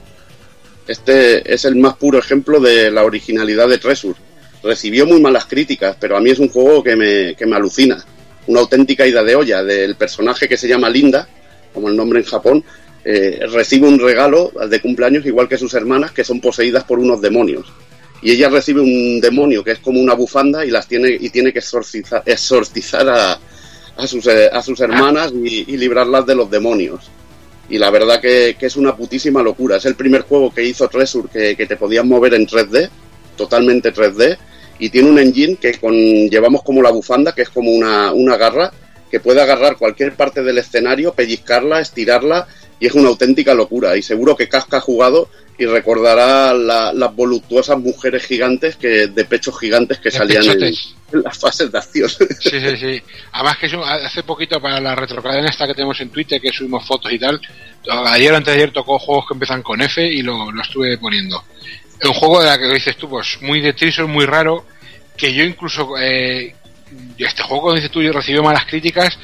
Este es el más puro ejemplo de la originalidad de Treasure. Recibió muy malas críticas, pero a mí es un juego que me, que me alucina. Una auténtica ida de olla del personaje que se llama Linda, como el nombre en Japón, eh, recibe un regalo de cumpleaños igual que sus hermanas que son poseídas por unos demonios. Y ella recibe un demonio que es como una bufanda y las tiene y tiene que exorcizar, exorcizar a, a, sus, eh, a sus hermanas y, librarlas de los demonios. Y la verdad que, que es una putísima locura. Es el primer juego que hizo Treasure que, que te podías mover en 3D, totalmente 3D, y tiene un engine que con, llevamos como la bufanda, que es como una, una garra, que puede agarrar cualquier parte del escenario, pellizcarla, estirarla, y es una auténtica locura. Y seguro que Casca ha jugado y recordará la- las voluptuosas mujeres gigantes que de pechos gigantes que De salían en, las fases de acción. Sí, sí, sí. Además que hace poquito para la retrocadena esta que tenemos en Twitter, que subimos fotos y tal, ayer o antes de ayer tocó juegos que empiezan con F y lo, lo estuve poniendo. Un juego de la que dices tú, pues muy de Treasure, muy raro, que yo incluso, eh, este juego, como dices tú, recibió malas críticas,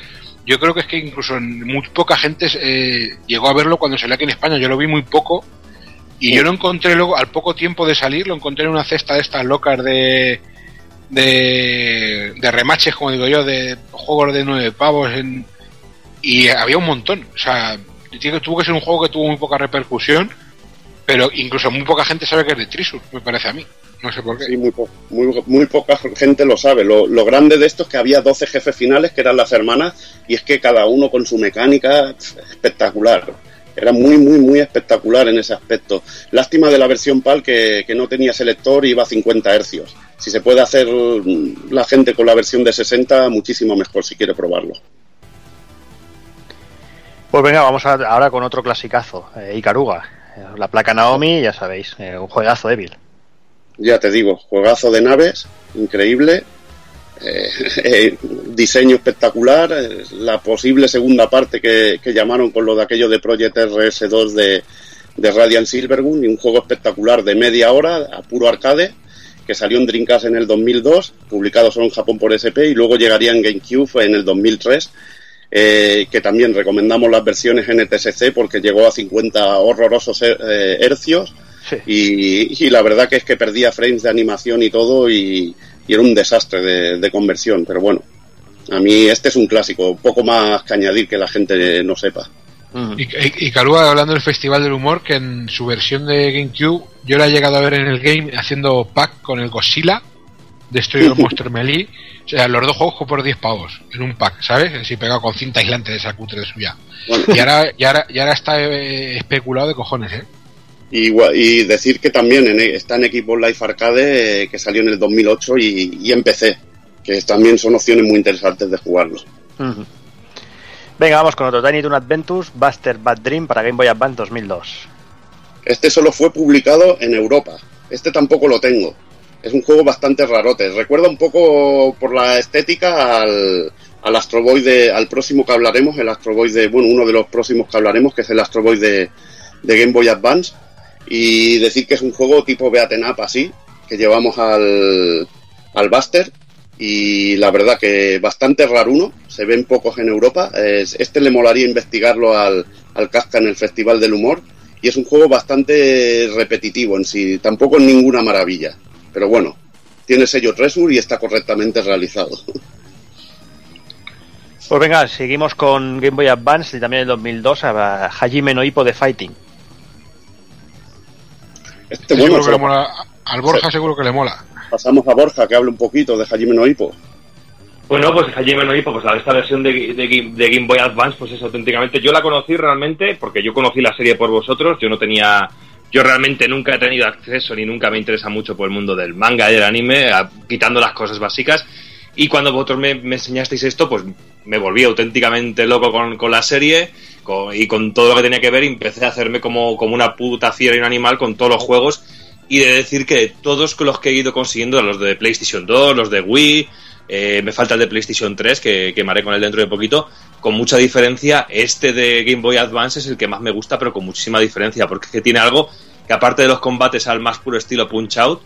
yo creo que es que incluso muy poca gente eh, llegó a verlo cuando salió aquí en España, yo lo vi muy poco, y yo lo encontré luego, al poco tiempo de salir, lo encontré en una cesta de estas locas de, de, remaches, como digo yo, de juegos de nueve pavos, en, y había un montón. O sea, tuvo que ser un juego que tuvo muy poca repercusión, pero incluso muy poca gente sabe que es de Treasure, me parece a mí. No sé por qué. Sí, muy, po- muy, muy poca gente lo sabe. Lo, lo grande de esto es que había 12 jefes finales que eran las hermanas y es que cada uno con su mecánica espectacular. Era muy, muy, muy espectacular en ese aspecto. Lástima de la versión PAL que, que no tenía selector y iba a 50 hercios. Si se puede hacer mm, la gente con la versión de 60, muchísimo mejor si quiere probarlo. Pues venga, vamos a- ahora con otro clasicazo, eh, Ikaruga. Eh, La placa Naomi, ya sabéis, eh, un juegazo débil. Ya te digo, juegazo de naves, increíble, eh, diseño espectacular, eh, la posible segunda parte que, que llamaron con lo de aquello de Project RS2 de, de Radiant Silvergun y un juego espectacular de media hora a puro arcade que salió en Dreamcast en el 2002, publicado solo en Japón por SP y luego llegaría en GameCube en el 2003 eh, que también recomendamos las versiones NTSC porque llegó a 50 horrorosos eh, hercios y, y la verdad que es que perdía frames de animación y todo y, y era un desastre de, de conversión, pero bueno, a mí este es un clásico, poco más que añadir que la gente no sepa. Y, y, hablando del Festival del Humor, que en su versión de GameCube, yo la he llegado a ver en el game haciendo pack con el Godzilla, Destroyer Monster Melee. O sea, los dos juegos por 10 pavos en un pack, ¿sabes? Así pegado con cinta aislante de esa cutre de suya. Y ahora, y ahora, y ahora está eh, especulado de cojones, ¿eh? Y, decir que también en- está en Xbox Live Arcade, eh, que salió en el 2008 y, y en PC, que también son opciones muy interesantes de jugarlo. Venga, vamos con otro. Tiny Toon Adventures, Buster Bad Dream para Game Boy Advance 2002. Este solo fue publicado en Europa. Este tampoco lo tengo. Es un juego bastante rarote. Recuerda un poco por la estética al, al Astro Boy de, al próximo que hablaremos, el Astro Boy de, bueno, uno de los próximos que hablaremos, que es el Astro Boy de, de Game Boy Advance. Y decir que es un juego tipo Beaten Up así, que llevamos al, al Buster. Y la verdad que bastante raruno, se ven pocos en Europa. Es- este le molaría investigarlo al, al Casca en el Festival del Humor y es un juego bastante repetitivo en sí, tampoco es ninguna maravilla. Pero bueno, tiene sello Tresur y está correctamente realizado. Pues venga, seguimos con Game Boy Advance y también el 2002 a Hajime no Hippo de Fighting. Este Seguro que le mola- al Borja seguro que le mola. pasamos a Borja que hable un poquito de Hajime no Hippo. Bueno, pues Hajime no Ippo, pues esta versión de, de, Game- de Game Boy Advance, pues es auténticamente. Yo la conocí realmente porque yo conocí la serie por vosotros. Yo no tenía. Yo realmente nunca he tenido acceso ni nunca me interesa mucho por el mundo del manga y del anime, quitando las cosas básicas. Y cuando vosotros me, me enseñasteis esto, pues me volví auténticamente loco con, con la serie con- y con todo lo que tenía que ver. Empecé a hacerme como, como una puta fiera y un animal con todos los juegos. Y de decir que todos los que he ido consiguiendo, los de PlayStation 2, los de Wii, eh, me falta el de PlayStation 3, que quemaré con él dentro de poquito. Con mucha diferencia, este de Game Boy Advance es el que más me gusta, pero con muchísima diferencia, porque es que tiene algo que aparte de los combates al más puro estilo Punch Out,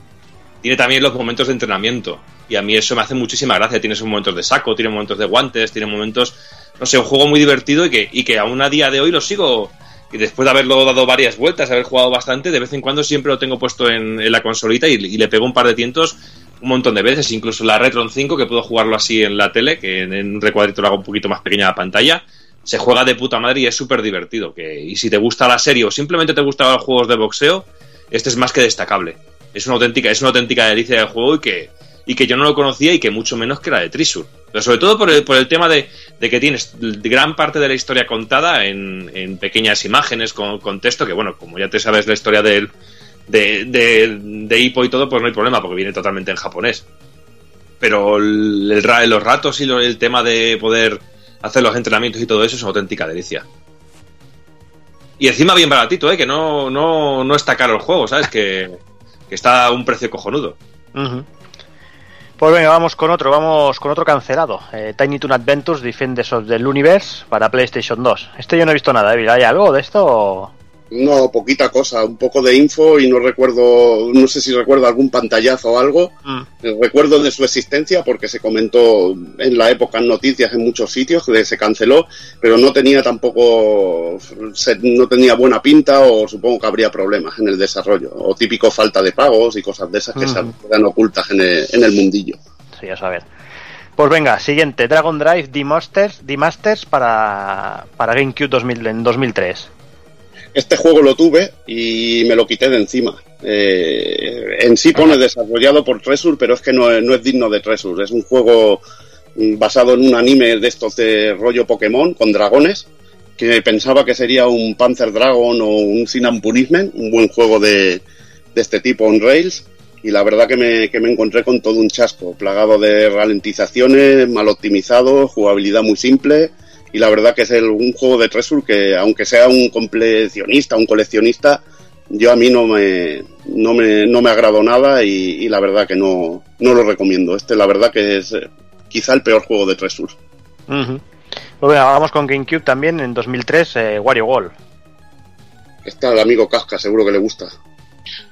tiene también los momentos de entrenamiento. Y a mí eso me hace muchísima gracia. Tiene sus momentos de saco, tiene momentos de guantes, tiene momentos, no sé, un juego muy divertido y que, y que aún a día de hoy lo sigo. Y después de haberlo dado varias vueltas, haber jugado bastante, de vez en cuando siempre lo tengo puesto en, la consolita y, le pego un par de tientos un montón de veces, incluso la Retron 5, que puedo jugarlo así en la tele, que en, en un recuadrito lo hago un poquito más pequeña la pantalla, se juega de puta madre y es súper divertido. Que, y si te gusta la serie o simplemente te gustan los juegos de boxeo, este es más que destacable. Es una auténtica, es una auténtica delicia de juego y que, y que yo no lo conocía y que mucho menos que la de Trisur. Pero sobre todo por el, por el tema de, de que tienes gran parte de la historia contada en, en pequeñas imágenes con, con texto, que bueno, como ya te sabes la historia del, de, de, de Hippo y todo, pues no hay problema, porque viene totalmente en japonés. Pero el, los ratos y el tema de poder hacer los entrenamientos y todo eso es una auténtica delicia. Y encima bien baratito, ¿eh? que no, no, no está caro el juego, ¿sabes? Que, está a un precio cojonudo. Ujú. Pues venga, vamos con otro, vamos con otro cancelado. Eh, Tiny Toon Adventures Defenders of the Universe para PlayStation 2. Este yo no he visto nada, Evil. ¿Hay algo de esto? o- No, poquita cosa, un poco de info y no recuerdo, no sé si recuerdo algún pantallazo o algo. Eh, Recuerdo de su existencia porque se comentó en la época en noticias en muchos sitios que se canceló, pero no tenía tampoco, no tenía buena pinta o supongo que habría problemas en el desarrollo. O típico falta de pagos y cosas de esas que se Ujú. quedan ocultas en el, en el mundillo. Sí, a saber. Pues venga, siguiente, Dragon Drive D-Masters, D-Masters para, para GameCube 2000, en 2003. Este juego lo tuve y me lo quité de encima. Eh, en sí pone desarrollado por Tresur, pero es que no, es- no es digno de Tresur. Es un juego mm, basado en un anime de estos de rollo Pokémon con dragones, que pensaba que sería un Panzer Dragon o un Cinnamon Punishment, un buen juego de, de este tipo on rails. Y la verdad que me, que me encontré con todo un chasco, plagado de ralentizaciones, mal optimizado, jugabilidad muy simple y la verdad que es el- un juego de Tresur que aunque sea un coleccionista, un coleccionista, yo a mí no me no me, no me agradó nada y, y la verdad que no, no lo recomiendo. Este la verdad que es eh, quizá el peor juego de Tresur. Ujú. Pues venga, vamos con GameCube también en 2003, eh, Wario Wall. Está el amigo Casca, seguro que le gusta.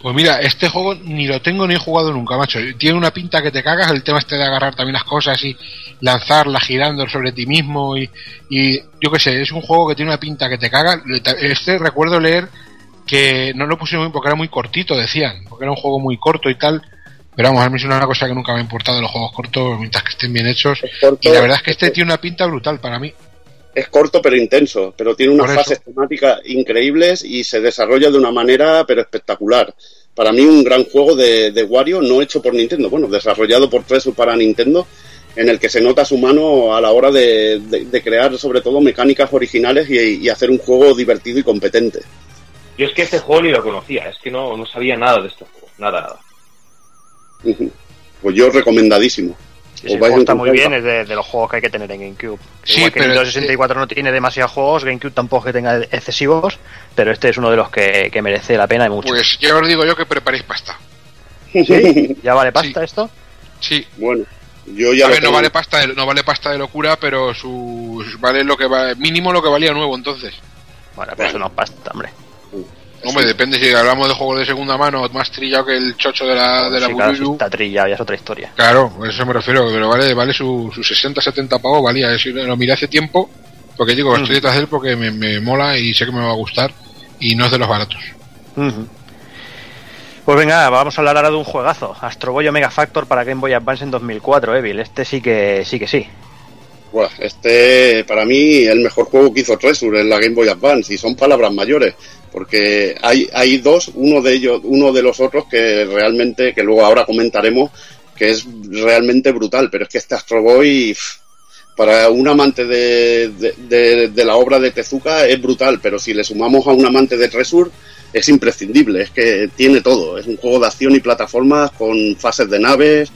Pues mira, este juego ni lo tengo ni he jugado nunca, macho. Tiene una pinta que te cagas, el tema este de agarrar también las cosas y lanzarlas girando sobre ti mismo y, y yo qué sé, es un juego que tiene una pinta que te cagas. Este recuerdo leer que no lo pusieron porque era muy cortito, decían, porque era un juego muy corto y tal. Pero vamos, a mí es una cosa que nunca me ha importado los juegos cortos mientras que estén bien hechos. y la verdad es que este tiene una pinta brutal para mí. Es corto pero intenso, pero tiene unas fases temáticas increíbles y se desarrolla de una manera pero espectacular. Para mí un gran juego de, de Wario no hecho por Nintendo, bueno, desarrollado por Tresur para Nintendo, en el que se nota su mano a la hora de, de- de crear sobre todo mecánicas originales y, y hacer un juego divertido y competente. Yo es que este juego ni lo conocía, es que no, no sabía nada de este juego, nada, nada. Pues yo recomendadísimo. Sí, sí, está muy bien, es de, de los juegos que hay que tener en GameCube. Sí, Igual que pero- Nintendo 64 no tiene demasiados juegos, GameCube tampoco es que tenga excesivos, pero este es uno de los que, que merece la pena y mucho. Pues ya os digo yo que preparéis pasta. ¿Sí? ¿Ya vale pasta esto? Sí. Bueno, yo ya a ver, no vale pasta, de, no vale pasta de locura, pero su vale lo que va, mínimo lo que valía nuevo entonces. Bueno, pero eso no es pasta, hombre. Hombre, depende si hablamos de juegos de segunda mano, más trillado que el chocho de la, de la Sí, claro, Bururu. si está trillado, ya es otra historia. Claro, a eso me refiero, pero vale, vale sus su 60, 70 pavos, valía. Eso lo miré hace tiempo, porque digo, Mm. estoy detrás de él porque me, me mola y sé que me va a gustar, y no es de los baratos. Pues venga, vamos a hablar ahora de un juegazo, Astro Boy Mega Factor para Game Boy Advance en 2004, Evil. Este sí que sí que sí. Buah, este para mí el mejor juego que hizo Treasure en la Game Boy Advance y son palabras mayores porque hay, hay dos, uno de ellos, uno de los otros que realmente, que luego ahora comentaremos, que es realmente brutal, pero es que este Astro Boy, para un amante de, de, la obra de Tezuka es brutal, pero si le sumamos a un amante de Treasure, es imprescindible, es que tiene todo, es un juego de acción y plataformas con fases de naves,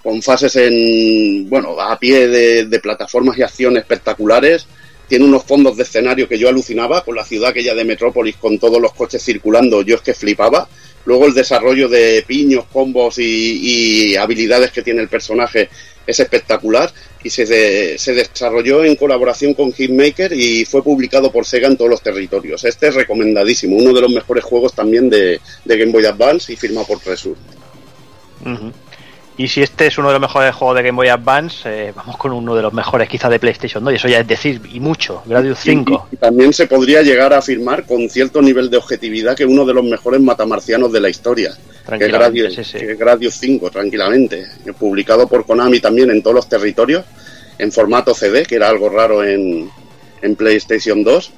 con fases en, bueno, a pie de plataformas y acción espectaculares, tiene unos fondos de escenario que yo alucinaba, con la ciudad aquella de Metrópolis, con todos los coches circulando, yo es que flipaba. Luego el desarrollo de piños, combos y, habilidades que tiene el personaje es espectacular y se, se desarrolló en colaboración con Hitmaker y fue publicado por Sega en todos los territorios. Este es recomendadísimo, uno de los mejores juegos también de, Game Boy Advance y firmado por Tresur. Y si este es uno de los mejores juegos de Game Boy Advance, eh, vamos con uno de los mejores quizá de PlayStation 2, y eso ya es decir, y mucho, Gradius 5. Y, también se podría llegar a afirmar con cierto nivel de objetividad que uno de los mejores matamarcianos de la historia, que es Gradius, Que Gradius 5, tranquilamente, publicado por Konami también en todos los territorios, en formato CD, que era algo raro en, en PlayStation 2,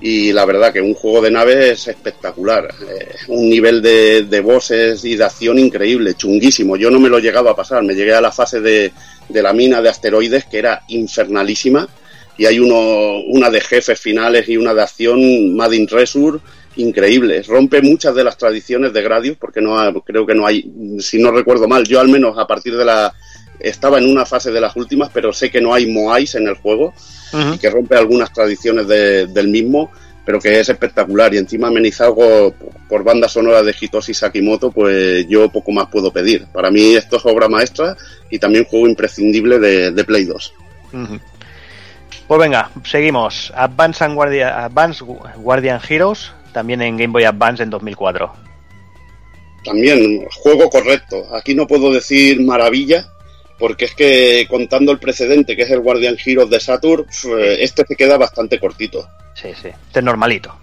y la verdad que un juego de nave es espectacular. Eh, un nivel de, de bosses y de acción increíble, chunguísimo. Yo no me lo llegaba a pasar, me llegué a la fase de, de la mina de asteroides que era infernalísima y hay uno, una de jefes finales y una de acción Made in Resur increíbles. Rompe muchas de las tradiciones de Gradius porque no creo que no hay, si no recuerdo mal, yo al menos a partir de la estaba en una fase de las últimas, pero sé que no hay Moais en el juego y que rompe algunas tradiciones del mismo, pero que es espectacular. Y encima amenizado por banda sonora de Hitoshi Sakimoto, pues yo poco más puedo pedir. Para mí esto es obra maestra y también juego imprescindible de, Play 2. Pues venga, seguimos. Advance, and Advance Guardian Heroes, también en Game Boy Advance en 2004. También, juego correcto. Aquí no puedo decir maravilla, porque es que contando el precedente que es el Guardian Heroes de Saturn, este se queda bastante cortito. Sí, sí, este es normalito.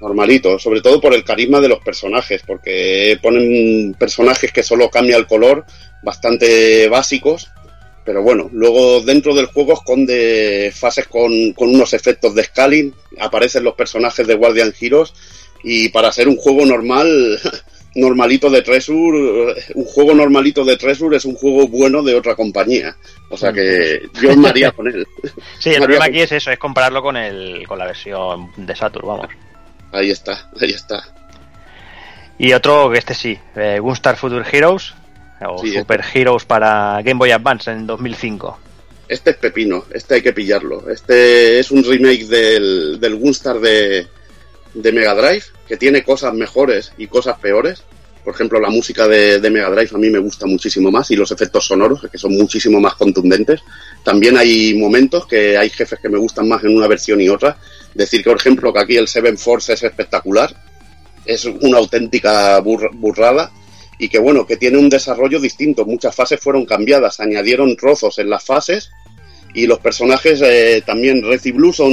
Normalito, sobre todo por el carisma de los personajes, porque ponen personajes que solo cambia el color, bastante básicos, pero bueno, luego dentro del juego esconde fases con, con unos efectos de scaling, aparecen los personajes de Guardian Heroes, y para ser un juego normal normalito de Treasure, un juego normalito de Treasure es un juego bueno de otra compañía. O sea que yo me haría con él. Sí, el problema aquí es eso, es compararlo con el con la versión de Saturn, vamos. Ahí está, ahí está. Y otro que este sí, eh, Gunstar Future Heroes o Super este. Heroes para Game Boy Advance en 2005. Este es pepino, este hay que pillarlo. Este es un remake del, del Gunstar de, de Mega Drive, que tiene cosas mejores y cosas peores. Por ejemplo, la música de, Mega Drive a mí me gusta muchísimo más y los efectos sonoros, que son muchísimo más contundentes. También hay momentos que hay jefes que me gustan más en una versión y otra. Decir que, por ejemplo, que aquí el Seven Force es espectacular, es una auténtica burrada y que, bueno, que tiene un desarrollo distinto. Muchas fases fueron cambiadas, añadieron trozos en las fases y los personajes eh, también Red y Blue son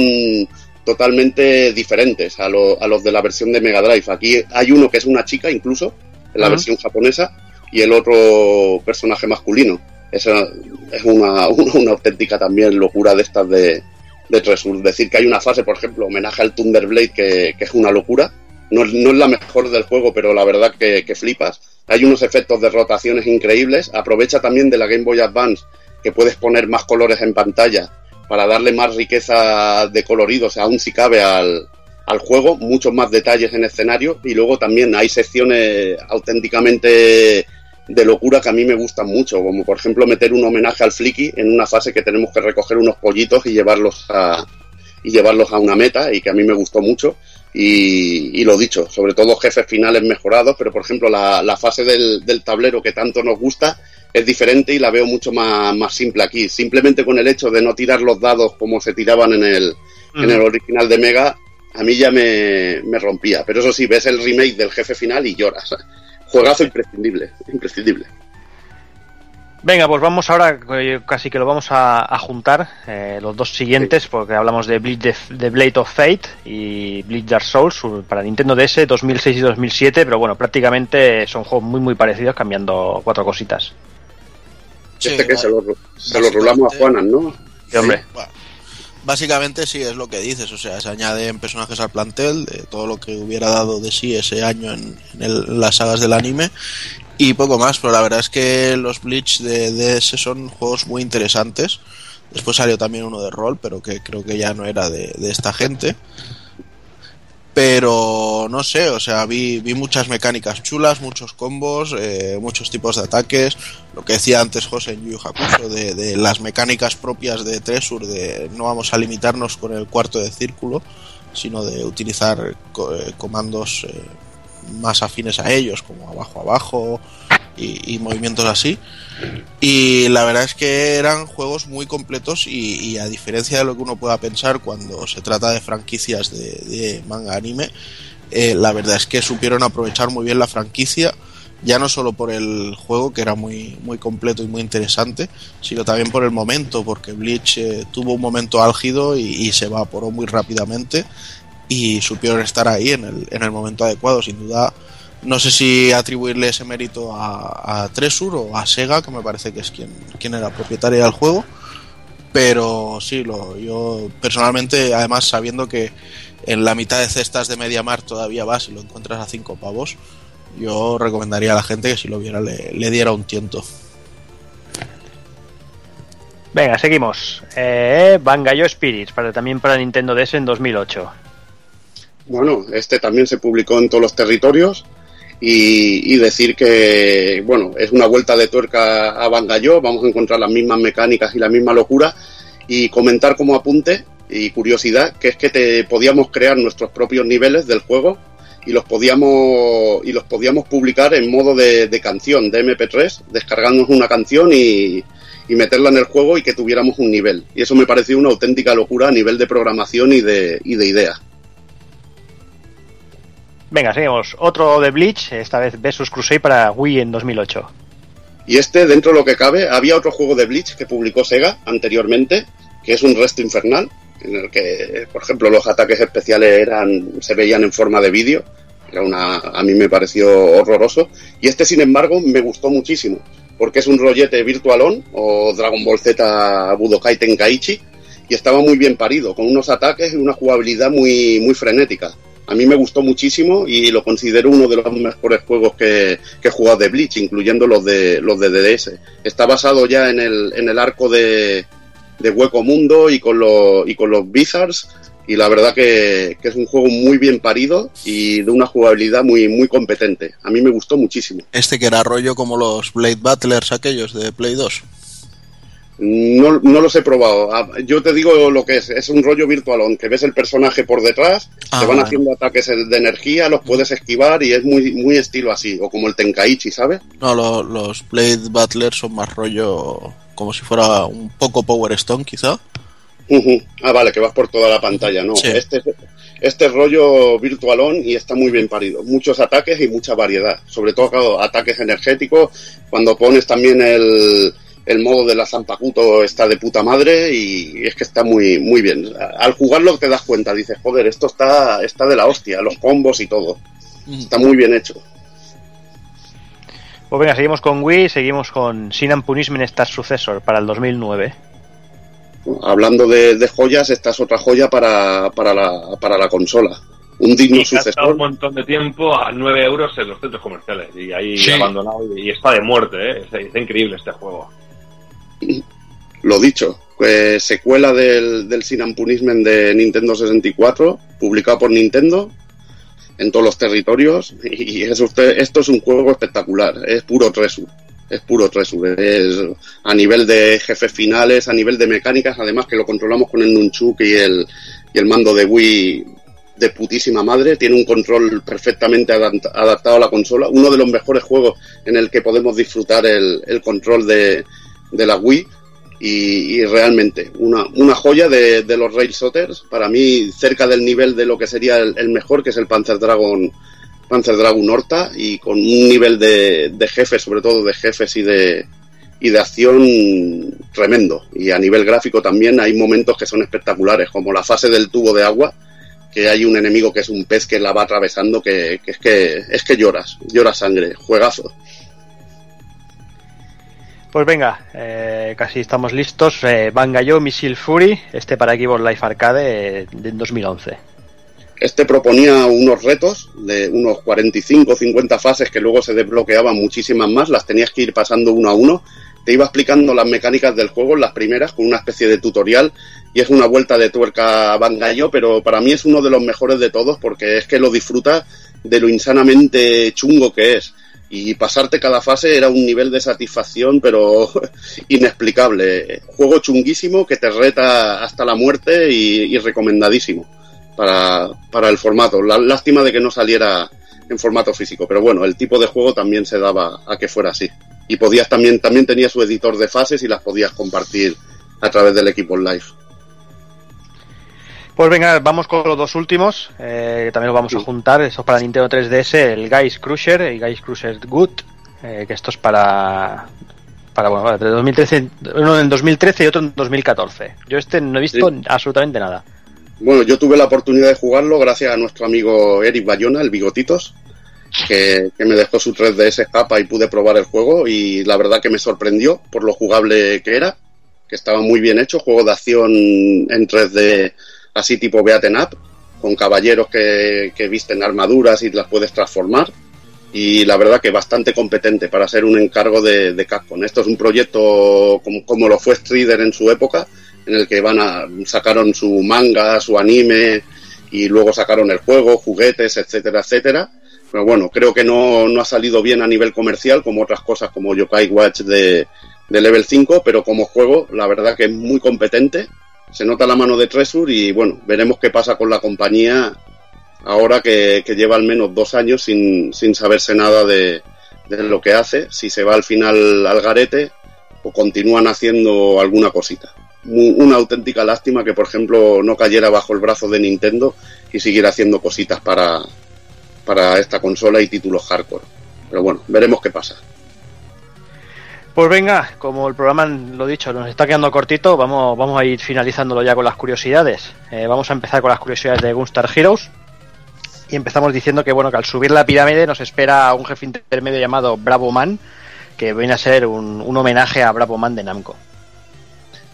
totalmente diferentes a, a, los de la versión de Mega Drive. Aquí hay uno que es una chica incluso, en la versión japonesa, y el otro personaje masculino. Esa es una, una, auténtica también locura de estas de, de Tresur. Decir que hay una fase, por ejemplo, homenaje al Thunderblade, que, que es una locura. No, no, es la mejor del juego, pero la verdad que, que flipas. Hay unos efectos de rotaciones increíbles. Aprovecha también de la Game Boy Advance, que puedes poner más colores en pantalla para darle más riqueza de coloridos, aún si cabe al, al juego, muchos más detalles en escenario y luego también hay secciones auténticamente de locura que a mí me gustan mucho, como por ejemplo meter un homenaje al Flicky en una fase que tenemos que recoger unos pollitos y llevarlos a y llevarlos a una meta y que a mí me gustó mucho y, lo dicho, sobre todo jefes finales mejorados, pero por ejemplo la, la fase del, del, tablero que tanto nos gusta es diferente y la veo mucho más, más, simple aquí. Simplemente con el hecho de no tirar los dados como se tiraban en el, en el original de Mega, a mí ya me, me, rompía. Pero eso sí, ves el remake del jefe final y lloras. Juegazo imprescindible, imprescindible. Venga, pues vamos ahora, eh, casi que lo vamos a, a juntar, eh, los dos siguientes, porque hablamos de, Blade of Fate y Bleach Dark Souls para Nintendo DS 2006 y 2007, pero bueno, prácticamente son juegos muy muy parecidos, cambiando cuatro cositas. Este que se lo, se lo rulamos a Juanan, ¿no? Sí, hombre. Bueno, básicamente sí es lo que dices, o sea, se añaden personajes al plantel de todo lo que hubiera dado de sí ese año en, en el- en las sagas del anime y poco más, pero la verdad es que los Bleach de DS son juegos muy interesantes. Después salió también uno de rol, pero que creo que ya no era de, de esta gente. Pero no sé, o sea, vi, vi muchas mecánicas chulas, muchos combos, eh, muchos tipos de ataques. Lo que decía antes José en Yu Hakusho, de, de las mecánicas propias de Tresur, de no vamos a limitarnos con el cuarto de círculo, sino de utilizar co- eh, comandos eh, más afines a ellos, como abajo abajo y, movimientos así. Y la verdad es que eran juegos muy completos y, y a diferencia de lo que uno pueda pensar cuando se trata de franquicias de, de manga anime, eh, la verdad es que supieron aprovechar muy bien la franquicia, ya no solo por el juego que era muy, muy completo y muy interesante, sino también por el momento, porque Bleach eh, tuvo un momento álgido y, y se evaporó muy rápidamente y supieron estar ahí en el, en el momento adecuado, sin duda. No sé si atribuirle ese mérito a, a Tresur o a Sega, que me parece que es quien, quien era propietaria del juego. Pero sí, lo, yo personalmente, además sabiendo que en la mitad de cestas de MediaMarkt todavía vas y lo encuentras a 5 pavos, yo recomendaría a la gente que si lo viera le, le diera un tiento. Venga, seguimos. Eh, Bangallo Spirits, para, también para Nintendo DS en 2008. Bueno, este también se publicó en todos los territorios y, decir que, bueno, es una vuelta de tuerca a Bangallo, vamos a encontrar las mismas mecánicas y la misma locura y comentar como apunte y curiosidad que es que te podíamos crear nuestros propios niveles del juego y los podíamos y los podíamos publicar en modo de, canción, de MP3, descargándonos una canción y, y meterla en el juego y que tuviéramos un nivel. Y eso me pareció una auténtica locura a nivel de programación y de, y de idea. Venga, seguimos. Otro de Bleach, esta vez Versus Crusade para Wii en 2008. Y este, dentro de lo que cabe, había otro juego de Bleach que publicó Sega anteriormente, que es un resto infernal, en el que, por ejemplo, los ataques especiales eran se veían en forma de vídeo. Era una, a mí me pareció horroroso. Y este, sin embargo, me gustó muchísimo, porque es un rollete Virtual On o Dragon Ball Z Budokai Tenkaichi, y estaba muy bien parido, con unos ataques y una jugabilidad muy, muy frenética. A mí me gustó muchísimo y lo considero uno de los mejores juegos que, que he jugado de Bleach, incluyendo los de los de DDS. Está basado ya en el, en el arco de, de Hueco Mundo y con, los, y con los Bizards. Y la verdad que, que es un juego muy bien parido y de una jugabilidad muy, muy competente. A mí me gustó muchísimo. Este que era rollo como los Blade Battlers aquellos de Play 2. No, no los he probado. Ah, Yo te digo lo que es. Es un rollo virtual, aunque ves el personaje por detrás, Ah, te van haciendo ataques de energía, los puedes esquivar y es muy, muy estilo así. O como el Tenkaichi, ¿sabes? No, lo- los Blade Battlers son más rollo como si fuera un poco Power Stone quizá. Ah, vale, que vas por toda la pantalla, ¿no? Sí. Este, este es rollo virtualón y está muy bien parido. Muchos ataques y mucha variedad. Sobre todo claro, ataques energéticos. Cuando pones también el, el modo de la Zampacuto está de puta madre y es que está muy, muy bien. Al jugarlo te das cuenta, dices, joder, esto está, está de la hostia, los combos y todo. Está muy bien hecho. Pues venga, seguimos con Wii, seguimos con Sin and Punishment Star Successor para el 2009. Hablando de, de joyas, esta es otra joya para, para, la, para la consola. Un digno Y sucesor. un montón de tiempo a 9 euros en los centros comerciales y ahí Sí. abandonado y, y está de muerte, ¿eh? Es, es increíble este juego. Lo dicho, secuela del, del Sin de Nintendo 64, publicado por Nintendo en todos los territorios. Y esto es un juego espectacular, es puro Tresur. Es puro Tresur. Es a nivel de jefes finales, a nivel de mecánicas, además que lo controlamos con el Nunchuk y el, y el mando de Wii de putísima madre. Tiene un control perfectamente adap- adaptado a la consola. Uno de los mejores juegos en el que podemos disfrutar el control de, de la Wii y, realmente una, una joya de, los Rail Shooters, para mí cerca del nivel de lo que sería el, el mejor, que es el Panzer Dragon Panzer Dragon Horta, y con un nivel de, de jefes, sobre todo de jefes y de, y de acción tremendo. Y a nivel gráfico también hay momentos que son espectaculares, como la fase del tubo de agua, que hay un enemigo que es un pez que la va atravesando, que, que es que es que lloras, lloras sangre, juegazo. Pues venga, eh, casi estamos listos. Eh, Bangallo Missile Fury, este para Xbox Live Arcade eh, de 2011. Este proponía unos retos de unos 45 o 50 fases que luego se desbloqueaban muchísimas más, las tenías que ir pasando uno a uno. Te iba explicando las mecánicas del juego las primeras con una especie de tutorial y es una vuelta de tuerca a Bangallo, pero para mí es uno de los mejores de todos porque es que lo disfrutas de lo insanamente chungo que es y pasarte cada fase era un nivel de satisfacción pero inexplicable. Juego chunguísimo que te reta hasta la muerte y, recomendadísimo para, para, el formato. La, lástima de que no saliera en formato físico, pero bueno, el tipo de juego también se daba a que fuera así. Y podías también, también tenía su editor de fases y las podías compartir a través del equipo live. Pues venga, vamos con los dos últimos, eh, que también los vamos a juntar. Esto es para Nintendo 3DS, el Guys Cruiser y Guys Cruiser Good, eh, que esto es para, para bueno, de 2013, uno en 2013 y otro en 2014. Yo este no he visto absolutamente nada. Bueno, yo tuve la oportunidad de jugarlo gracias a nuestro amigo Eric Bayona, el Bigotitos, que, que me dejó su 3DS escapa y pude probar el juego y la verdad que me sorprendió por lo jugable que era, que estaba muy bien hecho, juego de acción en 3D así tipo Beaten Up, con caballeros que, visten armaduras y las puedes transformar. Y la verdad que bastante competente para ser un encargo de, de Capcom. Esto es un proyecto como, lo fue Strider en su época, en el que van a, sacaron su manga, su anime y luego sacaron el juego, juguetes, etcétera, etcétera. Pero bueno, creo que no, no ha salido bien a nivel comercial, como otras cosas como Yokai Watch de, de Level 5, pero como juego, la verdad que es muy competente se nota la mano de Tresur y bueno, veremos qué pasa con la compañía ahora que, lleva al menos dos años sin, sin saberse nada de, lo que hace, si se va al final al garete o continúan haciendo alguna cosita. una auténtica lástima que, por ejemplo, no cayera bajo el brazo de Nintendo y siguiera haciendo cositas para, para esta consola y títulos hardcore. Pero bueno, veremos qué pasa. Pues venga, como el programa, lo dicho, nos está quedando cortito, vamos, vamos a ir finalizándolo ya con las curiosidades. Eh, vamos a empezar con las curiosidades de Gunstar Heroes. Y empezamos diciendo que bueno, que al subir la pirámide nos espera un jefe intermedio llamado Bravo Man, que viene a ser un, un homenaje a Bravo Man de Namco.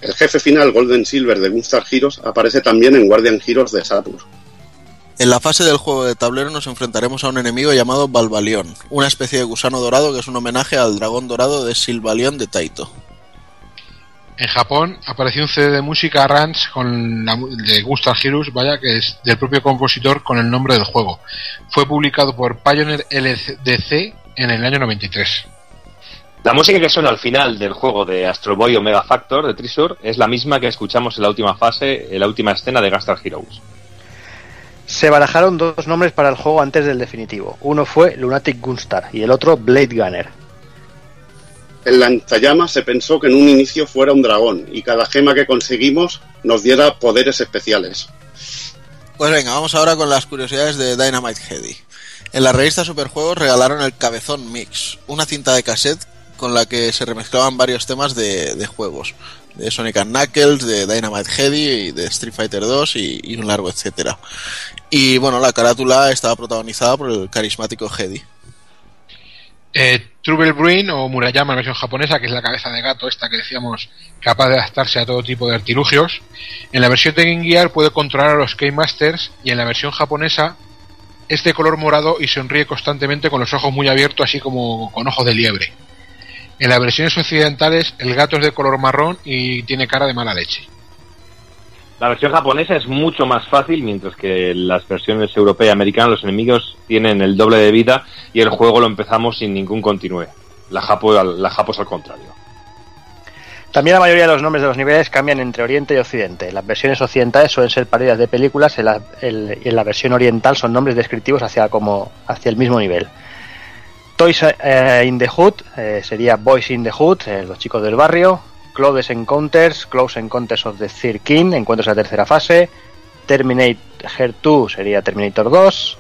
El jefe final Golden Silver de Gunstar Heroes aparece también en Guardian Heroes de Saturn. En la fase del juego de tablero nos enfrentaremos a un enemigo llamado Balbalión, una especie de gusano dorado que es un homenaje al dragón dorado de Silvalión de Taito. En Japón apareció un CD de música Ranch con la, de Gustav Heroes, vaya que es del propio compositor con el nombre del juego. Fue publicado por Pioneer LDC en el año 93. La música que suena al final del juego de Astro Boy Omega Factor de Trisur es la misma que escuchamos en la última fase, en la última escena de Gunstar Heroes. Se barajaron dos nombres para el juego antes del definitivo. Uno fue Lunatic Gunstar y el otro Blade Gunner. El lanzallamas se pensó que en un inicio fuera un dragón y cada gema que conseguimos nos diera poderes especiales. Pues venga, vamos ahora con las curiosidades de Dynamite Heady. En la revista Superjuegos regalaron el Cabezón Mix, una cinta de cassette con la que se remezclaban varios temas de, de juegos de Sonic Knuckles, de Dynamite Heady, de Street Fighter 2 y, un largo etcétera. Y bueno, la carátula estaba protagonizada por el carismático Heady. Eh, Trouble Bruin o Murayama en versión japonesa, que es la cabeza de gato esta que decíamos capaz de adaptarse a todo tipo de artilugios. En la versión de Game Gear puede controlar a los Game Masters y en la versión japonesa es de color morado y sonríe constantemente con los ojos muy abiertos así como con ojos de liebre. En las versiones occidentales el gato es de color marrón y tiene cara de mala leche. La versión japonesa es mucho más fácil, mientras que las versiones europea y americana los enemigos tienen el doble de vida y el juego lo empezamos sin ningún continúe. La Japo, la Japo es al contrario. También la mayoría de los nombres de los niveles cambian entre Oriente y Occidente. Las versiones occidentales suelen ser parodias de películas y en la, versión oriental son nombres descriptivos hacia, como, hacia el mismo nivel. Toys eh, in the Hood eh, sería Boys in the Hood, eh, los chicos del barrio. Close Encounters, Close Encounters of the Third King, encuentros de la tercera fase. Terminator 2 sería Terminator 2.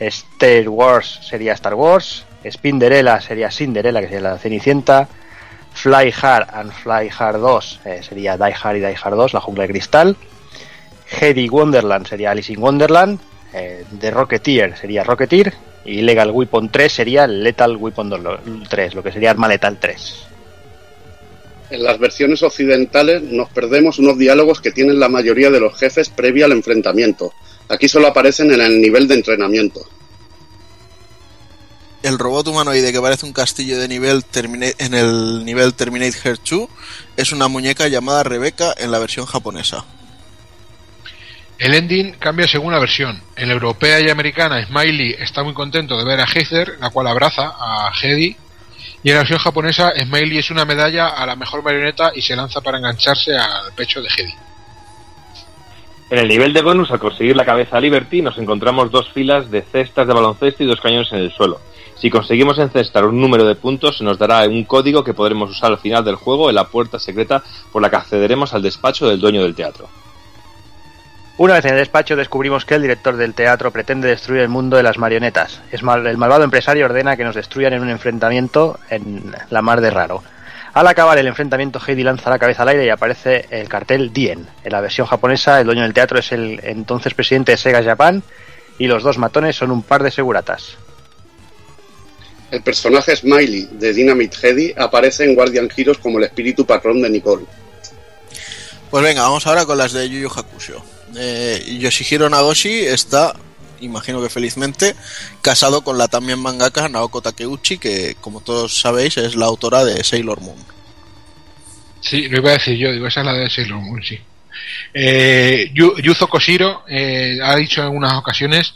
Star Wars sería Star Wars. Spinderella sería Cinderella, que sería la Cenicienta. Fly Hard and Fly Hard 2 eh, sería Die Hard y Die Hard 2, la jungla de cristal. Heady Wonderland sería Alice in Wonderland. Eh, The Rocketeer sería Rocketeer. Y Legal Weapon 3 sería Lethal Weapon 3, lo que sería Arma Letal 3. En las versiones occidentales nos perdemos unos diálogos que tienen la mayoría de los jefes previa al enfrentamiento. Aquí solo aparecen en el nivel de entrenamiento. El robot humanoide que parece un castillo de nivel termina- en el nivel Terminate Her 2 es una muñeca llamada Rebecca en la versión japonesa. El ending cambia según la versión. En la europea y americana, Smiley está muy contento de ver a Heather, la cual abraza a Hedy. Y en la versión japonesa, Smiley es una medalla a la mejor marioneta y se lanza para engancharse al pecho de Hedy. En el nivel de bonus, al conseguir la cabeza a Liberty, nos encontramos dos filas de cestas de baloncesto y dos cañones en el suelo. Si conseguimos encestar un número de puntos, se nos dará un código que podremos usar al final del juego en la puerta secreta por la que accederemos al despacho del dueño del teatro. Una vez en el despacho descubrimos que el director del teatro pretende destruir el mundo de las marionetas. Es mal- el malvado empresario ordena que nos destruyan en un enfrentamiento en la mar de raro. Al acabar el enfrentamiento, Heidi lanza la cabeza al aire y aparece el cartel Dien. En la versión japonesa, el dueño del teatro es el entonces presidente de Sega Japan y los dos matones son un par de seguratas. El personaje Smiley de Dynamite Heady aparece en Guardian Heroes como el espíritu patrón de Nicole. Pues venga, vamos ahora con las de Yu Yu Hakusho. Eh, Yoshihiro Nagoshi está, imagino que felizmente, casado con la también mangaka Naoko Takeuchi, que como todos sabéis es la autora de Sailor Moon. Sí, lo iba a decir yo, digo, esa es la de Sailor Moon, sí. Eh, Yu- Yuzo Koshiro eh, ha dicho en algunas ocasiones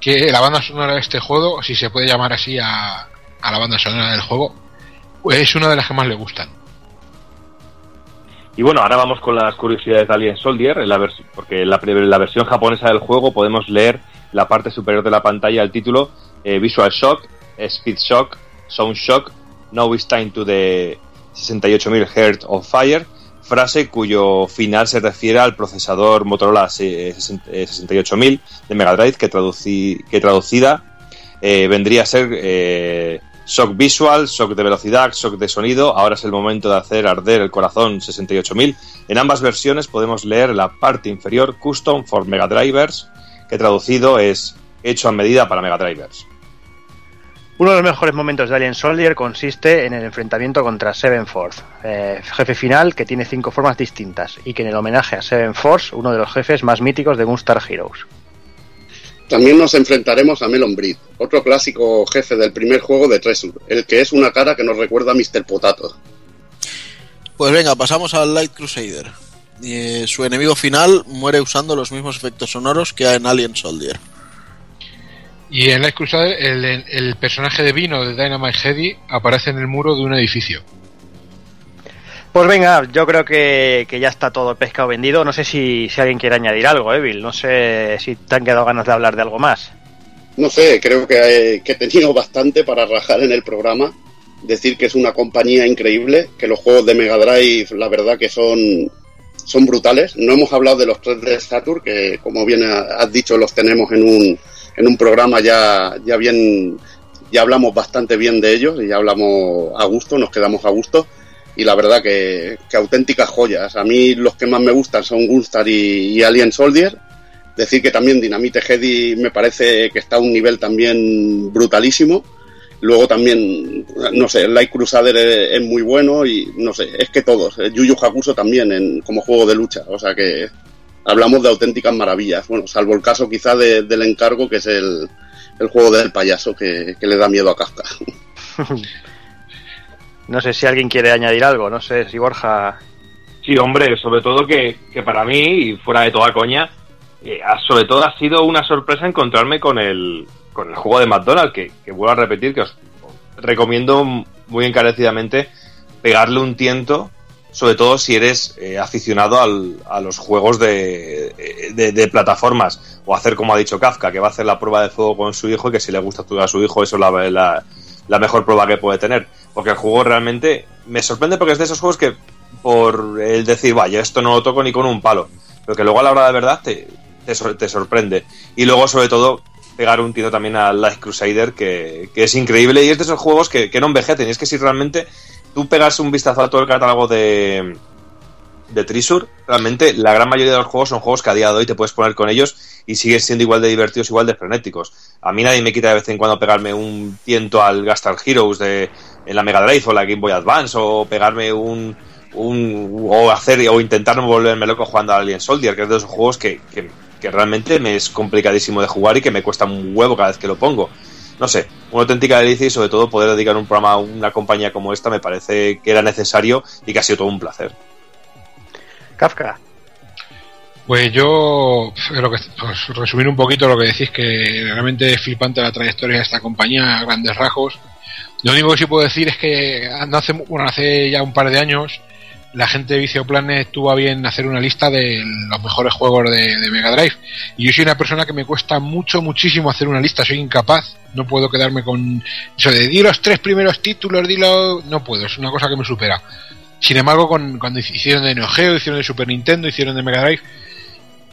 que la banda sonora de este juego, si se puede llamar así a, a la banda sonora del juego, pues es una de las que más le gustan. Y bueno, ahora vamos con las curiosidades de Alien Soldier, porque en la, la versión japonesa del juego podemos leer la parte superior de la pantalla el título eh, Visual Shock, Speed Shock, Sound Shock, Now it's time to the 68.000 Hz of Fire, frase cuyo final se refiere al procesador Motorola eh, 68000 de Mega Drive que, traduci- que traducida eh, vendría a ser eh, shock visual, shock de velocidad, shock de sonido. Ahora es el momento de hacer arder el corazón 68000. En ambas versiones podemos leer la parte inferior Custom for Mega Drivers, que traducido es hecho a medida para Mega Drivers. Uno de los mejores momentos de Alien Soldier consiste en el enfrentamiento contra Seven Force, eh, jefe final que tiene cinco formas distintas y que en el homenaje a Seven Force, uno de los jefes más míticos de Gunstar Heroes. También nos enfrentaremos a Melon Breed, otro clásico jefe del primer juego de Treasure, el que es una cara que nos recuerda a Mr. Potato. Pues venga, pasamos al Light Crusader. Y, eh, su enemigo final muere usando los mismos efectos sonoros que en Alien Soldier. Y en Light Crusader, el, el personaje de vino de Dynamite Heady aparece en el muro de un edificio. Pues venga, yo creo que, que ya está todo pescado vendido. No sé si, si alguien quiere añadir algo, Evil. No sé si te han quedado ganas de hablar de algo más. No sé, creo que, he- que he tenido bastante para rajar en el programa. Decir que es una compañía increíble, que los juegos de Mega Drive, la verdad que son, son brutales. No hemos hablado de los 3 de Saturn, que como bien ha- has dicho, los tenemos en un, en un programa ya, ya bien, ya hablamos bastante bien de ellos y ya hablamos a gusto, nos quedamos a gusto. Y la verdad que, que auténticas joyas. A mí los que más me gustan son Gunstar y, y Alien Soldier. Decir que también Dynamite Heady me parece que está a un nivel también brutalísimo. Luego también, no sé, Light Crusader es, es muy bueno y no sé, es que todos. eh, Yu Yu Hakusho también en, como juego de lucha. O sea que hablamos de auténticas maravillas. Bueno, salvo el caso quizá de- del encargo que es el, el juego del payaso que, que le da miedo a Kafka. No sé si alguien quiere añadir algo. No sé si Borja. Sí, hombre, sobre todo que, que para mí, y fuera de toda coña, eh, sobre todo ha sido una sorpresa encontrarme con el, con el juego de McDonald's, que, vuelvo a repetir que os recomiendo muy encarecidamente pegarle un tiento, sobre todo si eres eh, aficionado al- a los juegos de, de- de plataformas, o hacer como ha dicho Kafka, que va a hacer la prueba de fuego con su hijo y que si le gusta a su hijo, eso es la- la mejor prueba que puede tener. Porque el juego realmente me sorprende porque es de esos juegos que por el decir, vaya, esto no lo toco ni con un palo, pero que luego a la hora de verdad te, te, te sorprende. Y luego, sobre todo, pegar un tiro también al Light Crusader, que, que es increíble y es de esos juegos que, que no envejecen. Y es que si realmente tú pegas un vistazo a todo el catálogo de, de Trisur, realmente la gran mayoría de los juegos son juegos que a día de hoy te puedes poner con ellos y siguen siendo igual de divertidos, igual de frenéticos. A mí nadie me quita de vez en cuando pegarme un tiento al Gastar Heroes de, en la Mega Drive o la Game Boy Advance o pegarme un, un o hacer o intentar no volverme loco jugando a Alien Soldier, que es de esos juegos que, que, que realmente me es complicadísimo de jugar y que me cuesta un huevo cada vez que lo pongo no sé, una auténtica delicia y sobre todo poder dedicar un programa a una compañía como esta me parece que era necesario y que ha sido todo un placer. Kafka. Pues yo, lo que, pues, resumir un poquito lo que decís, que realmente es flipante la trayectoria de esta compañía a grandes rasgos. Lo único que sí puedo decir es que hace, bueno, hace ya un par de años la gente de Vicioplanet tuvo a bien hacer una lista de los mejores juegos de, Mega Drive. Y yo soy una persona que me cuesta mucho, muchísimo hacer una lista, soy incapaz, no puedo quedarme con eso de di los tres primeros títulos, dilo, no puedo, es una cosa que me supera. Sin embargo, con, cuando hicieron de Neo Geo, hicieron de Super Nintendo, hicieron de Mega Drive,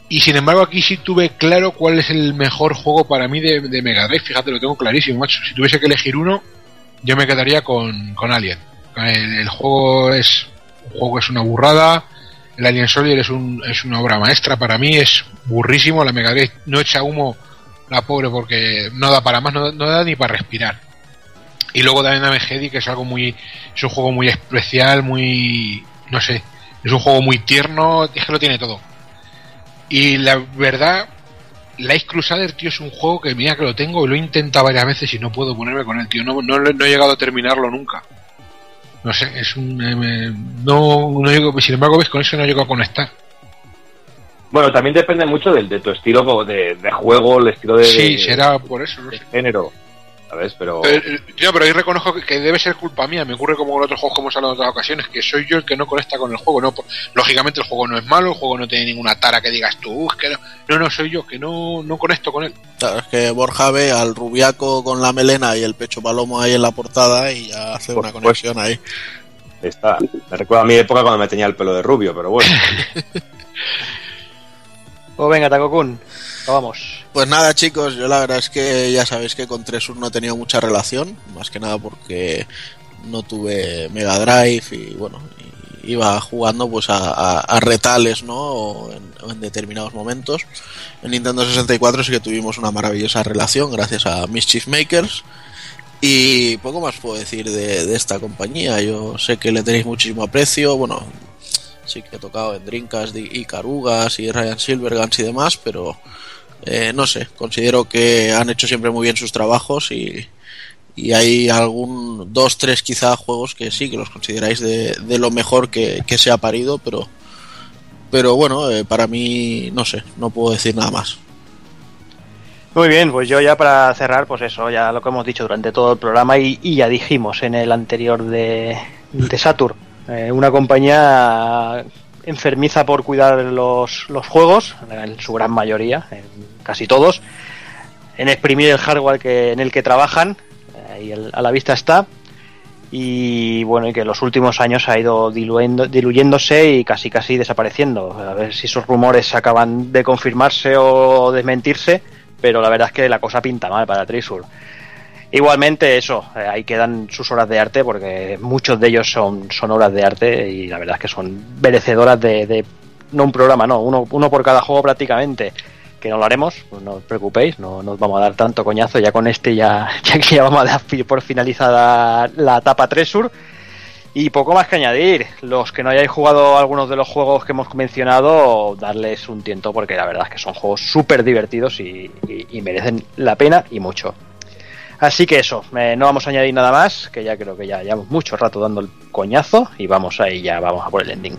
y sin embargo aquí sí tuve claro cuál es el mejor juego para mí de, de Mega Drive, fíjate, lo tengo clarísimo, macho. Si tuviese que elegir uno, yo me quedaría con, con Alien. El, el juego es un juego es una burrada. El Alien Soldier es, un, es una obra maestra para mí, es burrísimo. La Mega no echa humo la pobre porque no da para más, no, no da ni para respirar. Y luego también Dame Hedy, que es algo muy. Es un juego muy especial, muy. No sé. Es un juego muy tierno, es que lo tiene todo. Y la verdad, Light Crusader, tío, es un juego que mira que lo tengo y lo he intentado varias veces y no puedo ponerme con él, tío. No, no, no he llegado a terminarlo nunca no sé, es un. Eh, no, no llego, sin embargo, ves, con eso no llego a conectar. Bueno, también depende mucho de, de tu estilo de, de, juego, el estilo de. Sí, será por eso, no sé. Género. ¿Sabes? Pero. Pero, tío, pero ahí reconozco que, que, debe ser culpa mía. Me ocurre como con otros juegos que hemos hablado en otras ocasiones, que soy yo el que no conecta con el juego. No, lógicamente el juego no es malo, el juego no tiene ninguna tara que digas tú, que no, no, no, soy yo, que no, no conecto con él. Claro, es que Borja ve al rubiaco con la melena y el pecho palomo ahí en la portada y ya hace Por una conexión ahí. Está. Me recuerda a mi época cuando me tenía el pelo de rubio, pero bueno. pues venga, Takokun, Pues nada, chicos, yo la verdad es que ya sabéis que con Tresur no he tenido mucha relación, más que nada porque no tuve Mega Drive y bueno, iba jugando pues a, retales, ¿no? En, determinados momentos. En Nintendo 64 sí que tuvimos una maravillosa relación gracias a Mischief Makers. Y poco más puedo decir de, de, esta compañía. Yo sé que le tenéis muchísimo aprecio. Bueno, sí que he tocado en Dreamcast y Carugas y Ryan Silverguns y demás, pero eh, no sé, considero que han hecho siempre muy bien sus trabajos y, y hay algún, dos, tres quizá juegos que sí, que los consideráis de, de lo mejor que, que, se ha parido, pero, pero bueno, eh, para mí, no sé, no puedo decir nada más. Muy bien, pues yo ya para cerrar, pues eso, ya lo que hemos dicho durante todo el programa y, ya dijimos en el anterior de, de Saturn, eh, una compañía enfermiza por cuidar los, los juegos, en su gran mayoría, casi todos, en exprimir el hardware que, en el que trabajan, ahí el, a la vista está, y bueno, y que en los últimos años ha ido diluyendo, diluyéndose y casi casi desapareciendo. A ver si esos rumores acaban de confirmarse o desmentirse, pero la verdad es que la cosa pinta mal para Trisur. Igualmente, eso, eh, ahí quedan sus obras de arte, porque muchos de ellos son, son obras de arte y la verdad es que son merecedoras de, de no un programa, no, uno, uno por cada juego prácticamente que no lo haremos, pues no os preocupéis, no nos vamos a dar tanto coñazo, ya con este ya, ya, ya vamos a dar por finalizada la etapa Tresur. Y poco más que añadir, los que no hayáis jugado algunos de los juegos que hemos mencionado, darles un tiento porque la verdad es que son juegos súper divertidos y, merecen la pena y mucho. Así que eso, eh, no vamos a añadir nada más, que ya creo que ya llevamos mucho rato dando el coñazo y vamos ahí, ya vamos a por el ending.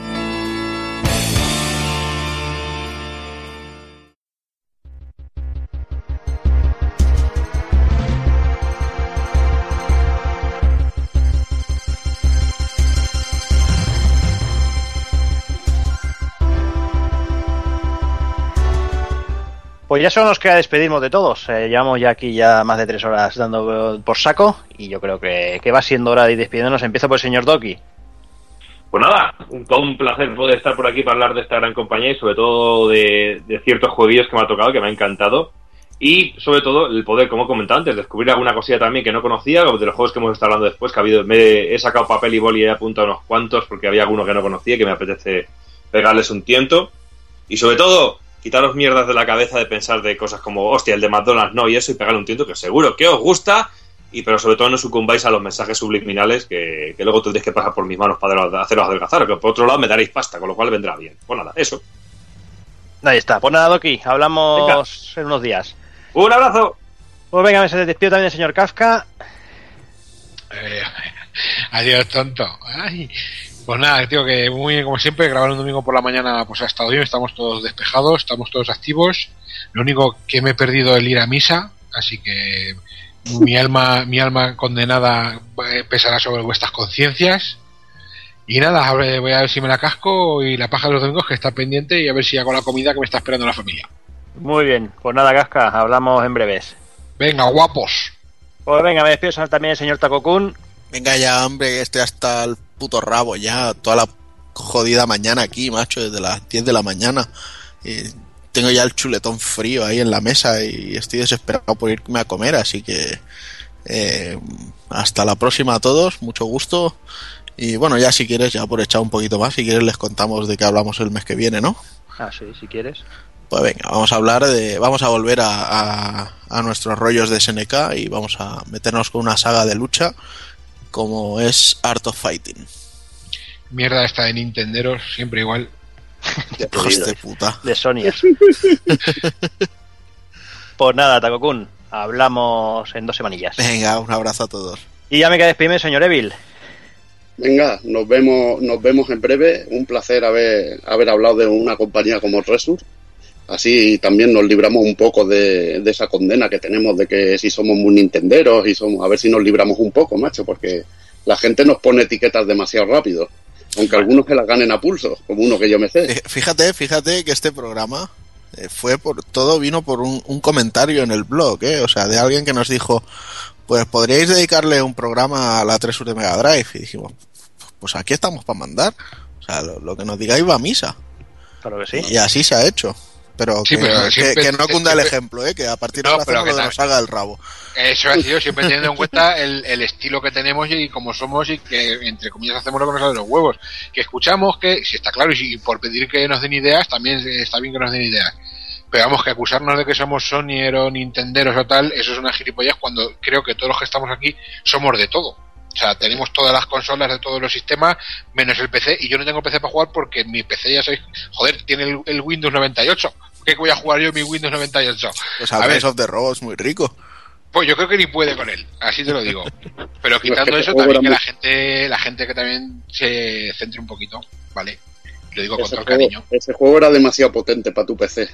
Pues ya solo nos queda despedirnos de todos. Eh, llevamos ya aquí ya más de tres horas dando por saco y yo creo que, que va siendo hora de ir despidiéndonos. Empiezo por el señor Doki. Pues nada, un, un placer poder estar por aquí para hablar de esta gran compañía y sobre todo de, ciertos jueguillos que me ha tocado, que me ha encantado. Y sobre todo el poder, como he comentado antes, descubrir alguna cosilla también que no conocía, de los juegos que hemos estado hablando después, que ha habido, me he sacado papel y boli y he apuntado unos cuantos porque había alguno que no conocía que me apetece pegarles un tiento. Y sobre todo, quitaros mierdas de la cabeza de pensar de cosas como, hostia, el de McDonald's no y eso y pegarle un tiento que seguro que os gusta y pero sobre todo no sucumbáis a los mensajes subliminales que, que luego tendréis que pasar por mis manos para hacerlos adelgazar, que por otro lado me daréis pasta, con lo cual vendrá bien. Pues nada, eso. Ahí está. Pues nada, Doki, hablamos Venga. en unos días. ¡Un abrazo! Pues venga, me se despido también el señor Kafka. Eh, adiós, tonto. Ay. Pues nada, tío, que muy bien, como siempre, grabar un domingo por la mañana pues ha estado bien, estamos todos despejados, estamos todos activos. Lo único que me he perdido el ir a misa, así que mi alma, mi alma condenada eh, pesará sobre vuestras conciencias. Y nada, voy a ver si me la casco y la paja de los domingos que está pendiente y a ver si hago la comida que me está esperando la familia. Muy bien. Pues nada, Kafka, hablamos en breves. Venga, guapos. Pues venga, me despido también el señor Takokun. Venga ya, hombre, que estoy hasta el puto rabo ya, toda la jodida mañana aquí, macho, desde las 10 de la mañana. Y tengo ya el chuletón frío ahí en la mesa y estoy desesperado por irme a comer, así que eh, hasta la próxima a todos, mucho gusto. Y bueno, ya si quieres, ya por echar un poquito más, si quieres les contamos de qué hablamos el mes que viene, ¿no? Ah, sí, si quieres. Pues venga, vamos a hablar de. Vamos a volver a, a, a nuestros rollos de SNK y vamos a meternos con una saga de lucha como es Art of Fighting. Mierda esta de Nintenderos, siempre igual. Hijos de puta. De Sony. pues nada, Takokun, hablamos en dos semanillas. Venga, un abrazo a todos. Y ya me queda despedirme, señor Evil. Venga, nos vemos, nos vemos en breve. Un placer haber, haber hablado de una compañía como Resur. Así también nos libramos un poco de, de esa condena que tenemos de que si somos muy nintenderos y somos, a ver si nos libramos un poco, macho, porque la gente nos pone etiquetas demasiado rápido. Aunque algunos que las ganen a pulso, como uno que yo me sé. Eh, Fíjate, fíjate que este programa eh, fue por todo vino por un, un comentario en el blog, ¿eh? o sea, de alguien que nos dijo, pues podríais dedicarle un programa a la 3 de Mega Drive y dijimos, pues aquí estamos para mandar, o sea, lo, lo que nos digáis va a misa. Claro que sí. Y así se ha hecho. Pero, Sí, que, pero que- siempre- que no cunda el ejemplo, ¿eh? que a partir de No, ahora que nos salga el rabo. Eso ha sido siempre teniendo en cuenta el, el estilo que tenemos y cómo somos y que, entre comillas, hacemos lo que nos sale de los huevos. Que escuchamos que, si está claro, y si por pedir que nos den ideas, también está bien que nos den ideas. Pero vamos, que acusarnos de que somos Sony o Nintenderos o tal, eso es una gilipollas cuando creo que todos los que estamos aquí somos de todo. O sea, tenemos todas las consolas de todos los sistemas, menos el PC, y yo no tengo PC para jugar porque mi PC ya sabéis, joder, tiene el, el Windows 98. ¿Qué voy a jugar yo en mi Windows 98? Pues A a ver, of the Robots muy rico. pues yo creo que ni puede con él, así te lo digo. Pero quitando eso, también que la gente, la gente que también se centre un poquito, ¿vale? Lo digo con Ese todo juego, cariño. ese juego era demasiado potente para tu PC.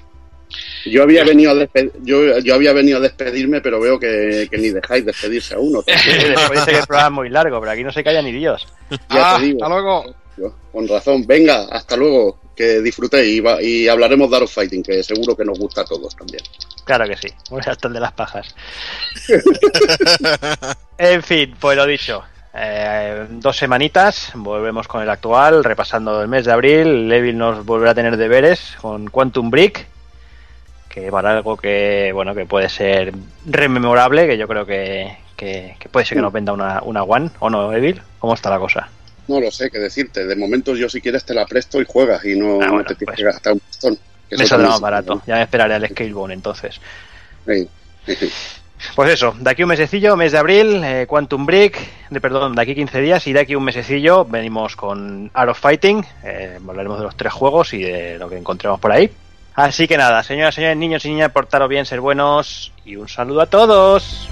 Yo había venido a yo, yo había venido a despedirme, pero veo que, que ni dejáis despedirse a uno. Después dice que el programa es muy largo, pero aquí no se calla ni Dios. Ya Ah, te digo. hasta luego. Yo, Con razón. Venga, hasta luego. Que disfrutéis y, va- y hablaremos de Art of Fighting, que seguro que nos gusta a todos también. Claro que sí. Voy hasta el de las pajas. en fin, pues lo dicho. Eh, dos semanitas, volvemos con el actual, repasando el mes de abril. Levil nos volverá a tener deberes con Quantum Break, que para algo que bueno que puede ser rememorable, que yo creo que, que, que puede ser que nos venda una, una One, ¿o no, Evil? ¿Cómo está la cosa? No lo sé qué decirte. De momento yo si quieres te la presto y juegas y no, Ah, bueno, te tienes pues. que gastar un pistón. Que Me saldrá más barato. Ya me esperaré al Scalebone entonces. Sí. Pues eso, de aquí un mesecillo, mes de abril, eh, Quantum Break, de, perdón, de aquí 15 días y de aquí un mesecillo venimos con Art of Fighting, eh, hablaremos de los tres juegos y de lo que encontremos por ahí. Así que nada, señoras, señores, niños y niñas, portaros bien, ser buenos y un saludo a todos.